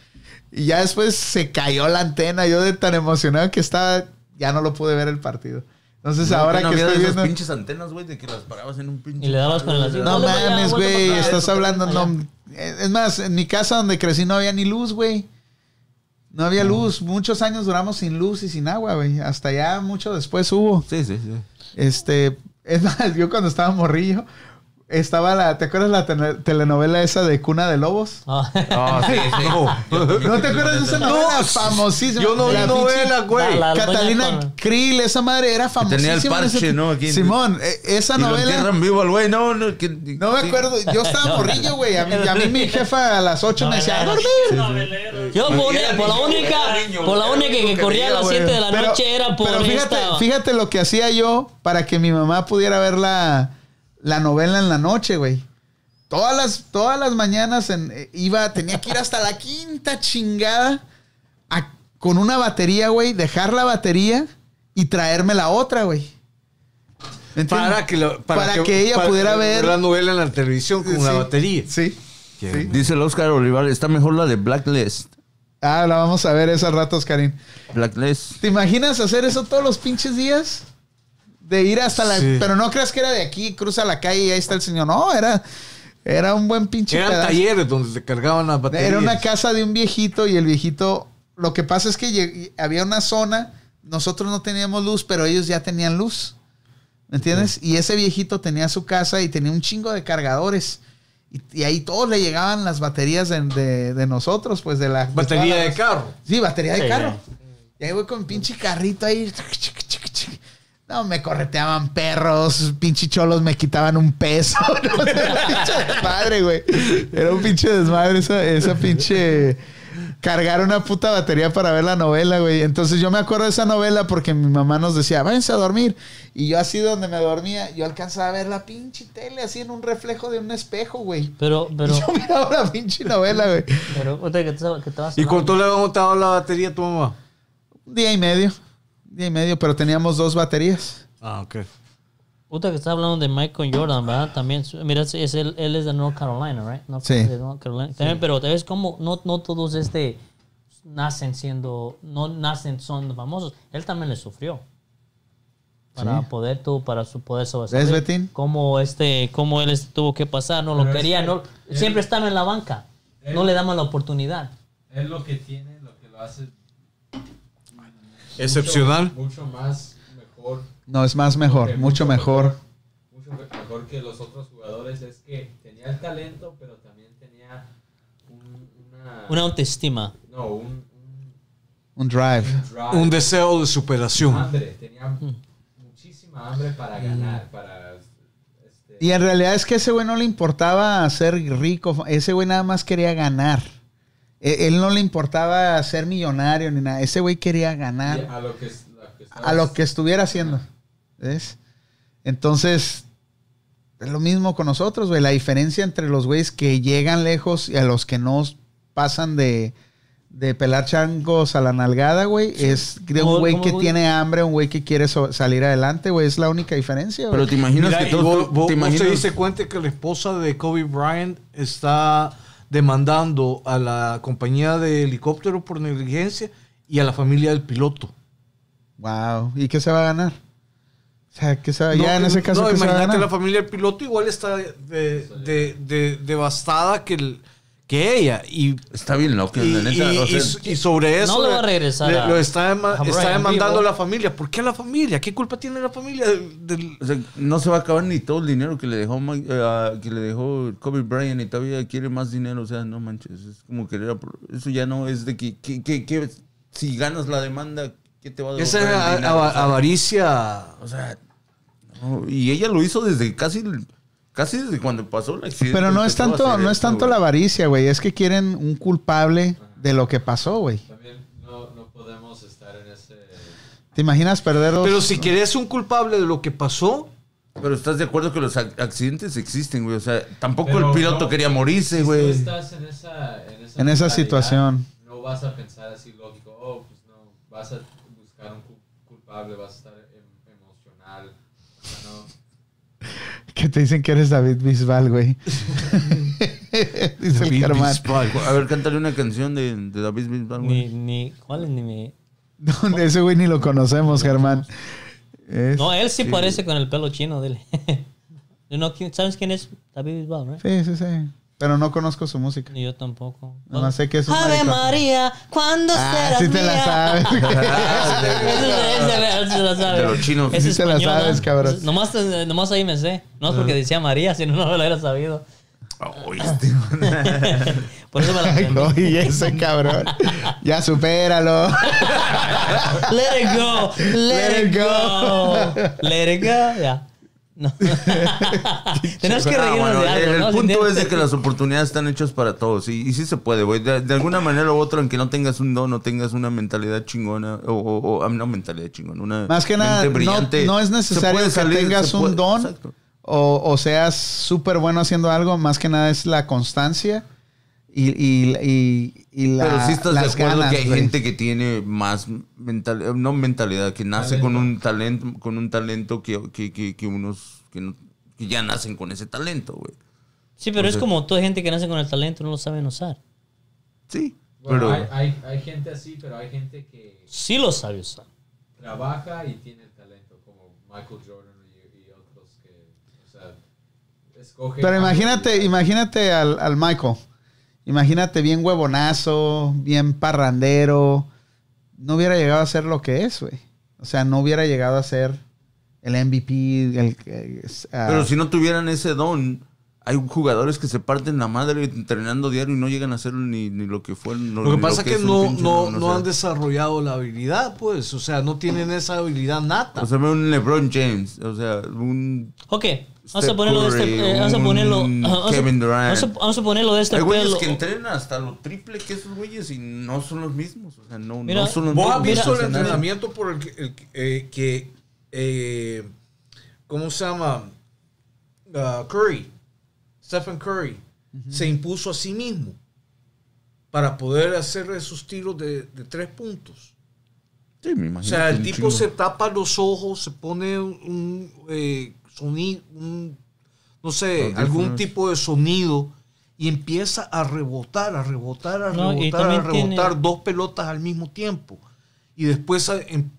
Y ya después se cayó la antena. Yo de tan emocionado que estaba, ya no lo pude ver el partido. Entonces ahora no que estoy viendo. pinches antenas, güey, de que las parabas en un pinche. Y le dabas con el así. No para mames, güey. para. Estás hablando. No, es más, en mi casa donde crecí no había ni luz, güey. No había luz. Muchos años duramos sin luz y sin agua, güey. Hasta ya mucho después hubo. Sí, sí, sí. Este, es más, <laughs> yo cuando estaba morrillo, estaba la, ¿te acuerdas la tele- telenovela esa de Cuna de Lobos? Ah, <laughs> Ah, sí, sí. ¿No te acuerdas de esa novela? famosísima. Yo no vi La novela, güey. La- la- Catalina Krill, esa madre era famosísima. tenía el en parche, ese- ¿no? Aquí Simón, eh, esa Y lo novela. entierran vivo al güey, no, no. que- No me acuerdo, yo estaba <laughs> morrillo, güey. A mí, a mí mi jefa a las 8 me decía, "A dormir". Yo por, Era por la única, por la única lo que corría a las güey. 7 de la Pero- noche era por pero fíjate, esta. fíjate lo que hacía yo para que mi mamá pudiera ver la, la novela en la noche, güey. Todas las, todas las mañanas en- eh, iba, tenía que ir hasta la quinta chingada a- con una batería, güey, dejar la batería y traerme la otra, güey. Para que, lo- Para que ella pudiera ver- la novela en la televisión con la batería. Sí. Dice el Oscar Olivar, está mejor la de Blacklist. Ah, la vamos a ver esos ratos, Karim. Blacklist. ¿Te imaginas hacer eso todos los pinches días? De ir hasta la... Sí. Pero no creas que era de aquí, cruza la calle y ahí está el señor. No, era, era un buen pinche Eran pedazo. talleres donde se cargaban las baterías. Era una casa de un viejito y el viejito... Lo que pasa es que había una zona, nosotros no teníamos luz, pero ellos ya tenían luz. ¿Me entiendes? Y ese viejito tenía su casa y tenía un chingo de cargadores. Y, y ahí todos le llegaban las baterías de, de- de nosotros, pues de la... Batería de carro. Sí, batería de Sí. carro. Y ahí voy con pinche carrito ahí. No, me correteaban perros, pinche cholos me quitaban un peso. <laughs> No sé, pinche desmadre, güey. Era un pinche desmadre esa, esa pinche... Cargar una puta batería para ver la novela, güey. Entonces yo me acuerdo de esa novela porque mi mamá nos decía, váyanse a dormir. Y yo así donde me dormía, yo alcanzaba a ver la pinche tele así en un reflejo de un espejo, güey. Pero, pero, Y yo miraba la pinche novela, güey. pero, ahorita que te, que te vas ¿Y hablando- cuánto le había montado la batería a tu mamá? Un día y medio. Día y medio, pero teníamos dos baterías. Ah, ok. Ahorita que estás hablando de Michael Jordan, ¿verdad? También, mira, es, es él, él es de North Carolina, right? North- Sí. de North Carolina. También, pero te ves como no, no todos este nacen siendo, no nacen son famosos. Él también le sufrió. Para Sí. poder tú, para su poder sobresalir. ¿Ves, Betín? Cómo este, cómo él este tuvo que pasar, no lo Pero es quería, que no, él- siempre estaba en la banca. No él- le daban la oportunidad. Es lo que tiene, lo que lo hace Excepcional. Mucho, mucho más mejor. No, es más mejor, mucho mejor. Mucho me- mejor que los otros jugadores. Es que tenía el talento, pero también tenía un, una, Una autoestima. No, un, un, Un drive. un drive, Un deseo de superación. hambre. Tenía muchísima hambre para ganar, para... Este, Y en realidad es que ese güey no le importaba ser rico. Ese güey nada más quería ganar. E- Él no le importaba ser millonario ni nada. Ese güey quería y ganar a lo que, es- lo que a lo que estuviera haciendo. ¿Ves? Entonces, es lo mismo con nosotros, güey. La diferencia entre los güeyes que llegan lejos y a los que no pasan de, de pelar changos a la nalgada, güey, es de un ¿Cómo- güey que tiene hambre, un güey que quiere so- salir adelante, güey. Es la única diferencia, güey. Pero te imaginas Mira, que y todos. vos, vos- te imaginas, te diste cuenta que la esposa de Kobe Bryant está demandando a la compañía de helicóptero por negligencia y a la familia del piloto. Wow. ¿Y qué se va a ganar? O sea, que se va- ya en No, ese caso no, que se va a imagínate ganar. la familia del piloto igual está de, de- de- devastada que, el- que ella. Y, Está bien loco, y, la neta. y- o sea, y- y sobre eso le va a regresar le- a- lo está, dema- está demandando la familia. ¿Por qué a la familia? ¿Qué culpa tiene la familia o sea, no se va a acabar ni todo el dinero que le dejó ah, que le dejó Kobe Bryant y todavía quiere más dinero. O sea, no manches. Es como querer. Eso ya no es de que, que, que- que si ganas la demanda, ¿qué te va a devolver Esa dinero? O sea, avaricia. O sea, no, y ella lo hizo desde casi, casi desde cuando pasó el accidente. Pero no es tanto, no es tanto la avaricia, güey. Es que quieren un culpable de lo que pasó, güey. También no, no podemos estar en ese... ¿Te imaginas perder dos? Pero si querés un culpable de lo que pasó, Pero estás de acuerdo que los ac- accidentes existen, güey. O sea, tampoco Pero el piloto no, quería morirse, Si tú güey. estás en esa, en esa, En esa situación. No vas a pensar así lógico, oh, pues no, vas a buscar un cu- culpable, vas a estar em- emocional. O sea, no. Que te dicen que eres David Bisbal, güey. <laughs> Dice el Germán. A ver, cántale una canción de, de David Bisbal, Ni, güey. ni, ¿cuál es? Ni me... No, ese güey ni lo conocemos, Germán. Es- No, él sí, parece con el pelo chino, dile. <laughs> No, ¿quién- ¿Sabes quién es David Bisbal, right? Sí, sí, sí. Pero no conozco su música. Ni yo tampoco. No sé qué es Ave. María, ¿cuándo Ah, serás sí te la mía? sabes. <laughs> Ese, <laughs> ese se la sabe. De los chinos. Es Sí te la sabes, cabrón. Nomás, nomás ahí me sé. No es porque decía María, si no, no lo hubiera sabido. Ay, este, <laughs> Por eso me la Ay, aprendí. oye, ese cabrón. Ya supéralo. Let it go. Let, Let it it go. Let it go. Ya. No. <laughs> <laughs> Tenemos que Ah, reírnos bueno, de algo, el ¿no? punto es de que las oportunidades están hechas para todos. Y, y sí se puede, güey. De, de alguna manera u otra, aunque no tengas un don, no tengas una mentalidad chingona. O, o, o ah, no mentalidad chingona. Una Más que nada, mente no, brillante, no es necesario que salir, tengas un don o, o seas súper bueno haciendo algo. Más que nada es la constancia y, y, y, y la, Pero sí estás de acuerdo ganas, que hay güey. gente que tiene más mental, no mentalidad, que nace con un talento, con un talento que, que, que, que unos que, no- que ya nacen con ese talento, güey. Sí, pero es como toda gente que nace con el talento no lo saben usar. Sí. Bueno, pero hay, hay, hay gente así, pero hay gente que Sí lo sabe usar. trabaja y tiene el talento, como Michael Jordan y, y otros que, o sea, escogen... Pero imagínate, imagínate al, al Michael. Imagínate bien huevonazo, bien parrandero. No hubiera llegado a ser lo que es, güey. O sea, no hubiera llegado a ser el MVP. El, que es, ah, Pero si no tuvieran ese don, hay jugadores que se parten la madre entrenando diario y no llegan a hacer ni, ni lo que fue. no- lo que pasa es que no, pinche no, no sea. han desarrollado la habilidad, pues. O sea, no tienen esa habilidad nata. O sea, ve un LeBron James, o sea, un... Ok, vamos a ponerlo de este. Eh, vamos a ponerlo. Kevin Durant. Vamos a, vamos a ponerlo de este Hay güeyes pelo. que entrenan hasta lo triple que esos güeyes y no son los mismos. O sea, no, Mira, no son los ¿Vos mismos. has visto el Hacen nada. entrenamiento por el que, el eh, que, eh, ¿cómo se llama? Ah, Curry, Stephen Curry, se impuso a sí mismo para poder hacer esos tiros de, de tres puntos. Sí, me O imagino. sea, que el tipo chingo. se tapa los ojos, se pone un eh, sonido, un, no sé, Audífonos. algún tipo de sonido y empieza a rebotar, a rebotar, a No, rebotar, a rebotar tiene- dos pelotas al mismo tiempo. Y después, a- em-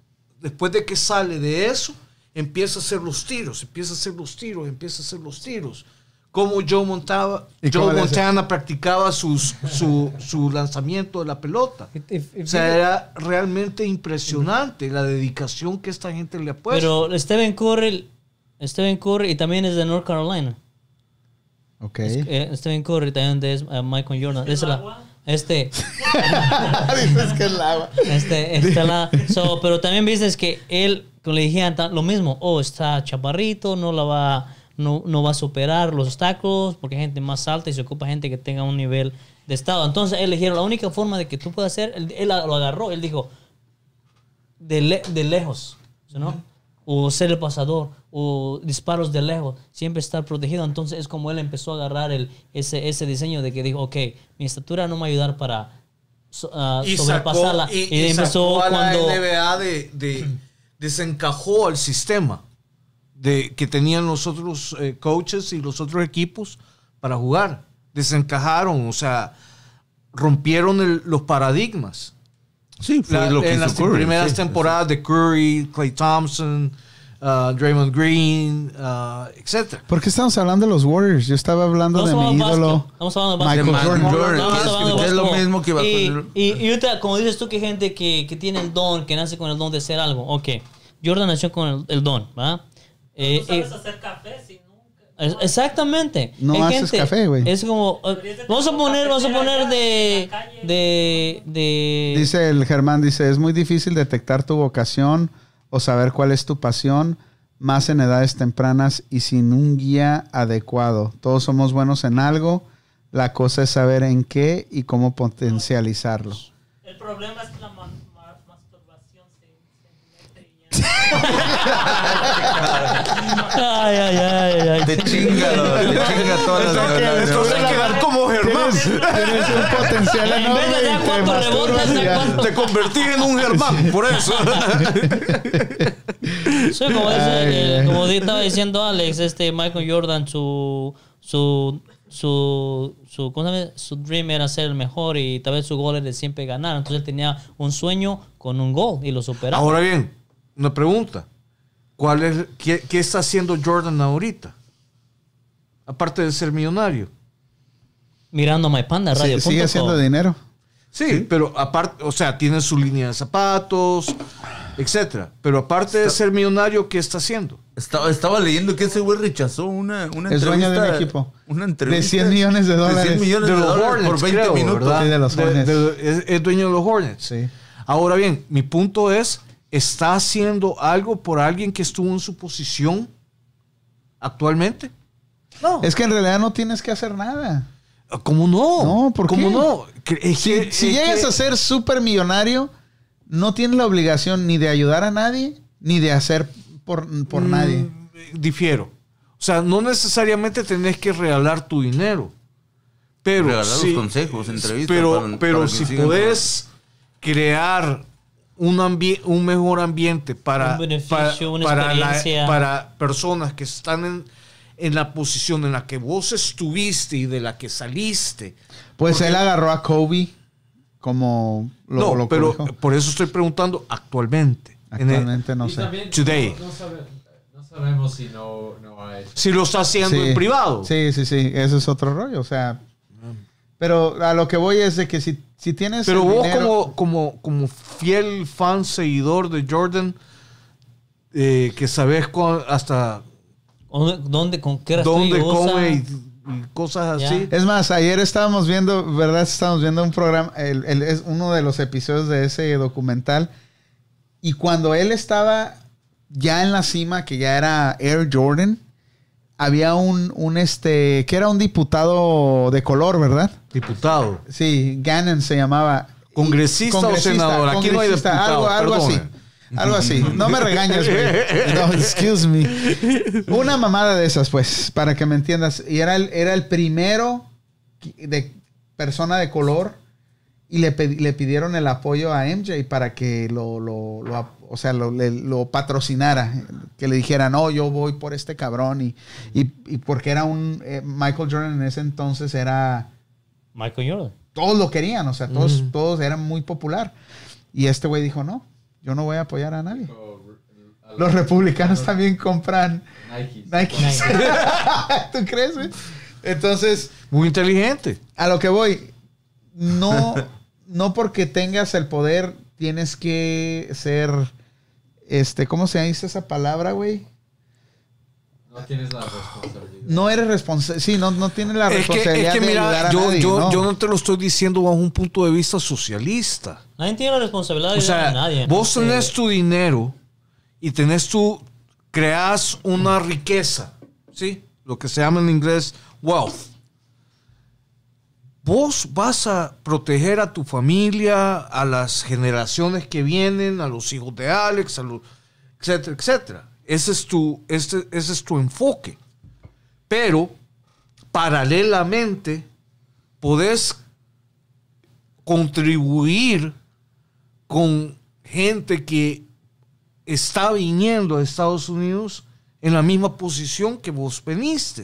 después de que sale de eso, empieza a hacer los tiros, empieza a hacer los tiros, empieza a hacer los tiros. Como Joe, Montaba, ¿Y cómo Joe? Montana practicaba sus- su, su lanzamiento de la pelota. O sea, era realmente impresionante la dedicación que esta gente le ha puesto. Pero Steven Curry, Steven Curry y también es de North Carolina. Ok. Eh, Steven Curry también es eh, Michael Jordan. Es la- agua? este, <laughs> <laughs> Dices que es el agua. este, está la, so, pero también viste que él, como le dijeron lo mismo, oh, está chaparrito, no la va, no, no va a superar los obstáculos porque hay gente más alta y se ocupa gente que tenga un nivel de estado. Entonces él le dijeron, la única forma de que tú puedas hacer, él, él lo agarró, él dijo, de, le- de lejos, ¿no? O ser el pasador, o disparos de lejos, siempre estar protegido. Entonces es como él empezó a agarrar el, ese, ese diseño de que dijo, ok, mi estatura no me va a ayudar para so- ah, y sobrepasarla. sacó, y, y, y empezó sacó a la cuando... NBA de, de- <clears throat> desencajó al sistema de, que tenían los otros eh, coaches y los otros equipos para jugar. Desencajaron, o sea, rompieron el- los paradigmas. Sí, fue La- lo que en hizo las Curry, primeras sí, temporadas de Curry, Clay Thompson, uh, Draymond Green, uh, etc. ¿Por qué estamos hablando de los Warriors? Yo estaba hablando Estamos de mi ídolo. Estamos hablando de Michael. Jordan. Jordan, No, es- es lo mismo que va y, con el- y, y ahorita, como dices tú, que hay gente que, que tiene el don, que nace con el don de ser algo. Ok, Jordan nació con el, el don, ¿va? Eh, ¿Tú sabes eh, hacer café si? Es- exactamente. No Hay haces café, güey. Es como, eh, vamos a poner, vamos a poner de, de, de, Dice el Germán, dice, es muy difícil detectar tu vocación o saber cuál es tu pasión, más en edades tempranas y sin un guía adecuado. Todos somos buenos en algo, la cosa es saber en qué y cómo potencializarlo. El problema es que la ma- ma- masturbación se, se mete y ya. Ay, ay, ay, ay. Te chinga, te chinga todas las neuronas. Entonces hay que dar como Germán. Tienes un potencial En enorme vez de dar te cuatro masturbas rebotes, y da ya. cuatro. Te convertí en un Germán, por eso. <laughs> Sí, como, dice, Ay, eh, como estaba diciendo Alex, este Michael Jordan, su su su su, ¿cómo se llama? su dream era ser el mejor y tal vez su gol era de siempre ganar. Entonces él tenía un sueño con un gol y lo superaba. Ahora bien, una pregunta. ¿Cuál es, qué, qué está haciendo Jordan ahorita? Aparte de ser millonario. Mirando My Panda Sí, Radio. sigue haciendo dinero. Sí, pero aparte, o sea, tiene su línea de zapatos, etcétera. Pero aparte de ser millonario, ¿qué está haciendo? Estaba, estaba leyendo que ese güey rechazó una, una Es dueño de un entrevista- equipo. Una De entrevista. 100 millones de dólares. 100 millones De de, los dólares Hornets, por 20 creo, minutos. ¿verdad? Sí, de los Hornets. es, es dueño de los Hornets. Sí. Ahora bien, mi punto es, ¿está haciendo algo por alguien que estuvo en su posición actualmente? No. Es que en realidad no tienes que hacer nada. ¿Cómo no? No, ¿por ¿Cómo qué? no? Que- Si, que- si llegas que- a ser súper millonario, no tienes la obligación ni de ayudar a nadie, ni de hacer por, por Mm, nadie. Difiero. O sea, no necesariamente tenés que regalar tu dinero. Pero Regalar los sí- consejos, entrevistas Pero, para- pero para si podés crear un, ambi- un mejor ambiente para, Un beneficio, para, una para la- para personas que están en, en la posición en la que vos estuviste y de la que saliste. Pues él agarró a Kobe como lo, no, lo pero por eso estoy preguntando actualmente. En el- Actualmente no sé. Today. No, no sabe- no sabemos si no, no ha hecho. si lo está haciendo Sí. en privado. Sí, sí, sí. Ese es otro rollo. O sea. Pero a lo que voy es de que si, si tienes. Pero el vos dinero- como, como, como fiel fan, seguidor de Jordan, eh, que sabes hasta ¿Dónde, dónde con qué dónde come y, y cosas así. Es más, ayer estábamos viendo, ¿verdad? Estábamos viendo un programa, el- el- es uno de los episodios de ese documental. Y cuando él estaba ya en la cima, que ya era Air Jordan, había un, un este, que era un diputado de color, ¿verdad? Diputado. Sí, Gannon se llamaba. ¿Congresista o senador? Aquí no hay congresista, diputado, Algo, algo así. Algo así. No me regañes, güey. No, excuse me. Una mamada de esas, pues, para que me entiendas. Y era el, era el primero de persona de color y le, le pidieron el apoyo a MJ para que lo, lo, o sea, lo, le- lo patrocinara. Que le dijera, no, yo voy por este cabrón. Y, y, y porque era un... eh, Michael Jordan en ese entonces era Michael Jordan. todos lo querían, o sea, todos, todos eran muy popular. Y este güey dijo, no, yo no voy a apoyar a nadie. O- a Los republicanos también compran Nike. Nike. <laughs> ¿Tú crees, güey? Entonces, Muy inteligente. a lo que voy, no, <laughs> no porque tengas el poder tienes que ser, este, ¿cómo se dice esa palabra, güey? No tienes la responsabilidad. No eres responsable, sí, no, no tienes la Es que, responsabilidad es que de ayudar mira, a yo, nadie, yo, ¿no? yo no te lo estoy diciendo bajo un punto de vista socialista. Nadie tiene la responsabilidad de O ayudar sea, a nadie. ¿no? vos tenés Eh, tu dinero y tenés tu, creas una riqueza, ¿sí? Lo que se llama en inglés wealth. Vos vas a proteger a tu familia, a las generaciones que vienen, a los hijos de Alex, a los, etcétera, etcétera. Ese es tu, este, ese es tu enfoque. Pero, paralelamente, podés contribuir con gente que está viniendo a Estados Unidos en la misma posición que vos veniste.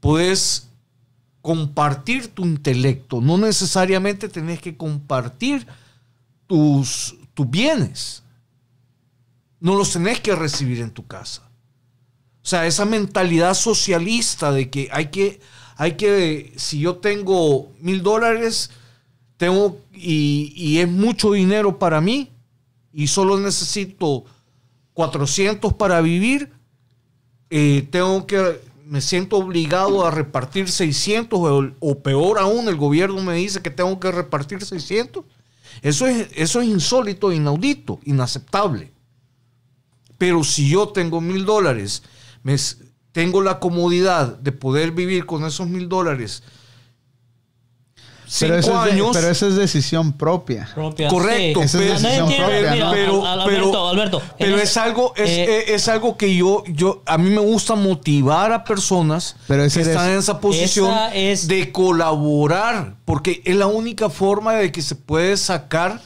Puedes compartir tu intelecto, no necesariamente tenés que compartir tus, tus bienes. No los tenés que recibir en tu casa. O sea, esa mentalidad socialista de que hay que, hay que, si yo tengo mil dólares, tengo, y, es mucho dinero para mí, y solo necesito 400 para vivir, eh, tengo que, me siento obligado a repartir 600 o, o peor aún, el gobierno me dice que tengo que repartir 600. Eso es, eso es insólito, inaudito, inaceptable. Pero si yo tengo mil dólares, tengo la comodidad de poder vivir con esos mil dólares Pero, cinco es de- años. pero eso es decisión propia. propia. Correcto, Esa es pero, pero, pero- Alberto, Alberto, pero es algo, es, eh, es- es algo que yo, yo, a mí me gusta motivar a personas Pero que eres- están en esa posición Esa es- de colaborar, porque es la única forma de que se puede sacar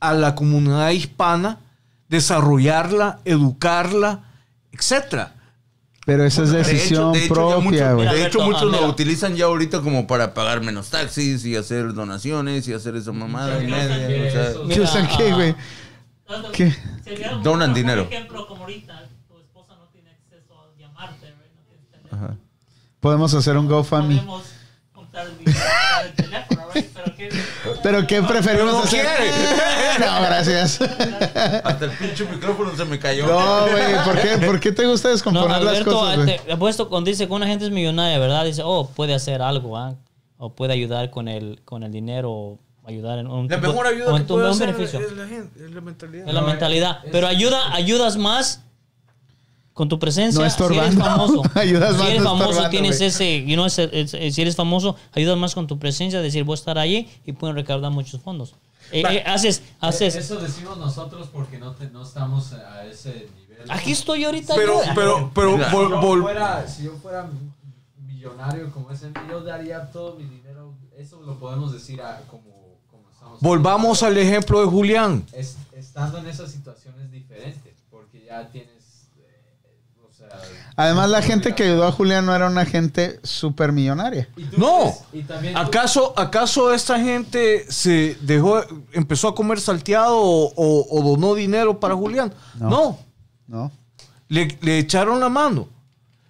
a la comunidad hispana, desarrollarla, educarla, etcétera. Pero esa es De hecho- decisión de hecho, propia. Mira, de hecho, muchos ah, lo utilizan ya ahorita como para pagar menos taxis y hacer donaciones y hacer esa mamada y Sí, media. o sea, eso- ¿Qué usan qué, ah, güey? ¿Qué? Donan dinero. ejemplo como ahorita, tu esposa no tiene acceso a llamarte, right? no. Ajá. Podemos hacer un GoFundMe. Podemos contar el dinero del teléfono, right? Pero ¿qué? Pero ¿qué preferimos no hacer? quiere. <laughs> No, gracias. Hasta el pinche micrófono se me cayó. No, güey, ¿por qué, ¿por qué te gusta No, descomponer las cosas, te- apuesto cuando dice que una gente es millonaria, ¿verdad? Dice, oh, puede hacer algo, ¿ah? O puede ayudar con el, con el dinero, o ayudar en un La mejor ayuda en que puede un hacer beneficio. es la gente, es la mentalidad. Es la No, mentalidad. es- Pero ayuda, ayudas más con tu presencia. No Si eres famoso. <laughs> Ayudas si más eres no famoso, tienes ese, you know, ese- ese- si eres famoso, ayudas más con tu presencia, decir, voy a estar allí y pueden recaudar muchos fondos. Eh, eh, haces, haces. Eso decimos nosotros porque no, te- no estamos a ese nivel. Aquí estoy ahorita. Pero, yo. pero, pero, si, yo fuera, si yo fuera millonario como ese, yo daría todo mi dinero. Eso lo podemos decir a, como, como estamos. volvamos al ejemplo de Julián. Es- estando en esa situación es diferente porque ya tienes. Además, la gente que ayudó a Julián no era una gente súper millonaria. No. ¿Acaso, ¿Acaso esta gente se dejó, empezó a comer salteado o, o- o donó dinero para Julián? No. No, ¿No? le, le echaron la mano.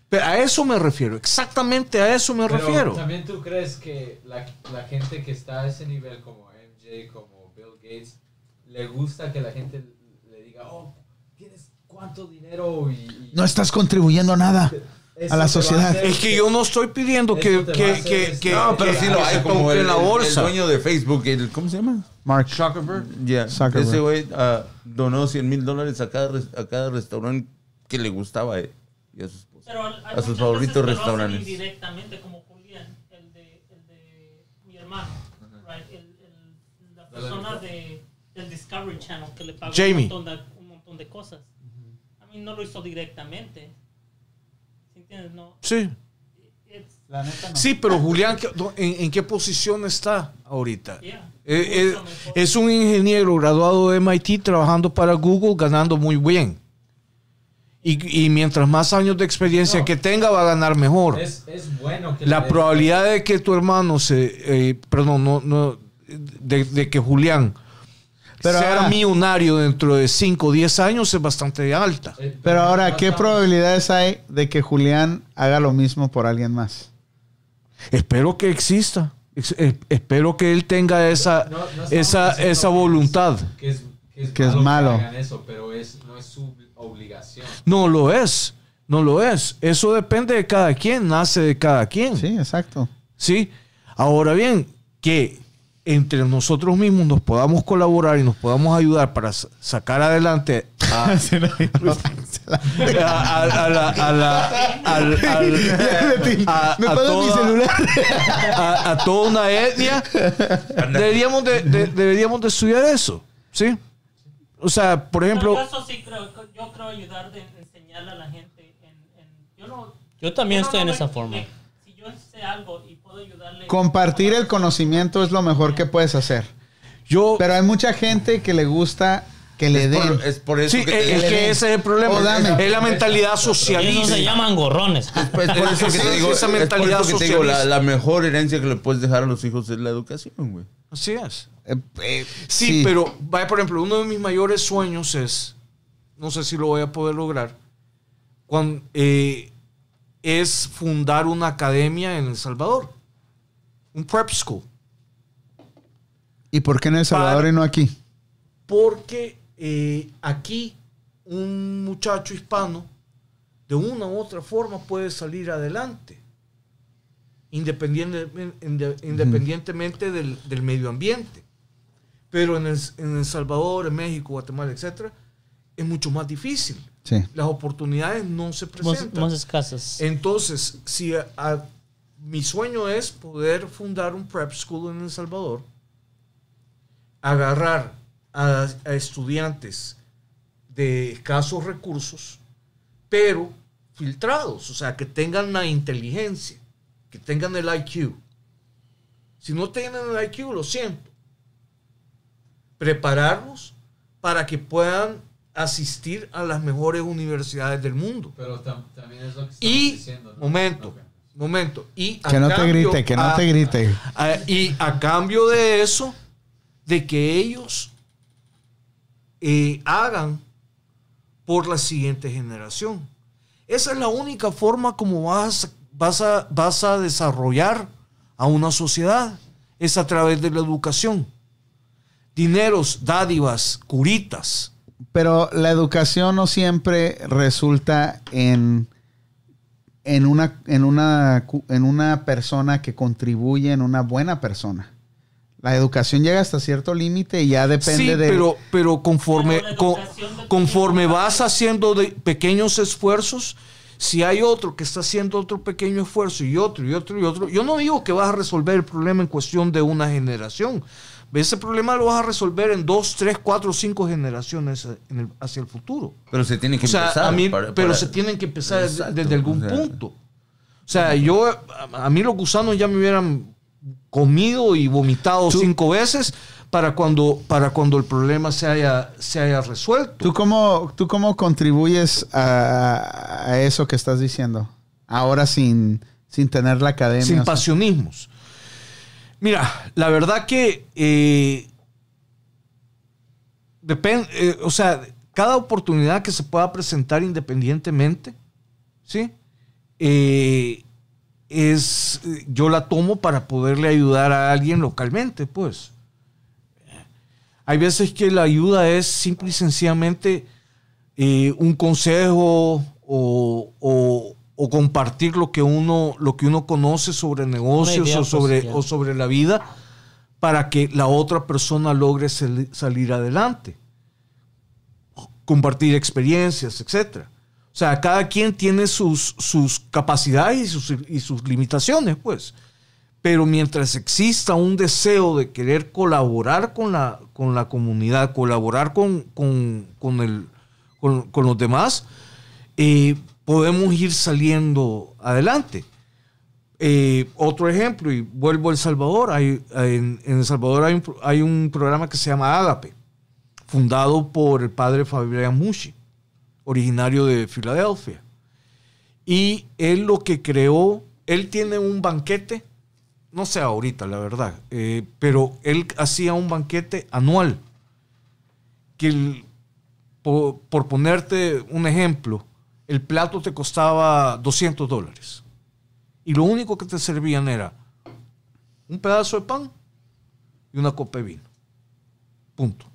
Pero a eso me refiero, exactamente a eso me Pero refiero. También tú crees que la, la gente que está a ese nivel, como MJ, como Bill Gates, le gusta que la gente le diga, oh, tienes cuánto dinero y. y No estás contribuyendo a nada. eso a la sociedad. hacer Es que yo no estoy pidiendo que, a que, que, esto. que- No, pero que- sí lo hay, como el, la el- el bolsa. dueño de Facebook, el, ¿cómo se llama? Mark. Zuckerberg. Ya, Zuckerberg. ese güey ah, donó 100 mil dólares a cada, a cada restaurante que le gustaba a él y a su esposa. Pero hay A sus favoritos restaurantes. Indirectamente, como Julián, el de, el de mi hermano, right? el, el- la persona de, del Discovery Channel que le pagó Jamie. Un, montón de, un montón de cosas. No lo hizo directamente. ¿Sí entiendes? No. Sí. Sí, pero Julián, ¿qué- do- ¿en, en qué posición está ahorita? yeah. Eh, eh, es un ingeniero graduado de MIT trabajando para Google, ganando muy bien. Y, y mientras más años de experiencia No. que tenga, va a ganar mejor. Es, es bueno que La probabilidad de que tu hermano se, eh, perdón, no, no, de, de que Julián Pero sea ahora- millonario dentro de 5 o 10 años es bastante alta. Pero ahora, ¿qué probabilidades hay de que Julián haga lo mismo por alguien más? Espero que exista. Ex- eh, espero que él tenga esa, No- no estamos esa, esa voluntad. Que es, que es Que es malo, malo. que hagan eso, pero es, no es su obligación. No lo es. No lo es. Eso depende de cada quien, nace de cada quien. Sí, exacto. ¿sí? Ahora bien, que entre nosotros mismos nos podamos colaborar y nos podamos ayudar para sa- sacar adelante a, <laughs> a- a- a la- a la- al- al- <laughs> a- ¿Me a pagas mi <laughs> toda- una etnia, deberíamos de, de- deberíamos de estudiar eso, ¿sí? O sea, por ejemplo, Pero yo eso sí creo, yo creo ayudar de enseñarle a la gente. En, en- yo, no, Yo también yo no- estoy no en esa forma. si yo sé algo y puedo ayudarle. Compartir el conocimiento es lo mejor que puedes hacer. yo... Pero hay mucha gente que le gusta que le Es den. por, es por eso Sí, que te es, digo- es que ese es el problema. O dame. Es la mentalidad Eso socialista. se llaman gorrones. Pues por eso que Sí, te digo, esa es por mentalidad eso que te digo, la, la mejor herencia que le puedes dejar a los hijos es la educación, güey. Así es. Eh, eh, Sí, pero, vaya, por ejemplo, uno de mis mayores sueños es no sé si lo voy a poder lograr, cuan- eh, es fundar una academia en El Salvador, un prep school. ¿Y por qué en El Salvador Para- y no aquí? Porque eh, aquí un muchacho hispano de una u otra forma puede salir adelante, independiente- inde- independientemente del, del medio ambiente. Pero en el, en El Salvador, en México, Guatemala, etc., es mucho más difícil. Sí. Las oportunidades no se Más, presentan. más escasas. Entonces, si a- a- mi sueño es poder fundar un prep school en El Salvador, agarrar a, a estudiantes de escasos recursos, pero filtrados, o sea, que tengan la inteligencia, que tengan el IQ. Si no tienen el IQ, lo siento. Prepararlos para que puedan asistir a las mejores universidades del mundo. Pero tam- también es lo que estamos Y, diciendo. ¿no? momento. Momento. Y a Que no te cambio- grite, que no a- te grite. a- y a cambio de eso, de que ellos eh, hagan por la siguiente generación. Esa es la única forma como vas, vas, a, vas a desarrollar a una sociedad. Es a través de la educación. Dineros, dádivas, curitas. Pero la educación no siempre resulta en, en, una, en, una, en una persona que contribuye en una buena persona. La educación llega hasta cierto límite y ya depende sí, de... pero, pero conforme, Pero la co- educación de- conforme vas haciendo de pequeños esfuerzos, si hay otro que está haciendo otro pequeño esfuerzo y otro y otro y otro, yo no digo que vas a resolver el problema en cuestión de una generación. Ese problema lo vas a resolver en dos, tres, cuatro, cinco generaciones en el- hacia el futuro. Pero se tiene que O sea, empezar. a mí, para- pero para- se tienen que empezar desde- Exacto, desde algún o sea, punto. O sea, yo, a, a mí los gusanos ya me hubieran comido y vomitado Tú- cinco veces para cuando, para cuando el problema se haya, se haya resuelto. ¿Tú cómo, ¿Tú cómo contribuyes a, a eso que estás diciendo? Ahora sin, sin tener la academia. sin o sea. pasionismos. Mira, la verdad que eh, depende, eh, o sea, cada oportunidad que se pueda presentar independientemente, ¿sí? Eh, es, yo la tomo para poderle ayudar a alguien localmente, pues. Hay veces que la ayuda es simple y sencillamente eh, un consejo o, o- o compartir lo que uno lo que uno conoce sobre negocios o sobre o sobre la vida para que la otra persona logre sal- salir adelante. Compartir experiencias etcétera. O sea cada quien tiene sus sus capacidades y sus, y sus limitaciones pues. Pero mientras exista un deseo de querer colaborar con la, con la comunidad, colaborar con, con, con el, con, con los demás, eh, podemos ir saliendo adelante. Eh, otro ejemplo, y vuelvo a El Salvador, hay, en, El Salvador hay un, programa que se llama Ágape, fundado por el padre Fabián Mushi, originario de Filadelfia. Y él lo que creó, él tiene un banquete, no sé ahorita la verdad, eh, pero él hacía un banquete anual. Que por, por ponerte un ejemplo, el plato te costaba 200 dólares. Y lo único que te servían era un pedazo de pan y una copa de vino. Punto.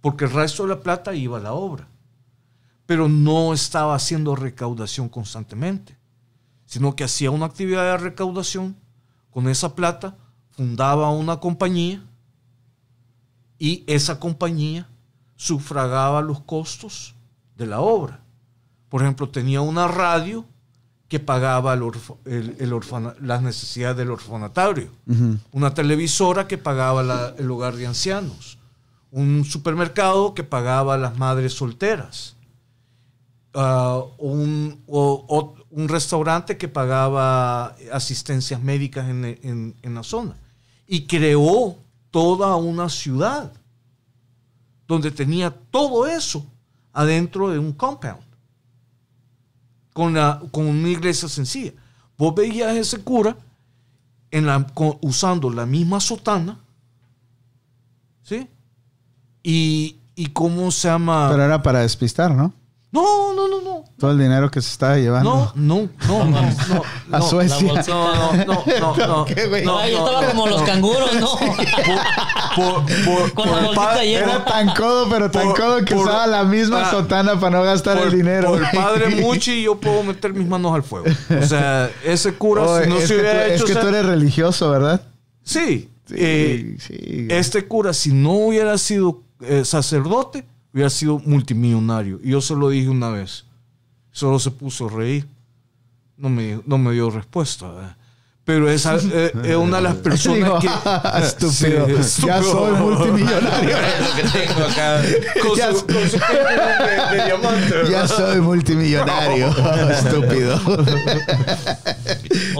Porque el resto de la plata iba a la obra. Pero no estaba haciendo recaudación constantemente, sino que hacía una actividad de recaudación. Con esa plata fundaba una compañía y esa compañía sufragaba los costos de la obra. Por ejemplo, tenía una radio que pagaba el orfa- el- el orfana- las necesidades del orfanatorio, Ujú. una televisora que pagaba la- el hogar de ancianos, un supermercado que pagaba las madres solteras, ah, un, o- o- un restaurante que pagaba asistencias médicas en, en- en la zona. Y creó toda una ciudad donde tenía todo eso adentro de un compound, con, la, con una iglesia sencilla. Vos veías a ese cura en la, con- usando la misma sotana, ¿sí? Y, y cómo se llama. Pero era para despistar, ¿no? no, no, no, no. Todo el dinero que se estaba llevando. No, no, no, no, no. <laughs> A no. Suecia. la No, no, no, <laughs> no, no. No, Ay, no, estaba no, como los canguros, ¿no? Por, por, Con por la el bolsita llena. Era tan codo, pero tan Por- codo que por- usaba la misma sotana para no gastar por- el dinero. por el padre <laughs> Muchi yo puedo meter mis manos al fuego. O sea, ese cura, si no es, se que tú, hubiera es hecho... que esa- tú eres religioso, ¿verdad? Sí. Sí, eh, sí. este cura, si no hubiera sido eh, sacerdote, hubiera sido multimillonario. Y yo se lo dije una vez. Solo se puso a reír. No me, no me dio respuesta. ¿verdad? Pero es, eh, es una de las <laughs> personas Digo, que... <laughs> estúpido. Sí, Ya soy multimillonario. <laughs> Lo que tengo acá. Con Ya- su, con su título de, de diamante. ¿verdad? Ya soy multimillonario. Estúpido.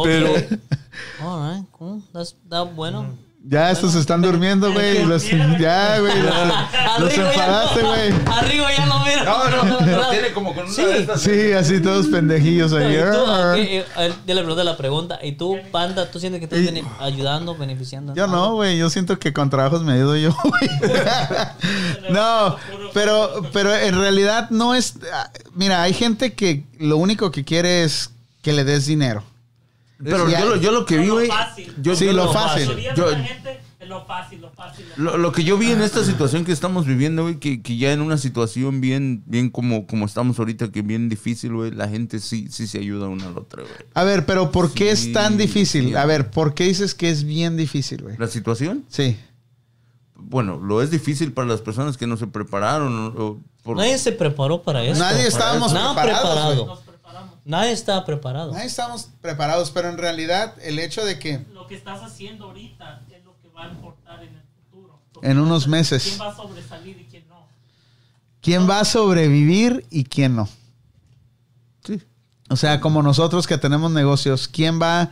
Pero-. All right, cool. That's, that's bueno. Ya estos se están durmiendo, güey. Los- Ya, güey. Los, los no- güey. Arriba ya no mira. No, no, lo tiene como con una Sí. de estas. Sí, así todos pendejillos ahí. Y tú, eh, eh, eh, ya le pregunté la pregunta. ¿Y tú, Panda, tú sientes que estás ayudando, beneficiando? Yo no, güey. Yo siento que con trabajos me ayudo yo, <laughs> güey. No, pero, pero en realidad no es. ah, Mira, hay gente que lo único que quiere es que le des dinero. Pero yo, lo- yo lo que vi, güey. Yo, Sí, yo lo fácil. Yo- lo fácil, lo fácil. Lo que yo vi en esta situación que estamos viviendo, güey, que, que ya en una situación bien, bien como, como estamos ahorita, que bien difícil, güey, la gente sí, sí se ayuda una a la otra, güey. A ver, pero ¿por qué Sí, es tan difícil? sí. A ver, ¿por qué dices que es bien difícil, güey? La situación, Sí. bueno, lo es difícil para las personas que no se prepararon. o- o por- Nadie se preparó para eso. Nadie estábamos Nada preparados, preparado. Nadie estaba preparado. Ahí estamos preparados, pero en realidad el hecho de que Lo que estás haciendo ahorita es lo que va a importar en el futuro. En unos meses. ¿Quién va a sobresalir y quién no? quién va a sobrevivir y quién no. Sí. O sea, como nosotros que tenemos negocios, ¿quién va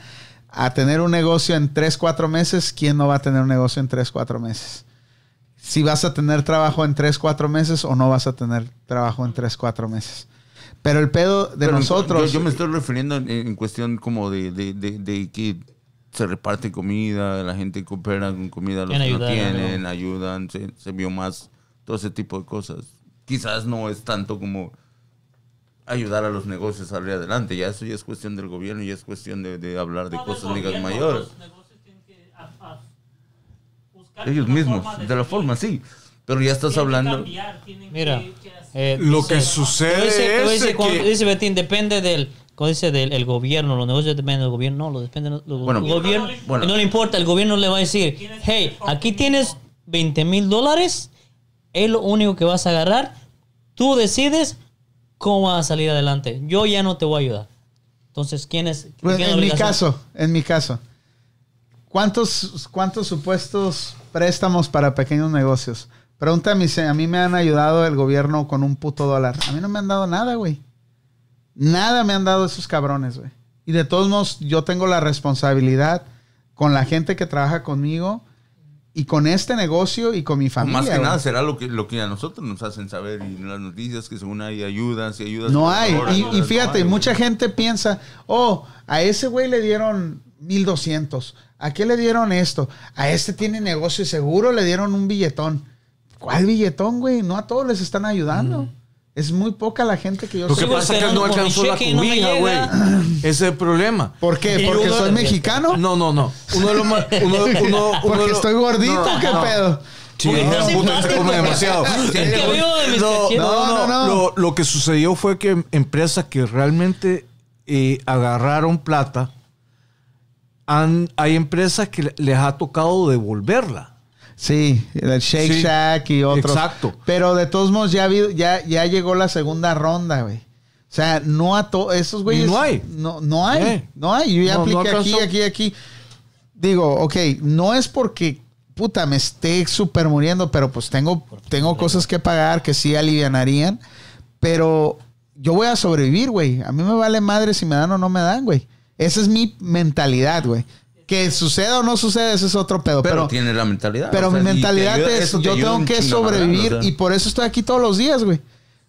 a tener un negocio en 3, 4 meses? ¿Quién no va a tener un negocio en 3, 4 meses? Si vas a tener trabajo en 3, 4 meses o no vas a tener trabajo en 3, 4 meses. Pero el pedo de Pero en- nosotros... Yo, yo me estoy refiriendo en, en cuestión como de, de, de, de que se reparte comida, la gente coopera con comida, los que no tienen, ayudan, se, se vio más todo ese tipo de cosas. Quizás no es tanto como ayudar a los negocios a salir adelante, ya eso ya es cuestión del gobierno, ya es cuestión de, de hablar de No, cosas ligas mayores. Los negocios tienen que a- a buscar Ellos mismos, forma de la forma, sí. Pero ya estás Tienen que hablando... cambiar, tienen Mira, que- que hacer- eh, Lo dice- que sucede dice, es dice, de cuando- que- dice Betín, depende del, dice del el gobierno, los negocios dependen del gobierno, no, lo depende del Bueno, gobierno. bueno. no le importa, el gobierno le va a decir, hey, aquí tienes 20 mil dólares, es lo único que vas a agarrar, tú decides cómo vas a salir adelante. Yo ya no te voy a ayudar. Entonces, ¿quién es? Pues, quién en mi obligación? caso, en mi caso, ¿cuántos, ¿cuántos supuestos préstamos para pequeños negocios? Pregúntame si a mí me han ayudado el gobierno con un puto dólar. A mí no me han dado nada, güey. Nada me han dado esos cabrones, güey. Y de todos modos, yo tengo la responsabilidad con la gente que trabaja conmigo y con este negocio y con mi familia. más que güey. nada será lo que, lo que a nosotros nos hacen saber y en las noticias que según hay ayudas y ayudas. No hay. favor, Y, no fíjate, güey. mucha gente piensa, oh, a ese güey le dieron 1200. ¿A qué le dieron esto? A este tiene negocio y seguro le dieron un billetón. ¿Cuál billetón, güey? No a todos les están ayudando. Es muy poca la gente que yo Lo que pasa es que él no alcanzó la no cobija, güey. Ese es el problema. ¿Por qué? ¿Porque uno- soy mexicano? No, no, no. Uno de los más. Uno, uno, <laughs> uno de ¿Porque estoy gordito? No, ¿Qué no. pedo? Sí, puta, se come demasiado. <laughs> No, no, no. Lo, lo que sucedió fue que empresas que realmente eh, agarraron plata, han, hay empresas que le- les ha tocado devolverla. Sí, el Shake Sí, Shack y otros. exacto. Pero de todos modos ya, ha habido- ya, ya llegó la segunda ronda, güey. O sea, no a todos esos güeyes. no hay. No, no hay. Eh. No hay. Yo ya No, no apliqué aquí, aquí, aquí. Digo, ok, no es porque, puta, me esté súper muriendo, pero pues tengo, tengo cosas que pagar que sí alivianarían. Pero yo voy a sobrevivir, güey. A mí me vale madre si me dan o no me dan, güey. Esa es mi mentalidad, güey. Que suceda o no suceda, ese es otro pedo. Pero, Pero, tiene la mentalidad. pero o sea, mi mentalidad ayuda- es, eso te yo tengo que sobrevivir O sea, y por eso estoy aquí todos los días, güey.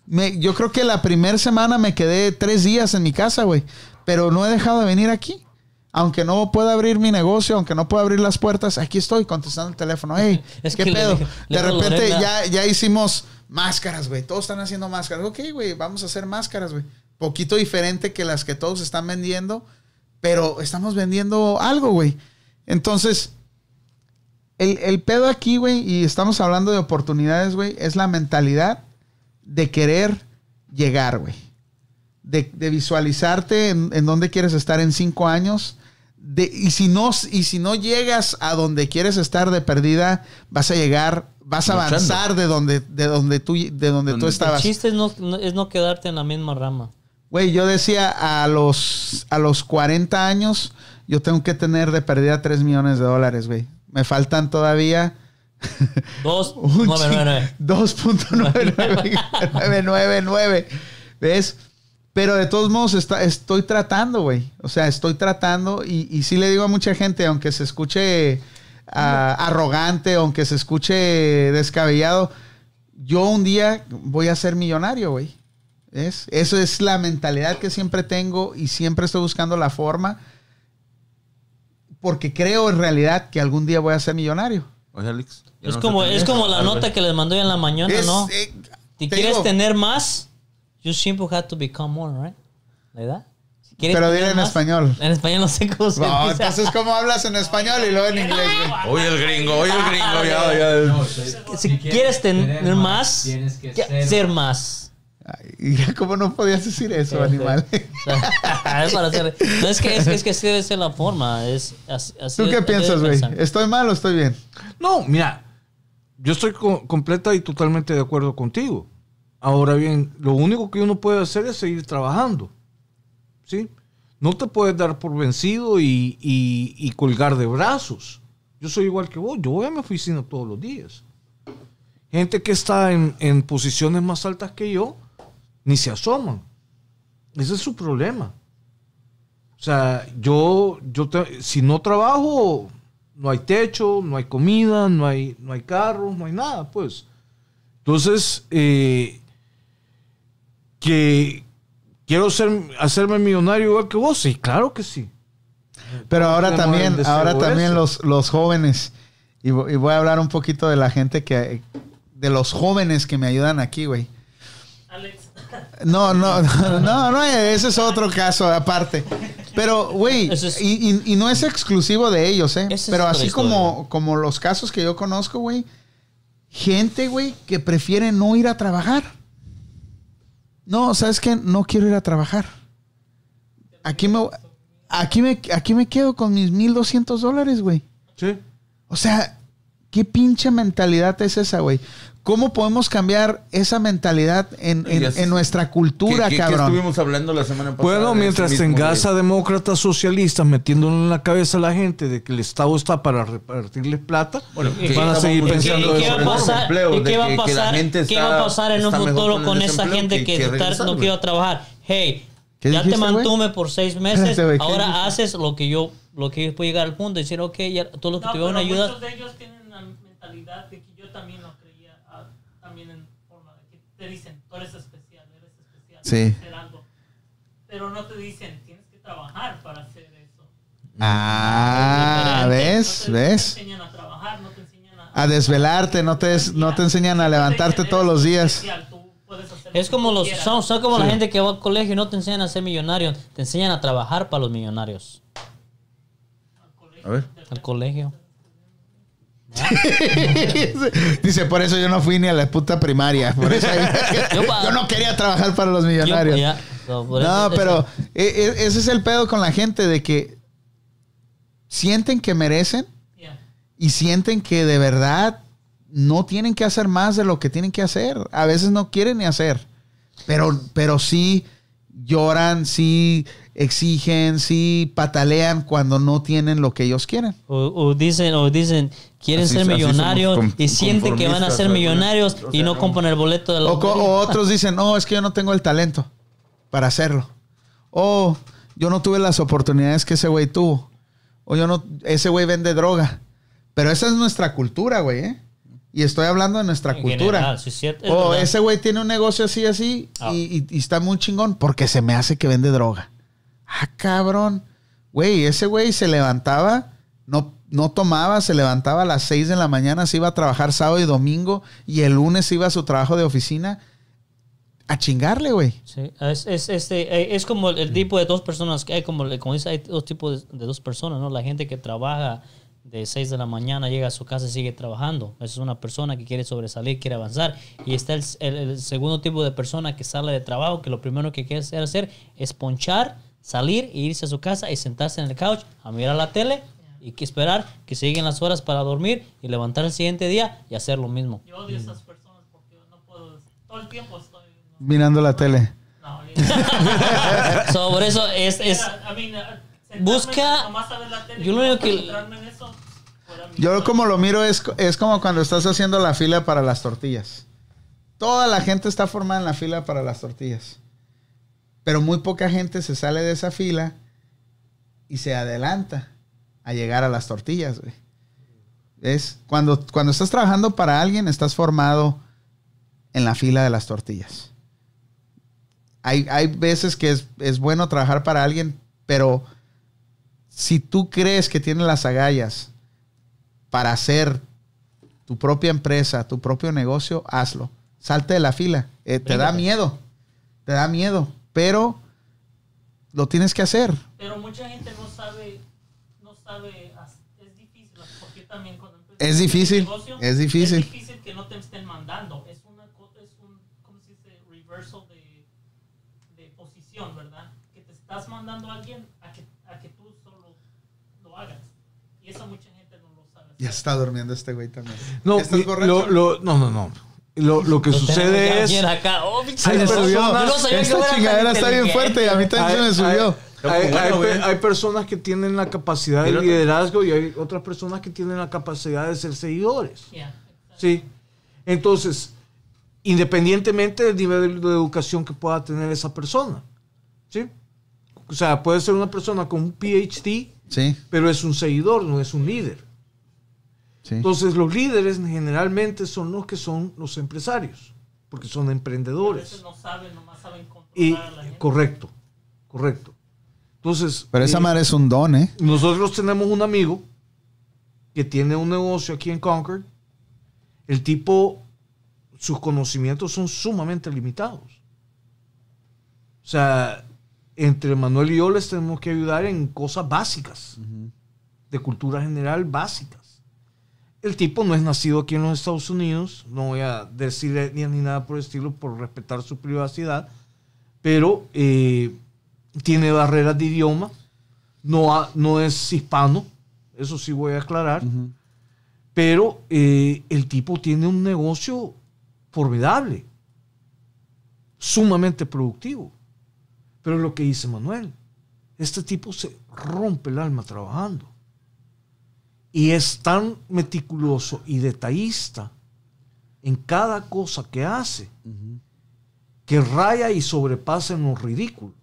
Me- yo creo que la primera semana me quedé tres días en mi casa, güey. Pero no he dejado de venir aquí. Aunque no pueda abrir mi negocio, aunque no pueda abrir las puertas, aquí estoy contestando el teléfono. Hey, <laughs> Es ¿qué que pedo? le de repente ya, ya hicimos máscaras, güey. Todos están haciendo máscaras. Ok, güey, vamos a hacer máscaras, güey. Poquito diferente que las que todos están vendiendo, pero estamos vendiendo algo, güey. Entonces, el, el pedo aquí, güey, y estamos hablando de oportunidades, güey, es la mentalidad de querer llegar, güey. De, de visualizarte en, en dónde quieres estar en cinco años. De, y, si no, y si no llegas a donde quieres estar de perdida, vas a llegar, vas a avanzar de donde, de donde tú, de donde tú Donde- El estabas. chiste es no, no- es no quedarte en la misma rama. Güey, yo decía a los, a los 40 años, yo tengo que tener de perdida 3 millones de dólares, güey. Me faltan todavía <laughs> Dos, <laughs> un nueve, chi- nueve, nueve. 2.999. <laughs> ¿Ves? Pero de todos modos está- estoy tratando, güey. O sea, estoy tratando y, y sí le digo a mucha gente, aunque se escuche ah, arrogante, aunque se escuche descabellado, yo un día voy a ser millonario, güey. ¿Ves? Eso es la mentalidad que siempre tengo y siempre estoy buscando la forma porque creo en realidad que algún día voy a ser millonario. Oye, Alex. Es no como, es como la nota que les mandó en la mañana, Es, ¿no? eh, Si te quieres digo- tener más, you simply have to become more, right? ¿Verdad? Si Pero tener dile en más- español. En español no sé cómo se No, dice. entonces, ¿cómo hablas en español y luego en inglés? Oye, el gringo, oye, el gringo, ya, ya. No, si, Si quieres tener más, tienes que que- ser, ser más. Ay, ¿Cómo no podías decir eso, Sí, animal? <laughs> sí. es no, es que es, es que así debe ser la forma. Es, así, ¿Tú es- qué así piensas, güey? ¿Estoy mal o estoy bien? No, mira, yo estoy co- completa y totalmente de acuerdo contigo. Ahora bien, lo único que uno puede hacer es seguir trabajando. ¿Sí? No te puedes dar por vencido y, y- y colgar de brazos. Yo soy igual que vos, yo voy a mi oficina todos los días. Gente que está en, en posiciones más altas que yo, ni se asoman. Ese es su problema. O sea, yo, yo te- si no trabajo, no hay techo, no hay comida, no hay, no hay carros, no hay nada, pues. Entonces, eh, que quiero ser, hacerme millonario igual que vos, sí, claro que sí. Pero ahora también, ahora también los, los jóvenes, y voy a hablar un poquito de la gente que, de los jóvenes que me ayudan aquí, güey. Alex. No, no, <laughs> no, no, ese es otro caso aparte. Pero, güey, es- y, y- y no es exclusivo de ellos, ¿eh? Pero así como, como los casos que yo conozco, güey, gente, güey, que prefiere no ir a trabajar. No, ¿sabes qué? No quiero ir a trabajar. Aquí me, aquí me, aquí me quedo con mis 1200 dólares, güey. Sí. O sea, ¿qué pinche mentalidad es esa, güey? ¿Cómo podemos cambiar esa mentalidad en, en- en nuestra cultura, ¿Qué- qué- qué cabrón? estuvimos hablando la semana pasada? Bueno, de mientras ese mismo, tengas güey. a demócratas socialistas metiéndole en la cabeza a la gente de que el Estado está para repartirles plata, Bueno, ¿Y que van a seguir muy- ¿Y qué, pensando y qué va a pasar, qué va a pasar, gente qué va a está- pasar en un futuro con esa gente que- que, que está- regresar, no quiere trabajar? Hey, ¿Qué ya dijiste, te mantuve por seis meses, <laughs> ¿qué ahora dijiste? haces lo que yo, lo que yo puedo llegar al punto y decir, ok, ya todo lo que No, una ayuda. muchos de ellos tienen la mentalidad de que yo también lo creía, ah, también en forma de que te dicen, tú eres especial, eres especial, Sí. hacer algo. Pero no te dicen, tienes que trabajar para hacer eso. Ah, No ¿ves? te, ¿Ves? No te enseñan a trabajar, no te enseñan a... A desvelarte, no te, des- no te enseñan a levantarte todos los días. Especial, tú Es como los, son, son como la gente que va al colegio y no te enseñan a ser millonario, te enseñan a trabajar para los millonarios. A ver. Al colegio. <laughs> Dice, por eso yo no fui ni a la puta primaria. Por eso <laughs> Yo no quería trabajar para los millonarios. Yo- No, eso- pero e- e- ese es el pedo con la gente de que sienten que merecen y sienten que de verdad no tienen que hacer más de lo que tienen que hacer. A veces no quieren ni hacer. Pero, pero sí lloran, sí exigen, sí patalean cuando no tienen lo que ellos quieren. O, o dicen, o dicen, quieren Así- ser millonarios con- y sienten que van a ser millonarios o sea, y no compran el boleto de la O, o otros dicen, no, es que yo no tengo el talento para hacerlo. O yo no tuve las oportunidades que ese güey tuvo. O yo no, ese güey vende droga. Pero esa es nuestra cultura, güey, ¿eh? Y estoy hablando de nuestra En cultura. general, es o ese güey tiene un negocio así, así, Ah. y, y- y está muy chingón porque se me hace que vende droga. Ah, cabrón. Güey, ese güey se levantaba, no, no tomaba, se levantaba a las 6 de la mañana, se iba a trabajar sábado y domingo y el lunes iba a su trabajo de oficina a chingarle, güey. Sí, es, es, este, es como el tipo de dos personas que hay, como, como dice, hay dos tipos de, de dos personas, ¿no? La gente que trabaja de 6 de la mañana, llega a su casa y sigue trabajando. Es una persona que quiere sobresalir, quiere avanzar. Y está el, el- el segundo tipo de persona que sale de trabajo, que lo primero que quiere hacer- hacer es ponchar, salir e irse a su casa y sentarse en el couch a mirar la tele y que esperar que se lleguen las horas para dormir y levantar el siguiente día y hacer lo mismo. Yo odio a esas personas porque no puedo. Todo el tiempo estoy. No, Mirando la tele. no, <laughs> So, por eso es, es I mean, busca- la tele yo lo único que- en eso, Yo como lo miro es, es como cuando estás haciendo la fila para las tortillas. Toda la gente está formada en la fila para las tortillas. Pero muy poca gente se sale de esa fila y se adelanta a llegar a las tortillas, güey. Es cuando, cuando estás trabajando para alguien, estás formado en la fila de las tortillas. Hay, hay veces que es, es bueno trabajar para alguien, pero si tú crees que tienes las agallas para hacer tu propia empresa, tu propio negocio, hazlo. Salte de la fila. Eh, te da miedo. Te da miedo. Pero lo tienes que hacer. Pero mucha gente no sabe, no sabe, as- es difícil, porque también cuando Es un difícil, negocio, es difícil. Es difícil que no te estén mandando, es una es un, ¿cómo se dice? Reversal de, de posición, ¿verdad? Que te estás mandando a alguien a que, a que tú solo lo hagas. Y eso mucha gente no lo sabe. Ya está durmiendo este güey también. No, ¿Estás mi- borracho? lo- lo- no, no, no. Lo, lo que sucede es... bien acá. Oh, Hay Se me subió. personas- no Esta chingadera está bien fuerte y a mí también se me subió. Hay, personas que tienen la capacidad de liderazgo y hay otras personas que tienen la capacidad de ser seguidores. Yeah. Sí. Entonces, independientemente del nivel de educación que pueda tener esa persona. ¿Sí? O sea, puede ser una persona con un PhD, Sí, pero es un seguidor, no es un líder. Sí. Entonces, los líderes generalmente son los que son los empresarios, porque son A veces emprendedores. no saben, nomás saben controlar Y a la gente. correcto, correcto. Entonces, Pero esa eh, madre es un don, ¿eh? nosotros tenemos un amigo que tiene un negocio aquí en Concord. El tipo, sus conocimientos son sumamente limitados. O sea, entre Manuel y yo les tenemos que ayudar en cosas básicas, de cultura general básicas. El tipo no es nacido aquí en los Estados Unidos, no voy a decir etnia ni nada por el estilo por respetar su privacidad, pero eh, tiene barreras de idioma, no, ha- no es hispano, eso sí voy a aclarar, pero eh, el tipo tiene un negocio formidable, sumamente productivo. Pero lo que dice Manuel, este tipo se rompe el alma trabajando. Y es tan meticuloso y detallista en cada cosa que hace que raya y sobrepasa en lo ridículo.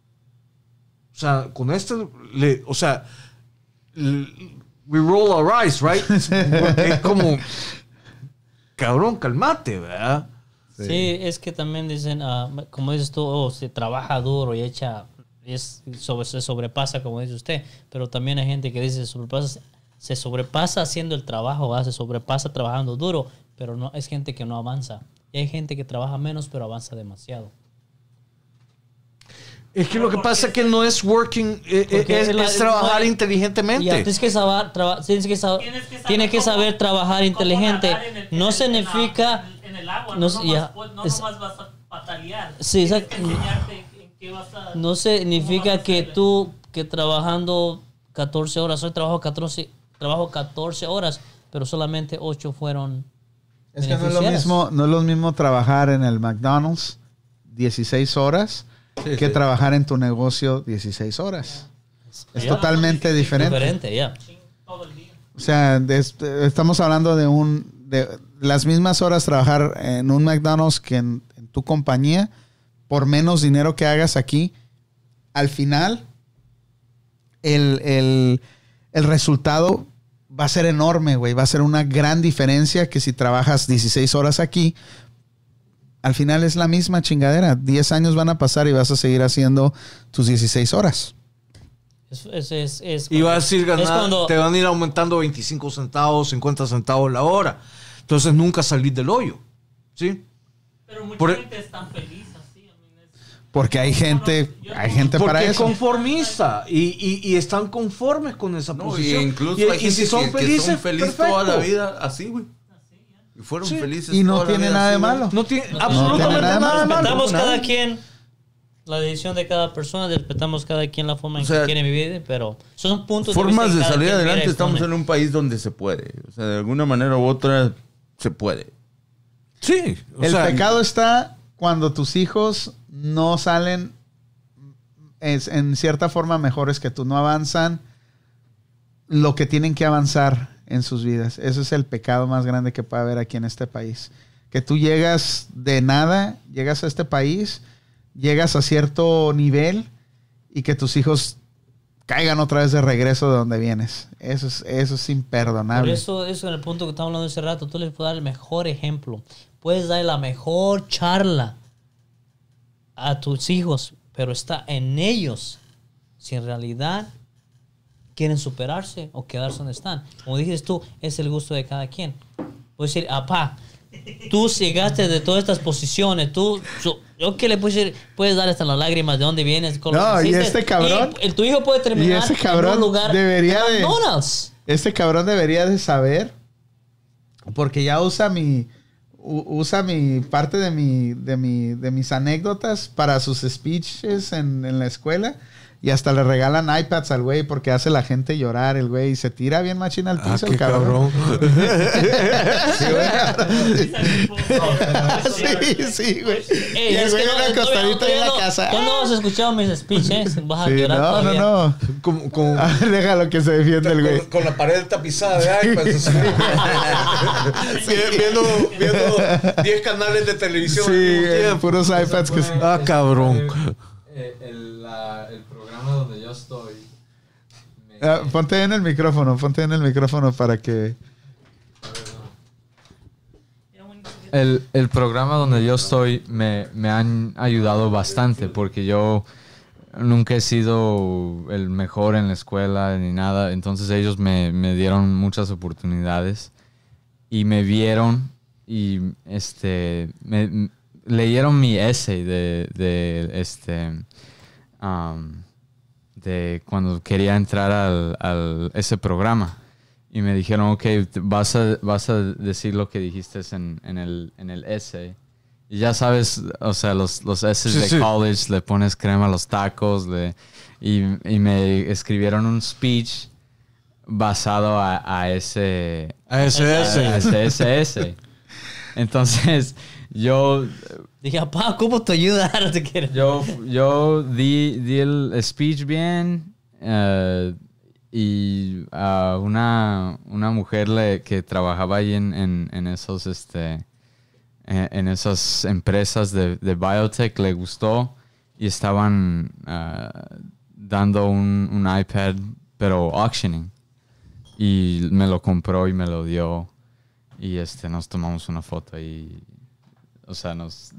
O sea, con este, le- o sea, we roll our eyes, right? <laughs> Es como, cabrón, calmate, ¿verdad? Sí. es que también dicen, ah, como dices tú, oh, se trabaja duro y echa, es, sobre, se sobrepasa, como dice usted, pero también hay gente que dice, se sobrepasa, se sobrepasa haciendo el trabajo, ¿verdad? se sobrepasa trabajando duro, pero no es gente que no avanza. Y hay gente que trabaja menos, pero avanza demasiado. Es que lo que pasa es que no es working, eh, eh, es, es la- es trabajar no hay- inteligentemente. Ya, tienes que saber, traba- tienes que saber, Tienes que saber tienes que cómo- saber trabajar cómo inteligente. en el- No significa... En, la- en el agua, no no, se- nomás, ya, pu- no es- nomás vas a patalear. Sí, Tienes exacto. que enseñarte en qué vas a... No significa a que tú, que trabajando 14 horas, hoy trabajo 14, trabajo 14 horas, pero solamente 8 fueron Es que no es, lo mismo, no es lo mismo trabajar en el McDonald's 16 horas Sí, que sí. trabajar en tu negocio 16 horas. Es totalmente diferente. diferente, ya. Ching, todo el día. O sea, de estamos hablando de un de las mismas horas trabajar en un McDonald's que en, en tu compañía por menos dinero que hagas aquí. Al final, el, el- el resultado va a ser enorme, güey. Va a ser una gran diferencia que si trabajas 16 horas aquí. Al final es la misma chingadera. 10 años van a pasar y vas a seguir haciendo tus 16 horas. Es, es, es, es Y vas a ir es ganando, cuando- te van a ir aumentando 25 centavos, 50 centavos la hora. Entonces nunca salir del hoyo. ¿Sí? Pero mucha Por- gente está feliz así. I mean, es- Porque hay gente, hay gente para Porque es eso. conformista y, y, y están conformes con esa No, y posición. incluso y, hay y gente si son que, que felices, son felices toda la perfecto. vida así, güey. Y fueron Sí. felices Y no toda la tiene vida nada de así, güey. malo. No tiene No absolutamente tiene nada nada, de de malo. respetamos nada. cada quien la decisión de cada persona, respetamos cada quien la forma en O sea, que quiere vivir, pero son puntos Formas vista de que cada salir adelante, y estamos en un país donde se puede. O sea, de alguna manera u otra se puede. Sí. o El sea, pecado está cuando tus hijos no salen es, en cierta forma mejores que tú, no avanzan lo que tienen que avanzar en sus vidas. Ese es el pecado más grande que puede haber aquí en este país. Que tú llegas de nada, llegas a este país, llegas a cierto nivel y que tus hijos caigan otra vez de regreso de donde vienes. Eso es, eso es Por imperdonable. eso, eso en el punto que estamos hablando hace rato, tú les puedes dar el mejor ejemplo. Puedes dar la mejor charla a tus hijos, pero está en ellos si en realidad quieren superarse o quedarse donde están. Como dijiste tú, es el gusto de cada quien. Puedes decir, apá, tú llegaste de todas estas posiciones, tú, su- yo que le puedo decir, puedes dar hasta las lágrimas de dónde vienes. con No, y este cabrón- y el, tu hijo puede terminar ese en cabrón un lugar debería en de- McDonald's. Este cabrón debería de saber, porque ya usa mi, usa mi parte de mi, de mi, de mis anécdotas para sus speeches en, en la escuela. Y hasta le regalan iPads al güey porque hace la gente llorar el güey y se tira bien machina al Ah, piso qué el cabrón. cabrón. <laughs> sí, sí, güey. Ey, y el es güey que una no, acostadito ahí en la no, casa. tú no has escuchado mis speeches, <laughs> vas a Sí, llorar no, todavía. no, no. Como- como- Déjalo que se defiende el güey. con, con la pared tapizada de iPads. así. <laughs> viendo, viendo 10 canales de televisión. Sí, eh, puros iPads que... Ah, cabrón. Eh, el, la- el programa donde yo estoy. me- Ah, ponte en el micrófono, ponte en el micrófono para que... El, el programa donde yo estoy me, me han ayudado bastante porque yo nunca he sido el mejor en la escuela ni nada. Entonces ellos me, me dieron muchas oportunidades y me vieron y este me, leyeron mi essay de, de este um, de cuando quería entrar al, al- ese programa y me dijeron ok vas a vas a decir lo que dijiste en, en el en el essay y ya sabes o sea los los essays Sí, de sí. college le pones crema a los tacos le, y, y me escribieron un speech basado a, a ese A ese a ese. ese ese <laughs> essay. entonces yo Dije, papá, ¿cómo te ayuda? <laughs> No te quiero. yo, yo di, di el speech bien eh, y a una, una mujer le- que trabajaba ahí en, en, esos este eh, en esas empresas de, de biotech le gustó y estaban ah, dando un, un iPad pero auctioning y me lo compró y me lo dio y este nos tomamos una foto y o sea nos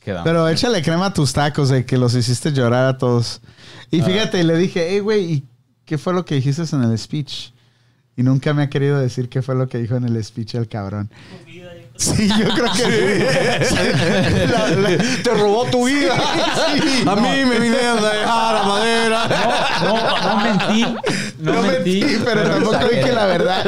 quedamos Pero échale crema a tus tacos de que los hiciste llorar a todos. Y fíjate, le dije, hey, güey, ¿y qué fue lo que dijiste en el speech? Y nunca me ha querido decir qué fue lo que dijo en el speech el cabrón. Sí, yo creo que <laughs> La- la- Te robó tu vida. a mí me vinieron a dejar a madera. No, no mentí. No, No mentí, pero tampoco exageré. dije la verdad.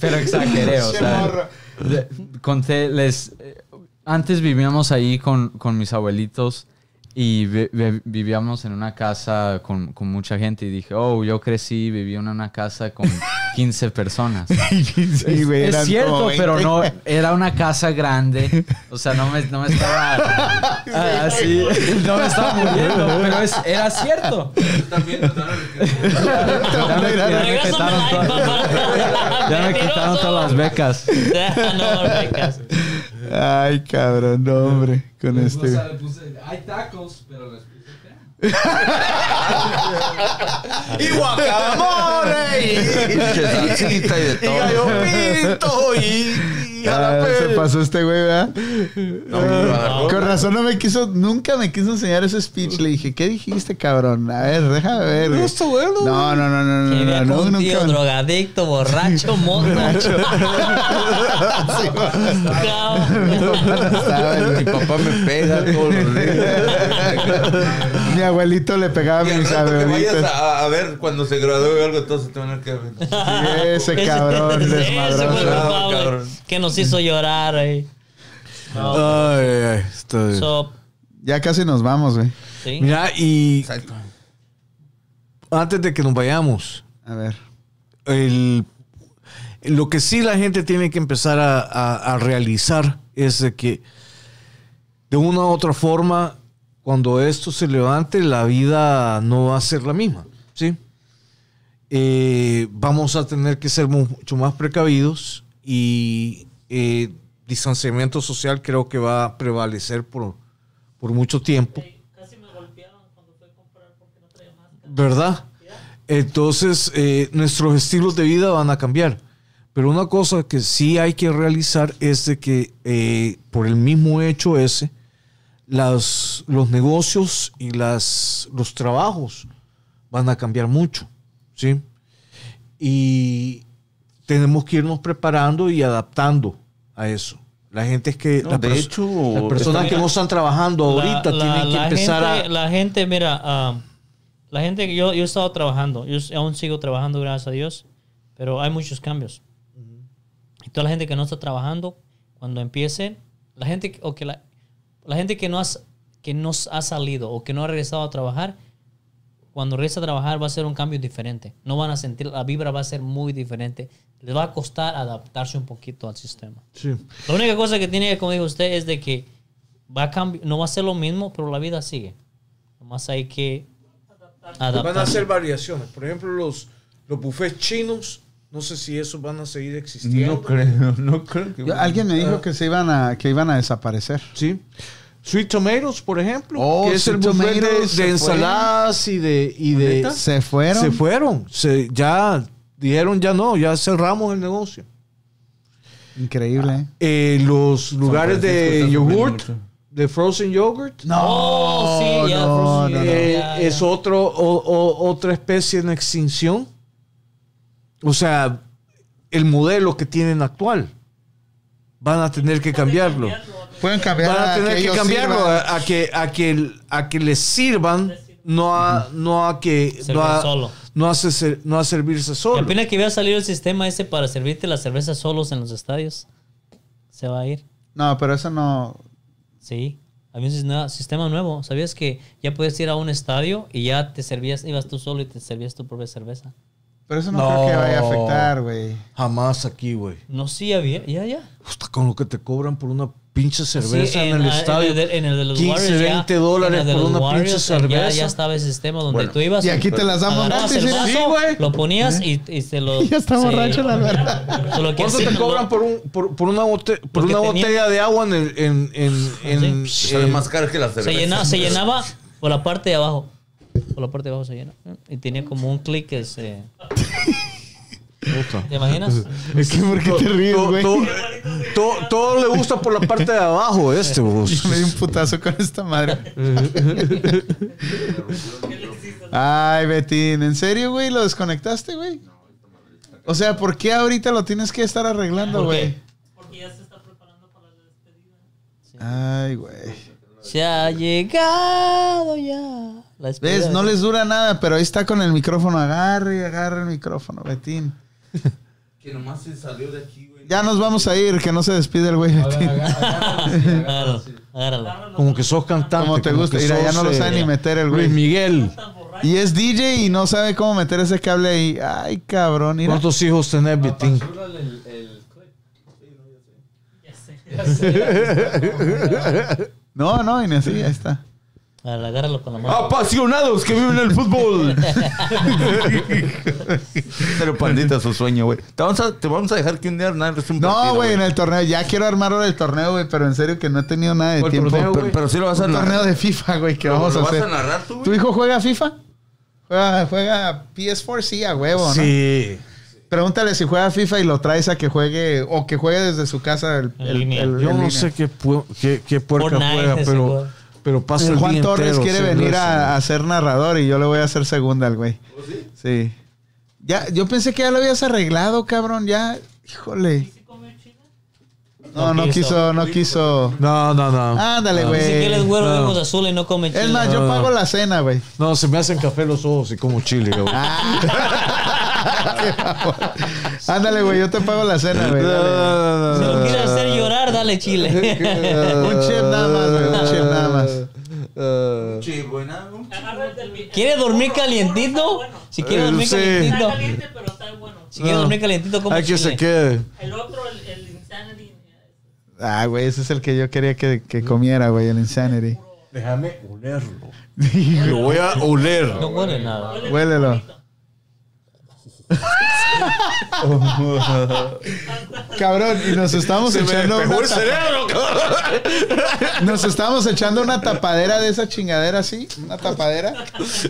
Pero exageré, o sea. De- conté, les. eh, Antes vivíamos ahí con, con mis abuelitos y vi- vi- vivíamos en una casa con, con mucha gente. Y dije, oh, yo crecí, viví en una casa con 15 personas. <laughs> Sí, güey, es eran cierto, como pero 20. no, era una casa grande. O sea, no me, no me estaba <laughs> ah, así, no me estaba muriendo, pero es- era cierto. También <laughs> Ya me, ya me quitaron, ya me quitaron todas las becas. No, becas. Ay, cabrón, no, hombre, con Le este. puse- le puse- hay tacos, pero les puse crema. y guacamole y, Pinche salsita y de y Ah, se pasó este güey, ¿verdad? No. Con razón no me quiso, nunca me quiso enseñar ese speech. Le dije, ¿qué dijiste, cabrón? A ver, déjame ver. No, está bueno. No, no, no, no, no, no, un tío nunca. drogadicto, borracho, <laughs> <laughs> el- Mi papá me pega todos los días. Mi abuelito le pegaba a Y mis abuelitas. a, a ver cuando se gradúe o algo, entonces te van a quedar viendo. Ese <laughs> desmadroso. Cabrón. que nos hizo llorar ahí. Ay, ay, ay, bien. So, Ya casi nos vamos, güey. sí. Mira, y Exacto. antes de que nos vayamos, A ver. el, lo que sí la gente tiene que empezar a, a- a realizar es de que de una u otra forma, cuando esto se levante, la vida no va a ser la misma. ¿sí? Eh, vamos a tener que ser mucho más precavidos y eh, distanciamiento social creo que va a prevalecer por, por mucho tiempo. Casi me golpearon cuando fui a comprar porque no traía máscara. ¿verdad? Entonces, eh, nuestros estilos de vida van a cambiar. Pero una cosa que sí hay que realizar es de que eh, por el mismo hecho ese, las, los negocios y las, los trabajos van a cambiar mucho, ¿sí? Y tenemos que irnos preparando y adaptando a eso. La gente es que... No, la de hecho, las personas está- que no están trabajando ahorita La- la- tienen que la empezar gente, a... La gente, mira, la gente que yo, yo he estado trabajando, yo aún sigo trabajando, gracias a Dios, pero hay muchos cambios. Y toda la gente que no está trabajando, cuando empiecen, la gente, que- o que la, la gente que no, has, que no ha salido o que no ha regresado a trabajar, cuando regresa a trabajar va a ser un cambio diferente. No van a sentir, la vibra va a ser muy diferente. Les va a costar adaptarse un poquito al sistema. Sí. La única cosa que tiene, como dijo usted, es de que va a cambiar, no va a ser lo mismo, pero la vida sigue. Nomás hay que adaptar. Van a hacer variaciones. Por ejemplo, los, los buffets chinos, no sé si esos van a seguir existiendo. No creo, <laughs> no creo que. Yo- alguien me dijo que se iban a, que iban a desaparecer. Sí. Sweet Tomatoes, por ejemplo, Oh, que es el buffet de, ensaladas y de... Y de Se fueron. se fueron. Se, ya dijeron ya no, ya cerramos el negocio. Increíble. Eh, los lugares de yogurt, de frozen yogurt, No, Oh, sí, ya, no, Frozen no, no. Yogurt. eh, es otro, o- o- otra especie en extinción. O sea, el modelo que tienen actual. Van a tener que cambiarlo. Pueden cambiar Van a tener que ellos cambiarlo a, a que, a, que, a que les sirvan, no a, no a que Servir no a, solo. no a ser- no a servirse ¿Qué solo. opina que iba a salir el sistema ese para servirte la cerveza solos en los estadios? Se va a ir. No, pero eso no. Sí. Había un sistema, sistema nuevo. ¿Sabías que ya puedes ir a un estadio y ya te servías, ibas tú solo y te servías tu propia cerveza? Pero eso no, No. creo que vaya a afectar, güey. Jamás aquí, güey. No, sí había. Ya, ya. Hasta con lo que te cobran por una pinche cerveza Sí, en, el ah, estadio. En el, de- en el de los 15, Warriors. ya- 20 dólares en el de por los una pinche Warriors, ya- cerveza. Ya, estaba el sistema donde Bueno. tú ibas. Y aquí te las damos agarrabas gratis. el vaso, Sí, güey. Lo ponías y, y se lo. <laughs> Ya está sí. la verdad. Que ¿Cuánto sí, te lo- cobran por, un, por, por una, bote- por una tenía- botella de agua en el, en, en, en- en- más caro que la cerveza. Se llenaba, se llenaba por la parte de abajo. Por la parte de abajo se llena. Y tenía como un clic que se. <laughs> ¿Te imaginas? Es que, ¿por qué te ríes, todo, güey? todo- todo- todo le gusta por la parte de abajo este, <laughs> vos. Yo me di un putazo con esta madre. Ay, Betín, ¿en serio, güey? ¿Lo desconectaste, güey? O sea, ¿por qué ahorita lo tienes que estar arreglando, güey? Porque ya se está preparando para la despedida. Ay, güey. Se ha llegado ya. La ¿Ves? No les dura nada, pero ahí está con el micrófono. Agarre y agarre el micrófono, Betín. <laughs> Que nomás se salió de aquí, güey. Ya nos vamos a ir, que no se despide el güey. <laughs> Agárralo, agárralo. Como que sos cantante. Como te gusta. Mira, ya no lo eh, sabe ni meter el güey. Luis Miguel. Y es DJ y no sabe cómo meter ese cable ahí. Ay, cabrón. Mira. ¿Cuántos hijos tenés. Ya sé. <laughs> No, no, y ni así, ahí está. Al- Agárralo con la mano. Apasionados que viven el fútbol. <laughs> Pero pandita, su sueño, güey. Te vamos a, te vamos a dejar que un día un No, güey, en el torneo. Ya quiero armar ahora el torneo, güey, pero en serio que no he tenido nada de ¿Cuál tiempo. torneo, Pero- güey? Pero sí lo vas a un narrar. torneo de FIFA, güey, que ¿Lo- vamos lo a vas hacer. a narrar tú, güey? ¿Tu hijo juega FIFA? Juega, juega PS4, sí, a huevo, ¿no? Sí. Pregúntale si juega FIFA y lo traes a que juegue o que juegue desde su casa el, En el- línea. el- Yo en no línea. sé qué, pu- qué, qué puerca Fortnite, juega, ese pero, juego. Pero pasa el, Juan día Torres entero quiere venir a, a ser narrador y yo le voy a hacer segunda al güey. ¿Oh, sí? Ya, yo pensé que ya lo habías arreglado, cabrón. Ya, híjole. No, no No quiso, no quiso. No, no, no. Ándale, Dice que él es güey. güero de no. azules y no come chile. Es más, yo No, pago no. la cena, güey. No, se me hacen café los ojos y como chile, cabrón. <laughs> Ándale, güey, yo te pago la cena, güey. dale. Si lo quieres hacer llorar, dale chile. <laughs> Un chip nada más, güey. Un chip ¿no? ¿Quiere dormir calientito? Si quiere Eh, dormir sí. Está calientito. caliente, pero está bueno. Si quiere No. dormir calientito, come Hay que se quede. El otro, el, el Insanity. Ah, güey, ese es el que yo quería que, que comiera, güey, el Insanity. Déjame olerlo. <laughs> Lo voy a oler. No huele nada. Huélelo. <laughs> Cabrón, y nos estamos echando una tapa- cerebro, cabrón. Nos estamos echando una tapadera de esa chingadera así, una tapadera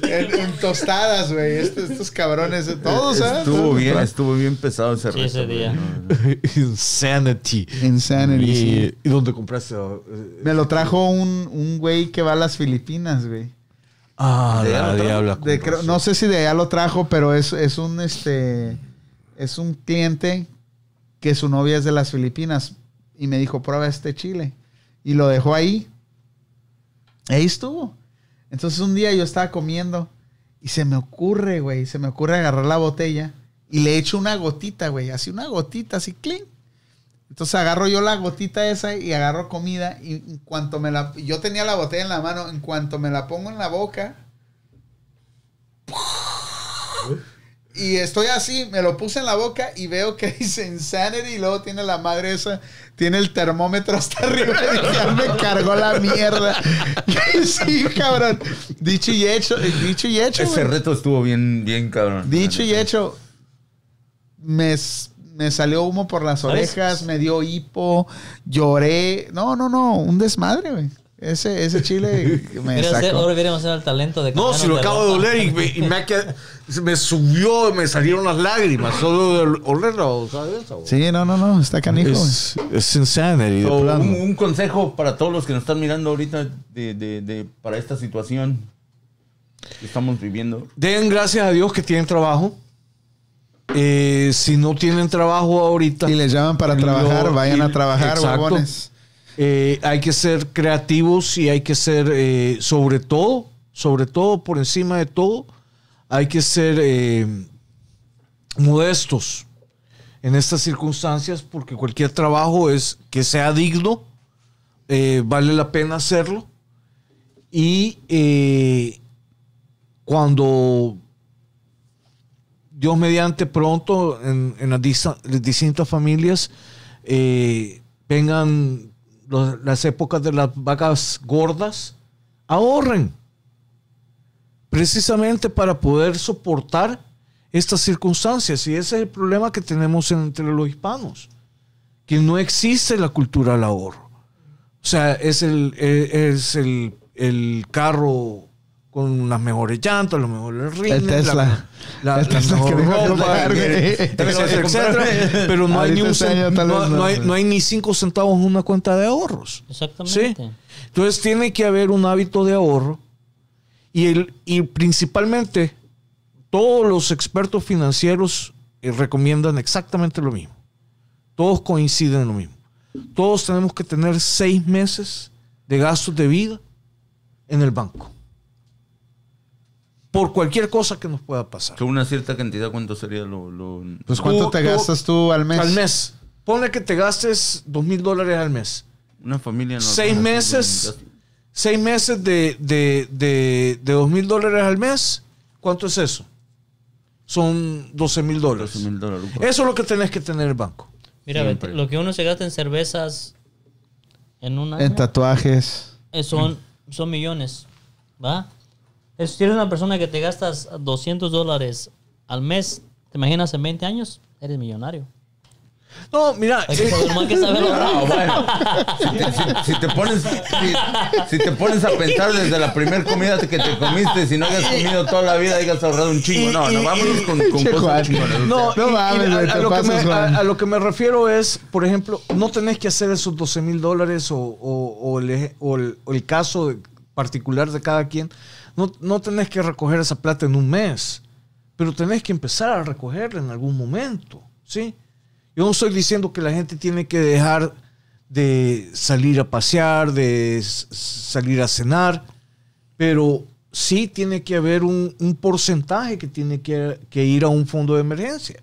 en, en tostadas, güey. Estos, estos cabrones, todos, ¿eh? Estuvo bien, estuvo bien pesado ese Sí, ese día. <laughs> Insanity. Insanity, sí. ¿Y, ¿y dónde compraste? Eh, Me lo trajo un, un güey que va a las Filipinas, güey. Ah, ¿De la diabla. De- creo- no sé si de allá lo trajo, pero es, es un este es un cliente que su novia es de las Filipinas y me dijo prueba este chile y lo dejó ahí. Ahí estuvo. Entonces un día yo estaba comiendo y se me ocurre, güey, se me ocurre agarrar la botella y le echo una gotita, güey, así una gotita, así clean. Entonces agarro yo la gotita esa y agarro comida y en cuanto me la... Yo tenía la botella en la mano, en cuanto me la pongo en la boca... Y estoy así, me lo puse en la boca y veo que <laughs> dice Insanity y luego tiene la madre esa, tiene el termómetro hasta <laughs> arriba y ya me cargó la mierda. <laughs> sí, cabrón. Dicho y hecho, dicho y hecho. Ese reto estuvo bien, bien cabrón. Dicho y hecho, me, me salió humo por las ¿Sabes? orejas, me dio hipo, lloré. No, no, no, un desmadre, güey. Ese, ese chile me sacó. ahora el talento de No, si lo acabo de oler y me, y subió, me salieron las lágrimas solo de olerlo, ¿sabes? Sí, no, no, no, está canijo. Es, es insanity, So, un, un consejo para todos los que nos están mirando ahorita de, de- de- para esta situación que estamos viviendo. Den gracias a Dios que tienen trabajo. Eh, si no tienen trabajo ahorita, Y les llaman para Lo- trabajar, vayan y- a trabajar, huevones. eh, hay que ser creativos y hay que ser, eh, sobre todo, sobre todo, por encima de todo, hay que ser eh, modestos en estas circunstancias porque cualquier trabajo es que sea digno, vale la pena hacerlo. Y cuando Dios mediante pronto en, las, distintas familias eh, vengan las épocas de las vacas gordas, ahorren precisamente para poder soportar estas circunstancias. Y ese es el problema que tenemos entre los hispanos, que no existe la cultura del ahorro. O sea, es el, eh, es el, el carro con las mejores llantas, los mejores rines. El Tesla. La, la- El la Tesla mejor que ropa, pagar, etcétera, <laughs> etcétera. Pero no hay, ni un cen- año tal no, vez no, no hay, pero- no hay ni cinco centavos en una cuenta de ahorros. Exactamente. Sí. Entonces tiene que haber un hábito de ahorro y, el, y principalmente todos los expertos financieros eh, recomiendan exactamente lo mismo. Todos coinciden en lo mismo. Todos tenemos que tener seis meses de gastos de vida en el banco. Por cualquier cosa que nos pueda pasar. Que una cierta cantidad, ¿cuánto sería lo...? lo- Pues ¿cuánto Tú- te tú- gastas tú al mes? Al mes. Ponle que te gastes dos mil dólares al mes. una familia... normal, Seis meses. Seis meses de, de, de, de dos mil dólares al mes. ¿Cuánto es eso? Son 12 mil dólares. 12 mil dólares. Eso es lo que tenés que tener en el banco. Mira, Siempre. Lo que uno se gasta en cervezas en un año En tatuajes. son, son millones. ¿va? Es- Si eres una persona que te gastas 200 dólares al mes, ¿te imaginas en 20 años? Eres millonario. No, mira, Hay que eh, que saber <laughs> bueno. Si te, si- si te pones, si, si te pones a pensar desde la primera comida que te comiste, si no hayas comido toda la vida, hayas ahorrado un chingo. No, no, vámonos con, con cosas No, No mames, a- lo que me, Juan. a- a lo que me refiero es, por ejemplo, no tenés que hacer esos 12 mil dólares o, o- o el, eje- o el- o el caso particular de cada quien. No, no tenés que recoger esa plata en un mes, pero tenés que empezar a recogerla en algún momento, ¿sí? Yo no estoy diciendo que la gente tiene que dejar de salir a pasear, de salir a cenar, pero sí tiene que haber un, un porcentaje que tiene que, que ir a un fondo de emergencia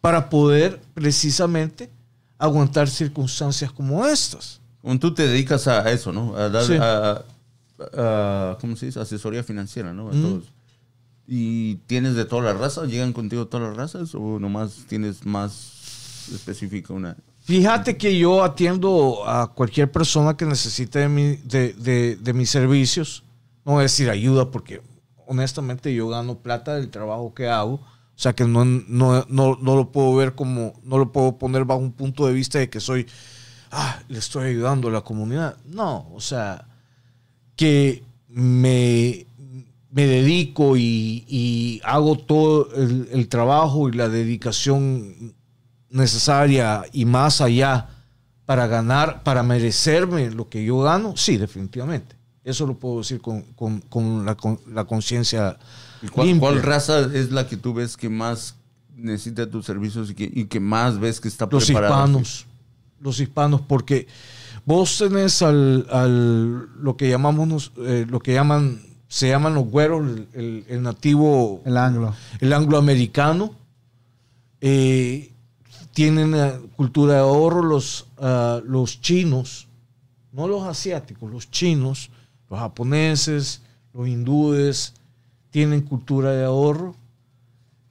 para poder precisamente aguantar circunstancias como estas. Tú te dedicas a eso, ¿no? A dar, Sí. a, a- ¿cómo se dice? Asesoría financiera, ¿no? A todos. ¿Y tienes de todas las razas? ¿Llegan contigo todas las razas? ¿O nomás tienes más específica una? Fíjate que yo atiendo a cualquier persona que necesite de, mi- de- de- de mis servicios. No voy a decir ayuda porque honestamente yo gano plata del trabajo que hago. O sea que no, no, no, no lo puedo ver como, no lo puedo poner bajo un punto de vista de que soy, ah, le estoy ayudando a la comunidad. No, o sea, que me, me dedico y, y hago todo el, el trabajo y la dedicación necesaria y más allá para ganar, para merecerme lo que yo gano, sí, definitivamente. Eso lo puedo decir con, con- con la, con la conciencia ¿Y cuál, cuál raza es la que tú ves que más necesita tus servicios y que, y que más ves que está los preparada? hispanos. Los hispanos, porque vos tenés al, al- lo que llamamos, eh, lo que llaman, se llaman los güeros, el, el- el nativo, El anglo. el angloamericano. eh, tienen eh, cultura de ahorro los, ah, los chinos, no los asiáticos, los chinos, los japoneses, los hindúes, tienen cultura de ahorro.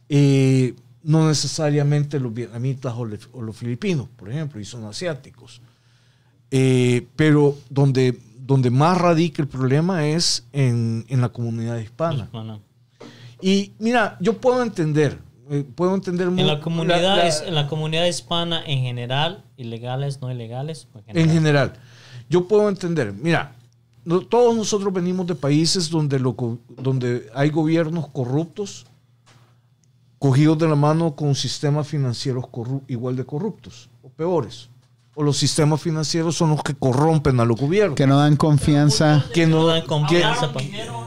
Eh, no necesariamente los vietnamitas o, le- o los filipinos, por ejemplo, y son asiáticos. Eh, pero donde, donde más radica el problema es en, en la comunidad hispana. Y mira, yo puedo entender, eh, puedo entender En la comunidad, la- la- es- en la comunidad hispana en general, ilegales, no ilegales, o en en general. yo puedo entender. Mira, no- todos nosotros venimos de países donde, lo donde hay gobiernos corruptos, cogidos de la mano con sistemas financieros igual de corruptos o peores. O los sistemas financieros son los que corrompen a los gobiernos. Que no dan confianza. Que no dan confianza. ahorraron pa- dinero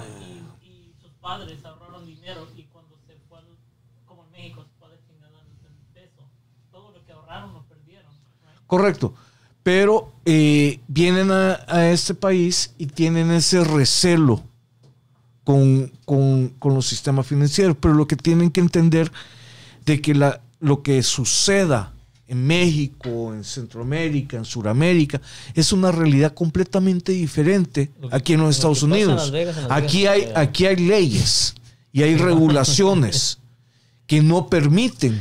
y, y sus padres ahorraron dinero y cuando se fue, como en México, el peso, todo lo que ahorraron lo perdieron. Correcto. Pero eh, vienen a, a este país y tienen ese recelo con, con- con los sistemas financieros. Pero lo que tienen que entender de que la, lo que suceda en México, en Centroamérica, en Sudamérica, es una realidad completamente diferente aquí en lo los Estados Unidos. Aquí hay, eh, aquí hay leyes y hay regulaciones <laughs> que no permiten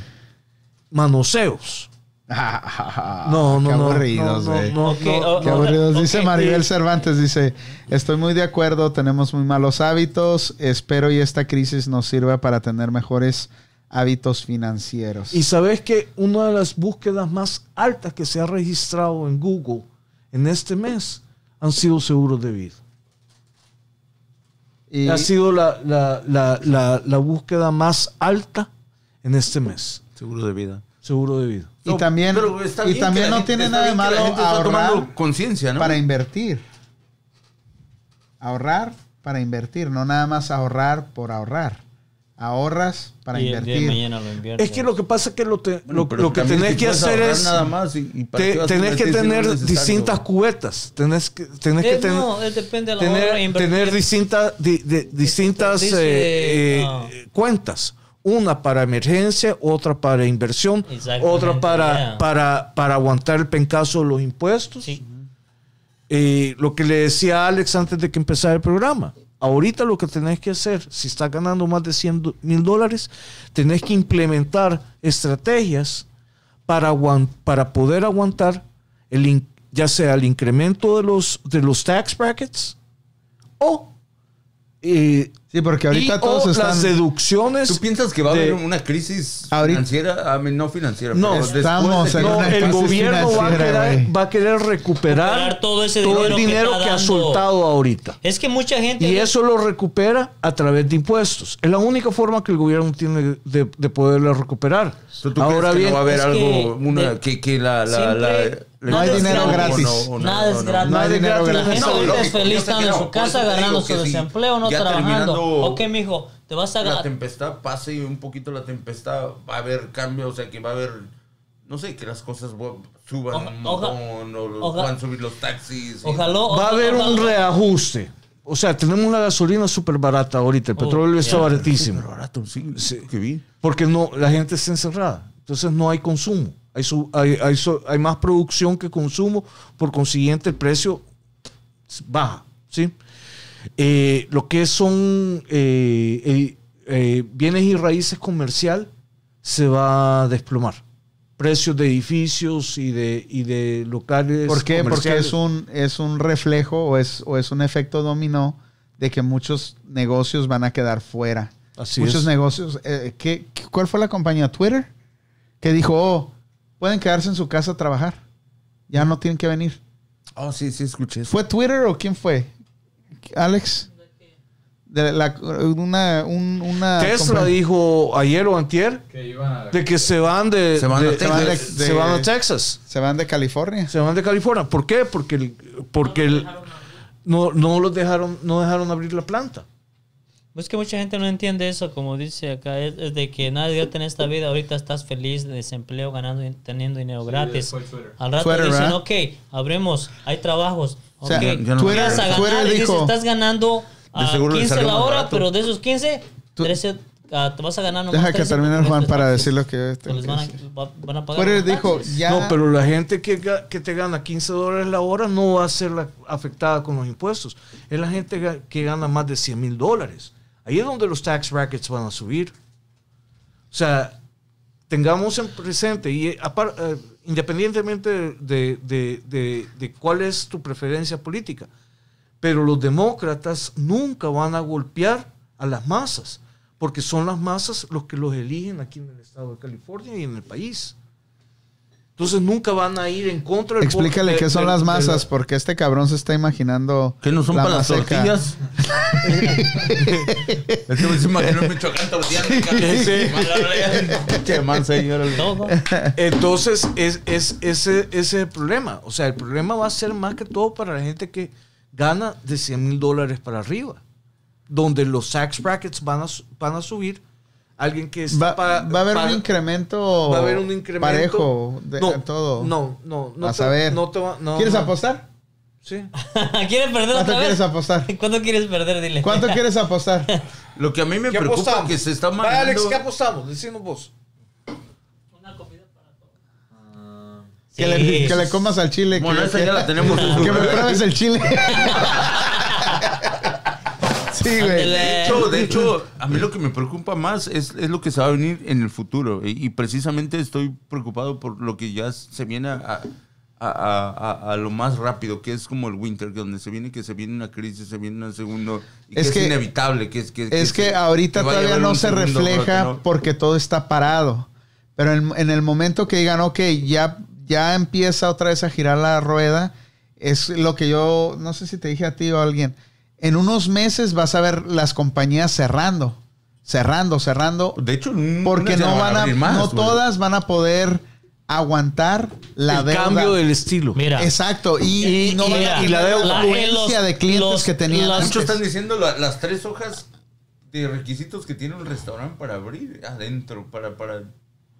manoseos. <laughs> No, no, Qué aburridos, no, no, Qué aburridos. Dice. Maribel Cervantes, dice, estoy muy de acuerdo, tenemos muy malos hábitos, espero y esta crisis nos sirva para tener mejores hábitos financieros. Y sabes que una de las búsquedas más altas que se ha registrado en Google en este mes han sido seguros de vida. Y- Ha sido la, la- la- la- la búsqueda más alta en este mes. Seguro de vida. Seguro de vida. Y también, y también no gente- tiene nada de malo ahorrar conciencia, ¿no? para invertir. Ahorrar para invertir, no nada más ahorrar por ahorrar. Ahorras para y invertir. Es que lo que pasa es que lo, te- Bueno, lo- que tenés que hacer es... nada más y, y para te- qué vas a tenés que invertir si no tener distintas cubetas. Tenés que, tenés que tener... no, eh, depende de la hora, tener, tener distintas, di- de- distintas Dice, eh, eh, cuentas. Una para emergencia, otra para inversión, otra para, yeah. para, para aguantar el pencazo de los impuestos. Sí. Eh, lo que le decía a Alex antes de que empezara el programa. Ahorita lo que tenés que hacer, si estás ganando más de 100 mil dólares, tenés que implementar estrategias para, para poder aguantar el, ya sea el incremento de los, de los tax brackets o eh, Sí, porque ahorita y todos o están... las deducciones. ¿Tú piensas que va a de- haber una crisis Ahorita- financiera? I mean, no financiera. No, pero estamos de que- en No, una el crisis gobierno va a, financiera, querer, va a querer recuperar, Recuperar todo ese el dinero que dinero está que, ha soltado ahorita. Es que mucha gente. Y eso lo recupera a través de impuestos. Es la única forma que el gobierno tiene de, de poderlo recuperar. ¿Tú, tú Ahora crees que bien, no va a haber algo, que una, de- que, que la... la, siempre- la- No hay dinero gratis. Nada es gratis. No hay dinero gratis. La gente es feliz estando que en su casa ganando que su desempleo, no trabajando. Ok, mijo, te vas a la tempestad pase un poquito la tempestad, va a haber cambio, o sea que va a haber, no sé, que las cosas suban Oja- un oja- montón, o oja- van a subir los taxis. y- Ojalá. va a haber un ojalá- reajuste. O sea, tenemos la gasolina súper barata ahorita. El Oh, petróleo está ya. baratísimo. Pero barato, sí, Sí. que vi. Porque no, la gente está encerrada. Entonces no hay consumo. Hay, su- hay, hay so- hay más producción que consumo. Por consiguiente, el precio baja. ¿sí? Eh, lo que son eh, eh, eh, bienes y raíces comercial se va a desplomar. Precios de edificios y de, y de locales. ¿Por qué? Porque es un, es un reflejo o es, o es un efecto dominó de que muchos negocios van a quedar fuera. Así muchos es. negocios. eh, ¿qué, qué- ¿Cuál fue la compañía? Twitter. Que dijo, oh, pueden quedarse en su casa a trabajar. Ya no tienen que venir. Oh, sí, sí, escuché eso. ¿Fue Twitter o quién fue? Alex. De la, una, un- una Tesla dijo ayer o antier Que iban a... de que se van de, Se van a de- Texas. de- de- se van a Texas. Se van de California. Se van de California. ¿Por qué? Porque, el- porque el- no, no los dejaron, no dejaron abrir la planta. Es que mucha gente no entiende eso, como dice acá, es, es de que nadie dio en esta vida, ahorita estás feliz de desempleo, ganando, y teniendo dinero gratis. fue Twitter. Al rato Twitter, dicen, ¿verdad? ok, abremos, hay trabajos. O sea, no- Twitter, vas a ganar, Twitter y dices, dijo, estás ganando a seguro le 15 salió la hora, barato. pero de esos 15, Tú- 13, ah, te vas a ganar nomás deja que 13 termine Juan para decir lo que... Pues les van, a, va- van a pagar Twitter dijo, ya... No, pero la gente que, que te gana 15 dólares la hora no va a ser la- afectada con los impuestos. Es la gente que gana más de 100 mil dólares. Ahí es donde los tax brackets van a subir. O sea, tengamos en presente, y eh, eh, independientemente de, de- de- de cuál es tu preferencia política, pero los demócratas nunca van a golpear a las masas, porque son las masas los que los eligen aquí en el estado de California y en el país. Entonces nunca van a ir en contra del Explícale qué son de- las de masas, porque este cabrón se está imanando... ¿Qué no son la para las maseca. tortillas? <laughs> es que me imagino en Michoacán torteando. Che, man, señor. Todo. Entonces, es, es, ese, ese es el problema. O sea, el problema va a ser más que todo para la gente que gana de 100 mil dólares para arriba, donde los tax brackets van a, su- van a subir. Alguien que está Va, pa- va a haber pa- un incremento va a haber un incremento parejo de no, todo. No, no, no. a te- saber. no te va- no, ¿Quieres no. apostar? Sí. <laughs> ¿Quieres perder ¿Cuánto otra vez? quieres apostar? <laughs> ¿Cuánto quieres perder? Dile. ¿Cuánto quieres apostar? <laughs> Lo que a mí me ¿Qué preocupa apostamos? que se está manejando... Alex, ¿qué apostamos? Decinos vos. Una comida para todos. Sí. Que, le, que le comas al chile. Bueno, que, esa ya la tenemos. que me pruebes el chile. Sí, güey. De hecho, de hecho, a mí lo que me preocupa más es, es lo que se va a venir en el futuro. Y, y precisamente estoy preocupado por lo que ya se viene a, a, a- a- a lo más rápido, que es como el winter, que donde se viene que se viene una crisis, se viene un segundo. Y que Es es, que- inevitable. Que es que, Es que se- ahorita todavía no se refleja porque todo está parado. Pero en, en el momento que digan, ok, ya, ya empieza otra vez a girar la rueda, es lo que yo, no sé si te dije a ti o a alguien, en unos meses vas a ver las compañías cerrando, cerrando, cerrando, De hecho, porque no van a, más, no todas van a poder aguantar la el deuda. cambio del estilo. Mira. Exacto, y, Y- y no y la deuda. Los- de clientes los- que tenían los-. Muchos están diciendo la- las tres hojas de requisitos que tiene un restaurante para abrir adentro, para, para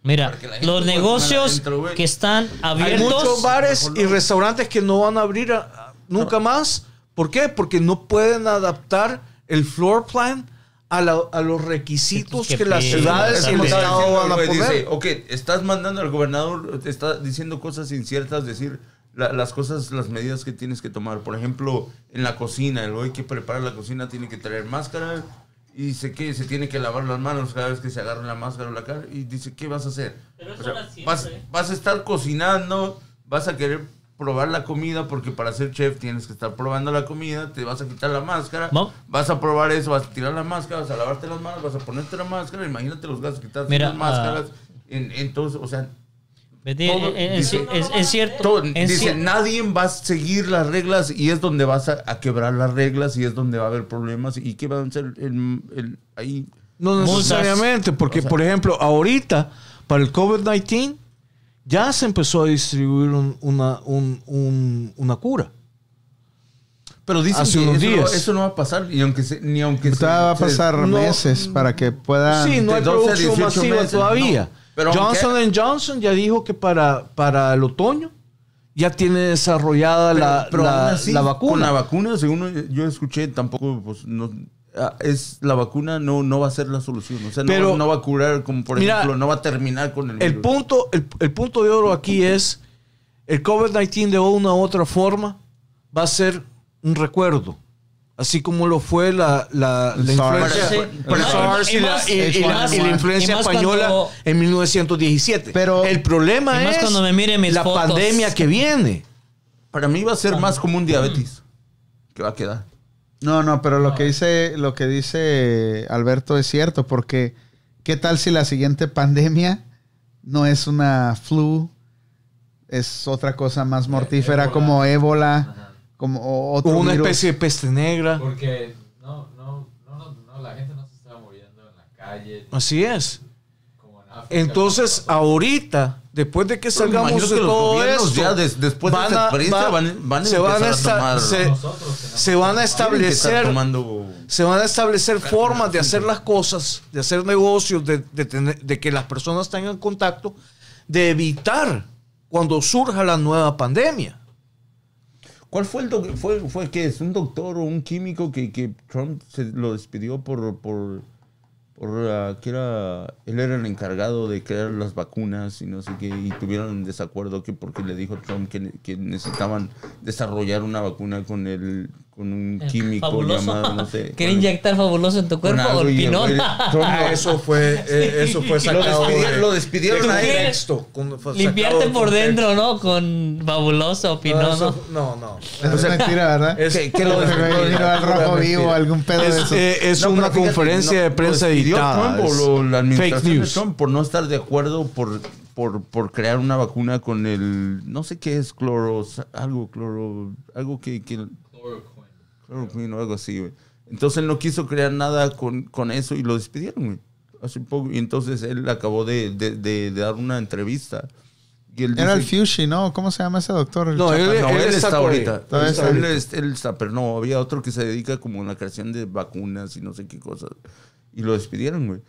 Mira, Para que la gente los negocios adentro, que están Hay abiertos. muchos bares y restaurantes que no van a abrir a- a- nunca más. ¿Por qué? Porque no pueden adaptar el floor plan a, la- a los requisitos Que que las ciudades y el estado van a poner. dice, ok, estás mandando al gobernador, te está diciendo cosas inciertas, decir la- las cosas, las medidas que tienes que tomar. Por ejemplo, en la cocina, el güey que prepara la cocina tiene que traer máscara y dice que se tiene que lavar las manos cada vez que se agarra la máscara o la cara y dice, ¿qué vas a hacer? Pero eso O sea, vas, siempre. vas a estar cocinando, vas a querer probar la comida porque para ser chef tienes que estar probando la comida, te vas a quitar la máscara, vas a probar eso, vas a tirar la máscara, vas a lavarte las manos, vas a ponerte la máscara, imagínate los gastos que quitar las máscaras. En, entonces, o sea, Betty, Todo- en- en- dice- es, es cierto. todo- en dice, nadie va a seguir las reglas y es donde vas a, a quebrar las reglas y es donde va a haber problemas y qué van a ser el, el- ahí. No necesariamente, porque por ejemplo, ahorita para el COVID-19 ya se empezó a distribuir un- una, un- un- una cura. Pero dicen Hace que unos eso, no, días. eso no va a pasar ni aunque se, ni aunque se- va a se- pasar no- meses para que puedan... sí, no hay de 12 a producción 18 masiva meses, todavía. no. Pero Johnson aunque- Johnson ya dijo que para, para el otoño ya tiene desarrollada la, Pero la- así, la Con vacuna. la vacuna, según yo escuché, tampoco, pues, no, es la vacuna no, no va a ser la solución. O sea, no, Pero- no va a curar, como por Mira, ejemplo, no va a terminar con el El virus. punto, el, el punto de oro aquí es el COVID-19 de una u otra forma va a ser un recuerdo. Así como lo fue la, la, la influencia, el Y SARS la, influencia española cuando- en 1917. Pero- el problema es cuando me miren mis la fotos. pandemia que viene. Para mí va a ser más como un diabetes que va a quedar. No, no, pero lo que dice, lo que dice Alberto es cierto, porque ¿qué tal si la siguiente pandemia no es una flu, es otra cosa más mortífera ébola. como ébola, Ajá. como otro una virus? especie de peste negra. Porque no, no, no, no, no, la gente no se estaba muriendo en la calle. Así es. Como en África, Entonces, como ahorita, después de que salgamos de que los todo gobiernos esto, ya des- después de esta experiencia van- van a se van a, tomar- se- Nosotros se van a que establecer tomando se van a establecer formas de hacer las cosas, de hacer negocios, de, de tener- de que las personas tengan contacto, de evitar cuando surja la nueva pandemia. ¿Cuál fue el fue, fue qué es un doctor o un químico que, que Trump se lo despidió por por por ah, que era él era el encargado de crear las vacunas y no sé qué y tuvieron un desacuerdo que porque le dijo Trump que, que necesitaban desarrollar una vacuna con el con un Eh, químico fabuloso. llamado no sé <laughs> ¿Quiere inyectar fabuloso en tu cuerpo o el Trump Ah, lo- eso fue, eh, eso fue sacado despidieron- de- lo despidieron de a él. contexto, con- fue sacado Limpiarte de por dentro, ¿no? Con fabuloso o No, eso- ¿no? no. Es mentira, ¿verdad? Es- ¿Qué- qué lo al rojo vivo, algún pedo de Es, eso. eh, es No, una fíjate, conferencia no, de lo prensa editada. Trump o es lo- la fake de news. Trump por no estar de acuerdo por, por, por crear una vacuna con el no sé qué es cloro algo cloro algo que, que Chloroquine. cloroquine o algo así güey. entonces él no quiso crear nada con, con eso y lo despidieron güey, hace poco y entonces él acabó de, de, de- de dar una entrevista y él Era el dice- Fushi, ¿no? ¿Cómo se llama ese doctor? El No, él- no, él, está, por ahí. ahorita. Él está está, él, él está, pero no, había otro que se dedica como a la creación de vacunas y no sé qué cosas. Y lo despidieron, güey.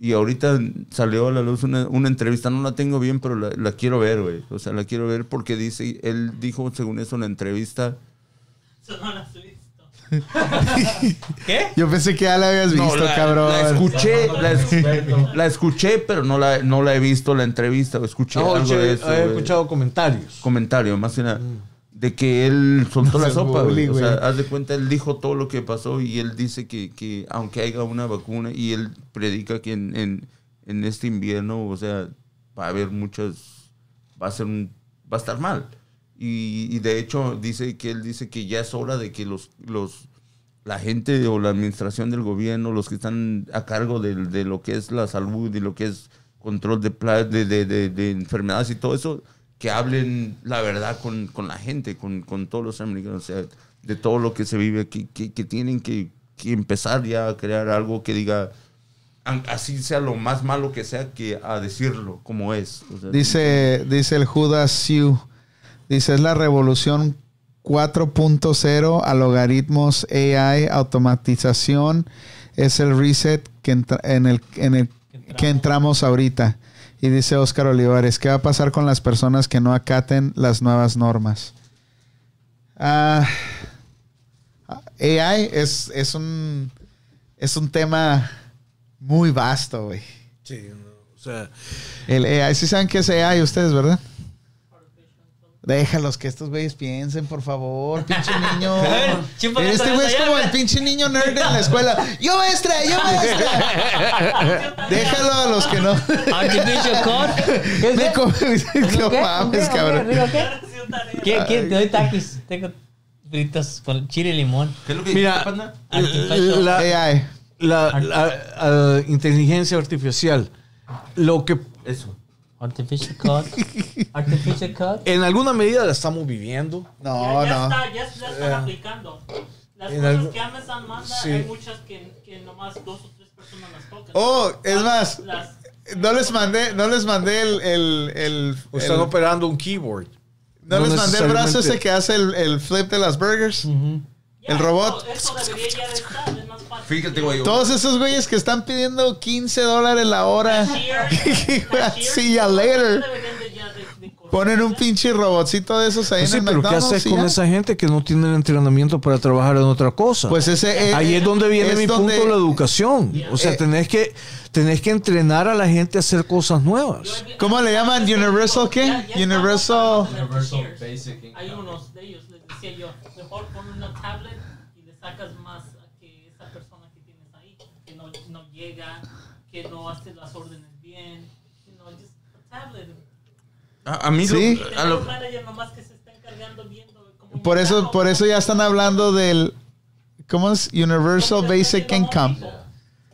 Y ahorita salió a la luz una, una entrevista, no la tengo bien, pero la, la quiero ver, güey. O sea, la quiero ver porque dice, él dijo, según eso, en la entrevista, has visto. <laughs> ¿Qué? Yo pensé que ya la habías visto, no, la, cabrón. la escuché, la, es- escuché, pero no la, no la he visto la entrevista, o escuché No, algo che, de eso. he escuchado comentarios. comentario, más que nada, de que él soltó No la sopa. güey. O sea, haz de cuenta, él dijo todo lo que pasó y él dice que, que aunque haya una vacuna y él predica que en, en, en este invierno, o sea, va a haber muchas, va a ser un, va a estar mal. Y, y de hecho dice que él dice que ya es hora de que los, los, la gente o la administración del gobierno, los que están a cargo de, de lo que es la salud y lo que es control de, de, de, de- de enfermedades y todo eso, que hablen la verdad con, con la gente, con, con todos los americanos, o sea, de todo lo que se vive aquí, que, que tienen que, que empezar ya a crear algo que diga, así sea lo más malo que sea, que a decirlo como es. O sea, Dice, dice el Judas Siu. Dice, es la revolución 4.0 a logaritmos AI, automatización. Es el reset que entra- en el, en el que entramos ahorita. Y dice Oscar Olivares, ¿qué va a pasar con las personas que no acaten las nuevas normas? Ah, AI es, es, un, es un tema muy vasto, güey. Sí, no, o sea, El AI, sí saben qué es AI ustedes, ¿verdad? Déjalos que estos güeyes piensen, por favor, pinche <laughs> niño. este güey es como el pinche niño nerd en la escuela. Yo maestra, yo <laughs> maestra. Déjalo a los que no. <laughs> Me come- no ¿Qué? mames, ¿Qué? cabrón. ¿Digo qué? ¿Qué? ¿Qué? Te doy taquis. Tengo fritos con chile y limón. ¿Qué es lo que Mira, panda? Artificial. la, la- la- inteligencia artificial, lo que Eso. Artificial cord. Artificial cord. en alguna medida la estamos viviendo. No, ya, ya no. Está, ya, ya están aplicando. Las En cosas algo- que Amazon manda, Sí. hay muchas que, que nomás dos o tres personas las tocan. Oh, es más, Las- no les mandé, no les mandé el, el, el, están el- operando un keyboard. no, no les mandé el brazo ese que hace el, el flip de las burgers. ya, el robot. Eso, eso debería ya de estar. Fíjate, güey. Todos esos güeyes que están pidiendo 15 dólares la hora. See <laughs> ya later. Ponen un pinche robotcito de esos ahí Pues sí, en el pero ¿qué haces con ya. esa gente que no tiene el entrenamiento para trabajar en otra cosa? Pues ese eh, Ahí es donde viene es mi donde- punto de la educación. O sea, Eh, tenés que, tenés que entrenar a la gente a hacer cosas nuevas. ¿Cómo le llaman? Universal qué? Universal. Universal Basic. Hay unos de ellos, les decía yo, mejor pon una tablet y le sacas más llega, que no hace las órdenes bien, you know, just a tablet. A, a mí Sí. lo, a lo- nomás que se está encargando viendo cómo Por eso, por eso ya están hablando del ¿cómo es? cómo Universal está Basic Income.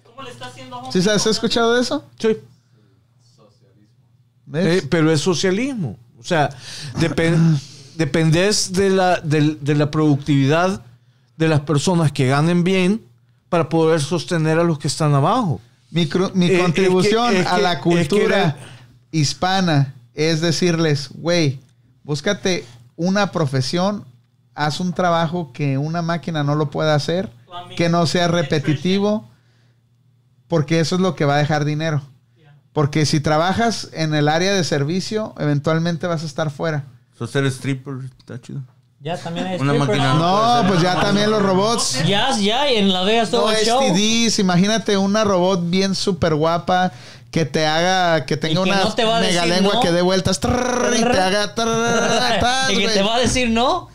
¿Cómo le está haciendo ¿Sí ¿Has escuchado de eso? Sí. Eh, pero es socialismo. O sea, depen- <clears throat> dependes de la, del- de la productividad de las personas que ganen bien para poder sostener a los que están abajo. Mi, cru- mi Eh, es contribución que- es a que- la es que cultura era- hispana es decirles, güey, búscate una profesión, haz un trabajo que una máquina no lo pueda hacer, que no sea repetitivo, porque eso es lo que va a dejar dinero. Porque si trabajas en el área de servicio, eventualmente vas a estar fuera. so ser stripper está chido. Ya también hay Una máquina. No, pues ya también los robots. Ya, ya, y en Las Vegas todo No el show. STDs, imagínate una robot bien súper guapa que te haga, que tenga que una no te va a mega lengua no. que dé vueltas trrr, y te haga trrr, <laughs> y que te va a decir no.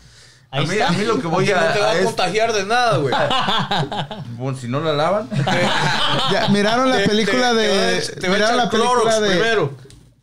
A mí, a lo que voy a, a es- contagiar de nada, güey. <laughs> bueno, si no la lavan, <laughs> Ya, miraron la película de miraron la película de primero.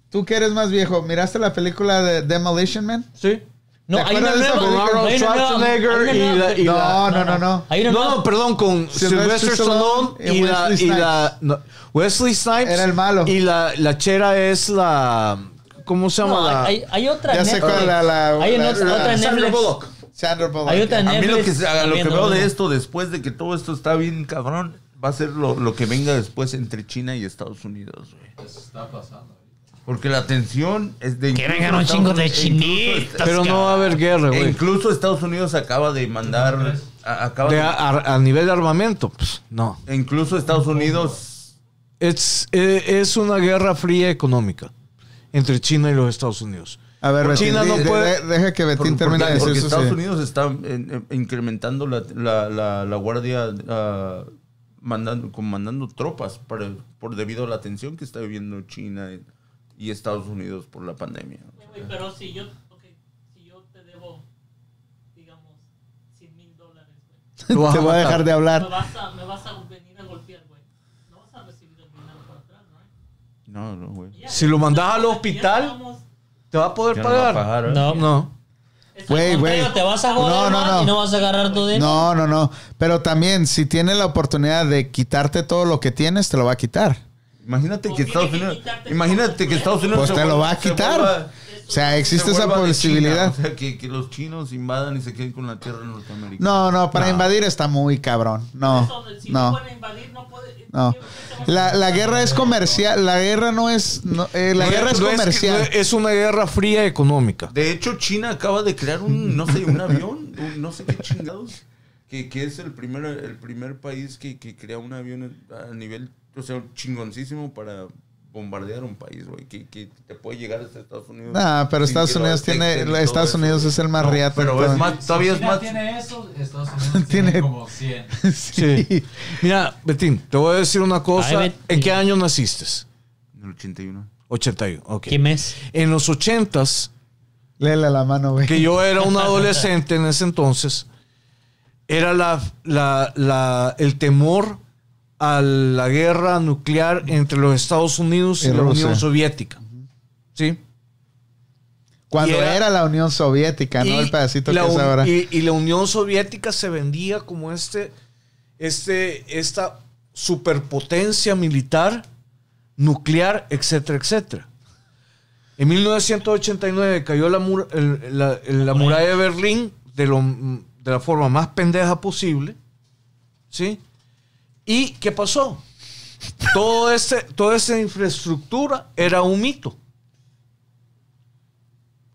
tú que eres más viejo, ¿miraste la película de Demolition Man? Sí. No, ¿Te hay una nueva. hay Arnold Schwarzenegger y la- y No, la- no, no, no. Hay una No, no, perdón, con Sylvester Stallone y, y la, Wesley y la no, Wesley Snipes Era el malo. y la, la chera es la ¿cómo se llama No, la? hay, hay otra Ya sé cuál, la- la- hay otra, la- otra Sandra Netflix. Bullock. Sandra Bullock. Hay otra a mí lo que, lo que veo de esto, después de que todo esto está bien cabrón, va a ser lo, lo que venga después entre China y Estados Unidos, güey. Eso está pasando. Porque la tensión es de... Que vengan un chingo de e chinitas. Pero no va a haber guerra, E güey. incluso Estados Unidos acaba de mandar... a- acaba De de- a, nivel de armamento, pues, no. e incluso Estados Unidos... Es, es una guerra fría económica entre China y los Estados Unidos. A ver, Betín, China no de- de- puede- deja que Betín por- termine de porque decir su Estados sí. Unidos está en- en- incrementando la, la, la, la guardia, ah, mandando, comandando tropas para, por debido a la tensión que está viviendo China y Estados Unidos por la pandemia. Güey, Pero si yo, ok, si yo te debo, digamos, 100 mil dólares, güey, <laughs> Te voy a dejar de me hablar. vas, a, me vas a venir a golpear, güey. No vas a recibir el dinero por atrás, ¿no? No, no, güey. Si lo mandas al hospital, ¿Te va a poder no va a pagar? pagar, ¿eh? No. No. Güey, güey. Te vas a joder No, no, no. y no vas a agarrar tu dinero. No, no, no. Pero también, si tiene la oportunidad de quitarte todo lo que tienes, te lo va a quitar. Imagínate que Estados Unidos, imagínate que Estados Unidos Pues te lo va a quitar. vuelva- O sea, existe se esa posibilidad. China, o sea, que, que los chinos invadan y se queden con la tierra norteamericana. No, no, para invadir está muy cabrón. No, si no invadir, no puede. no. La, la guerra es comercial. La guerra no es. no, eh, la No guerra es no comercial. es una guerra fría económica. De hecho, China acaba de crear un, no sé, un avión, un no sé qué chingados, que, que es el primer, el primer país que, que crea un avión a nivel, o sea, chingoncísimo para bombardear un país, güey, que, que te puede llegar hasta Estados Unidos. Nah, pero Estados Unidos tiene. Estados. Unidos es el más No, riata. Pero es más, todavía es China más. tiene eso, Estados <laughs> Unidos Tiene- tiene como 100. <laughs> Sí. Mira, Betín, te voy a decir una cosa. Ay. ¿En qué año naciste? En el 81. 81, ok. ¿Qué mes? En los 80s, Léele la mano, güey. que yo era un <laughs> adolescente en ese entonces, era la, la- la- el temor a la guerra nuclear entre los Estados Unidos y, Y la. Unión Soviética. ¿Sí? Cuando era- era, la Unión Soviética, no el pedacito la que es ahora. Y, y la Unión Soviética se vendía como este, este, esta superpotencia militar, nuclear, etcétera, etcétera. En 1989 cayó la, mur- el- la- el- la muralla de Berlín de, lo- de la forma más pendeja posible. ¿Sí? ¿Y qué pasó? Todo este, toda esa infraestructura era un mito.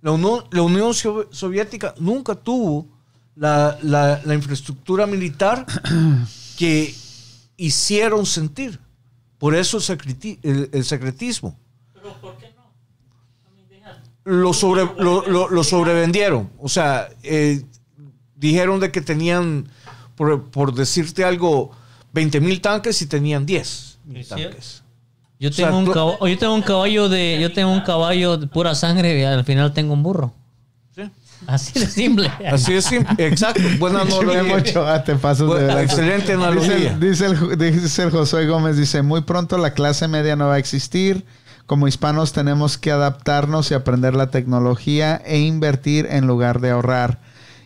La Unión, la Unión Soviética nunca tuvo la, la- la infraestructura militar <coughs> que hicieron sentir. Por eso el, secreti- el- el secretismo. Pero ¿por qué no? Lo, sobre, lo, lo- lo sobrevendieron. O sea, eh, dijeron de que tenían, por, por decirte algo, 20 mil tanques y tenían 10 mil tanques. Yo O sea, tengo, un caballo, yo tengo un caballo de yo tengo un caballo de pura sangre y al final tengo un burro. ¿Sí? Así de simple. <laughs> Así es simple. Exacto. Buena <laughs> analogía. Ochoa, te pasas de Buena- verdad. excelente analogía. Dice el, dice, el, dice el Josué Gómez, dice, muy pronto la clase media no va a existir. Como hispanos tenemos que adaptarnos y aprender la tecnología e invertir en lugar de ahorrar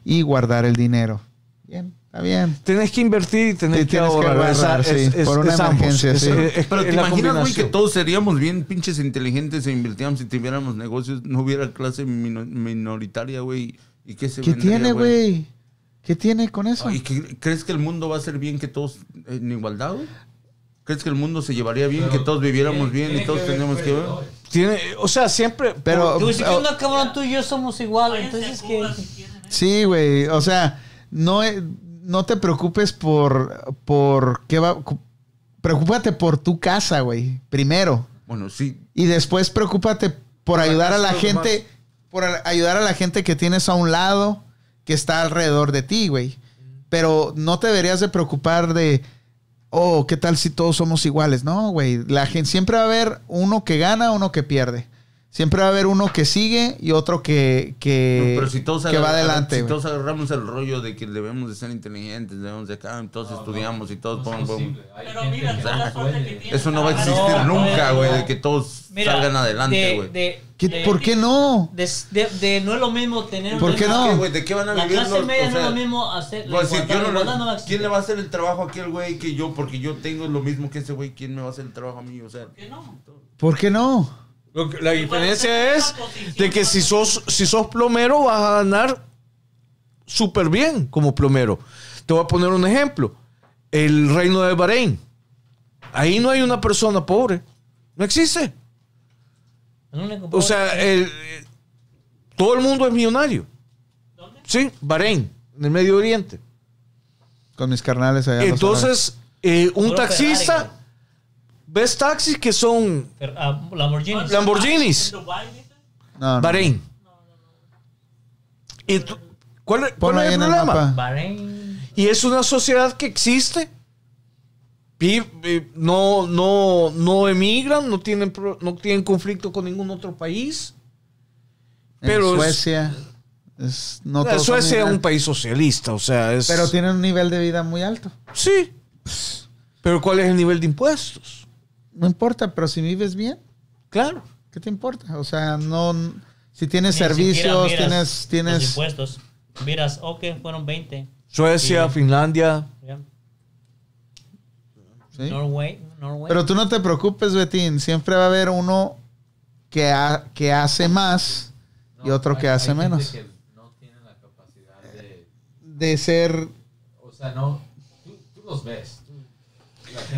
y guardar el dinero. Bien, está bien. Tienes que invertir y tenés Sí, que tienes que ahorrar. ahorrar, Esa- sí, por una emergencia, Es- sí. es- es- Pero es te imaginas, güey, que todos seríamos bien pinches inteligentes e invirtiéramos si tuviéramos negocios, no hubiera clase mino- minoritaria, güey. ¿Y qué se ¿Qué vendría, tiene, güey? ¿Qué tiene con eso? Ah, ¿Y qué- crees que el mundo va a ser bien que todos en igualdad, güey? ¿Crees que el mundo se llevaría bien, que todos viviéramos bien y todos tenemos que ver? Tiene, o sea, siempre. Pero, Tú dices, ¿qué oh, cabrón? Tú y yo somos igual. Váyanse Entonces, que ¿eh? Sí, güey. O sea, no, eh, no te preocupes por, por qué va. Preocúpate por tu casa, güey. Primero. Bueno, sí. Y después preocúpate por la ayudar a la gente. Por ayudar a la gente que tienes a un lado que está alrededor de ti, güey. Pero no te deberías de preocupar de. Oh, ¿qué tal si todos somos iguales? No, güey. La gente siempre va a haber uno que gana, uno que pierde. Siempre va a haber uno que sigue y otro que, que, No, pero si todos, que va adelante. si todos agarramos el rollo de que debemos de ser inteligentes, debemos de acá, todos estudiamos y todos... No es pum, pum. posible. Hay Pero mira, que la no suerte que tienes. Eso no va a existir no, nunca, no, güey, no. de que todos Mira, salgan adelante, de- güey. de- ¿Qué- de- ¿Por qué no? de, de- de- no es lo mismo tener. ¿Por qué no? ¿Qué, güey? ¿De qué van a La vivir clase los- media o no es sea, lo mismo hacer. La voy a decir, igualdad, yo no la igualdad no. ¿Quién le va a hacer el trabajo a aquel güey que yo? Porque yo tengo lo mismo que ese güey. ¿Quién me va a hacer el trabajo a mí? O sea, ¿Por qué no? ¿Por qué no? Lo que- la diferencia es de que si sos, si sos plomero vas a ganar súper bien como plomero. Te voy a poner un ejemplo. El reino de Bahrein. Ahí no hay una persona pobre. No existe. O sea, el- todo el mundo es millonario. ¿Dónde? Sí, Bahrein, en el Medio Oriente. Con mis carnales allá. Entonces, eh, un taxista, Ferrari, ves taxis que son ah, Lamborghini. Lamborghinis, ¿En árabes. No, no. Bahrein. ¿Y tú- ¿Cuál, es- cuál es el en problema? Bahrein. Y es una sociedad que existe. Vi- No, no, no emigran, no tienen, no tienen conflicto con ningún otro país. En Pero es- Suecia. es- no Eh, Suecia es un país socialista, o sea, es... Pero tienen un nivel de vida muy alto. Sí. Pero ¿cuál es el nivel de impuestos? No importa, pero si vives bien, Claro. ¿qué te importa? O sea, no. Si tienes Ni siquiera servicios, miras tienes. Los tienes impuestos. Miras, ok, fueron 20. Suecia. Finlandia. ya. ¿sí? Norway, Norway. Pero tú no te preocupes, Betín. Siempre va a haber uno que, ha- que hace más y otro hay- que hace hay gente menos. que no tiene la capacidad de. De ser. O sea, no. Tú, tú los ves.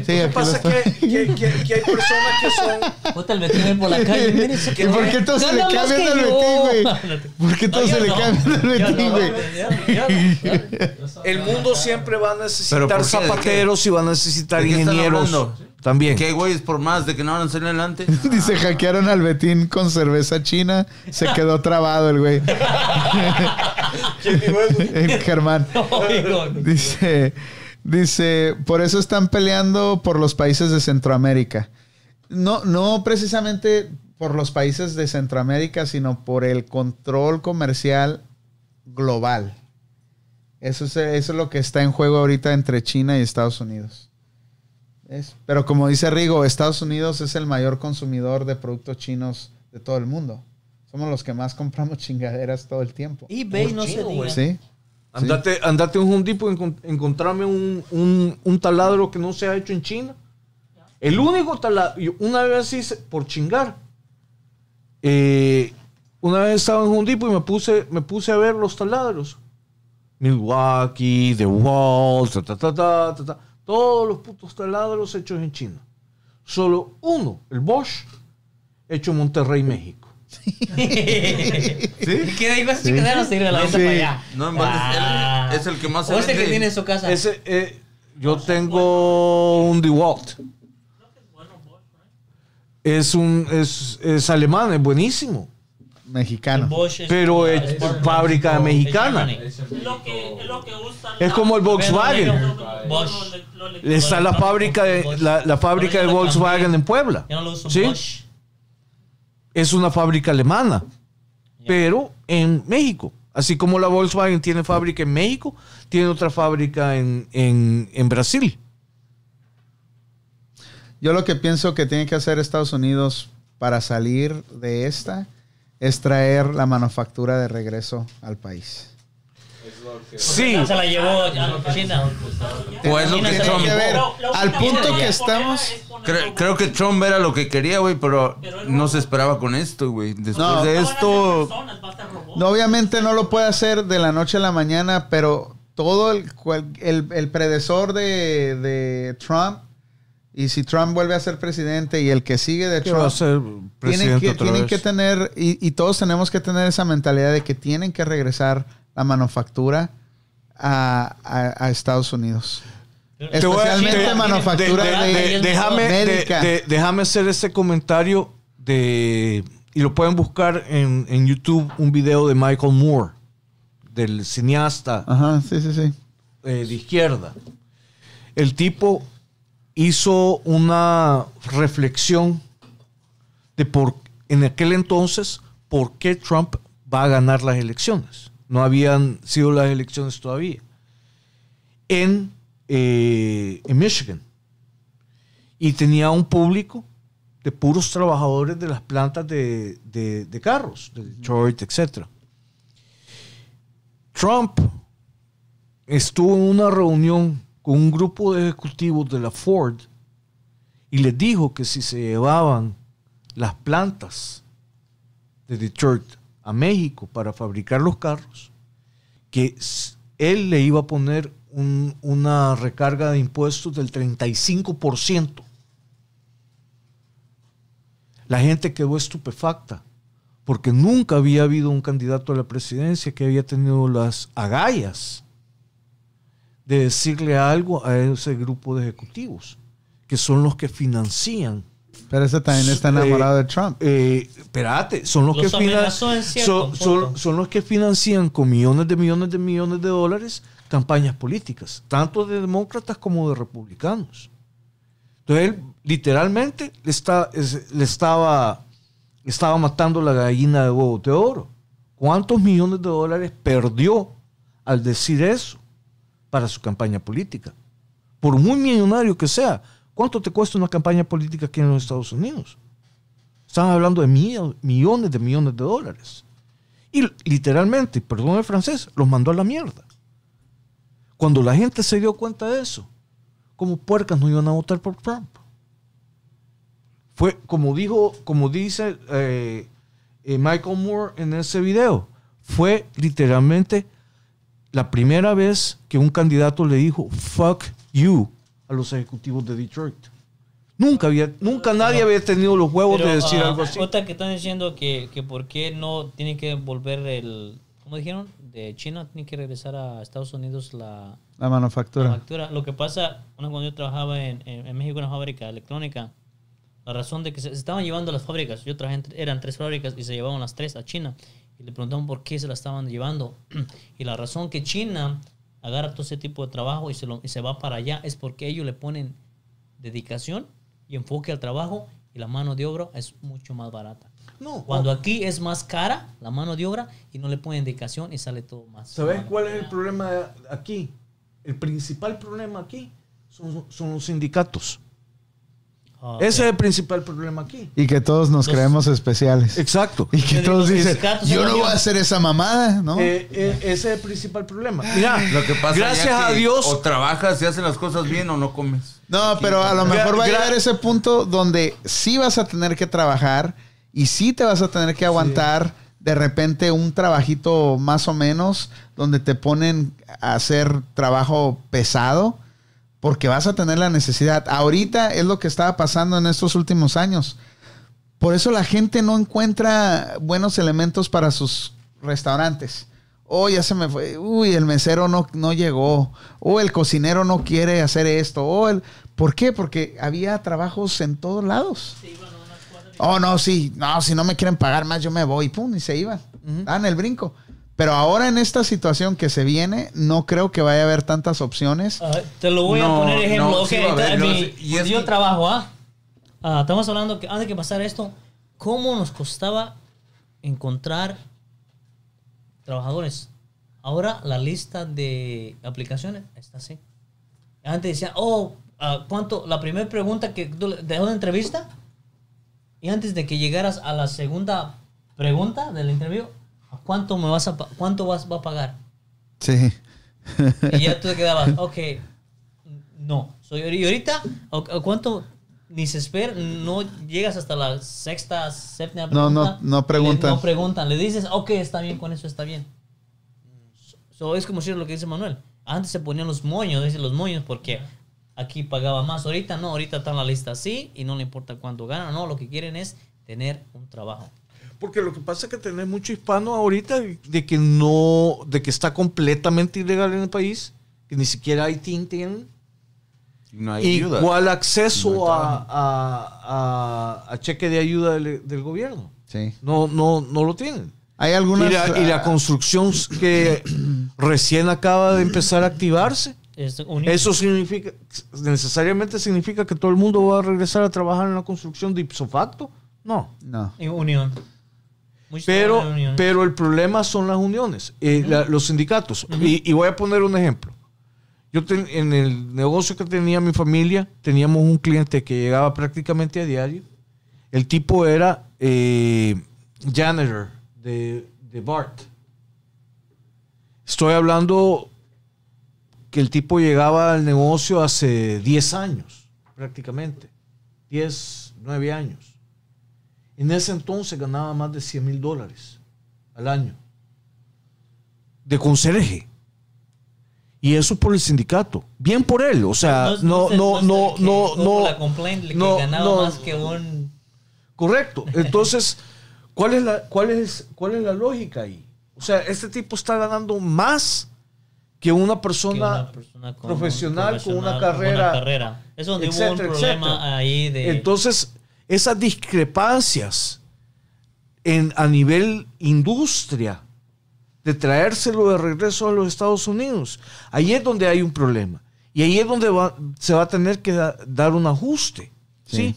Sí, Lo que pasa es que, que- que- que hay personas que son... Puta, el Betín por la <laughs> calle. mire, se ¿Y por qué todos se le cambian al. Betín, güey? <laughs> ¿Por qué todos se le cambian al Betín, güey? El mundo siempre va a necesitar zapateros y va a necesitar ¿De qué están ingenieros también. ¿qué güeyes por más de que no van a salir adelante? <laughs> Dice, hackearon al Betín con cerveza china. Se quedó trabado el güey. el Germán. Oigo. Dice, dice, por eso están peleando por los países de Centroamérica. No, no precisamente por los países de Centroamérica, sino por el control comercial global. Eso es, eso es lo que está en juego ahorita entre China y Estados Unidos. ¿Ves? Pero como dice Rigo, Estados Unidos es el mayor consumidor de productos chinos de todo el mundo. Somos los que más compramos <laughs> chingaderas todo el tiempo. eBay no se diga. Sí. Andate, andate a un Home Depot y encon- encontrarme un, un, taladro que no se ha hecho en China. El único taladro, una vez hice, por chingar, eh, una vez estaba en Home Depot y me puse, me puse a ver los taladros. Milwaukee, The Wall, ta, ta, ta. todos los putos taladros hechos en China. Solo uno, el Bosch, hecho en Monterrey, México. ¿Qué digo? Esa chingadera no sirve la venta Sí. para allá. No, en Ah. es el- es el que más se O ese que tiene en su casa. Ese, eh, yo tengo un DeWalt. Es un es, es alemán, es buenísimo. Mexicano. Pero es fábrica es mexicana. Es lo que, es lo que usan. Es como el Volkswagen. Bosch. Está la fábrica de la, la fábrica de Volkswagen en Puebla. Yo no lo uso ¿Sí? Es una fábrica alemana, pero en México. Así como la Volkswagen tiene fábrica en México, tiene otra fábrica en, en, en Brasil. Yo lo que pienso que tiene que hacer Estados Unidos para salir de esta es traer la manufactura de regreso al país. Sí, Se la llevó a China. O es lo que Trump- que ver, al punto que estamos... Cre- creo que Trump era lo que quería, güey, pero no se esperaba con esto, güey. Después No. de esto, No, obviamente no lo puede hacer de la noche a la mañana, pero todo el, cual- el, el predecesor de, de Trump, y si Trump vuelve a ser presidente y el que sigue de ¿qué va a Trump, ser tienen, presidente que, otra tienen vez? que tener, y, y todos tenemos que tener esa mentalidad de que tienen que regresar la manufactura a, a- a Estados Unidos. Especialmente te- manufactura de- déjame, hacer este comentario de y lo pueden buscar en, en YouTube un video de Michael Moore del cineasta Ajá, sí, sí, sí. eh, de izquierda el tipo hizo una reflexión de por en aquel entonces por qué Trump va a ganar las elecciones no habían sido las elecciones todavía en, eh, en Michigan. Y tenía un público de puros trabajadores de las plantas de, de- de carros, de Detroit, etc. Trump estuvo en una reunión con un grupo de ejecutivos de la Ford y les dijo que si se llevaban las plantas de Detroit a México para fabricar los carros, que él le iba a poner un- una recarga de impuestos del 35%. La gente quedó estupefacta porque nunca había habido un candidato a la presidencia que había tenido las agallas de decirle algo a ese grupo de ejecutivos, que son los que financian Pero ese también está enamorado de Trump. eh, espérate, son los, Los que finan- amenazó en cierto son, son- punto. son los que financian con millones de millones de millones de dólares campañas políticas, tanto de demócratas como de republicanos. Entonces él literalmente le, está, es- le estaba, estaba matando la gallina de huevos de oro. ¿Cuántos millones de dólares perdió al decir eso para su campaña política? Por muy millonario que sea, ¿cuánto te cuesta una campaña política aquí en los Estados Unidos? Están hablando de millo- millones de millones de dólares. Y literalmente, perdón el francés, los mandó a la mierda. Cuando la gente se dio cuenta de eso, como puercas no iban a votar por Trump. Fue como dijo, como dice eh, eh, Michael Moore en ese video, fue literalmente la primera vez que un candidato le dijo fuck you a los ejecutivos de Detroit. Nunca había, nunca nadie había tenido los huevos Pero, de decir ah, algo así. Otra que están diciendo que, que por qué no tiene que volver el... ¿Cómo dijeron? De China tiene que regresar a Estados Unidos la, La la manufactura. factura. Lo que pasa, bueno, cuando yo trabajaba en, en, en México en una fábrica electrónica, la razón de que se, se estaban llevando las fábricas, yo trabajé, en- eran tres fábricas y se llevaban las tres a China. Y le preguntaban por qué se las estaban llevando. <clears throat> y la razón que China agarra todo ese tipo de trabajo y se, lo, y se va para allá es porque ellos le ponen dedicación y enfoque al trabajo y la mano de obra es mucho más barata. No. Cuando aquí es más cara la mano de obra y no le ponen indicación y sale todo más. ¿Sabes cuál es el problema aquí? El principal problema aquí son, son los sindicatos. Ah, Ese es el principal problema aquí. Y que todos nos creemos especiales. Exacto. Y que todos dicen, yo no voy a hacer esa mamada, ¿no? Eh, eh, ese es el principal problema. Mira, Lo que pasa gracias ya a que Dios. O trabajas y haces las cosas bien o no comes. No, pero a lo mejor va a llegar ese punto donde sí vas a tener que trabajar y sí te vas a tener que aguantar de repente un trabajito más o menos donde te ponen a hacer trabajo pesado porque vas a tener la necesidad. Ahorita es lo que estaba pasando en estos últimos años. Por eso la gente no encuentra buenos elementos para sus restaurantes. Oh, ya se me fue. Uy, el mesero no, no llegó. O el cocinero no quiere hacer esto. O el... ¿Por qué? Porque había trabajos en todos lados. Oh, no, sí. No, si no me quieren pagar más, yo me voy. Pum, y se iban. Dan el brinco. Pero ahora en esta situación que se viene, no creo que vaya a haber tantas opciones. Ah, te lo voy No, a poner ejemplo. no, Ok, sí a no, mi- yo que- trabajo, ¿ah? Ah, estamos hablando que antes de pasar esto, ¿cómo nos costaba encontrar trabajadores? Ahora la lista de aplicaciones está así. Antes decía, oh, ah, ¿cuánto? La primera pregunta que tú le- de una entrevista y antes de que llegaras a la segunda pregunta de la entrevista, ¿a ¿cuánto me vas a cuánto vas va a pagar? Sí. Y ya tú te quedabas, ok, no. So, y ahorita, ¿a- a ¿cuánto? Ni se espera, no llegas hasta la sexta, séptima No, no, pregunta. no preguntan. Le- no preguntan. Le dices, ok, está bien, con eso está bien. So, es como decir lo que dice Manuel. Antes se ponían los moños, dice los moños, porque aquí pagaba más. Ahorita no, ahorita está en la lista así y no le importa cuánto gana. No, lo que quieren es tener un trabajo. Porque lo que pasa es que tenés mucho hispano ahorita de que no, de que está completamente ilegal en el país, que ni siquiera hay TIN tienen. Y no hay ayuda. Igual acceso No a, a- a- a cheque de ayuda del, del gobierno. Sí. No, no, no lo tienen. Hay algunas... y, la, y la construcción que <clears throat> recién acaba de empezar a activarse. Es Eso significa, necesariamente significa que todo el mundo va a regresar a trabajar en la construcción de ipso facto. No. No. y unión. Pero, pero el problema son las uniones, eh, la- los sindicatos. y, y voy a poner un ejemplo. Yo ten- en el negocio que tenía mi familia, teníamos un cliente que llegaba prácticamente a diario. El tipo era eh, janitor de, de BART. Estoy hablando que el tipo llegaba al negocio hace 10 años, prácticamente. 10, 9 años. En ese entonces ganaba más de 100 mil dólares al año de conserje. Y eso por el sindicato. Bien por él. O sea, no, no, sé no, que- no, no. La complaint, que no, ganaba no. más que un. Correcto. <laughs> Entonces, ¿cuál es, la, cuál, es, ¿cuál es la lógica ahí? O sea, este tipo está ganando más que una que persona, una persona con- profesional con una profesional, carrera, carrera. Es donde hubo un etcétera, problema etcétera. ahí de. Entonces, esas discrepancias en, a nivel industria de traérselo de regreso a los Estados Unidos, ahí es donde hay un problema. Y ahí es donde va- se va a tener que da- dar un ajuste. ¿sí? Sí.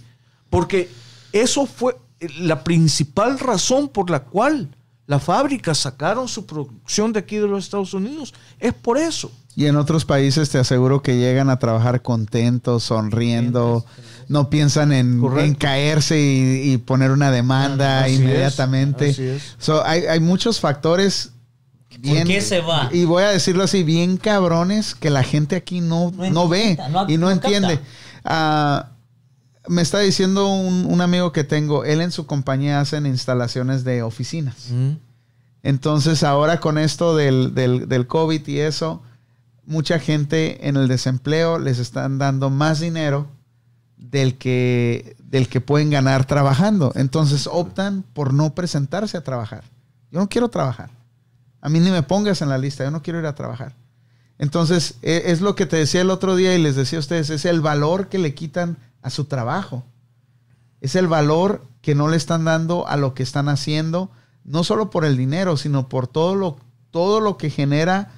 Porque eso fue la principal razón por la cual las fábricas sacaron su producción de aquí de los Estados Unidos. Es por eso. Y en otros países te aseguro que llegan a trabajar contentos, sonriendo, no piensan en, caerse y, y poner una demanda Así es, inmediatamente. así es. So, hay, hay muchos factores bien, qué se va? Y voy a decirlo así, bien cabrones que la gente aquí no, No no, ve no- y no, entiende. Ah, me está diciendo un, un amigo que tengo, él en su compañía hacen instalaciones de oficinas. Entonces ahora con esto del, del, del COVID y eso, mucha gente en el desempleo les están dando más dinero del que, del que pueden ganar trabajando. Entonces optan por no presentarse a trabajar. Yo no quiero trabajar. A mí ni me pongas en la lista, yo no quiero ir a trabajar. Entonces, e- es lo que te decía el otro día y les decía a ustedes, es el valor que le quitan a su trabajo. Es el valor que no le están dando a lo que están haciendo, no solo por el dinero, sino por todo lo, todo lo que genera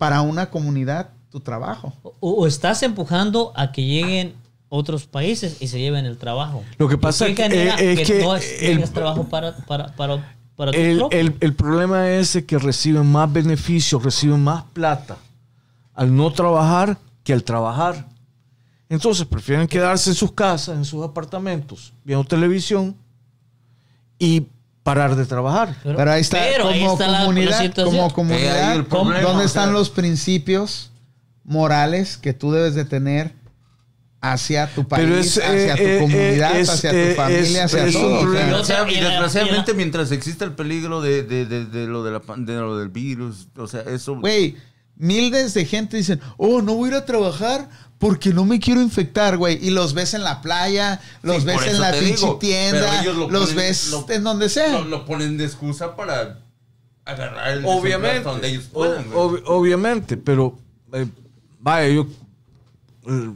para una comunidad tu trabajo. o, o estás empujando a que lleguen otros países y se lleven el trabajo. Lo que pasa ¿De qué que- eh, es que no el- tengas trabajo para, para, para, para tu El, el- el problema es que reciben más beneficios, reciben más plata al no trabajar que al trabajar. Entonces prefieren quedarse en sus casas, en sus apartamentos, viendo televisión y parar de trabajar. Pero ahí está, pero ahí como está la- la comunidad, situación. como Eh, comunidad, ahí el problema, ¿dónde o están sea- los principios morales que tú debes de tener hacia tu país, Pero es, hacia eh, tu eh, comunidad, es, hacia eh, tu familia, es- hacia todo? o sea, problema. Yo- Desgraciadamente, y la- desgraciadamente, la- mientras exista el peligro de, de, de, de lo, de, la, pan- de lo del virus, o sea, eso... Güey, miles de gente dicen, oh, no voy a ir a trabajar porque no me quiero infectar, güey. Y los ves en la playa, los Sí, ves en la pinche digo, tienda, lo los ponen- ves lo- en donde sea. Lo, lo ponen de excusa para agarrar el Obviamente, donde ellos puedan, ob- obviamente, pero eh, vaya, yo eh,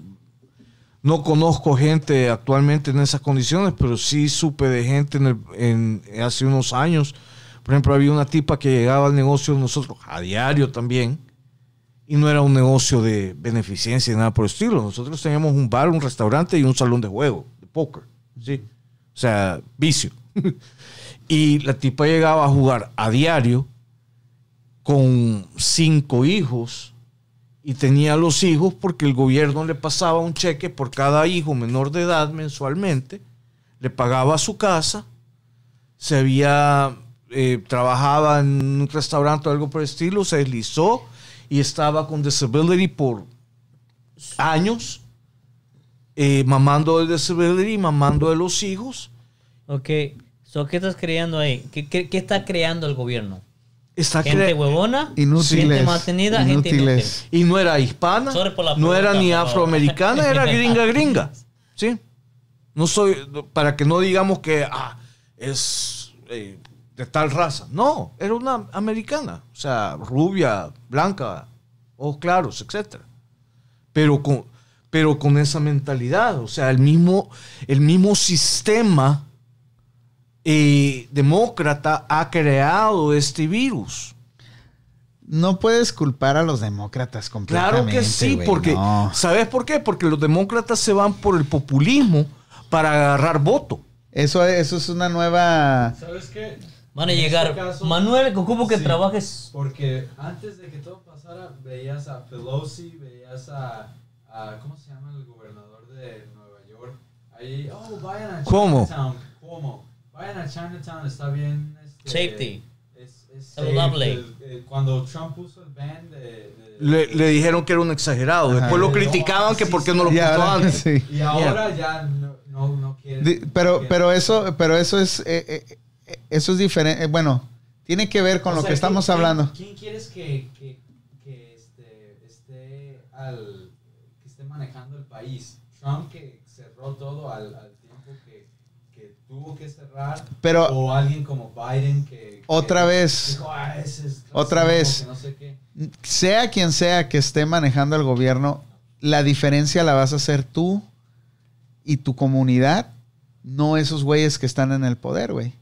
no conozco gente actualmente en esas condiciones, pero sí supe de gente en el- en- hace unos años. Por ejemplo, había una tipa que llegaba al negocio de nosotros a diario también, y no era un negocio de beneficencia ni nada por el estilo. Nosotros teníamos un bar, un restaurante y un salón de juego, de póker, ¿sí? O sea, vicio. <laughs> y la tipa llegaba a jugar a diario con cinco hijos y tenía los hijos porque el gobierno le pasaba un cheque por cada hijo menor de edad mensualmente, le pagaba su casa, se había eh, trabajaba en un restaurante o algo por el estilo, se deslizó y estaba con disability por años, eh, mamando de disability, mamando de los hijos. Ok, so, ¿qué estás creando ahí? ¿Qué, qué, qué está creando el gobierno? Está ¿Gente huevona? Inútiles. ¿Gente mantenida? ¿Gente inútil? inútiles. Y no era hispana, la no era pregunta, ni afroamericana, era <laughs> gringa gringa. ¿Sí? No soy, para que no digamos que ah, es eh, de tal raza. No, era una americana. O sea, rubia, blanca, ojos claros, etc. Pero con, pero con esa mentalidad. O sea, el mismo, el mismo sistema eh, demócrata ha creado este virus. No puedes culpar a los demócratas completamente. Claro que sí, porque no. ¿sabes por qué? Porque los demócratas se van por el populismo para agarrar voto. Eso, eso es una nueva... ¿Sabes qué? Van a En llegar. este caso- Manuel, ocupo que Sí. trabajes. Porque antes de que todo pasara, veías a Pelosi, veías a, a- ¿cómo se llama el gobernador de Nueva York? Ahí, oh, vayan a ¿Cómo? Chinatown. ¿Cómo? Vayan a Chinatown, está bien. este, Safety. Es, es Saludable. El- el- cuando Trump puso el ban de... de- Le, le dijeron que era un exagerado. Después lo No, criticaban que sí, por qué sí. no lo Y puso ahora- antes. sí. Y ahora ya no, no, no quiere... Di- Pero, pero eso, pero eso es, eh, eh, eso es diferente. Bueno, tiene que ver con O lo sea, que estamos ¿quién- hablando. ¿Quién, quieres que, que, que este, esté al, que esté manejando el país? Trump que cerró todo al, al tiempo que, que tuvo que cerrar. Pero- o alguien como Biden que, Otra vez. dijo, "Ah, ese es Otra vez. que no sé qué". Sea quien sea que esté manejando el gobierno, la diferencia la vas a hacer tú y tu comunidad, no esos güeyes que están en el poder, güey.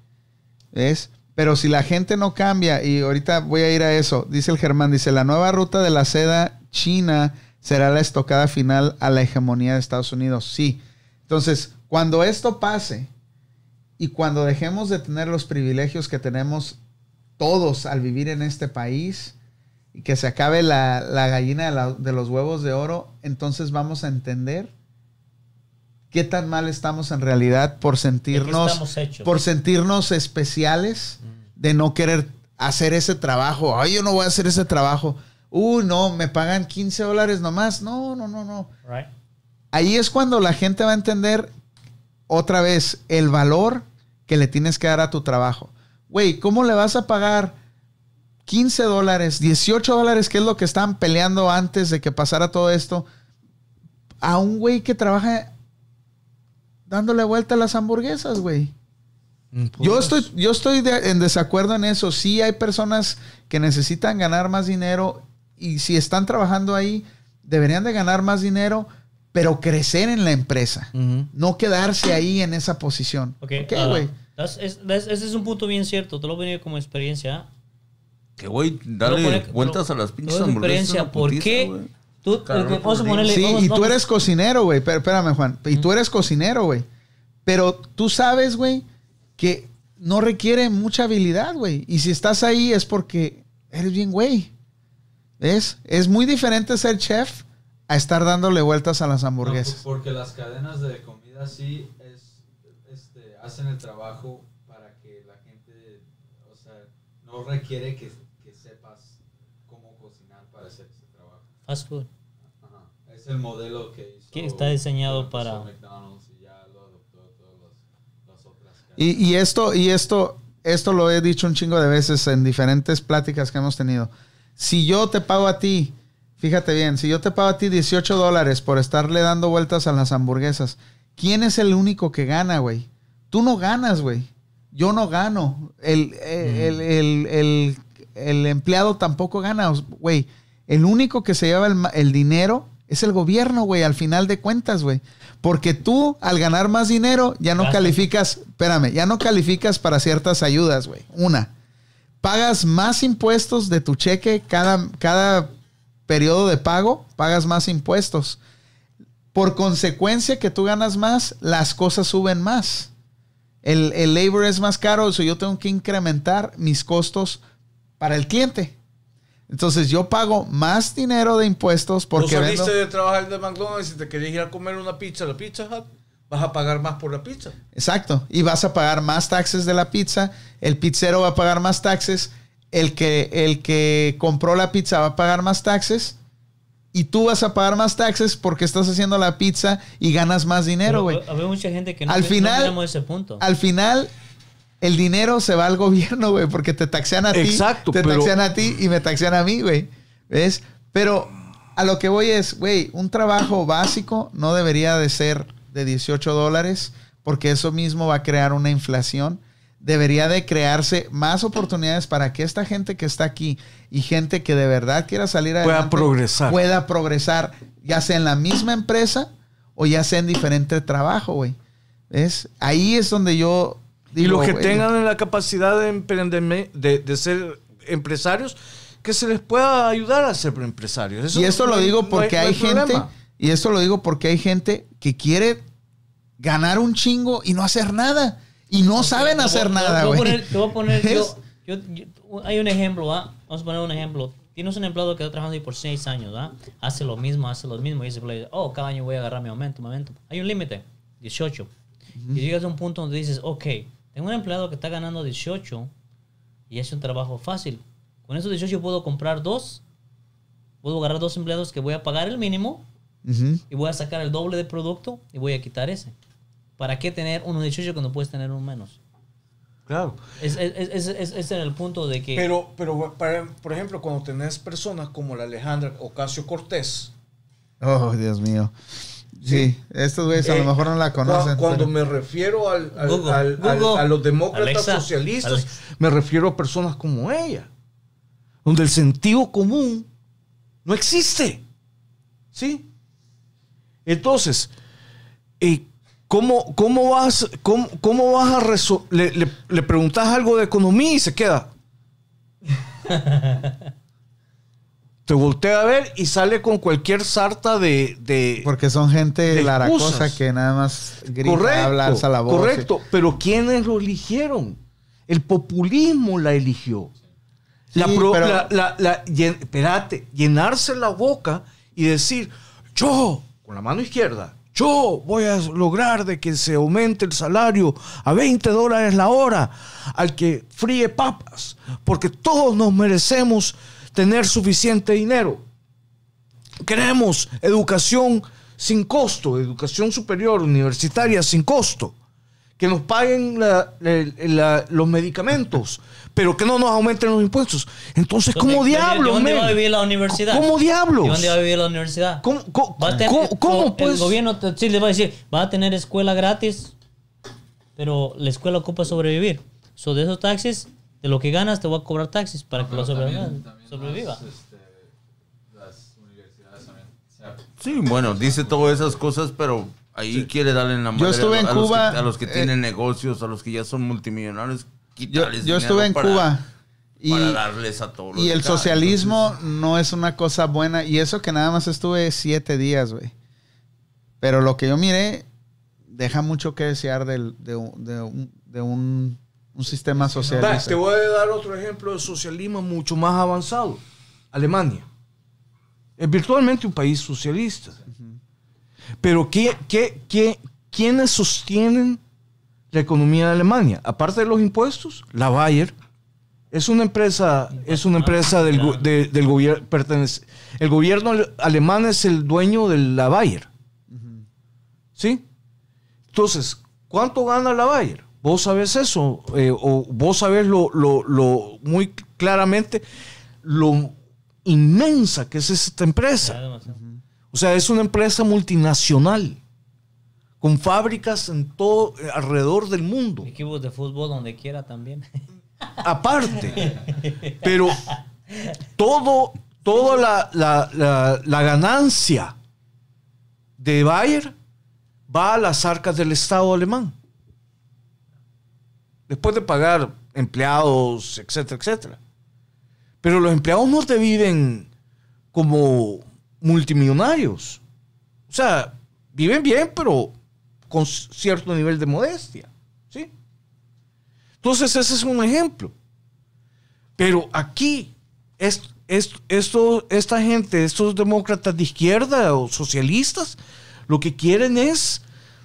Pero si la gente no cambia, y ahorita voy a ir a eso, dice el Germán, dice, la nueva ruta de la seda china será la estocada final a la hegemonía de Estados Unidos. Sí. Entonces, cuando esto pase y cuando dejemos de tener los privilegios que tenemos todos al vivir en este país y que se acabe la, la gallina de los huevos de oro, entonces vamos a entender qué tan mal estamos en realidad por sentirnos por sentirnos especiales de no querer hacer ese trabajo. Ay, yo no voy a hacer ese trabajo. Uy, no, me pagan 15 dólares nomás. No, no, no, no. Right. Ahí es cuando la gente va a entender otra vez el valor que le tienes que dar a tu trabajo. Güey, ¿cómo le vas a pagar 15 dólares, 18 dólares, que es lo que estaban peleando antes de que pasara todo esto, a un güey que trabaja dándole vuelta a las hamburguesas, güey? Yo estoy, yo estoy de- en desacuerdo en eso. Sí hay personas que necesitan ganar más dinero y si están trabajando ahí, deberían de ganar más dinero, pero crecer en la empresa. No quedarse ahí en esa posición. Ok, ah, güey. das- ese es un punto bien cierto. Te lo he venido como experiencia. Que güey, dale pone- vueltas a las pinches hamburguesas. experiencia. una ¿Por putiza, qué? Tú, Claro, el que- vamos a ponerle. Sí, vamos- y tú vamos- eres cocinero, güey. Pero espérame, Juan. Y tú eres cocinero, güey. Pero tú sabes, güey, que no requiere mucha habilidad, güey. Y si estás ahí es porque eres bien, güey. ¿Ves? Es muy diferente ser chef a estar dándole vueltas a las No, hamburguesas. porque las cadenas de comida sí es, este, hacen el trabajo para que la gente, o sea, no requiere que, que sepas cómo cocinar para hacer ese trabajo. Fast food. Es el modelo que hizo. Que está diseñado para- y ya lo adoptó todas las, las otras cadenas. Y, y esto, y esto, esto lo he dicho un chingo de veces en diferentes pláticas que hemos tenido. Si yo te pago a ti, fíjate bien, si yo te pago a ti 18 dólares por estarle dando vueltas a las hamburguesas, ¿quién es el único que gana, güey? Tú no ganas, güey. Yo no gano. El, el, el- el- el empleado tampoco gana, güey. El único que se lleva el, ma- el dinero es el gobierno, güey, al final de cuentas, güey. Porque tú, al ganar más dinero, ya no calificas, espérame, ya no calificas para ciertas ayudas, güey. Una, pagas más impuestos de tu cheque cada, cada periodo de pago, pagas más impuestos. Por consecuencia que tú ganas más, las cosas suben más. El, el labor es más caro, eso yo tengo que incrementar mis costos para el cliente. Entonces yo pago más dinero de impuestos porque Tú vendo... saliste de trabajar de McDonald's y te querías ir a comer una pizza a la Pizza Hut, vas a pagar más por la pizza. Exacto. Y vas a pagar más taxes de la pizza. El pizzero va a pagar más taxes. El que, el que compró la pizza va a pagar más taxes. Y tú vas a pagar más taxes porque estás haciendo la pizza y ganas más dinero, güey. Había mucha gente que no, Al no final- miramos ese punto. Al final, el dinero se va al gobierno, güey, porque te taxean a ti. Exacto, Te pero- taxean a ti y me taxean a mí, güey. ¿Ves? Pero a lo que voy es, güey, un trabajo básico no debería de ser de 18 dólares porque eso mismo va a crear una inflación. Debería de crearse más oportunidades para que esta gente que está aquí y gente que de verdad quiera salir Pueda adelante progresar. pueda progresar, ya sea en la misma empresa o ya sea en diferente trabajo, güey. ¿Ves? Ahí es donde yo Y los que güey, tengan la capacidad de, de, de ser empresarios, que se les pueda ayudar a ser empresarios. Eso Y esto no lo digo no porque no hay, gente, problema. y esto lo digo porque hay gente que quiere ganar un chingo y no hacer nada. Y no saben hacer nada, te voy a güey. poner- Te voy a poner, yo, yo- yo- hay un ejemplo, ¿ah? Vamos a poner un ejemplo. Tienes un empleado que está trabajando ahí por seis años, ¿ah? Hace lo mismo, hace lo mismo. Y dice, oh, cada año voy a agarrar mi aumento, mi aumento. Hay un límite, 18. Y llegas a un punto donde dices, ok, tengo un empleado que está ganando 18 y hace un trabajo fácil. Con esos 18 puedo comprar dos. Puedo agarrar dos empleados que voy a pagar el mínimo Ujú. y voy a sacar el doble de producto y voy a quitar ese. ¿Para qué tener uno de 18 cuando puedes tener uno menos? Claro. Es, es, es, es, era el punto de que... Pero, pero para- por ejemplo, cuando tenés personas como la Alejandra Ocasio Cortés, Oh, Dios mío. Sí, estos güeyes a lo Eh, mejor no la conocen. cua- cuando pero- me refiero al, al- Google, al- al- Google. a los demócratas Alexa, socialistas, Alexa. me refiero a personas como ella, donde el sentido común no existe. ¿Sí? Entonces, eh, ¿cómo, cómo vas, cómo, cómo vas a resolver? Le, le- le preguntas algo de economía y se queda. <laughs> Te voltea a ver y sale con cualquier sarta de... de Porque son gente de laracosa que nada más grita, correcto, habla, alza la voz. correcto. Pero ¿quiénes lo eligieron? El populismo la eligió. La pro- pero- la- la- la- llen- espérate, llenarse la boca y decir, yo, con la mano izquierda, yo voy a lograr de que se aumente el salario a 20 dólares la hora al que fríe papas, porque todos nos merecemos tener suficiente dinero. Queremos educación sin costo, educación superior, universitaria sin costo. Que nos paguen la- la- la- los medicamentos, pero que no nos aumenten los impuestos. Entonces, ¿cómo. ¿De dónde va a vivir la universidad? ¿Cómo diablos? ¿De dónde va a vivir la universidad? ¿Cómo, cómo- tener- cómo- cómo, el pues? gobierno te- sí le va a decir, va a tener escuela gratis, pero la escuela ocupa sobrevivir. So, de esos taxis, de lo que ganas, te voy a cobrar taxis para que lo sobreviva. también- también sobreviva. las, este, las universidades también. o sea, Sí, bueno, dice todas esas cosas, pero ahí quiere darle en la madre estuve a, en a los Cuba, que, a los que eh, tienen negocios, a los que ya son multimillonarios. Yo, yo estuve en para- Cuba Y, para darles a todos. los y el acá. socialismo no es una cosa buena. Y eso que nada más estuve siete días, güey. Pero lo que yo miré deja mucho que desear del- de, un- de un, de un- un sistema socialista. te voy a dar otro ejemplo de socialismo mucho más avanzado. Alemania. Es virtualmente un país socialista. Pero ¿qué, qué, qué, ¿quiénes sostienen la economía de Alemania? Aparte de los impuestos, la Bayer es una empresa, es una empresa del, de- del gobierno, pertenece, el gobierno alemán es el dueño de la Bayer. ¿Sí? Entonces, ¿cuánto gana la Bayer? Vos sabés eso, eh, o vos sabés lo, lo- lo muy claramente lo inmensa que es esta empresa. O sea, es una empresa multinacional con fábricas en todo eh, alrededor del mundo. Equipos de fútbol donde quiera también. Aparte, pero todo, toda la, la- la- la ganancia de Bayer va a las arcas del Estado alemán. Después de pagar empleados, etcétera, etcétera. Pero los empleados no te viven como multimillonarios. O sea, viven bien, pero con cierto nivel de modestia. ¿Sí? Entonces, ese es un ejemplo. Pero aquí, es, es- esto, esta gente, estos demócratas de izquierda o socialistas, lo que quieren es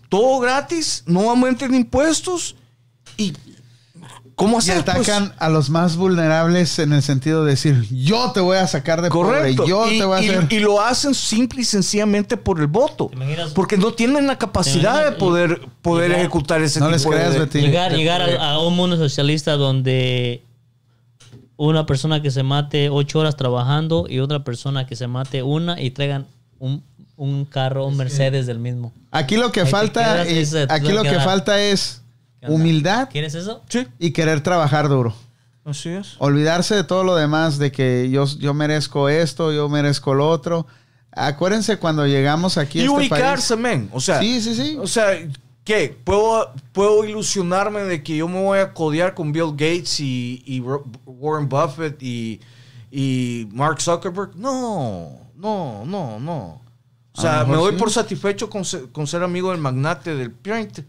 todo gratis, no aumenten impuestos y ¿cómo Y hacer? Pues, atacan a los más vulnerables en el sentido de decir, yo te voy a sacar de correcto. pobre, yo y, te voy a y- hacer... y lo hacen simple y sencillamente por el voto. Porque no tienen la capacidad de poder, poder Llegar- ejecutar ese No les creas, de... Betty. llegar a, a un mundo socialista donde una persona que se mate ocho horas trabajando y otra persona que se mate una y traigan un, un carro, un Mercedes del mismo. Aquí lo que Ahí falta, es- aquí lo que falta es. Humildad ¿Quieres eso? Sí, y querer trabajar duro. así es. Olvidarse de todo lo demás, de que yo, yo merezco esto, yo merezco lo otro. Acuérdense cuando llegamos aquí a y este ubicarse, país. men. O sea, Sí, sí, sí. O sea, ¿qué? ¿Puedo, puedo ilusionarme de que yo me voy a codear con Bill Gates y, y Warren Buffett y, y Mark Zuckerberg? No, no, no, no. O A sea, me doy sí. por satisfecho con, ser- con ser amigo del magnate del Paint.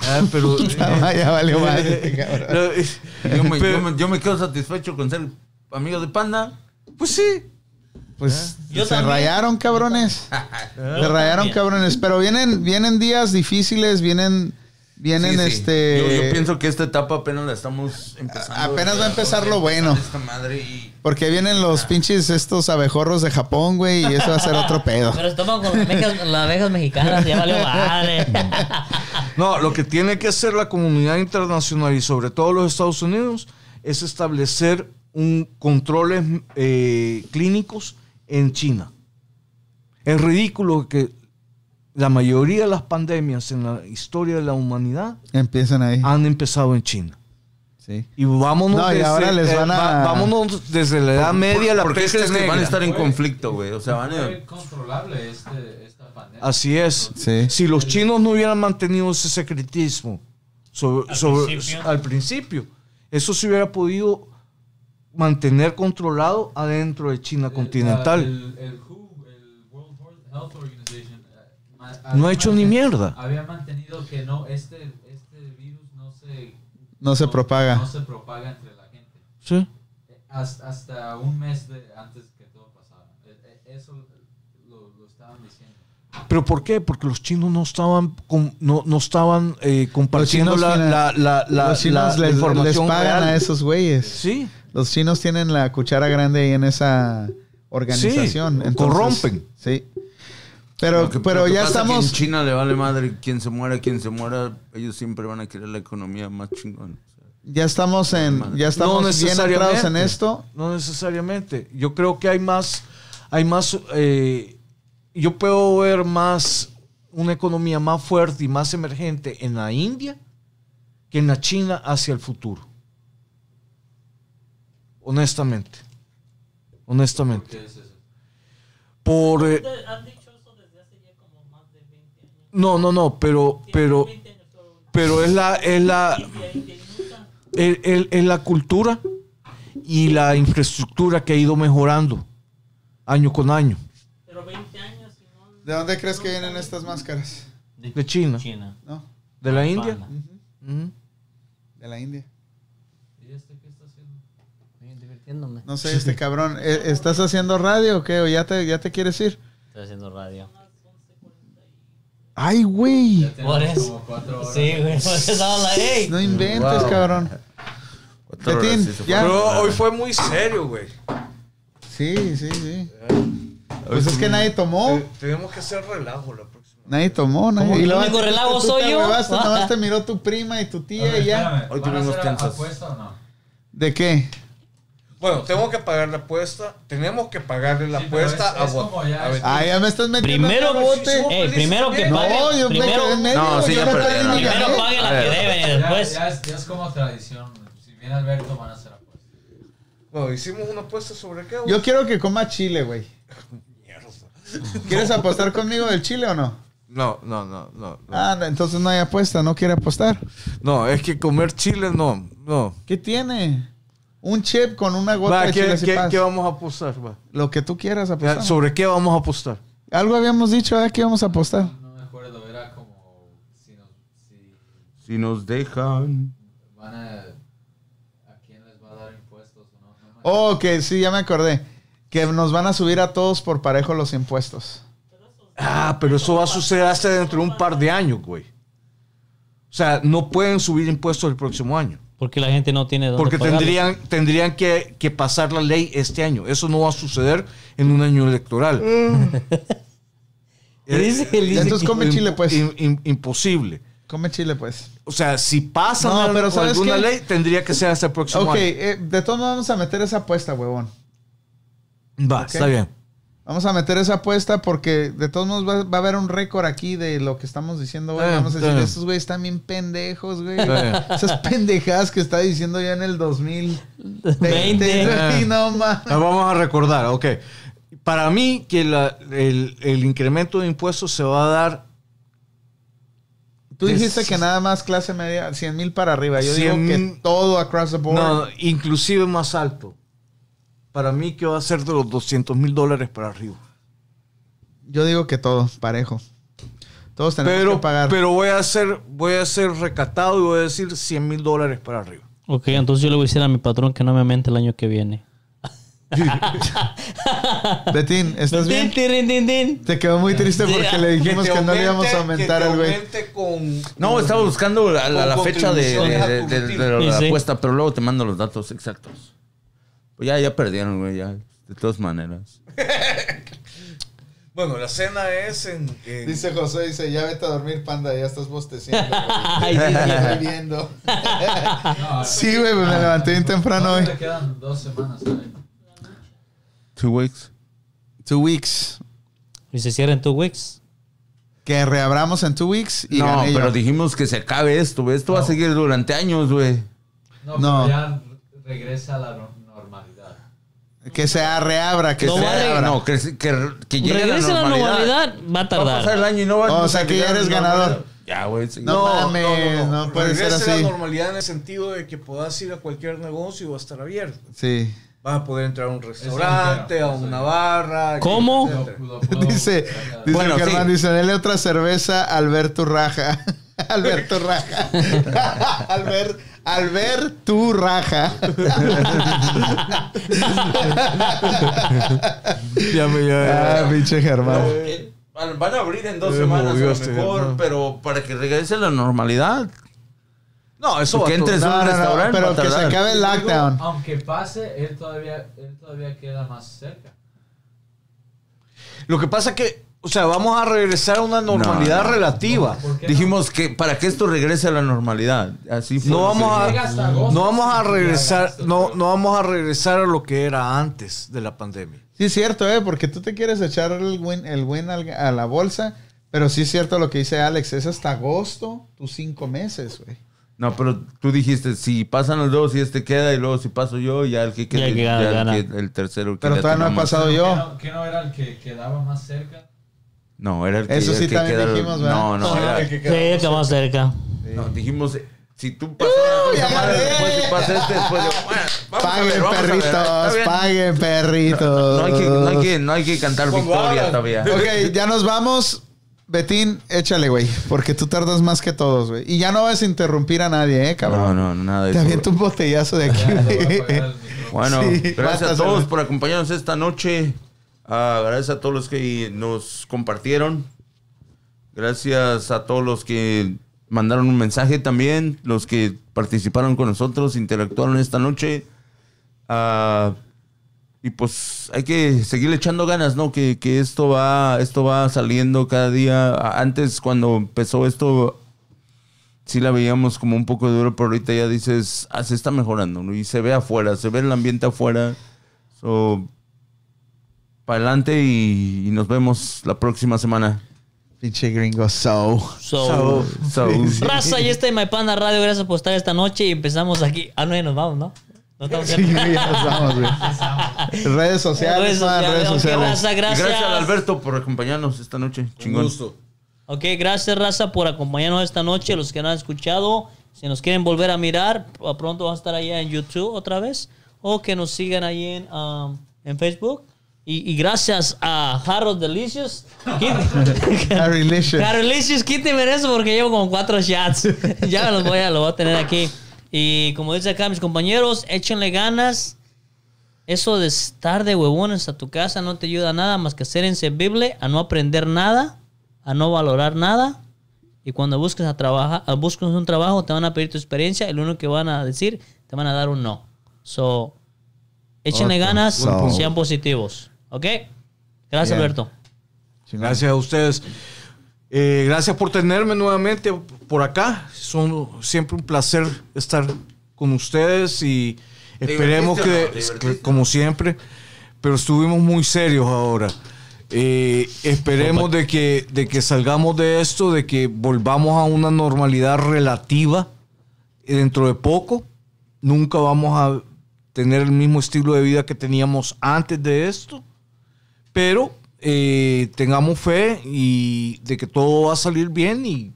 Ah, pero, <laughs> Ya, ya valió madre, este cabrón. Yo me, Pero- yo me- yo me quedo satisfecho con ser amigo de Panda. Pues sí. Pues Yo se también. rayaron, cabrones. <laughs> Se rayaron, cabrones. Pero vienen, vienen días difíciles, vienen, vienen Sí, sí. este. Yo, yo pienso que esta etapa apenas la estamos empezando. Apenas va a empezar lo bueno. Esta madre y Porque vienen los pinches estos abejorros de Japón, güey, y eso va a ser otro pedo. Pero se toman con las abejas, las abejas mexicanas, ya valió madre. <laughs> No, lo que tiene que hacer la comunidad internacional y sobre todo los Estados Unidos es establecer un controles eh, clínicos en China. Es ridículo que la mayoría de las pandemias en la historia de la humanidad Empiezan ahí. han empezado en China. Sí. Y vámonos, No, y desde, ahora les van a- va- vámonos desde la Edad Media, la ¿Por qué peste crees que van a estar en conflicto, güey? O sea, van a... Fue controlable este, esta pandemia. Así es. Sí. Si los chinos no hubieran mantenido ese secretismo sobre- Al sobre- principio. al principio, eso se hubiera podido mantener controlado adentro de China El- continental. El, el WHO, el World Health Organization, eh, No ha hecho ni mierda. Había mantenido que no, este, este virus no se, No se propaga. No se propaga entre la gente. Sí. Eh, Hasta, hasta un mes de, antes que todo pasara. Eh, eh, Eso lo, lo estaban diciendo. ¿Pero por qué? Porque los chinos no estaban con- no, no estaban eh, compartiendo la, tienen- la, la, la- los chinos les, les información pagan real. a esos güeyes. Sí. Los chinos tienen la cuchara grande ahí en esa organización. Sí, corrompen. Sí. Pero, que- pero ya estamos. En China le vale madre quien se muera, quien se muera. Ellos siempre van a querer la economía más chingona. Ya estamos en. Ya estamos bien entrados en esto. No necesariamente. Yo creo que hay más, hay más, eh, yo puedo ver más una economía más fuerte y más emergente en la India que en la China hacia el futuro. Honestamente. Honestamente. ¿Qué es eso? Por, eh, Han dicho eso desde hace ya como más de 20 años. No, no, no, pero, pero, 20 años solo. pero es la, es la, el- es la cultura y la infraestructura que ha ido mejorando año con año Pero 20 años y no... ¿De dónde crees que vienen estas máscaras? de China, China. ¿No? de la India. De la India. ¿Y este qué está haciendo? Estoy divirtiéndome. No sé, este cabrón. ¿e- ¿Estás haciendo radio o qué? ¿O ya te, ya te quieres ir? Estoy haciendo radio. ¡Ay, güey! Por eso. Sí, güey. Por eso estaba la <laughs> ey. No inventes, cabrón. Cuatro horas, Betín, sí ya. Pero hoy fue muy serio, güey. Sí, sí, sí. Pues es que nadie tomó. Te- Tenemos que hacer relajo la próxima. Nadie tomó, nadie. El luego único relajo soy yo. huevaste, nomás <laughs> te miró tu prima y tu tía y ya. Hoy ¿Van a tuvimos tensas. apuesta o no? ¿De qué? Bueno, tengo que pagar la apuesta. Tenemos que pagarle la Sí, apuesta es- a es ya. Ah, ya me estás metiendo Primero, bote. eh, primero que No, pague. yo me Primero, quedé en medio. No, sí, yo ya no perdí primero pague la que y Ya, después. ya es, ya es como tradición. Si viene Alberto, van a hacer apuesta. Bueno, hicimos una apuesta sobre qué. Yo quiero que coma chile, güey. <laughs> ¿Quieres apostar conmigo del chile o no? No, no, no, no. No, Ah, no, entonces no hay apuesta, no quiere apostar. No, es que comer chile no, no. ¿Qué tiene? Un chip con una gota Va, de ¿qué, qué- qué vamos a apostar? va? Lo que tú quieras apostar. ¿Sobre qué vamos a apostar? Algo habíamos dicho, ¿eh? Que íbamos a apostar. No me acuerdo, era como si, nos, si Si nos dejan. van a... ¿A quién les va a dar impuestos o no? no me- Oh, que sí, ya me acordé. Que nos van a subir a todos por parejo los impuestos. Ah, pero eso va a suceder hasta dentro de un par de años, güey. O sea, no pueden subir impuestos el próximo año. Porque la gente no tiene dónde Porque tendrían, tendrían que, que pasar la ley este año. Eso no va a suceder en un año electoral. <laughs> Dice- él dice Entonces come chile, pues. Im- im- imposible. Come chile, pues. O sea, si pasan No, al- pero ¿sabes alguna qué? ley, tendría que ser hasta el próximo Ok, año. eh, de todos modos vamos a meter esa apuesta, huevón. Va, está bien. Vamos a meter esa apuesta porque de todos modos va, va a haber un récord aquí de lo que estamos diciendo hoy. Eh, Vamos a decir, estos güeyes están bien pendejos, güey. Esas pendejadas que está diciendo ya en el 2020. Veinte. güey, <laughs> no mames. La vamos a recordar, ok. Para mí, que la- el, el incremento de impuestos se va a dar. Tú dijiste que nada más clase media, 100 mil para arriba. Yo 100 digo que todo across the board. No, inclusive más alto. Para mí, que va a ser de los 200 mil dólares para arriba. Yo digo que todo, parejo. Todos tenemos Pero, que pagar. pero voy a ser, voy a ser recatado y voy a decir 100 mil dólares para arriba. Ok, entonces yo le voy a decir a mi patrón que no me aumente el año que viene. <laughs> Betín, ¿estás bien? Te quedó muy triste porque le dijimos que, no le íbamos a aumentar al güey. con. No, estaba buscando la, la- fecha de, la Sí, sí. apuesta, pero luego te mando los datos exactos. Pues ya, ya perdieron, güey, ya. De todas maneras. <laughs> Bueno, la cena es en. en- Dice José, dice, ya vete a dormir, panda, ya estás bosteciendo. <laughs> Ay, sí, sí. Estoy viendo. No, <laughs> Sí, güey, me levanté bien temprano hoy. ¿Cuánto le quedan dos semanas? ¿sabes? Two weeks. Two weeks. Y se cierran tu weeks. Que reabramos en two weeks y no, gané yo. pero dijimos que se acabe esto, güey. Esto va a seguir durante años, güey. No, No. pero ya regresa a la. Que se reabra, que Que se se reabra. No, que, que, que llegue Regrese a la normalidad, va a Va a pasar el tardar. año y no va O a sea que ya eres ganador. Ya, güey. sí. No mames, no puede ser Regrese así. la normalidad en el sentido de que puedas ir a cualquier negocio y va a estar abierto. Sí. Vas a poder entrar a un restaurante, a una barra. ¿Cómo? etcétera. Dice, dice Bueno, Germán, sí. dice, dele otra cerveza a Alberto Raja. <laughs> Alberto Raja. <laughs> Albert, Alberto Raja. <laughs> Ya me ya. ah, pinche Germán. Eh, Van a abrir en dos Me semanas a movió lo este, mejor, ¿no? pero para que regrese a la normalidad. No, eso va Que a entres a No, un no, no, restaurante pero a que se acabe el lockdown. Aunque pase, él todavía, él todavía queda más cerca. Lo que pasa que, o sea, vamos a regresar a una normalidad No, no. relativa. ¿Por qué Dijimos que para que esto regrese a la normalidad. Así fue. No vamos a, no vamos a regresar, no, no vamos a regresar a lo que era antes de la pandemia. Sí, es cierto, ¿eh? Porque tú te quieres echar el win, el win a la bolsa. Pero sí es cierto lo que dice Alex. Es hasta agosto, tus cinco meses, güey. No, pero tú dijiste, si pasan los dos y este queda y luego si paso yo, ya el que quede, Ya el que gana, ya el, que- el tercero. que Pero ya todavía no más. pasado ¿Que yo. no, que no era el que quedaba más cerca? No, era el que Eso el sí que también queda- dijimos, ¿verdad? No, no, era- Sí, que más cerca. no, dijimos, si tú pasas Uh, ya gané. después si pasa este, después yo, bueno, vamos a ver, Paguen vamos a ver, está perritos, bien. paguen perritos. No hay, que, no, hay que, no hay que cantar victoria todavía. Ok, ya nos vamos. Betín, échale, güey. Porque tú tardas más que todos, güey. Y ya no vas a interrumpir a nadie, eh, No, cabrón. no, nada de Te eso. aviento un botellazo de aquí, güey. el. Bueno, <laughs> Sí, gracias a todos por acompañarnos esta noche. Ah, gracias a todos los que nos compartieron. Gracias a todos los que mandaron un mensaje también, los que participaron con nosotros, interactuaron esta noche. Ah, y pues hay que seguirle echando ganas, ¿no? Que, que esto va, esto va saliendo cada día. Antes, cuando empezó esto, sí la veíamos como un poco duro, pero ahorita ya dices, ah, se está mejorando, ¿no? Y se ve afuera, se ve el ambiente afuera. So, para adelante y, y nos vemos la próxima semana. Pinche gringo, so. So, So, Raza, y este es My Panda Radio. Gracias por estar esta noche y empezamos aquí. Ah, no, ya nos vamos, ¿no? No estamos Sí, ya nos vamos, güey. Redes sociales, Redes man, sociales, redes sociales. raza, y gracias. gracias a Alberto por acompañarnos esta noche. Chingón. Ok, gracias Raza por acompañarnos esta noche, los que no han escuchado. Si nos quieren volver a mirar, pronto va a estar allá en YouTube otra vez. O que nos sigan ahí en, um, en Facebook. Y, y gracias a Harold Delicious. <laughs> Harry Licious. Harold Delicious, quíteme eso porque llevo como cuatro shots. <laughs> ya me los voy a, lo voy a tener aquí. Y como dice acá mis compañeros, échenle ganas. Eso de estar de huevones a tu casa no te ayuda a nada más que ser inservible, a no aprender nada, a no valorar nada. Y cuando busques a trabajar, busques un trabajo, te van a pedir tu experiencia y lo único que van a decir, te van a dar un no. So, échenle ganas, So- sean positivos. ¿Ok? Gracias, Bien. Alberto. Gracias a ustedes. Eh, gracias por tenerme nuevamente por acá. Son siempre un placer estar con ustedes y esperemos que, como siempre, pero estuvimos muy serios ahora. Eh, esperemos de que, de que salgamos de esto, de que volvamos a una normalidad relativa dentro de poco. Nunca vamos a tener el mismo estilo de vida que teníamos antes de esto pero eh, tengamos fe y de que todo va a salir bien y,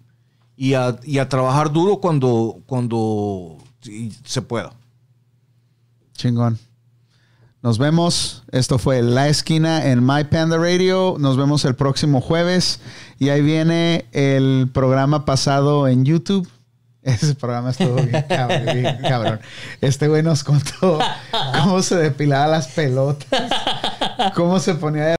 y, a, y a trabajar duro cuando, cuando se pueda. Chingón. Nos vemos. Esto fue La Esquina en My Panda Radio. Nos vemos el próximo jueves. Y ahí viene el programa pasado en YouTube. <laughs> Ese programa estuvo bien <laughs> cabrón. bien cabrón. Este güey nos contó cómo se depilaba las pelotas. Cómo se ponía